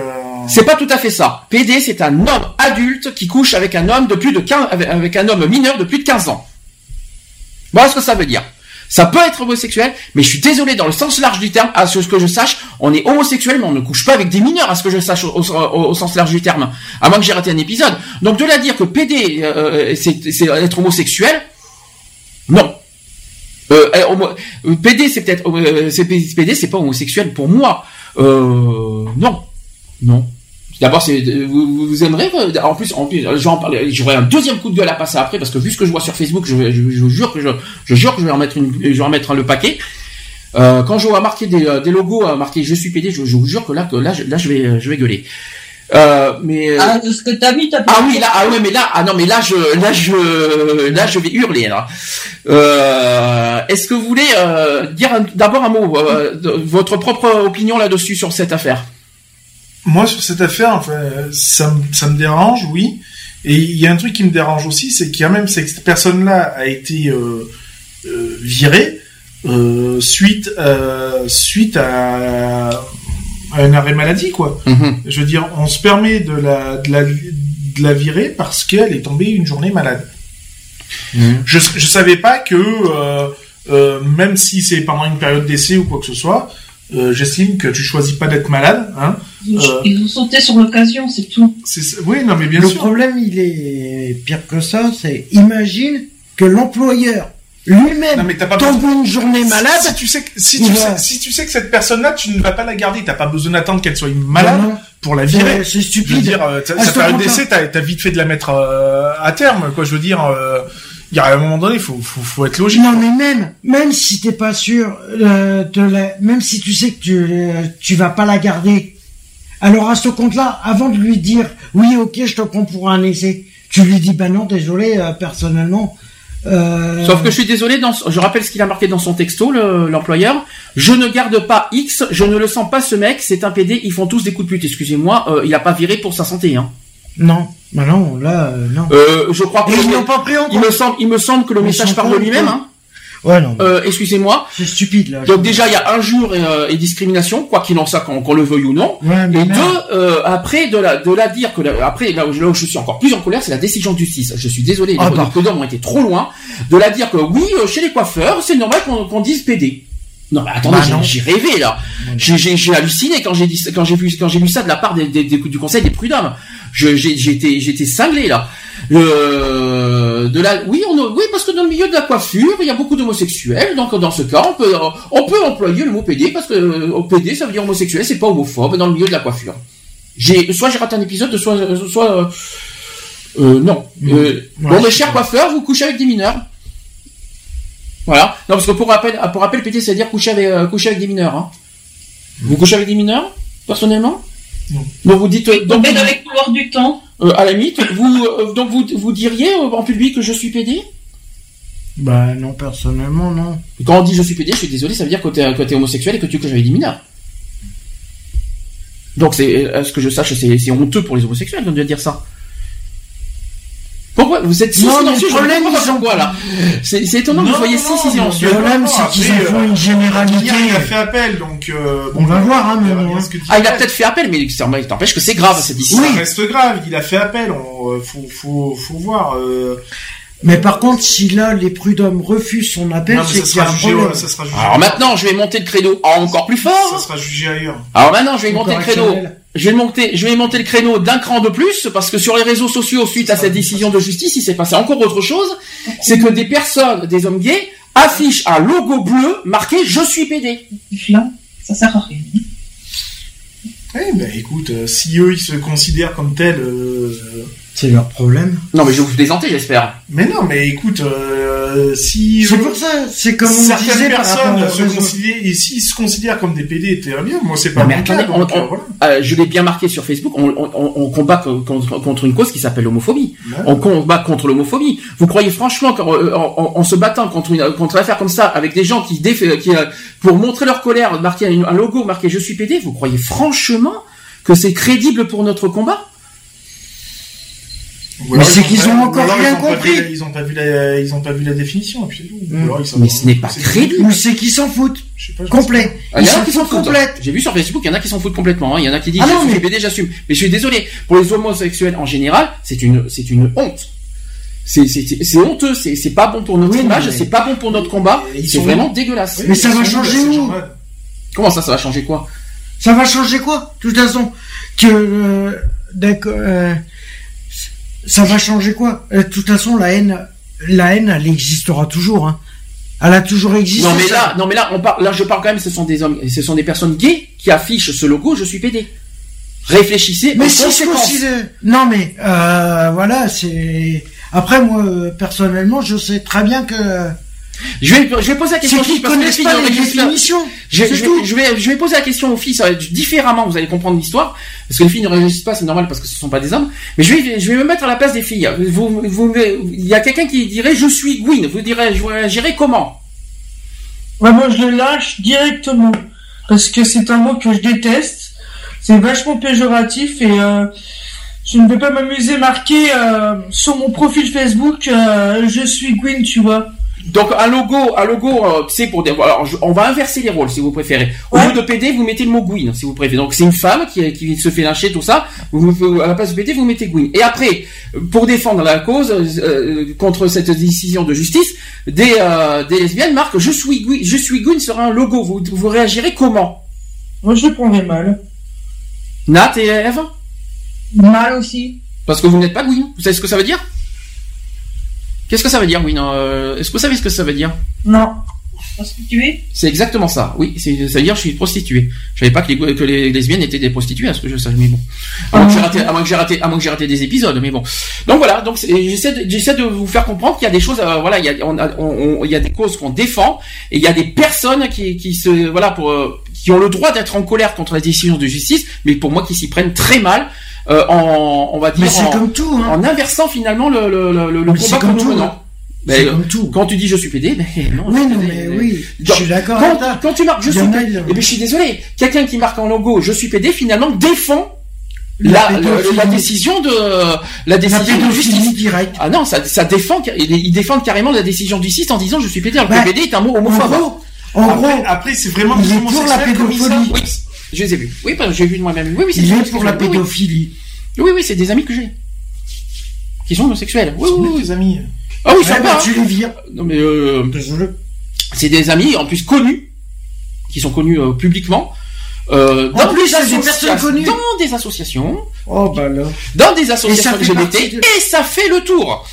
C'est pas tout à fait ça. PD, c'est un homme adulte qui couche avec un homme de plus de 15, avec- avec un homme mineur de plus de 15 ans. Voilà ce que ça veut dire. Ça peut être homosexuel, mais je suis désolé, dans le sens large du terme, à ce que je sache, on est homosexuel, mais on ne couche pas avec des mineurs, à ce que je sache, au, au- sens large du terme. À moins que j'ai raté un épisode. Donc de là dire que PD, euh, c'est c'est être homosexuel, non. Euh, euh, euh, PD, c'est peut-être, euh, PD, c'est pas homosexuel pour moi. Euh, non. Non. D'abord, c'est vous, vous- vous aimerez. euh, En plus, en plus, je vais en parler. J'aurai un deuxième coup de gueule à passer après parce que vu ce que je vois sur Facebook, je, je, je vous jure que je, je jure que je vais en mettre une, je vais en mettre le paquet. Euh, quand je vois marquer des, euh, des logos euh, marqués je suis PD, je, je vous jure que là, que là, je, là, je vais, je vais gueuler. Euh, mais Ah, de ce que t'as vu, t'as ah oui là ah ouais mais là ah non mais là je là je là je vais hurler là. Euh, Est-ce que vous voulez euh, dire d'abord un mot euh, votre propre opinion là-dessus sur cette affaire? Moi, sur cette affaire, enfin, ça, me- ça me dérange, oui. Et il y a un truc qui me dérange aussi, c'est qu'il y a même cette personne-là a été euh, euh, virée euh, suite suite à, à un arrêt maladie, quoi. Je veux dire, on se permet de la de la, de la virer parce qu'elle est tombée une journée malade. Je je savais pas que même si c'est pendant une période d'essai ou quoi que ce soit, euh, j'estime que tu choisis pas d'être malade, hein. Ils ont, Euh, ils ont sauté sur l'occasion, c'est tout. c'est- oui, non, mais bien le sûr. problème, il est pire que ça. C'est imagine que l'employeur lui-même tombe une journée malade. Si tu sais que, si tu va- sais, si tu sais que cette personne-là, tu ne vas pas la garder, t'as pas besoin d'attendre qu'elle soit malade Non, non. pour la virer. C'est- stupide. Je veux dire, euh, sa ce période point-là. d'essai, t'as, t'as vite fait de la mettre euh, à terme, quoi. Je veux dire, euh, il y a un moment donné, il faut, faut, faut être logique. Non, mais même, même si t'es pas sûr euh, de la, même si tu sais que tu, euh, tu vas pas la garder, alors à ce compte-là, avant de lui dire, oui, ok, je te prends pour un essai, tu lui dis, bah non, désolé, euh, personnellement. Euh, Sauf que je suis désolé, dans, je rappelle ce qu'il a marqué dans son texto, le- l'employeur. je ne garde pas X, je ne le sens pas ce mec, c'est un PD, ils font tous des coups de pute. Excusez-moi, euh, il a pas viré pour sa santé. Hein. Non, bah non, là, euh, non. Euh, je crois que ils l'ont pas pris en il me semble, il me semble que le Ils message parle de lui-même. Hein. Ouais, non. Euh, excusez-moi. C'est stupide là. Donc déjà il y a injure et, euh, et discrimination, quoi qu'il en soit, qu'on le veuille ou non. Ouais, mais et merde. deux, euh, après de la de la dire que la- après là où, je, là où je suis encore plus en colère, c'est la décision de justice. Je suis désolé, Ah, les, bah. les prud'hommes ont été trop loin de la dire que oui, chez les coiffeurs, c'est normal qu'on dise PD. Non, mais attendez, Bah, j'ai- rêvé là. J'ai- J'ai j'ai halluciné quand j'ai dit quand j'ai vu quand j'ai vu ça de la part des, des- des- du Conseil des prud'hommes. Été j'étais cinglé là. De la, oui, on, oui, parce que dans le milieu de la coiffure, il y a beaucoup d'homosexuels. Donc dans ce cas, on peut on peut employer le mot PD parce que euh, PD ça veut dire homosexuel, c'est pas homophobe dans le milieu de la coiffure. J'ai soit j'ai raté un épisode, soit soit euh, euh, non. Euh, Ouais, bon, mes chers coiffeurs, vous couchez avec des mineurs. Voilà. Non, parce que pour rappel, pour rappel, PD, c'est à dire coucher avec, coucher avec des mineurs. Hein. Vous couchez avec des mineurs, personnellement? Donc vous dites, euh, donc, vous- dans les couloirs du temps. euh, à la limite, vous, euh, donc vous, vous diriez euh, en public que je suis PD Bah non, personnellement, non. Quand on dit je suis PD, je suis désolé, ça veut dire que t'es, que t'es homosexuel et que tu couches avec des mineurs. Donc c'est, à ce que je sache, c'est, c'est honteux pour les homosexuels de dire ça? Pourquoi vous êtes si Non, le silencieux Je problème, ils ont- pourquoi là. C'est, étonnant que vous Non, soyez non, si silencieux. Le problème, Non, c'est qu'ils en font euh, une généralité. Hier, il a fait appel, donc. Euh, On va voir, hein, Ah, il a peut-être fait appel, mais ça t'empêche que c'est grave cette Ça histoire. reste grave. Il a fait appel. On, euh, faut, faut, faut voir. Euh, Mais par contre, si là, les prud'hommes refusent son appel, c'est ça qu'il y a sera un jugé. problème. ouais, Ça sera jugé. Alors maintenant, je vais monter le créneau encore plus Ça fort. sera jugé ailleurs. Alors maintenant, je vais monter le créneau. Je vais monter, je vais monter le créneau d'un cran de plus parce que sur les réseaux sociaux, suite à cette décision de justice, il s'est passé encore autre chose. C'est que des personnes, des hommes gays, affichent un logo bleu marqué "Je suis PD". Là, ça sert à rien. Eh ben, écoute, euh, si eux ils se considèrent comme tels, euh, C'est leur problème. Non, mais je vais vous plaisanter, j'espère. mais non, mais écoute, euh, si C'est pour ça, c'est comme on certaines disait par rapport personnes se considèrent, et s'ils se considèrent comme des PD, très bien. Moi, c'est pas Non, mais mon cas, attendez, on- donc, on- euh, voilà. euh, je l'ai bien marqué sur Facebook, on, on- on- on combat co- contre, contre une cause qui s'appelle l'homophobie. Ouais. On combat contre l'homophobie. Vous croyez franchement qu'en en, en- en se battant contre une, contre une affaire comme ça, avec des gens qui, qui euh, pour montrer leur colère, marquer un, un logo marqué "Je suis PD", vous croyez franchement que c'est crédible pour notre combat? Mais c'est qu'ils ont encore rien compris. Ils ont pas vu la, ils ont pas vu la définition, et puis Mm. alors, ils savent Mais ce n'est pas crédible. Ou c'est qu'ils s'en foutent. Je sais pas, je Complet. Ah, Il y Ils en a s'en qui s'en foutent. J'ai vu sur Facebook, il y en a qui s'en foutent complètement. hein. Il y en a qui disent Ah mais- PD, j'assume. Mais je suis désolé. Pour les homosexuels en général, c'est une, c'est une honte. C'est, honteux. C'est, pas bon pour notre Oui, image. mais- C'est pas bon pour notre combat. Ils C'est sont- vraiment dégueulasse. Mais ça va changer où. Comment ça, ça va changer quoi? Ça va changer quoi? De toute façon, que euh, d'accord, euh, ça va changer quoi Euh, De toute façon, la haine, la haine, elle existera toujours. Hein. Elle a toujours existé. Non mais là, non mais là, on parle, là je parle quand même. Ce sont des hommes, ce sont des personnes gays qui affichent ce logo. Je suis PD. Réfléchissez. Mais si considère... Non mais euh, voilà, c'est. Après moi, euh, personnellement, je sais très bien que Je vais, je vais poser la question C'est aux filles qu'ils connaissent pas ne les définitions. Je, vais, je vais poser la question aux filles, ça va être différemment, vous allez comprendre l'histoire, parce que les filles ne réagissent pas, c'est normal parce que ce sont pas des hommes. Mais je vais, je vais me mettre à la place des filles. Vous, vous, il y a quelqu'un qui dirait je suis Gwyn. Vous direz, je réagirais comment? Ouais, moi je le lâche directement. Parce que c'est un mot que je déteste. C'est vachement péjoratif et euh, je ne vais pas m'amuser marqué euh, sur mon profil Facebook euh, je suis Gwyn, tu vois. Donc un logo, un logo, euh, c'est pour des. Alors je- on va inverser les rôles si vous préférez. Au lieu de PD, vous mettez le mot Gwyn si vous préférez. Donc c'est une femme qui, qui se fait lyncher tout ça. Vous, vous- à la place de PD, vous mettez Gwyn. Et après, pour défendre la cause euh, contre cette décision de justice, des, euh, des lesbiennes marquent je suis Gwyn, je suis Gwyn sur un logo. Vous, vous réagirez comment? Moi je prendrais mal. Nat et Eve? Mal aussi. Parce que vous n'êtes pas Gwyn. Vous savez ce que ça veut dire? Qu'est-ce que ça veut dire, Gwyn euh, Est-ce que vous savez ce que ça veut dire Non. Prostituée? C'est exactement ça. Oui, ça veut dire je suis prostituée. Je savais pas que les, que les lesbiennes étaient des prostituées, à ce que je sache, mais bon. À moins que j'ai raté, à moins que j'ai raté, à moins que j'ai raté des épisodes, mais bon. Donc voilà. Donc j'essaie, de, j'essaie de vous faire comprendre qu'il y a des choses, euh, voilà, il y a, on a- on- on- il y a des causes qu'on défend et il y a des personnes qui, qui se, voilà, pour, euh, qui ont le droit d'être en colère contre la décision de justice, mais pour moi qui s'y prennent très mal. Euh, en, on va dire, Mais c'est en, comme tout, hein. en inversant finalement le, le, le, le Mais c'est combat comme tout, hein. Mais, C'est euh, comme tout. Quand tu dis je suis pédé, mais non. Oui, je suis non, mais oui, je suis d'accord Quand, avec toi. quand tu marques je suis pédé, eh ben, je suis désolé. Quelqu'un qui marque en logo je suis pédé finalement défend La la, pédophilie. la décision de la décision de justice. directe. Ah non, ça, ça défend, ils défendent carrément la décision de justice en disant je suis pédé. Alors que Bah, pédé est un mot En homophobe. gros, en Après, gros, après c'est vraiment il des est pour la pédophilie. Oui, je les ai vus. Oui, parce que j'ai vu de moi-même. Oui, oui, c'est Il des est pour la homosexuels. Oui, oui. pédophilie. Oui, oui, c'est des amis que j'ai. Qui sont homosexuels. Oui, oui, oui. Des amis. Ah oui, ça va. tu les vires. Non mais euh, c'est des amis en plus connus, qui sont connus euh, publiquement. Euh, En plus, des personnes connues. Dans des associations, Oh, bah là. dans des associations LGBT, de- et ça fait le tour.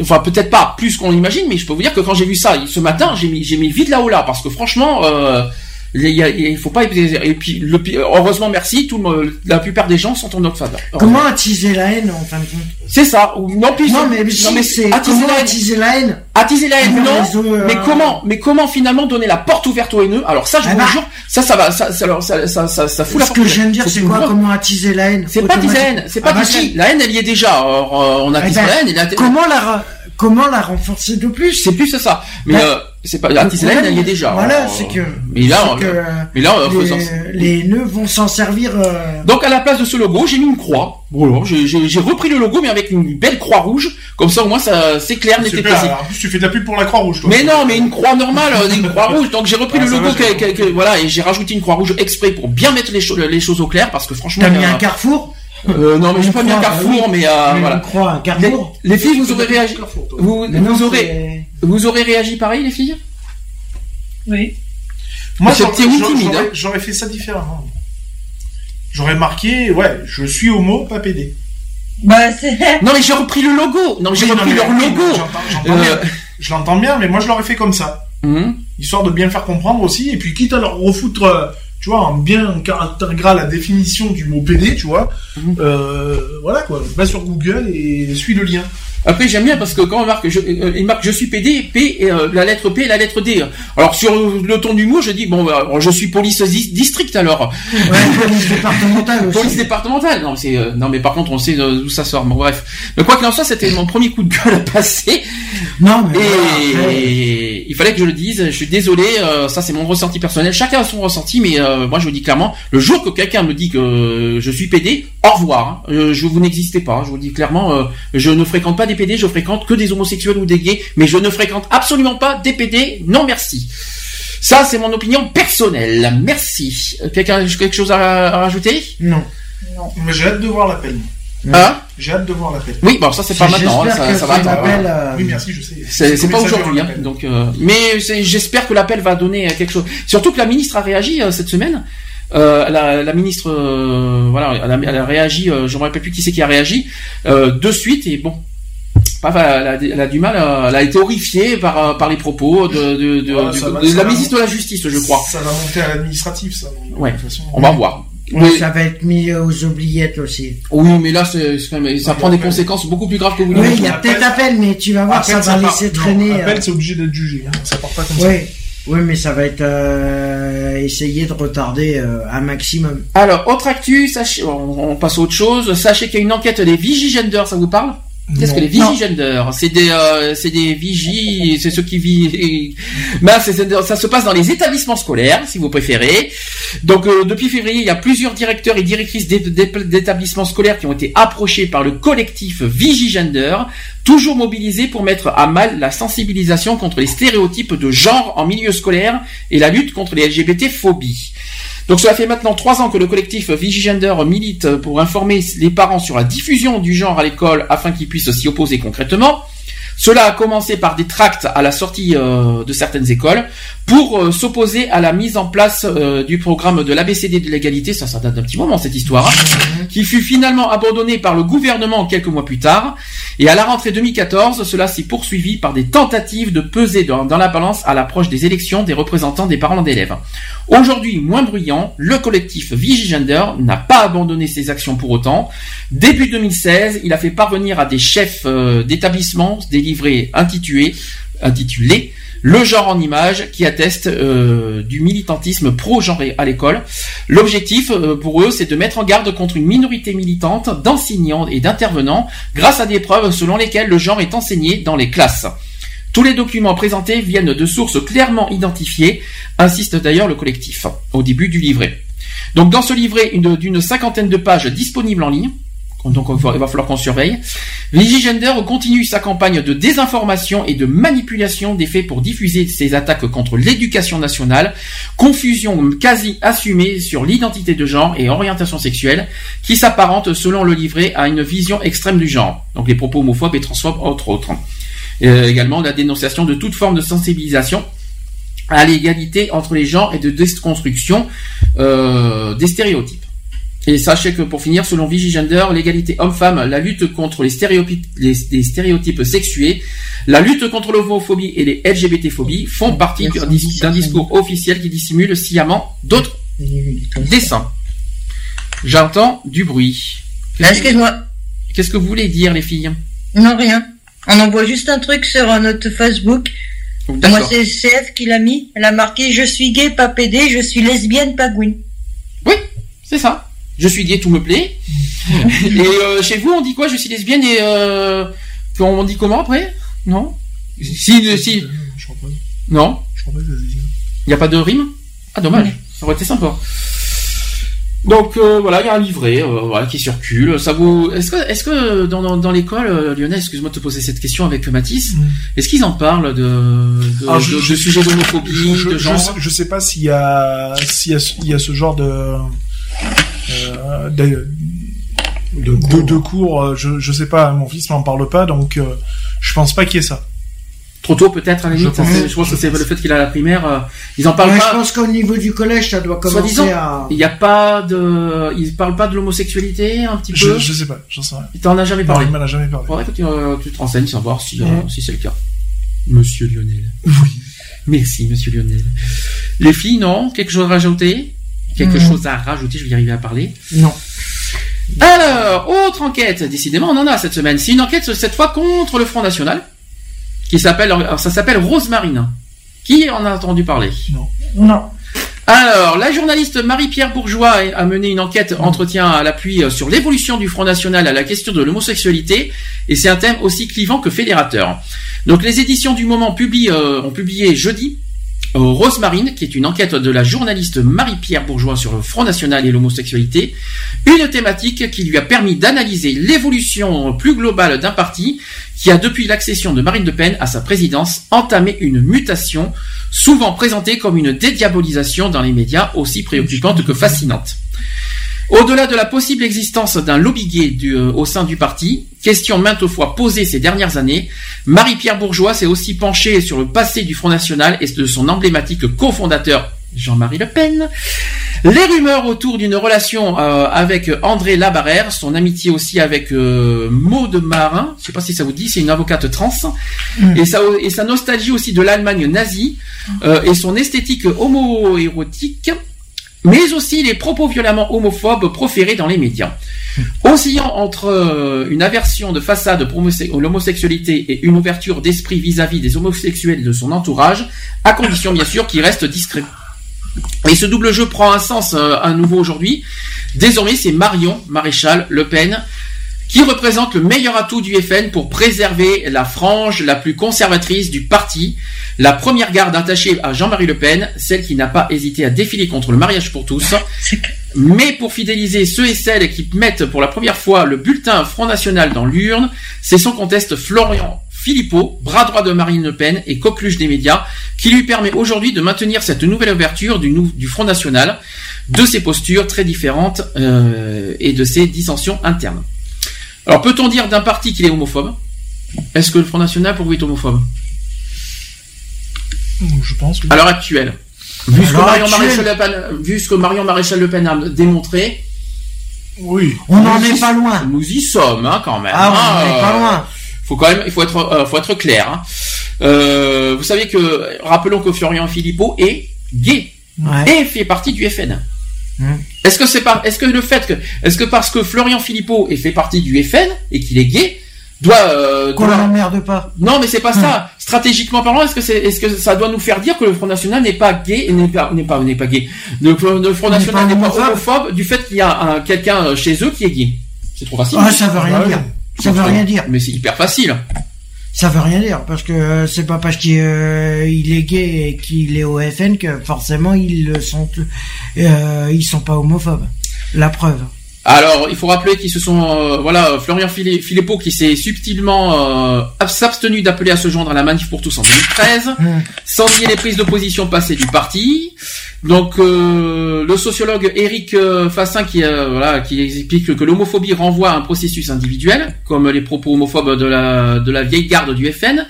Enfin, peut-être pas plus qu'on l'imagine, mais je peux vous dire que quand j'ai vu ça ce matin, j'ai mis, j'ai mis vite là-haut là, parce que franchement, euh, il faut pas. Et puis, le, pi- heureusement, merci, tout le, la plupart des gens sont en notre faveur. Comment attiser la haine, en fin de compte? C'est ça. Ou- Non, puis Non, mais, si, c'est attiser comment la haine. attiser la haine? Attiser la haine, non. euh, Mais comment, mais comment finalement donner la porte ouverte aux haineux? Alors ça, je Eh vous ben, jure, ça, ça va, ça, ça, alors, ça, ça, ça, ça fout la Ce que de dire, c'est quoi Comment attiser la haine C'est pas attiser la haine, c'est pas Ah, bah. La haine, elle y est déjà. Alors, euh, on Eh attise ben, la haine. Et la... Comment la, comment la renforcer de plus C'est plus ça. Mais Bah, euh, c'est pas attiser la haine, elle y est déjà. Voilà, Alors, c'est que. Mais là, euh, que mais là, euh, faisant- les, les haineux vont s'en servir. euh, Donc à la place de ce logo, j'ai mis une croix. Voilà, j'ai- j'ai j'ai repris le logo, mais avec une belle croix rouge. Comme ça, au moins, ça c'est clair, n'était précis. En plus, tu fais de la pub pour la Croix-Rouge, toi. Mais non, mais une croix normale, une croix rouge. Donc j'ai repris Ah, le logo, va, j'ai que- que- que- voilà, et j'ai rajouté une croix rouge exprès pour bien mettre les, cho- les choses au clair, parce que franchement. T'as mis un carrefour euh, non, mais Une pas croix, carrefour, mais euh, voilà. une croix, un Les, carrefour les filles, vous aurez réagi. Vous, Mais non, vous aurez, vous aurez réagi pareil, les filles? Oui. Moi, C'est j'aurais- petit ou j'aurais- timide, j'aurais- hein. J'aurais fait ça différemment. J'aurais marqué, ouais, je suis homo, pas pédé. Bah, c'est. Non, mais j'ai repris le logo. Non, j'ai Oui, repris leur logo. Euh, bien. Je l'entends bien, mais moi je l'aurais fait comme ça. hum. Histoire de bien le faire comprendre aussi, et puis quitte à leur refoutre, euh, tu vois, en bien en caractère gras la définition du mot PD, tu vois, Mhm. euh, voilà quoi, va sur Google et suis le lien. Après j'aime bien parce que quand on marque je, euh, il marque je suis PD P et euh, la lettre P et la lettre D. Alors sur le ton d'humour je dis bon bah, je suis police dis- district alors Ouais, police départementale aussi. police départementale non c'est euh, non mais par contre on sait euh, d'où ça sort bon bref mais quoi qu'il en soit c'était mon premier coup de gueule à passer Non, mais. et voilà, il fallait que je le dise je suis désolé ça c'est mon ressenti personnel chacun a son ressenti mais moi je vous dis clairement le jour que quelqu'un me dit que je suis PD au revoir hein. Je vous n'existez pas je vous le dis clairement je ne fréquente pas des PD je fréquente que des homosexuels ou des gays mais je ne fréquente absolument pas des PD non merci ça c'est mon opinion personnelle merci quelqu'un a quelque chose à, à rajouter? Non. Mais j'ai hâte de voir l'appel. hein? J'ai hâte de voir l'appel. oui bon ça c'est pas maintenant hein, ça, ça va attendre, hein. euh, Oui, merci, je sais. C'est pas aujourd'hui, hein, donc. euh, mais j'espère que l'appel va donner quelque chose. Surtout que la ministre a réagi euh, cette semaine. Euh, la, la ministre, euh, voilà, elle a, elle a réagi. Euh, je me rappelle plus qui c'est qui a réagi euh, de suite et bon. Pas, elle, a, elle a du mal. euh, Elle a été horrifiée par euh, par les propos de, de, de, Ouais, du- ça va- de ça la ministre de la Justice, je crois. Ça va monter à l'administratif, ça. donc, Ouais. de toute façon. On va voir. Mais- ça va être mis aux oubliettes aussi. Oui, mais là, c'est, c'est ça prend des conséquences beaucoup plus graves que vous Oui, il y a peut-être appel, mais tu vas voir, Appel, ça va laisser traîner. Appel, euh, c'est obligé d'être jugé. hein. Ça part pas comme ça. Oui, oui, mais ça va être euh, essayer de retarder euh, un maximum. Alors, autre actu, sachez, on, on passe à autre chose. Sachez qu'il y a une enquête des Vigigender, ça vous parle? Qu'est-ce que les Vigigender C'est des, euh, c'est des vigies, c'est ceux qui vivent. Ben, ça se passe dans les établissements scolaires, si vous préférez. Donc, euh, depuis février, il y a plusieurs directeurs et directrices d'é- d'é- d'établissements scolaires qui ont été approchés par le collectif Vigigender, toujours mobilisés pour mettre à mal la sensibilisation contre les stéréotypes de genre en milieu scolaire et la lutte contre les LGBT-phobies. Donc cela fait maintenant trois ans que le collectif Vigigender milite pour informer les parents sur la diffusion du genre à l'école afin qu'ils puissent s'y opposer concrètement. Cela a commencé par des tracts à la sortie euh, de certaines écoles pour euh, s'opposer à la mise en place euh, du programme de l'ABCD de l'égalité, ça ça date d'un petit moment cette histoire, hein, qui fut finalement abandonné par le gouvernement quelques mois plus tard. Et à la rentrée 2014, cela s'est poursuivi par des tentatives de peser dans, dans la balance à l'approche des élections des représentants des parents d'élèves. Aujourd'hui, moins bruyant, le collectif Vigigender n'a pas abandonné ses actions pour autant. Début 2016, il a fait parvenir à des chefs euh, d'établissements des livrets intitulés, Le genre en image qui atteste euh, du militantisme pro-genré à l'école. L'objectif euh, pour eux, c'est de mettre en garde contre une minorité militante d'enseignants et d'intervenants grâce à des preuves selon lesquelles le genre est enseigné dans les classes. Tous les documents présentés viennent de sources clairement identifiées, insiste d'ailleurs le collectif, au début du livret. Donc dans ce livret une- d'une cinquantaine de pages disponibles en ligne, donc il va falloir qu'on surveille, Vigigender continue sa campagne de désinformation et de manipulation des faits pour diffuser ses attaques contre l'éducation nationale, confusion quasi assumée sur l'identité de genre et orientation sexuelle, qui s'apparente selon le livret à une vision extrême du genre, donc les propos homophobes et transphobes entre autres. Euh, également la dénonciation de toute forme de sensibilisation à l'égalité entre les genres et de déconstruction euh, des stéréotypes. Et sachez que pour finir, selon Vigigender, l'égalité homme-femme, la lutte contre les stéréotypes, les, les stéréotypes sexués, la lutte contre l'homophobie et les LGBT-phobies font partie d'un dis- d'un discours officiel qui dissimule sciemment d'autres dessins. J'entends du bruit. Que- Excuse-moi. Qu'est-ce que vous voulez dire, les filles? Non, rien. On envoie juste un truc sur notre Facebook. D'accord. Moi, c'est CF qui l'a mis. Elle a marqué Je suis gay, pas pédé, je suis lesbienne, pas gouine. Oui, c'est ça. Je suis gay, tout me plaît. et euh, chez vous, on dit quoi? Je suis lesbienne et euh, on dit comment après? Non? Si, si. Je crois pas. Non? Je pas. Il n'y a pas de rime? Ah, dommage. Ça aurait été sympa. Donc euh, voilà, il y a un livret euh, voilà, qui circule. Ça vous Est-ce que, est-ce que dans, dans, dans l'école, euh, Lionel, excuse-moi de te poser cette question avec Mathis, est-ce qu'ils en parlent de, de, Alors, je- de- je- de sujets d'homophobie, je, de genre sais, je sais pas s'il y a s'il y y a ce genre de de, de, de- de cours. euh, Je, je sais pas. Mon fils m'en parle pas, donc je pense pas qu'il y ait ça. Trop tôt peut-être à la limite. Je pense. Je que c'est le fait qu'il a la primaire. euh, ils en parlent Ouais, pas. Je pense qu'au niveau du collège, ça doit commencer disant, à. il n'y a pas de, ils parlent pas de l'homosexualité un petit Je, peu? je sais pas. J'en sais rien. Il t'en a jamais Non, parlé. il m'en a jamais parlé. Faudrait que tu, euh, tu te renseignes, savoir si, euh, si c'est le cas. Monsieur Lionel. Oui. Merci, Monsieur Lionel. Les filles, non? Quelque chose à rajouter? Quelque Non. chose à rajouter? Je vais y arriver à parler. Non. Alors, autre enquête. Décidément, on en a cette semaine. C'est une enquête cette fois contre le Front National, qui s'appelle, ça s'appelle Rosemarine. Qui en a entendu parler? Non. Alors, la journaliste Marie-Pierre Bourgeois a mené une enquête entretien à l'appui euh, sur l'évolution du Front National à la question de l'homosexualité, et c'est un thème aussi clivant que fédérateur. Donc, les éditions du moment publient, euh, ont publié jeudi euh, Rosemarine, qui est une enquête de la journaliste Marie-Pierre Bourgeois sur le Front National et l'homosexualité, une thématique qui lui a permis d'analyser l'évolution plus globale d'un parti qui a depuis l'accession de Marine Le Pen à sa présidence entamé une mutation souvent présentée comme une dédiabolisation dans les médias aussi préoccupante que fascinante. Au-delà de la possible existence d'un lobby gay du- euh, au sein du parti, question maintes fois posée ces dernières années, Marie-Pierre Bourgeois s'est aussi penchée sur le passé du Front National et de son emblématique cofondateur Jean-Marie Le Pen. Les rumeurs autour d'une relation euh, avec André Labarère, son amitié aussi avec euh, Maud Marin, je sais pas si ça vous dit, c'est une avocate trans, et, sa, et sa nostalgie aussi de l'Allemagne nazie, euh, et son esthétique homo-érotique, mais aussi les propos violemment homophobes proférés dans les médias. Oscillant entre euh, une aversion de façade pour homose- l'homosexualité et une ouverture d'esprit vis-à-vis des homosexuels de son entourage, à condition bien sûr qu'il reste discret. Et ce double jeu prend un sens euh, à nouveau aujourd'hui. Désormais, c'est Marion Maréchal Le Pen qui représente le meilleur atout du FN pour préserver la frange la plus conservatrice du parti, la première garde attachée à Jean-Marie Le Pen, celle qui n'a pas hésité à défiler contre le mariage pour tous, mais pour fidéliser ceux et celles qui mettent pour la première fois le bulletin Front National dans l'urne, c'est son conteste Florian Philippot, bras droit de Marine Le Pen et coqueluche des médias, qui lui permet aujourd'hui de maintenir cette nouvelle ouverture du, nou- du Front National, de ses postures très différentes euh, et de ses dissensions internes. Alors peut-on dire d'un parti qu'il est homophobe? Est-ce que le Front National pour vous est homophobe? Je pense. oui. À l'heure actuelle, vu ce, que Marion Maréchal Le Pen, vu ce que Marion Maréchal Le Pen a démontré, oui, On n'en est pas loin. Nous y sommes hein, quand même. Ah, on hein, n'en est pas euh, loin. Faut quand même, il faut être, euh, faut être clair. hein. Euh, vous savez que, rappelons que Florian Philippot est gay et fait partie du FN. Hmm. Est-ce que c'est pas, est-ce que le fait que, est-ce que parce que Florian Philippot est fait partie du FN et qu'il est gay, doit, euh, Qu'on doit- l'emmerde pas. non, mais c'est pas ça. Stratégiquement parlant, est-ce que c'est, est-ce que ça doit nous faire dire que le Front National n'est pas gay et n'est pas, n'est pas, n'est pas gay? Le, le Front National n'est pas homophobe. homophobe du fait qu'il y a un- quelqu'un chez eux qui est gay. C'est trop facile. Ah, ça veut rien Bah dire. Ça veut rien dire. Mais c'est hyper facile. Ça veut rien dire parce que euh, c'est pas parce qu'il euh, est gay et qu'il est au FN que forcément ils le sont. Euh, ils sont pas homophobes. La preuve. Alors, il faut rappeler qu'ils se sont, euh, voilà, Florian Phili- Philippot qui s'est subtilement euh, s'abstenu d'appeler à se joindre à la manif pour tous en 2013, sans nier les prises de position passées du parti. Donc, euh, le sociologue Éric euh, Fassin qui, euh, voilà, qui explique que l'homophobie renvoie à un processus individuel, comme les propos homophobes de la, de la vieille garde du FN,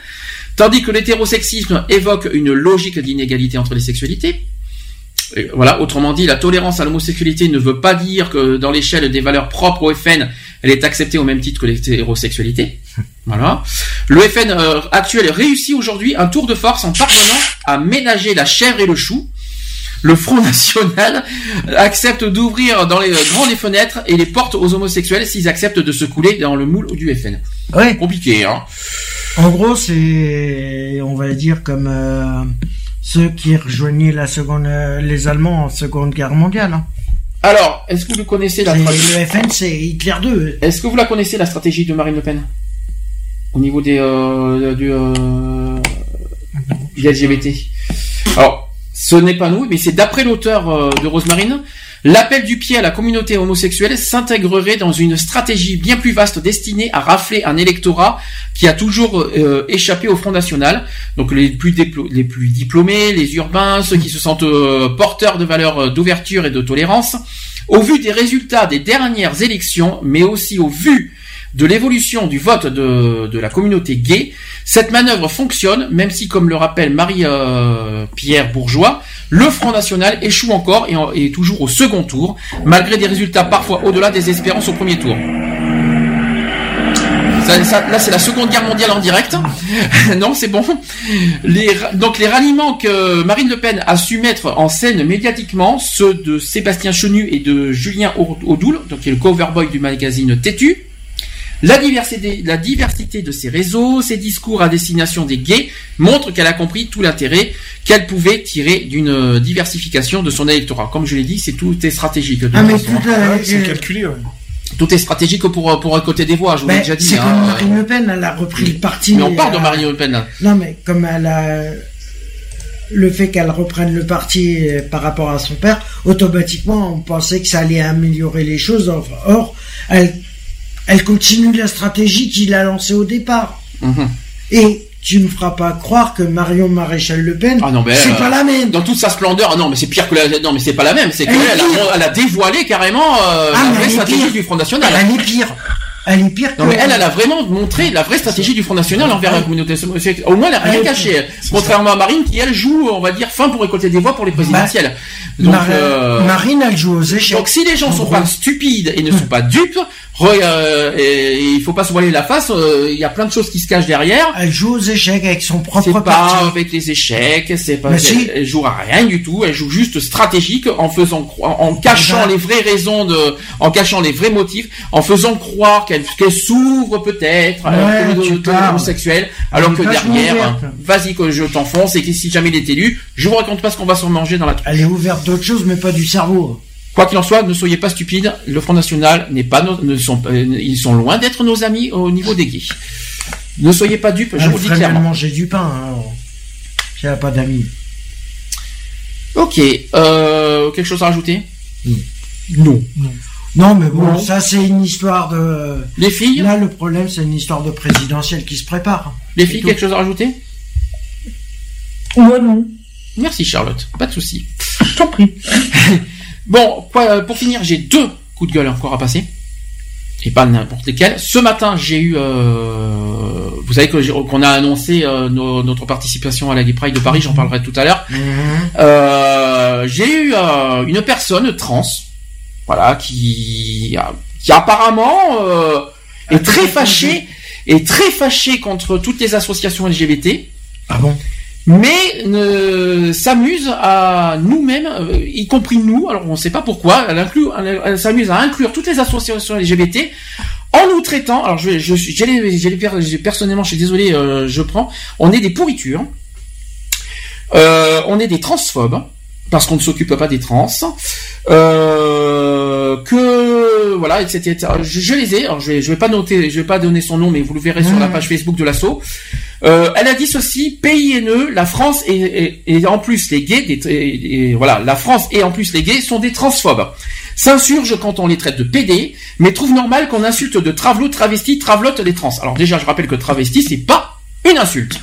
tandis que l'hétérosexisme évoque une logique d'inégalité entre les sexualités. Et voilà, autrement dit, la tolérance à l'homosexualité ne veut pas dire que dans l'échelle des valeurs propres au FN, elle est acceptée au même titre que l'hétérosexualité. Voilà. Le FN euh, actuel réussit aujourd'hui un tour de force en parvenant à ménager la chèvre et le chou. Le Front National accepte d'ouvrir dans les euh, grandes les fenêtres et les portes aux homosexuels s'ils acceptent de se couler dans le moule du FN. Ouais. Compliqué, hein. En gros, c'est, on va dire comme euh, ceux qui rejoignaient la seconde, euh, les Allemands en Seconde Guerre mondiale. hein. Alors, est-ce que vous connaissez la stratégie le FN, c'est Hitler 2. Est-ce que vous la connaissez la stratégie de Marine Le Pen? Au niveau des euh, du, euh, du LGBT Alors, ce n'est pas nous, mais c'est d'après l'auteur euh, de Rosemarine. L'appel du pied à la communauté homosexuelle s'intégrerait dans une stratégie bien plus vaste destinée à rafler un électorat qui a toujours euh, échappé au Front National. Donc les plus, diplômés, les urbains, ceux qui se sentent euh, porteurs de valeurs euh, d'ouverture et de tolérance. Au vu des résultats des dernières élections, mais aussi au vu de l'évolution du vote de, la communauté gay, cette manœuvre fonctionne, même si, comme le rappelle Marie-Pierre Bourgeois, le Front National échoue encore et est toujours au second tour, malgré des résultats parfois au-delà des espérances au premier tour. Là, c'est la Seconde Guerre mondiale en direct. non, c'est bon. Donc, les ralliements que Marine Le Pen a su mettre en scène médiatiquement, ceux de Sébastien Chenu et de Julien Au- Audoul, donc qui est le coverboy du magazine Tétu, la diversité, la diversité de ses réseaux, ses discours à destination des gays montrent qu'elle a compris tout l'intérêt qu'elle pouvait tirer d'une euh, diversification de son électorat. Comme je l'ai dit, c'est tout est stratégique. de Ah, mais façon. tout, euh, c'est euh, calculé, ouais. Tout est stratégique pour pour récolter des voix. Je vous l'ai déjà dit. c'est hein. comme Marine Le Pen, elle a repris le parti. Mais on parle de euh, Marine Le Pen là. Non, mais comme elle a le fait qu'elle reprenne le parti euh, par rapport à son père, automatiquement, on pensait que ça allait améliorer les choses. Or, elle, elle continue la stratégie qu'il a lancée au départ. Mhm. Et tu me feras pas croire que Marion Maréchal Le Pen, Ah non, ben, c'est euh, pas la même. Dans toute sa splendeur, ah non, mais c'est pire que la. Non, mais c'est pas la même. C'est qu'elle Elle a, dévoilé carrément euh, Ah, la vraie stratégie pire. du Front National. Elle est pire. Elle est pire Non, que- mais elle, elle a vraiment montré la vraie stratégie du Front National envers la communauté. Au moins, elle a rien caché. Contrairement à Marine, qui elle joue, on va dire, fin pour récolter des voix pour les présidentielles. Donc, Mar- euh, Marine, elle joue aux échecs. donc, si les gens En sont pas stupides et ne sont pas dupes, Re- euh, et il faut pas se voiler la face. euh, Il y a plein de choses qui se cachent derrière. Elle joue aux échecs avec son C'est propre pas parti. avec les échecs, c'est pas. Elle, elle joue à rien du tout. Elle joue juste stratégique en faisant, cro- en cachant les vraies raisons de, en cachant les vrais motifs, en faisant croire qu'elle qu'elle s'ouvre peut-être la Ouais, homosexuelle, alors que derrière, hein, vas-y que je t'enfonce et que si jamais il est élu, je vous raconte pas ce qu'on va se manger dans la. Elle est ouverte d'autres choses, mais pas du cerveau. Quoi qu'il en soit, ne soyez pas stupides. Le Front National n'est pas, nos- ne sont, euh, ils sont loin d'être nos amis au niveau des gays. Ne soyez pas dupes, je Elle vous dis clairement. manger du pain. Hein. Si elle a pas d'amis. Ok, euh, quelque chose à rajouter? Non. Non, mais bon, Non. ça c'est une histoire de. Les filles? Là, le problème, c'est une histoire de présidentielle qui se prépare. Les filles, tout. quelque chose à rajouter? Ouais, non. Merci Charlotte, pas de souci. Je t'en prie. Bon, quoi, euh, pour finir, j'ai deux coups de gueule encore à passer. Et pas n'importe lesquels. Ce matin, j'ai eu... euh, vous savez qu'on a annoncé euh, nos- notre participation à la Gay Pride de Paris, j'en parlerai tout à l'heure. Euh, j'ai eu une personne trans, voilà, qui, qui apparemment est très fâchée, est très fâchée contre toutes les associations LGBT. Ah bon? Mais ne s'amuse à nous-mêmes, euh, y compris nous. Alors on ne sait pas pourquoi. Elle, s'amuse à inclure toutes les associations LGBT en nous traitant. Alors je, je, personnellement, je suis désolé, euh, je prends. On est des pourritures. Euh, on est des transphobes parce qu'on ne s'occupe pas des trans. Euh, voilà, etc. Je, je les ai. Alors je vais, je vais pas noter, je vais pas donner son nom, mais vous le verrez sur la page Facebook de l'assaut. Euh, elle a dit ceci PINE, la France et, et, et en plus les gays, des, et- et voilà, la France et en plus les gays sont des transphobes. S'insurgent quand on les traite de PD, mais trouve normal qu'on insulte de travelo, travesti, travelote les trans. Alors déjà, je rappelle que travesti, c'est pas une insulte.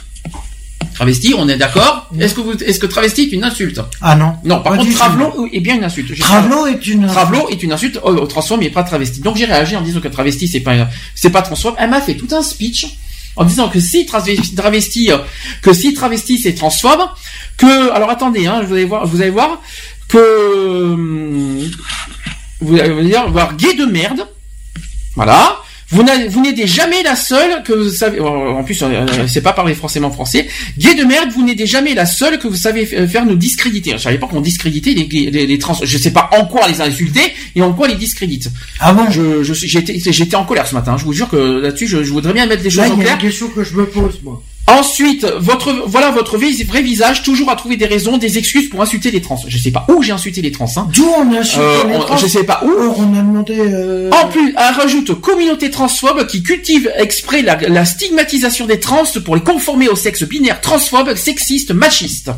Travesti, on est d'accord Est-ce que vous, est-ce que travesti est une insulte Ah non. Non, par Pas contre, du tout. travelo est bien une insulte. J'ai Travelo pas- est une insulte. Travelo est une insulte au, au transphobe, mais pas travesti. Donc j'ai réagi en disant que travesti c'est pas c'est pas transphobe. Elle m'a fait tout un speech en disant que si travesti, travesti euh, que si travesti c'est transphobe, que alors attendez, hein, vous allez voir, vous allez voir que hum, vous allez dire voir gay de merde, voilà. Vous n'êtes jamais la seule que vous savez. En plus, euh, c'est pas parler forcément français. Gay de merde, vous n'êtes jamais la seule que vous savez f- faire nous discréditer. Je savais pas qu'on discréditait les, gays- les, les trans. Je sais pas en quoi les insulter et en quoi les discrédite. Ah bon? Je, je suis- j'étais, j'étais en colère ce matin. Je vous jure que là-dessus, je, je voudrais bien mettre les choses Là, en il y a clair. une question que je me pose, moi. Ensuite, votre voilà votre vrai visage, toujours à trouver des raisons, des excuses pour insulter les trans. Je sais pas où j'ai insulté les trans. Hein. D'où on insulte Euh, les on- trans je sais pas où. Or, on a demandé. euh, En plus, elle rajoute communauté transphobe qui cultive exprès la, la stigmatisation des trans pour les conformer au sexe binaire transphobe, sexiste, machiste.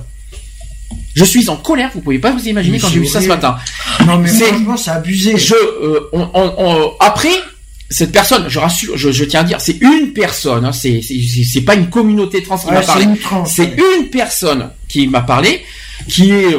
Je suis en colère, vous pouvez pas vous imaginer Mais quand j'ai vu ça ce matin. Non, mais franchement, c'est abusé. Je, euh, on- on- on- après, cette personne, je rassure, je, je tiens à dire, c'est une personne, hein, c'est, pas une communauté trans qui Ouais, m'a c'est parlé. une C'est ouais. une personne qui m'a parlé, qui est,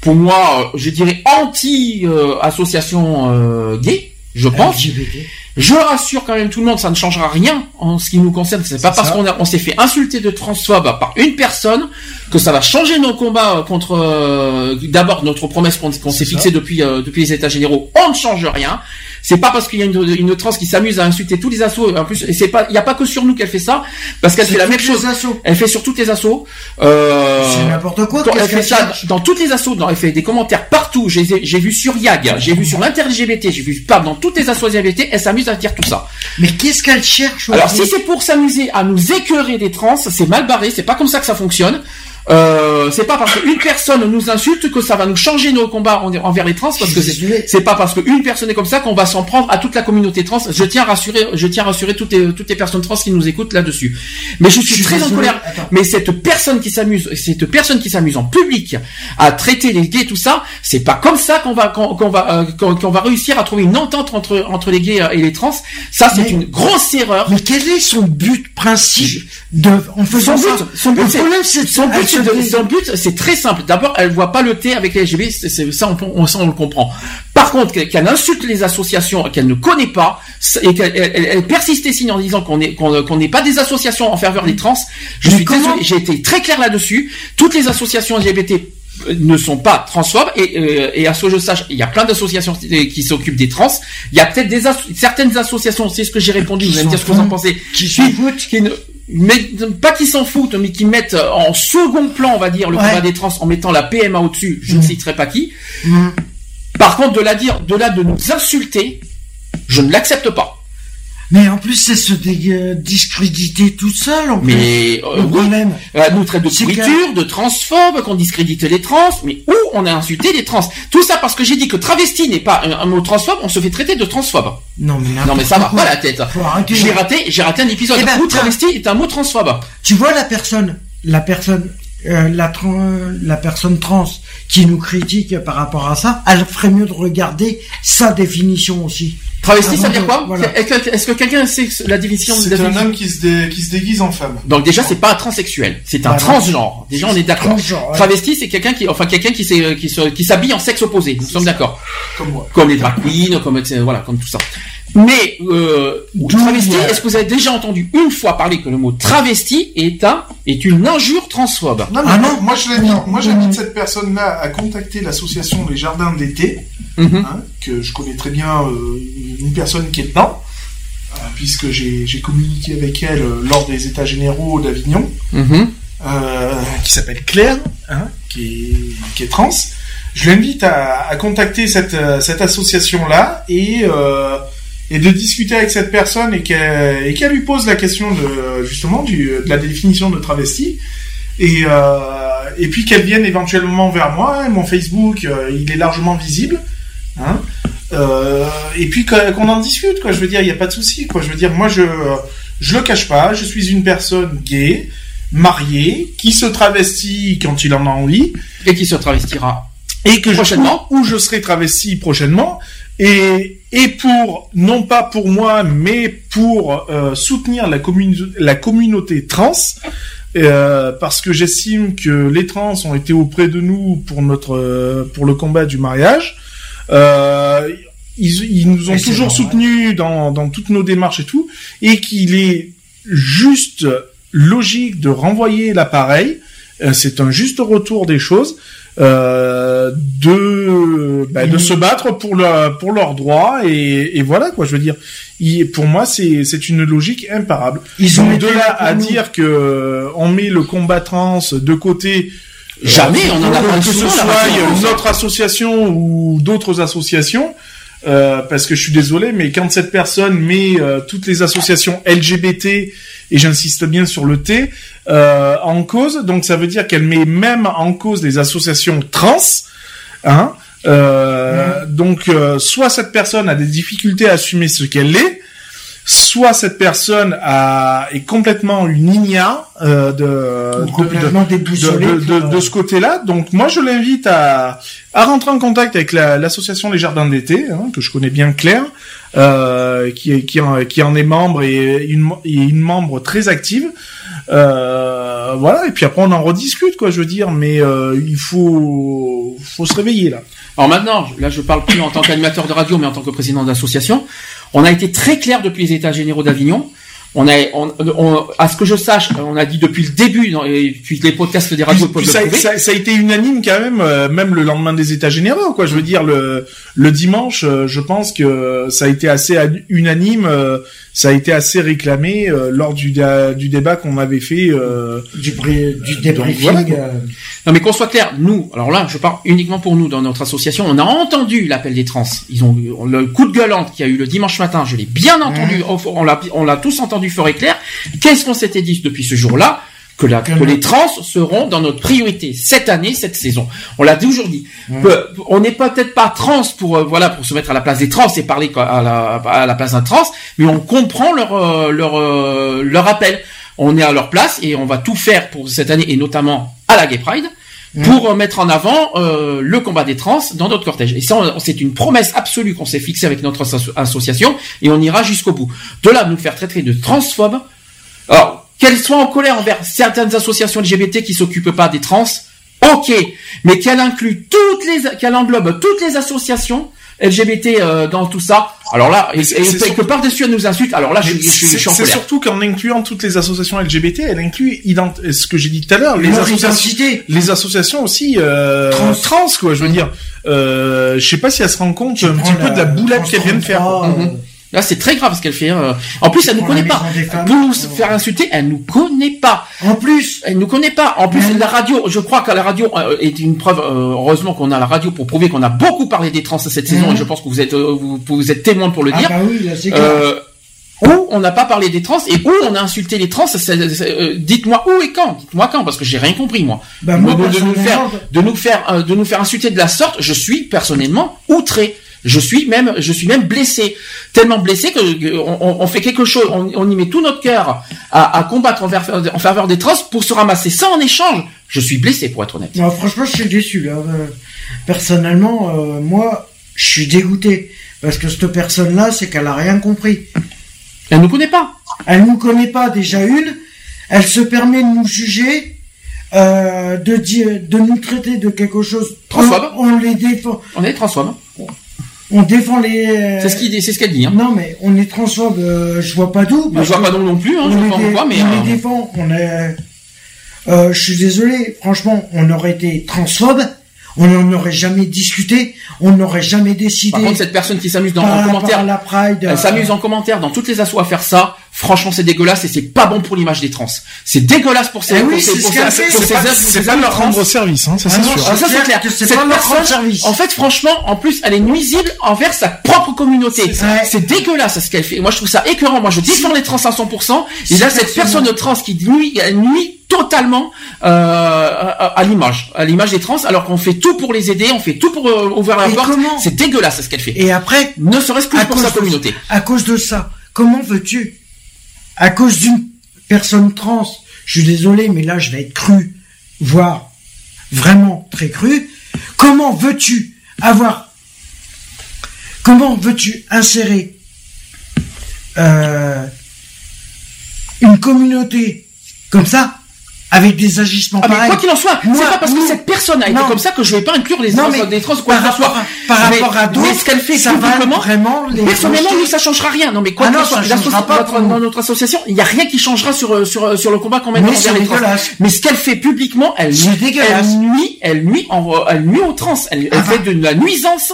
pour moi, je dirais anti-association euh, gay, je pense. LGBT. Je rassure quand même tout le monde, ça ne changera rien en ce qui nous concerne. C'est pas parce qu'on on s'est fait insulter de transphobe par une personne que ça va changer nos combats euh, contre euh, d'abord notre promesse qu'on s'est fixée depuis euh, depuis les États généraux. On ne change rien. C'est pas parce qu'il y a une, une trans qui s'amuse à insulter tous les assos. En plus, c'est pas, il y a pas que sur nous qu'elle fait ça, parce qu'elle fait la même chose. assos. Elle fait sur toutes les assos. Euh, C'est n'importe quoi, qu'est-ce Elle fait ça dans toutes les assos. dans- elle fait des commentaires partout. J'ai vu sur YAG, j'ai vu sur l'inter-LGBT, j'ai vu pas dans toutes les assos LGBT. Elle s'amuse à dire tout ça. Mais qu'est-ce qu'elle cherche Alors si c'est pour s'amuser à nous écœurer des trans, c'est mal barré, c'est pas comme ça que ça fonctionne. Euh, c'est pas parce qu'une personne nous insulte que ça va nous changer nos combats en- envers les trans, parce que c'est pas parce qu'une personne est comme ça qu'on va s'en prendre à toute la communauté trans. Je tiens à rassurer, je tiens à rassurer toutes les, toutes les personnes trans qui nous écoutent là-dessus. Mais je suis, Je suis très en colère. attends. Mais cette personne qui s'amuse, cette personne qui s'amuse en public à traiter les gays, tout ça, c'est pas comme ça qu'on va qu'on va euh, qu'on va réussir à trouver une entente entre entre les gays euh, et les trans. Ça, c'est une grosse erreur. Mais quel est son but principe de en Son faisant but, ça son but, Le c'est- problème, c'est son but, de- son but, c'est très simple. D'abord, elle voit pas le thé avec les LGBT, c'est- ça, on, on, ça, on le comprend. Par contre, qu'elle insulte les associations qu'elle ne connaît pas et qu'elle elle, elle- elle persiste et signe en disant qu'on est qu'on qu'on n'est pas des associations en faveur des trans. Je Mais suis comment désolé, j'ai été très clair là-dessus. Toutes les associations LGBT ne sont pas transphobes et, euh, et à ce que je sache, il y a plein d'associations qui s'occupent des trans. Il y a peut-être des certaines associations, c'est ce que j'ai répondu, vous allez me dire ce que vous en pensez, Qui qui, qui ne, mais pas qui s'en foutent, mais qui mettent en second plan, on va dire, le Ouais. combat des trans en mettant la PMA au-dessus. Je ne Mm. citerai pas qui. Mm. Par contre, de la dire, de là de nous insulter, je ne l'accepte pas. Mais en plus, c'est se dé- euh, discréditer tout seul. En plus. Mais euh, le oui, problème, euh, nous traite de pourriture, de transphobe, qu'on discrédite les trans, mais où on a insulté les trans? Tout ça parce que j'ai dit que travesti n'est pas un, un mot transphobe, on se fait traiter de transphobe. non mais Non mais ça va pas la tête. J'ai raté, j'ai raté un épisode Eh ben, où travesti est un mot transphobe. Tu vois la personne, la personne, euh, la, personne trans qui nous critique par rapport à ça, elle ferait mieux de regarder sa définition aussi. Travesti, ça veut dire quoi voilà. Est-ce que, quelqu'un sait la définition de C'est un homme qui se, dé- qui se déguise en femme. Donc déjà c'est pas un transsexuel, c'est un Bah, transgenre. Déjà on est d'accord. Transgenre, ouais. Travesti c'est quelqu'un qui, enfin quelqu'un qui s'habille en sexe opposé. Nous sommes d'accord. Comme moi. Comme les drag queens, comme voilà, comme tout ça. Mais euh, travesti, est-ce que vous avez déjà entendu une fois parler que le mot travesti est un est une injure transphobe? Non, mais Ah non moi je l'invite, moi j'invite cette personne-là à contacter l'association Les Jardins d'été, Mhm. hein, que je connais très bien, euh, une personne qui est dedans, euh, puisque j'ai j'ai communiqué avec elle euh, lors des États généraux d'Avignon, Mhm. euh, qui s'appelle Claire, hein, qui, est, qui est trans. Je l'invite à, à contacter cette, cette association-là et, euh, et de discuter avec cette personne et qu'elle qu'elle lui pose la question de justement du, de la définition de travesti. Et, euh, et puis qu'elle vienne éventuellement vers moi. Mon Facebook, euh, il est largement visible. Hein. Euh, et puis qu'on en discute, quoi. Je veux dire, il n'y a pas de souci, quoi. Je veux dire, moi, je je le cache pas. Je suis une personne gay, mariée, qui se travestit quand il en a envie, Et qui se travestira et que Prochainement. je, où je serai travesti prochainement. Et et pour non pas pour moi, mais pour euh, soutenir la communauté trans. euh, parce que j'estime que les trans ont été auprès de nous pour notre euh, pour le combat du mariage. Euh, ils, ils nous ont Et toujours soutenus dans, dans toutes nos démarches et tout, et qu'il est juste logique de renvoyer l'appareil. Euh, c'est un juste retour des choses. Euh, de bah, de se battre pour leur pour leurs droits et, et voilà quoi. Je veux dire Il- pour moi c'est c'est une logique imparable. Ils ont de là à nous. dire que euh, on met le combat trans de côté Jamais, euh, on en a que- parlé que ce souvent, soit euh, notre association ou d'autres associations euh, parce que je suis désolé mais quand cette personne met euh, toutes les associations LGBT et j'insiste bien sur le T euh, en cause donc ça veut dire qu'elle met même en cause les associations trans hein euh, donc euh, soit cette personne a des difficultés à assumer ce qu'elle est soit cette personne a, est complètement une ignare euh, de, Ou de- complètement de, déboussolé. de, de- de ce côté-là. Donc moi je l'invite à, à rentrer en contact avec la- l'association Les Jardins d'été, hein, que je connais bien Claire, euh, qui, qui, en, qui en est membre et une, et une membre très active. Euh, voilà, et puis après on en rediscute, quoi, je veux dire, mais euh, il faut, faut se réveiller là. Alors maintenant, là je parle plus en tant qu'animateur de radio, mais en tant que président d'association. On a été très clair depuis les États généraux d'Avignon. On a, on, on- à ce que je sache, on a dit depuis le début, dans, et puis les podcasts des radios Puis- puis ça, ça- ça a été unanime quand même, euh, même le lendemain des États généraux, quoi. Je veux dire, le, le dimanche, euh, je pense que ça a été assez unanime, euh, ça a été assez réclamé euh, lors du, da- du débat qu'on avait fait. euh, du, bri- du Donc, débriefing. voilà, euh, Non mais qu'on soit clair, nous, alors là, je parle uniquement pour nous dans notre association, on a entendu l'appel des trans. Ils ont eu le coup de gueulante qu'il y a eu le dimanche matin, je l'ai bien entendu, on l'a on l'a tous entendu fort et clair. Qu'est-ce qu'on s'était dit depuis ce jour-là? Que, la, que les trans seront dans notre priorité cette année, cette saison. On l'a toujours dit. On n'est peut-être pas trans pour euh, voilà pour se mettre à la place des trans et parler à la, à la place d'un trans, mais on comprend leur euh, leur euh, leur appel. On est à leur place et on va tout faire pour cette année et notamment à la Gay Pride pour mettre en avant euh, le combat des trans dans notre cortège. Et ça, c'est une promesse absolue qu'on s'est fixée avec notre asso- association et on ira jusqu'au bout. De là, nous faire traiter de transphobes. Alors, qu'elles soient en colère envers certaines associations LGBT qui s'occupent pas des trans, Ok, mais qu'elle inclut toutes les, qu'elle englobe toutes les associations LGBT euh, dans tout ça. Alors là, et, et c'est que surtout- par-dessus elle nous insulte. Alors là, je, je, je, je C'est suis en c'est colère. surtout qu'en incluant toutes les associations LGBT, elle inclut ident- ce que j'ai dit tout à l'heure, les associations, identité. les associations aussi euh, Trans. trans. quoi. Je veux dire, euh, je sais pas si elle se rend compte un petit peu de la boulette qu'elle vient de faire. Là, c'est très grave ce qu'elle fait. hein. En plus, elle nous connaît pas. Pour nous faire insulter, elle nous connaît pas. En plus, Elle nous connaît pas. En plus, la radio, je crois que la radio euh, est une preuve. euh, heureusement qu'on a la radio pour prouver qu'on a beaucoup parlé des trans cette saison, Mhm. et je pense que vous êtes euh, vous, vous êtes témoin pour le ah dire. bah oui, là. Euh, où on n'a pas parlé des trans et où on a insulté les trans. euh, Dites-moi où et quand. Dites-moi quand, parce que j'ai rien compris moi. Bah, moi, de, de nous faire, de nous faire, de nous faire insulter de la sorte, je suis personnellement outré. Je suis même, je suis même blessé, tellement blessé que, que on, fait quelque chose, on, on y met tout notre cœur à, à combattre en, faveur- en faveur des trans pour se ramasser ça en échange. Je suis blessé pour être honnête. Non, franchement, je suis déçu là. Euh, Personnellement, euh, moi, je suis dégoûté parce que cette personne-là, c'est qu'elle a rien compris. Elle nous connaît pas. Elle nous connaît pas déjà une. Elle se permet de nous juger, euh, de dire, de nous traiter de quelque chose. Transphobe. On, on les défend. On est transphobes. On défend les. C'est ce qu'il, c'est ce qu'elle dit. Hein. Non, mais on est transphobe. euh, je vois pas d'où. Je vois pas non, non plus. Hein, on je les vois pas dé- pourquoi, mais on euh, les défend. On est. Euh, je suis désolé. Franchement, on aurait été transphobe. On n'en aurait jamais discuté. On n'aurait jamais décidé. par contre, cette personne qui s'amuse dans en commentaire, à la Pride. Elle euh, s'amuse en commentaire dans toutes les assos à faire ça. Franchement, c'est dégueulasse et c'est pas bon pour l'image des trans. C'est dégueulasse pour ces, Eh pour oui, pour ces- leur rendre service, hein, ça Ah c'est non, sûr. Ah, ça c'est clair. Cette pas personne, service. En fait, franchement, en plus, elle est nuisible envers sa propre communauté. C'est dégueulasse ce qu'elle fait. Moi, je trouve ça écœurant. Moi, je défends les trans à 100%. Et là, cette personne- personne trans qui nuit, elle nuit totalement euh, à, à l'image, à l'image des trans, alors qu'on fait tout pour les aider, on fait tout pour euh, ouvrir la Et porte. C'est dégueulasse ce qu'elle fait. Et après, Ne serait-ce que pour sa de- communauté. À cause de ça, comment veux-tu À cause d'une personne trans, je suis désolé, mais là je vais être cru, voire vraiment très cru. Comment veux-tu avoir Comment veux-tu insérer euh, une communauté comme ça avec des agissements Ah, pareils. quoi qu'il en soit, c'est pas parce que cette personne a été comme ça que je vais pas inclure les trans, des trans quoi par rapport à- par rapport à d'autres, mais ce qu'elle fait ça va vraiment les personnellement, nous, ça changera rien. Non, mais quoi Ah qu'il en soit, ça l'asso- changera pas dans notre association, il y a rien qui changera sur, euh, sur, euh, sur le combat qu'on Mais envers les trans. Mais ce qu'elle fait publiquement, elle, nuit- elle nuit, elle nuit, elle nuit aux trans. Elle, elle Ah. fait de la nuisance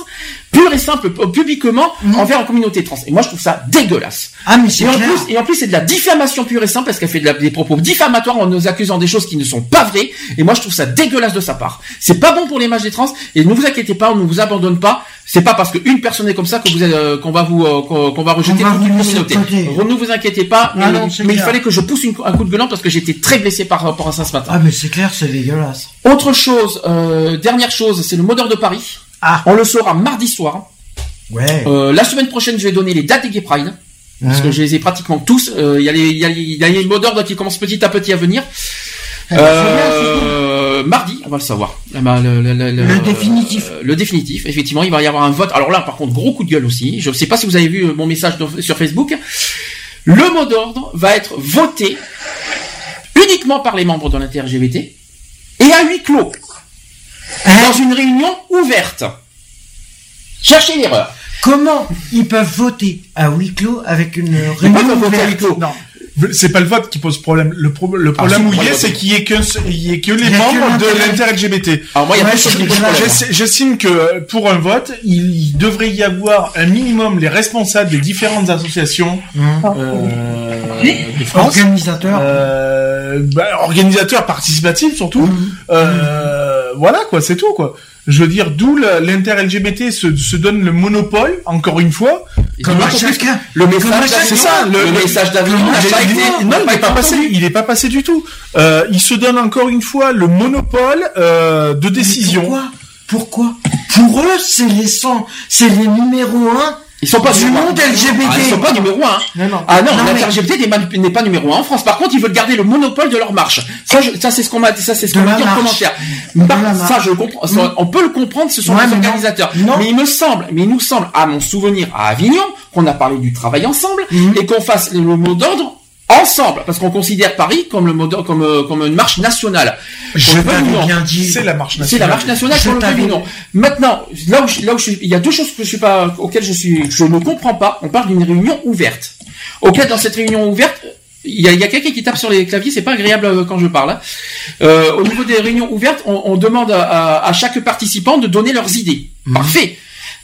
pure et simple euh, publiquement Mhm. envers la communauté trans. Et moi, je trouve ça dégueulasse. Ah mais c'est Et en, clair. plus, et en plus, c'est de la diffamation pure et simple parce qu'elle fait de la- des propos diffamatoires en nous accusant des choses qui ne sont pas vraies. Et moi, je trouve ça dégueulasse de sa part. C'est pas bon pour l'image des trans. Et ne vous inquiétez pas, on ne vous abandonne pas. C'est pas parce qu'une personne est comme ça que vous êtes, euh, qu'on va vous, euh, qu'on va rejeter toute une communauté. Ne vous inquiétez pas. Ah mais non, mais il fallait que je pousse une- un coup de gueulant parce que j'étais très blessé par rapport à ça ce matin. Ah mais c'est clair, c'est dégueulasse. Autre chose, euh, dernière chose, c'est le modeur de Paris. Ah. On le saura mardi soir. Ouais. Euh, la semaine prochaine, je vais donner les dates des Gay Pride. Parce que je les ai pratiquement tous. Euh, Il y a les, y y a mots d'ordre qui commencent petit à petit à venir. Ah, bah, Euh, mardi, on va le savoir. Ah bah, le, le- le- Le définitif. le définitif, effectivement, il va y avoir un vote. Alors là, par contre, gros coup de gueule aussi. Je ne sais pas si vous avez vu mon message sur Facebook. Le mot d'ordre va être voté uniquement par les membres de l'inter-LGBT et à huis clos. Hein Dans une réunion ouverte. Cherchez l'erreur. Comment ils peuvent voter à huis clos avec une réunion voter à ouverte huis clos. Non. C'est pas le vote qui pose problème. Le, pro- le problème si, où il est, c'est qu'il y ait que, il y ait que les que membres de l'inter- l'inter-LGBT. Alors moi, il y a Ouais, J'estime que euh, pour un vote, il, devrait y avoir un minimum les responsables des différentes associations euh, de France. organisateur. Euh, bah, organisateurs participatifs surtout. Euh, voilà quoi, c'est tout quoi. Je veux dire, d'où l'inter-LGBT se, se donne le monopole, encore une fois. Comme à chacun. Le message C'est ça, le, message été, non, il n'est pas passé. Il est pas passé du tout. Euh, il se donne encore une fois le monopole euh, de décision. Pourquoi Pourquoi Pour eux, c'est les 100, c'est les numéros 1 Ils sont pas du monde LGBT. Ah, ils sont pas numéro un. Non, non. Ah non, mais- l'inter-LGBT n'est pas- n'est pas numéro un en France. Par contre, ils veulent garder le monopole de leur marche. Ça, je- ça c'est ce qu'on m'a dit, ça c'est ce qu'on m'a dit en commentaire. La ça, je comprends. ça, On peut le comprendre, ce sont Ouais, les mais organisateurs. Non. Mais il me semble, mais il nous semble, à mon souvenir, à Avignon, qu'on a parlé du travail ensemble Mhm. et qu'on fasse le mot d'ordre ensemble, parce qu'on considère Paris comme le comme euh, comme une marche nationale. Je t'avais bien dit. C'est la marche C'est la nationale. marche nationale Je le non. Maintenant, là où, je, là où je suis, il y a deux choses que je suis pas, auxquelles je suis, je ne comprends pas. On parle d'une réunion ouverte. Auquel dans cette réunion ouverte, il y a, il y a quelqu'un qui tape sur les claviers, c'est pas agréable euh, quand je parle. hein. Euh, au niveau des réunions ouvertes, on, on demande à, à- à chaque participant de donner leurs idées. Parfait.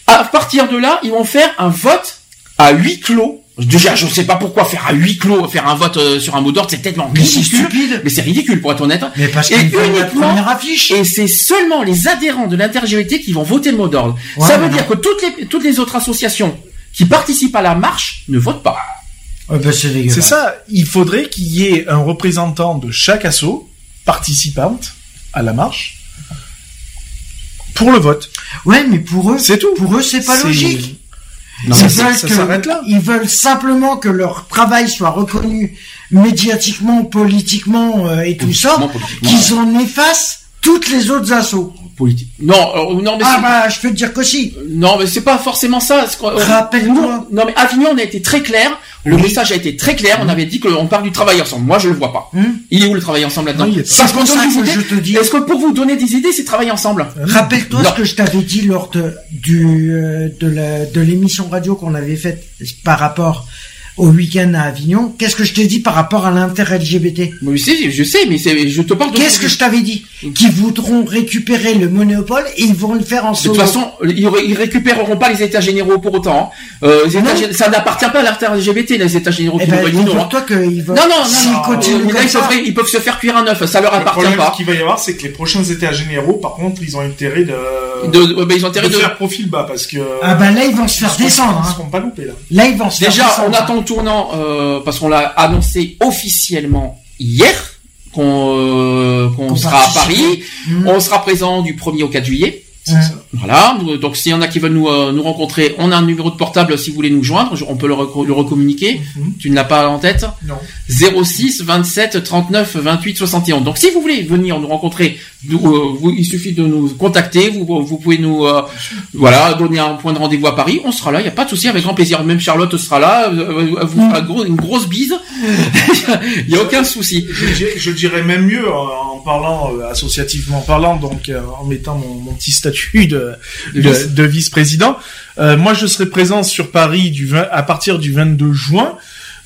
À partir de là, ils vont faire un vote à huis clos. Déjà, je ne sais pas pourquoi faire à huis clos, faire un vote euh, sur un mot d'ordre, c'est tellement Mais c'est ridicule. stupide. Mais c'est ridicule pour être honnête. Mais parce Et la uniquement- première affiche. Et c'est seulement les adhérents de l'inter-LGBT qui vont voter le mot d'ordre. Ouais, Ça veut dire que toutes les, toutes les autres associations qui participent à la marche ne votent pas. Ouais, bah, c'est ça, il faudrait qu'il y ait un représentant de chaque asso participante à la marche pour le vote. Ouais, mais pour eux, C'est tout. Pour eux, c'est pas logique. Ils ça, veulent ça que- s'arrête là. Ils veulent simplement que leur travail soit reconnu médiatiquement, politiquement euh, et tout ça, qu'ils en effacent toutes les autres assos. Politique. Non, euh, non, mais Ah bah, je peux te dire qu'aussi. non, mais c'est pas forcément ça. Ce qu'on- Rappelle-toi. nous- Non, mais Avignon, on a été très clair. Le Oui. message a été très clair. On avait dit qu'on parle du travail ensemble. Moi, je le vois pas. Hum. Il est où le travail ensemble là-dedans Non, il est pas. Ça, C'est pour qu'on ça donne des que idées. je te dis. Est-ce que pour vous donner des idées, c'est travailler ensemble Rappelle-toi Non. ce que je t'avais dit lors de, du, euh, de l'émission radio qu'on avait faite par rapport au week-end à Avignon. Qu'est-ce que je t'ai dit par rapport à l'inter-LGBT Oui, c'est- je sais, mais c'est, je te parle de. Qu'est-ce que je t'avais dit? Qu'ils voudront récupérer le monopole et ils vont le faire en De solo. toute façon, ils, ré- ils récupéreront pas les états généraux pour autant. hein. Euh, les états Non. ça n'appartient pas à l'inter-LGBT, les états généraux eh qui ben, nous réunissent, hein. toi veulent. Non, non, non, non. Euh, là, ils, peuvent, ils peuvent se faire cuire un œuf, ça leur Le appartient problème pas. qu'il va y avoir, c'est que les prochains états généraux, par contre, ils ont intérêt de, De- ben, ils ont intérêt de de- faire profil bas parce que. Ah bah là ils vont se faire ils descendre. Ils hein. seront pas loupés là. Là ils vont se faire Déjà, descendre. on attend tournant euh, parce qu'on l'a annoncé officiellement hier qu'on euh, sera à. Paris. Mhm. On sera présent du 1er au 4 juillet. Ça. Voilà, donc s'il y en a qui veulent nous, euh, nous rencontrer, on a un numéro de portable si vous voulez nous joindre, on peut le, le recommuniquer. Mhm. Tu ne l'as pas en tête? Non. 06 27 39 28 61. Donc si vous voulez venir nous rencontrer, nous, euh, vous- il suffit de nous contacter, vous, vous pouvez nous euh, voilà donner un point de rendez-vous à Paris, on sera là, il n'y a pas de souci, avec grand plaisir. Même Charlotte sera là, euh, elle vous fera gros- une grosse bise, il n'y a aucun souci. Je, dirais- je dirais même mieux en, en parlant euh, associativement parlant, donc euh, en mettant mon, mon petit statut de, De de, vice. de vice-président. Euh, moi, je serai présent sur Paris du 20 à partir du 22 juin.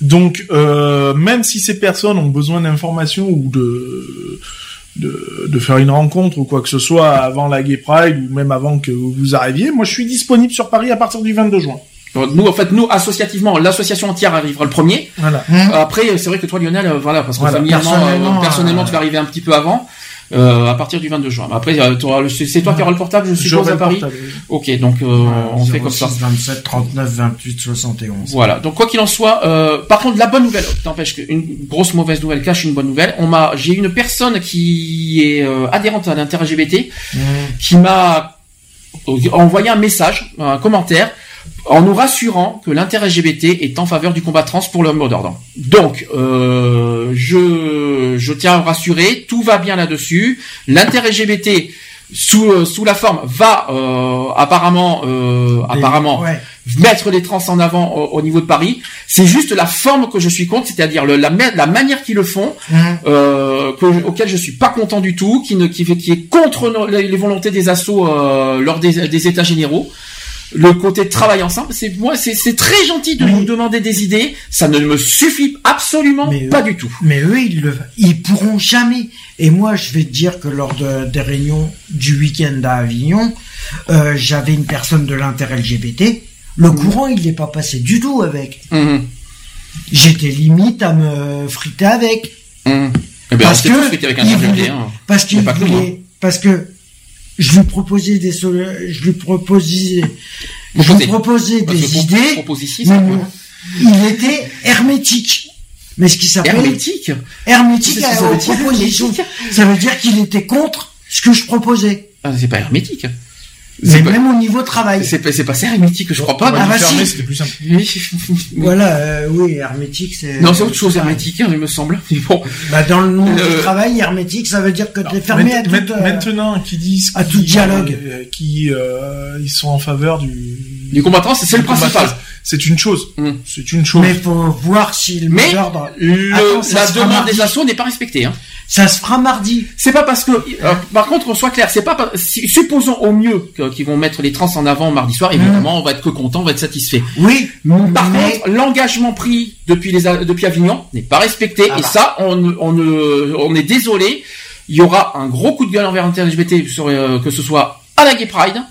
Donc, euh, même si ces personnes ont besoin d'informations ou de, de de faire une rencontre ou quoi que ce soit avant la Gay Pride ou même avant que vous arriviez, moi, je suis disponible sur Paris à partir du 22 juin. Nous, en fait, nous, associativement, l'association entière arrivera le premier. Voilà. Après, c'est vrai que toi, Lionel, euh, voilà, parce que Voilà, personnellement, euh, personnellement, euh, tu vas arriver un petit peu avant, euh, à partir du 22 juin. Après, euh, c'est toi qui auras le portable, je suppose, à Paris. portable. Ok, donc euh, on fait comme ça. 27 39 28 71. Voilà. Donc quoi qu'il en soit, euh, par contre, la bonne nouvelle, t'empêche qu'une grosse mauvaise nouvelle cache une bonne nouvelle. On m'a, j'ai une personne qui est euh, adhérente à l'inter-LGBT Hum. qui m'a envoyé un message, un commentaire, en nous rassurant que l'inter-LGBT est en faveur du combat trans pour le mot d'ordre. Donc, euh, je, je tiens à vous rassurer, tout va bien là-dessus. L'inter-LGBT, sous, euh, sous la forme, va euh, apparemment, euh, apparemment Ouais. mettre les trans en avant au, au niveau de Paris. C'est juste la forme que je suis contre, c'est-à-dire la, ma- la manière qu'ils le font, que, auquel je suis pas content du tout, qui, ne, qui, est contre les, les volontés des assauts euh, lors des, des états généraux. Le côté de travail ensemble, c'est moi, c'est très gentil de Mais- nous demander des idées. Ça ne me suffit absolument Mais, pas du tout. Mais eux, ils le, ils pourront jamais. Et moi, je vais te dire que lors de, des réunions du week-end à Avignon, euh, j'avais une personne de l'inter-LGBT. Le Mhm. courant, il n'est pas passé du tout avec. Mhm. J'étais limite à me friter avec. Eh Parce que avec un voulait- hein. Parce que je lui proposais des sol- je lui proposais, je lui proposais des idées. propose ici, mais ça non, il était hermétique. Mais ce qui s'appelle Hermétique hermétique à- ça veut aux dire, propositions. hermétique Ça veut dire qu'il était contre ce que je proposais. Ah, c'est pas hermétique. Mais C'est pas, même au niveau travail. c'est pas, c'est pas ça hermétique, je crois pas. Ah, bah, si. c'était plus simple. Voilà, euh, oui, hermétique, c'est. Non, c'est autre chose hermétique, hein, il me semble. Mais bon, Bah, dans le monde du travail, hermétique, ça veut dire que tu es fermé à maint- euh, Maintenant, qui disent à qui- tout dialogue. euh, qui euh, ils sont en faveur du du combattant, c'est le principal. C'est une chose. Mm. C'est une chose. Mais faut voir si le Mais mot d'ordre. le- Attends, ça la demande des assos n'est pas respectée. Hein. Ça se fera mardi. C'est pas parce que, euh, par contre, on soit clair, c'est pas, par- si- supposons au mieux qu'ils vont mettre les trans en avant mardi soir, évidemment, on va être que content, on va être satisfait. Oui. Par mais- contre, l'engagement pris depuis les, a- depuis Avignon n'est pas respecté, Ah et bah. ça, on, ne- on, ne- on est désolé. Il y aura un gros coup de gueule envers l'inter-LGBT, sur, euh, que ce soit à la Gay Pride,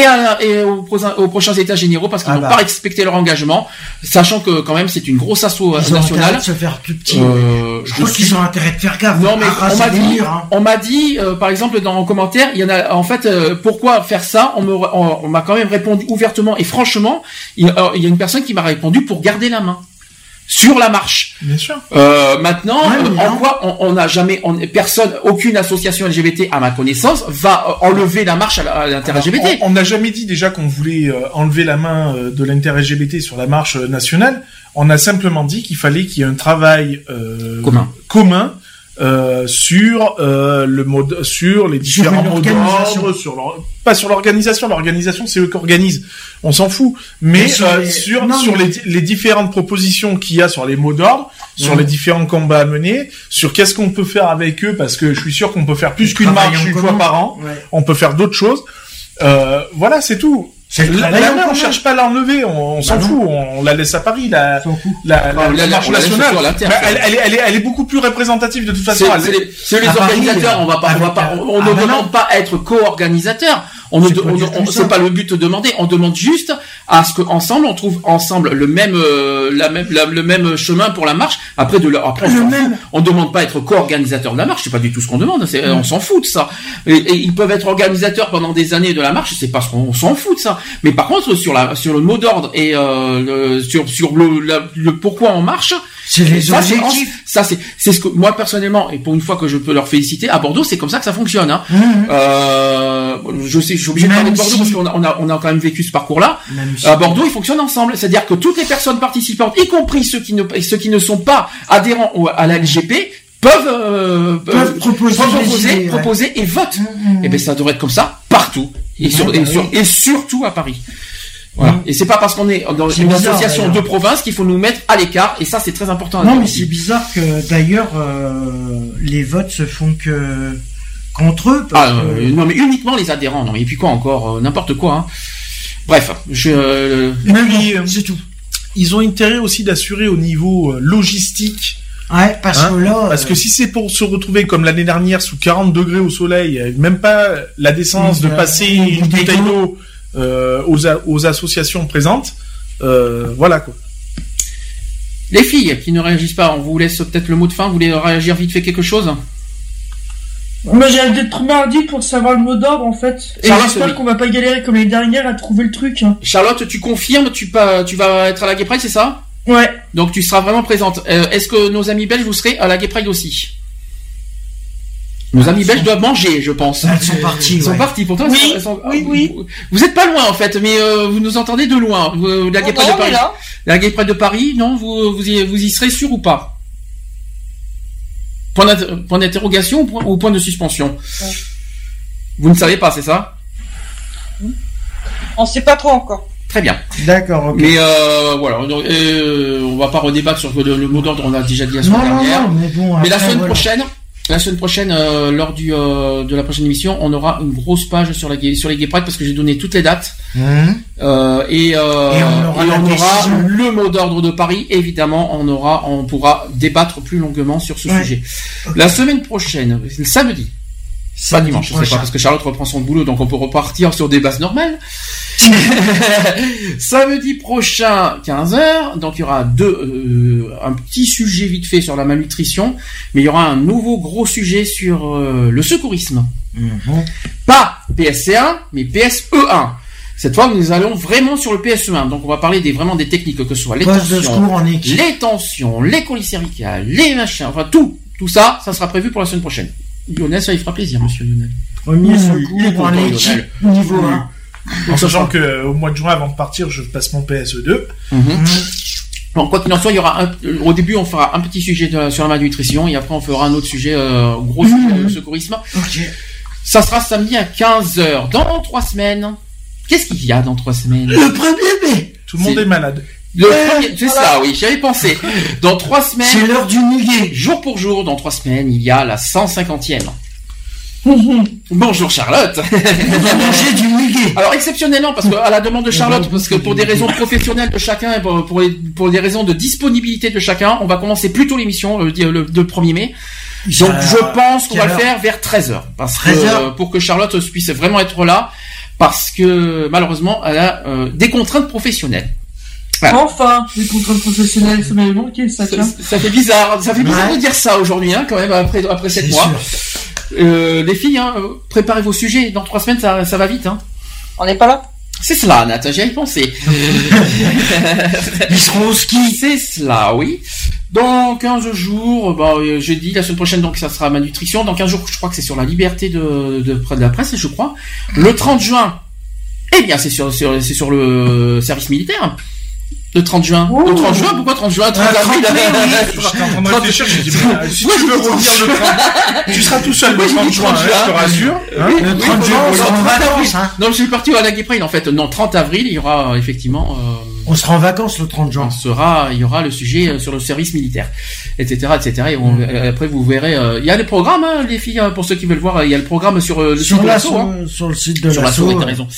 et, à, et aux, prochains- aux prochains états généraux parce qu'ils Ah n'ont bah. pas respecté leur engagement, sachant que quand même c'est une grosse asso euh, Ils ont intérêt nationale. de se faire plus petit. Euh, je crois qu'ils ont intérêt de faire gaffe. non mais à on m'a dit, hein. on m'a dit, euh, par exemple dans un commentaire, il y en a en fait euh, pourquoi faire ça? On me, on, on m'a quand même répondu ouvertement et franchement. Il, euh, il y a une personne qui m'a répondu pour garder la main sur la marche. Bien sûr. Euh, maintenant, Ouais, euh, en quoi on n'a jamais, on, personne, aucune association LGBT à ma connaissance va euh, enlever la marche à l'inter-LGBT. On n'a jamais dit déjà qu'on voulait euh, enlever la main euh, de l'inter-LGBT sur la marche nationale. On a simplement dit qu'il fallait qu'il y ait un travail euh, Commun. commun euh, sur euh, le mode, sur les Sur différents mots organisation. d'ordre, sur leur- pas sur l'organisation. L'organisation, c'est eux qui organisent. On s'en fout. Mais Mais sur euh, les- sur non, sur mais- les, les différentes propositions qu'il y a sur les mots d'ordre, sur les différents combats à mener, sur qu'est-ce qu'on peut faire avec eux, parce que je suis sûr qu'on peut faire plus qu'une marche une commun. fois par an. Ouais. On peut faire d'autres choses. Euh, voilà, c'est tout. C'est La, la on cherche pas à l'enlever, on, on s'en Bah fout, on, on la laisse à Paris, la, la, la, la la- marche la nationale. Bah, elle, elle est, elle, est, elle est beaucoup plus représentative de toute façon. C'est les, Paris, organisateurs, euh, on va pas, on va pas, on, on ah ne bah demande non. pas à être co-organisateur. On ne, C'est pas le but de demander. On demande juste à ce qu'ensemble on trouve ensemble le même, euh, la même, la- le même chemin pour la marche. Après de, le- après on même. On demande pas à être co-organisateur de la marche. C'est pas du tout ce qu'on demande. C'est, on s'en fout de ça. Et, et ils peuvent être organisateurs pendant des années de la marche. C'est pas ce qu'on on s'en fout de ça. Mais par contre sur la, sur le mot d'ordre et euh, le- sur sur le, la- le pourquoi on marche. C'est les Ça, objectifs. Ça, c'est, c'est ce que moi personnellement, et pour une fois que je peux leur féliciter, à Bordeaux, c'est comme ça que ça fonctionne. Hein. Mhm. Euh, je sais, je suis obligé de parler de Bordeaux si- parce qu'on a, on a, on a quand même vécu ce parcours-là. Si- À Bordeaux, ils fonctionnent ensemble, c'est-à-dire que toutes les personnes participantes, y compris ceux qui ne, ceux qui ne sont pas adhérents à la LGP, peuvent, euh, Peuvent euh, proposer des proposer, ouais. proposer et votent. Mhm. Et ben ça devrait être comme ça partout et, Ouais, sur, bah et, oui. sur- et surtout à Paris. Voilà. Mhm. Et c'est pas parce qu'on est dans une bizarre, association de province qu'il faut nous mettre à l'écart. Et ça, c'est très important. à Non, dire mais c'est bizarre que d'ailleurs euh, les votes se font que contre eux. Parce Ah, que... euh, non, mais uniquement les adhérents. Non, mais et puis quoi encore euh, N'importe quoi. Hein. Bref, je. euh, euh, c'est tout. ils ont intérêt aussi d'assurer au niveau logistique. Ouais, parce hein, que là, parce euh, que si c'est pour se retrouver comme l'année dernière sous 40 degrés au soleil, même pas la décence de euh, passer une bouteille d'eau. Euh, aux, associations présentes, euh, voilà quoi. Les filles qui ne réagissent pas, on vous laisse peut-être le mot de fin. Vous voulez réagir vite fait quelque chose? Moi j'ai hâte d'être mardi pour savoir le mot d'ordre en fait. Et Charlotte, j'espère oui. qu'on va pas galérer comme les dernières à trouver le truc. hein. Charlotte, tu confirmes tu, pas, tu vas être à la Gay Pride, c'est ça? Ouais. Donc tu seras vraiment présente. Euh, Est-ce que nos amis belges, vous serez à la Gay Pride aussi? Nos amis belges doivent manger, je pense. Elles sont parties, Ils sont ouais. partis. Pourtant, Oui, elles sont- oui, oui. Vous êtes pas loin en fait, mais euh, vous nous entendez de loin. Vous- la Pride non, de Paris. La Gay Pride de Paris, non vous, vous, y, vous y serez sûr ou pas? Point d'inter- point d'interrogation ou point, ou point de suspension? Vous ne savez pas, c'est ça? On sait pas trop encore. Très bien. D'accord, ok. Mais euh, voilà, donc, euh, on va pas redébattre sur le, le mot d'ordre, on a déjà dit la semaine non, dernière. non, mais bon. Mais la semaine voilà. prochaine, la semaine prochaine, euh, lors du euh, de la prochaine émission, on aura une grosse page sur la sur les gay pride parce que j'ai donné toutes les dates Mhm. euh, et, euh, Et on aura et la on aura décision. le mot d'ordre de Paris. Évidemment, on aura, on pourra débattre plus longuement sur ce Ouais. sujet. La semaine prochaine, le samedi. Pas dimanche, je sais prochain. pas, parce que Charlotte reprend son boulot, donc on peut repartir sur des bases normales. Samedi prochain, 15h, donc il y aura deux, euh, un petit sujet vite fait sur la malnutrition, mais il y aura un nouveau gros sujet sur euh, le secourisme. Mhm. Pas PSC1, mais PSE1. Cette fois, nous allons vraiment sur le PSE1. Donc, on va parler des, vraiment des techniques, que ce soit les Poste tensions, les tensions, les colis cervicales, les machins, enfin tout, tout ça, ça sera prévu pour la semaine prochaine. Lionel, ça lui fera plaisir, monsieur Lionel. Premier content, équipe Lionel. niveau 1. En sachant que euh, au mois de juin, avant de partir, je passe mon PSE2. Mhm. Bon, quoi qu'il en soit, il y aura un, au début, on fera un petit sujet de- sur la malnutrition et après, on fera un autre sujet, euh, gros sujet, le secourisme. Ça sera samedi à 15h, dans trois semaines. Qu'est-ce qu'il y a dans trois semaines? Le 1er mai Tout le monde est malade. Le premier- c'est ça, oui, j'y avais pensé. Dans trois semaines. C'est l'heure du muguet. Jour pour jour, dans trois semaines, il y a la 150e. Bonjour Charlotte. manger du muguet. Alors exceptionnellement, parce que à la demande de Charlotte, parce que pour des raisons professionnelles de chacun et pour, pour, les- pour des raisons de disponibilité de chacun, on va commencer plus tôt l'émission le, le, le 1er mai. Donc Euh, je pense qu'on va le faire vers 13h. Parce que 13 heures pour que Charlotte puisse vraiment être là, parce que malheureusement elle a euh, des contraintes professionnelles. Voilà. Enfin, les contraintes professionnelles, ça m'avait manqué, ça, Ça, fait bizarre, ça fait bizarre Ouais. de dire ça aujourd'hui, hein, quand même, après, après 7 C'est mois. Euh, les filles, hein, préparez vos sujets. Dans 3 semaines, ça, ça va vite. Hein. On n'est pas là C'est cela, Nat, j'y avais pensé. Ils seront au ski. C'est cela, oui. Dans 15 jours, bah, euh, jeudi, la semaine prochaine, donc ça sera ma nutrition. Dans 15 jours, je crois que c'est sur la liberté de, de, de la presse, je crois. Le 30 juin, eh bien, c'est sur, sur- c'est sur le service militaire. Le 30 juin. Le 30 juin, pourquoi 30 juin? 30 Ah, avril 30 mai, oui. J'étais en train de 30 réfléchir, j'ai dit, mais, si Moi, tu j'ai veux dit 30 revenir le 30, tu seras tout seul le Moi, j'ai 30 dit juin, hein, je te rassure. Hein Le oui, 30 non, juin, non, on sera en 30 vacances, hein. Non, je suis parti à la Gay Pride, en fait. Non, 30 avril, il y aura, euh, effectivement, euh, On sera en vacances le 30 juin. on sera, il y aura le sujet euh, sur le service militaire, etc., etc. Et on- euh, après, vous verrez, euh, il y a les programmes, hein, les filles, pour ceux qui veulent voir, il y a le programme sur euh, le Sur site de l'assaut, hein. sur le site de Sur l'assaut, raison.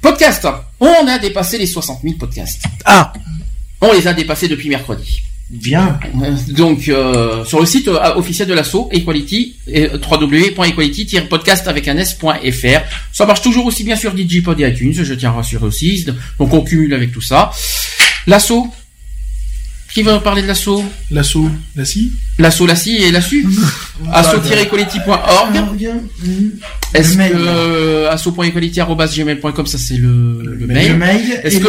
Podcast. On a dépassé les 60 000 podcasts. Ah. On les a dépassés depuis mercredi. Bien. Euh, Donc euh, sur le site euh, officiel de l'assaut Equality www.equality-podcast avec un s.fr ça marche toujours aussi bien sur Digipod et iTunes je tiens à rassurer aussi donc on cumule avec tout ça l'assaut qui va parler de l'assaut L'assaut, la scie. L'assaut la scie et la su asso-equality.org est-ce mail. que euh, asso.equality@gmail.com ça c'est le, le mail, Le mail est-ce que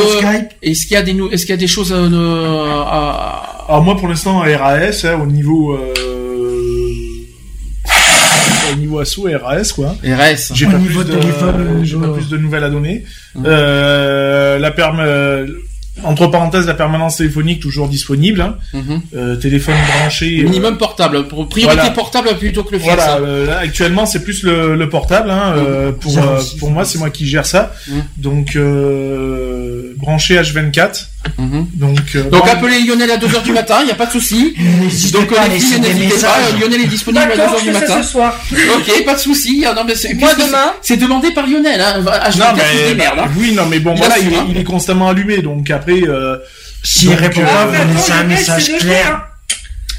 est-ce qu'il y a des est-ce qu'il y a des choses à, Alors moi pour l'instant RAS hein, au niveau euh, au niveau assaut RAS quoi. RS J'ai pas niveau plus de téléphone, pas plus de nouvelles à donner. Euh, la perm euh, entre parenthèses la permanence téléphonique toujours disponible. hein. Mhm. Euh, téléphone branché. euh, Minimum portable, pour priorité Voilà. portable plutôt que le fixe. Voilà, euh, là, actuellement c'est plus le, le portable. Hein, euh, pour pour moi, c'est moi qui gère ça. Mhm. Donc branché H24. Mhm. Donc euh, Donc bon, appelez Lionel à 2h du matin, il n'y a pas de souci. Donc pas les filles, n'hésitez pas, Lionel est disponible à D'accord, 2h du matin. ce soir. Ok, pas de souci. Ah, non, mais c'est- Moi, demain. c'est demandé par Lionel. Hein. H24, non mais hein. oui non mais bon Il voilà assume, il, est- hein. il est constamment allumé donc après euh, S'il répond euh, pas, Ah, vous laissez un message clair.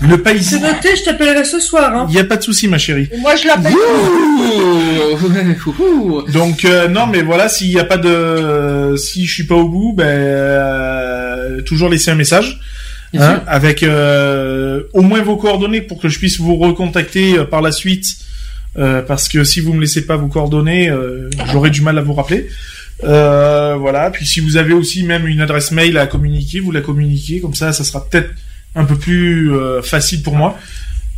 Le pas ici. C'est noté, je t'appellerai ce soir. Hein. Il y a pas de souci ma chérie. Et moi, je l'appelle. Donc euh, non mais voilà s'il y a pas de si je suis pas au bout ben euh, toujours laisser un message. Hein, avec euh, au moins vos coordonnées pour que je puisse vous recontacter euh, par la suite euh, parce que si vous me laissez pas vos coordonnées euh, j'aurai du mal à vous rappeler euh, voilà puis si vous avez aussi même une adresse mail à communiquer vous la communiquez comme ça ça sera peut-être un peu plus euh, facile pour moi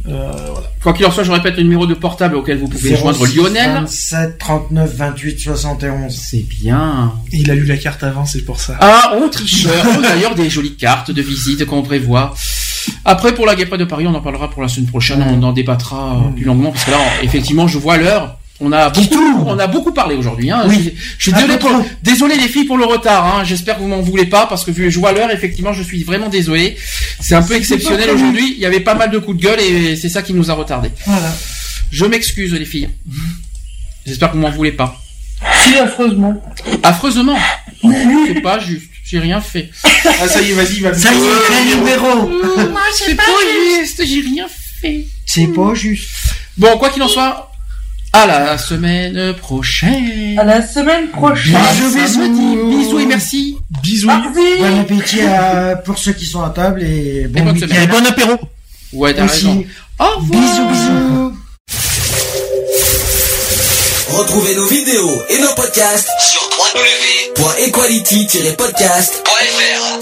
euh, voilà. Quoi qu'il en soit, je répète le numéro de portable auquel vous pouvez joindre Lionel. 27 39 28 71. C'est bien. il a lu la carte avant c'est pour ça Ah, oh, tricheur. D'ailleurs, des jolies cartes de visite qu'on prévoit. Après, pour la Gay Pride de Paris, on en parlera pour la semaine prochaine. On en débattra euh, plus longuement parce que là, on- effectivement, je vois l'heure. On a beaucoup, on a beaucoup parlé aujourd'hui. Hein. Oui. Je, je suis Un désolé, pour, les filles pour le retard. Hein. J'espère que vous m'en voulez pas parce que vu je vois l'heure, effectivement, je suis vraiment désolé. C'est un peu exceptionnel aujourd'hui. Il y avait pas mal de coups de gueule et c'est ça qui nous a retardé. Voilà. Je m'excuse les filles. J'espère que vous m'en voulez pas. Si, affreusement. Affreusement. C'est pas juste. J'ai rien fait. ah ça y est vas-y va Ça y est, numéro C'est pas juste, j'ai rien fait. C'est pas juste. Bon, quoi qu'il en soit, à la semaine prochaine. À la semaine prochaine. Bisous, bisous. Bisous et merci. bisous. Bon appétit à- pour ceux qui sont à table et bon, bonne week-end. semaine. Et bon apéro Ouais, t'as Aussi. raison. Au revoir. Bisous, bisous. Retrouvez nos vidéos et nos podcasts sur www.equality-podcast.fr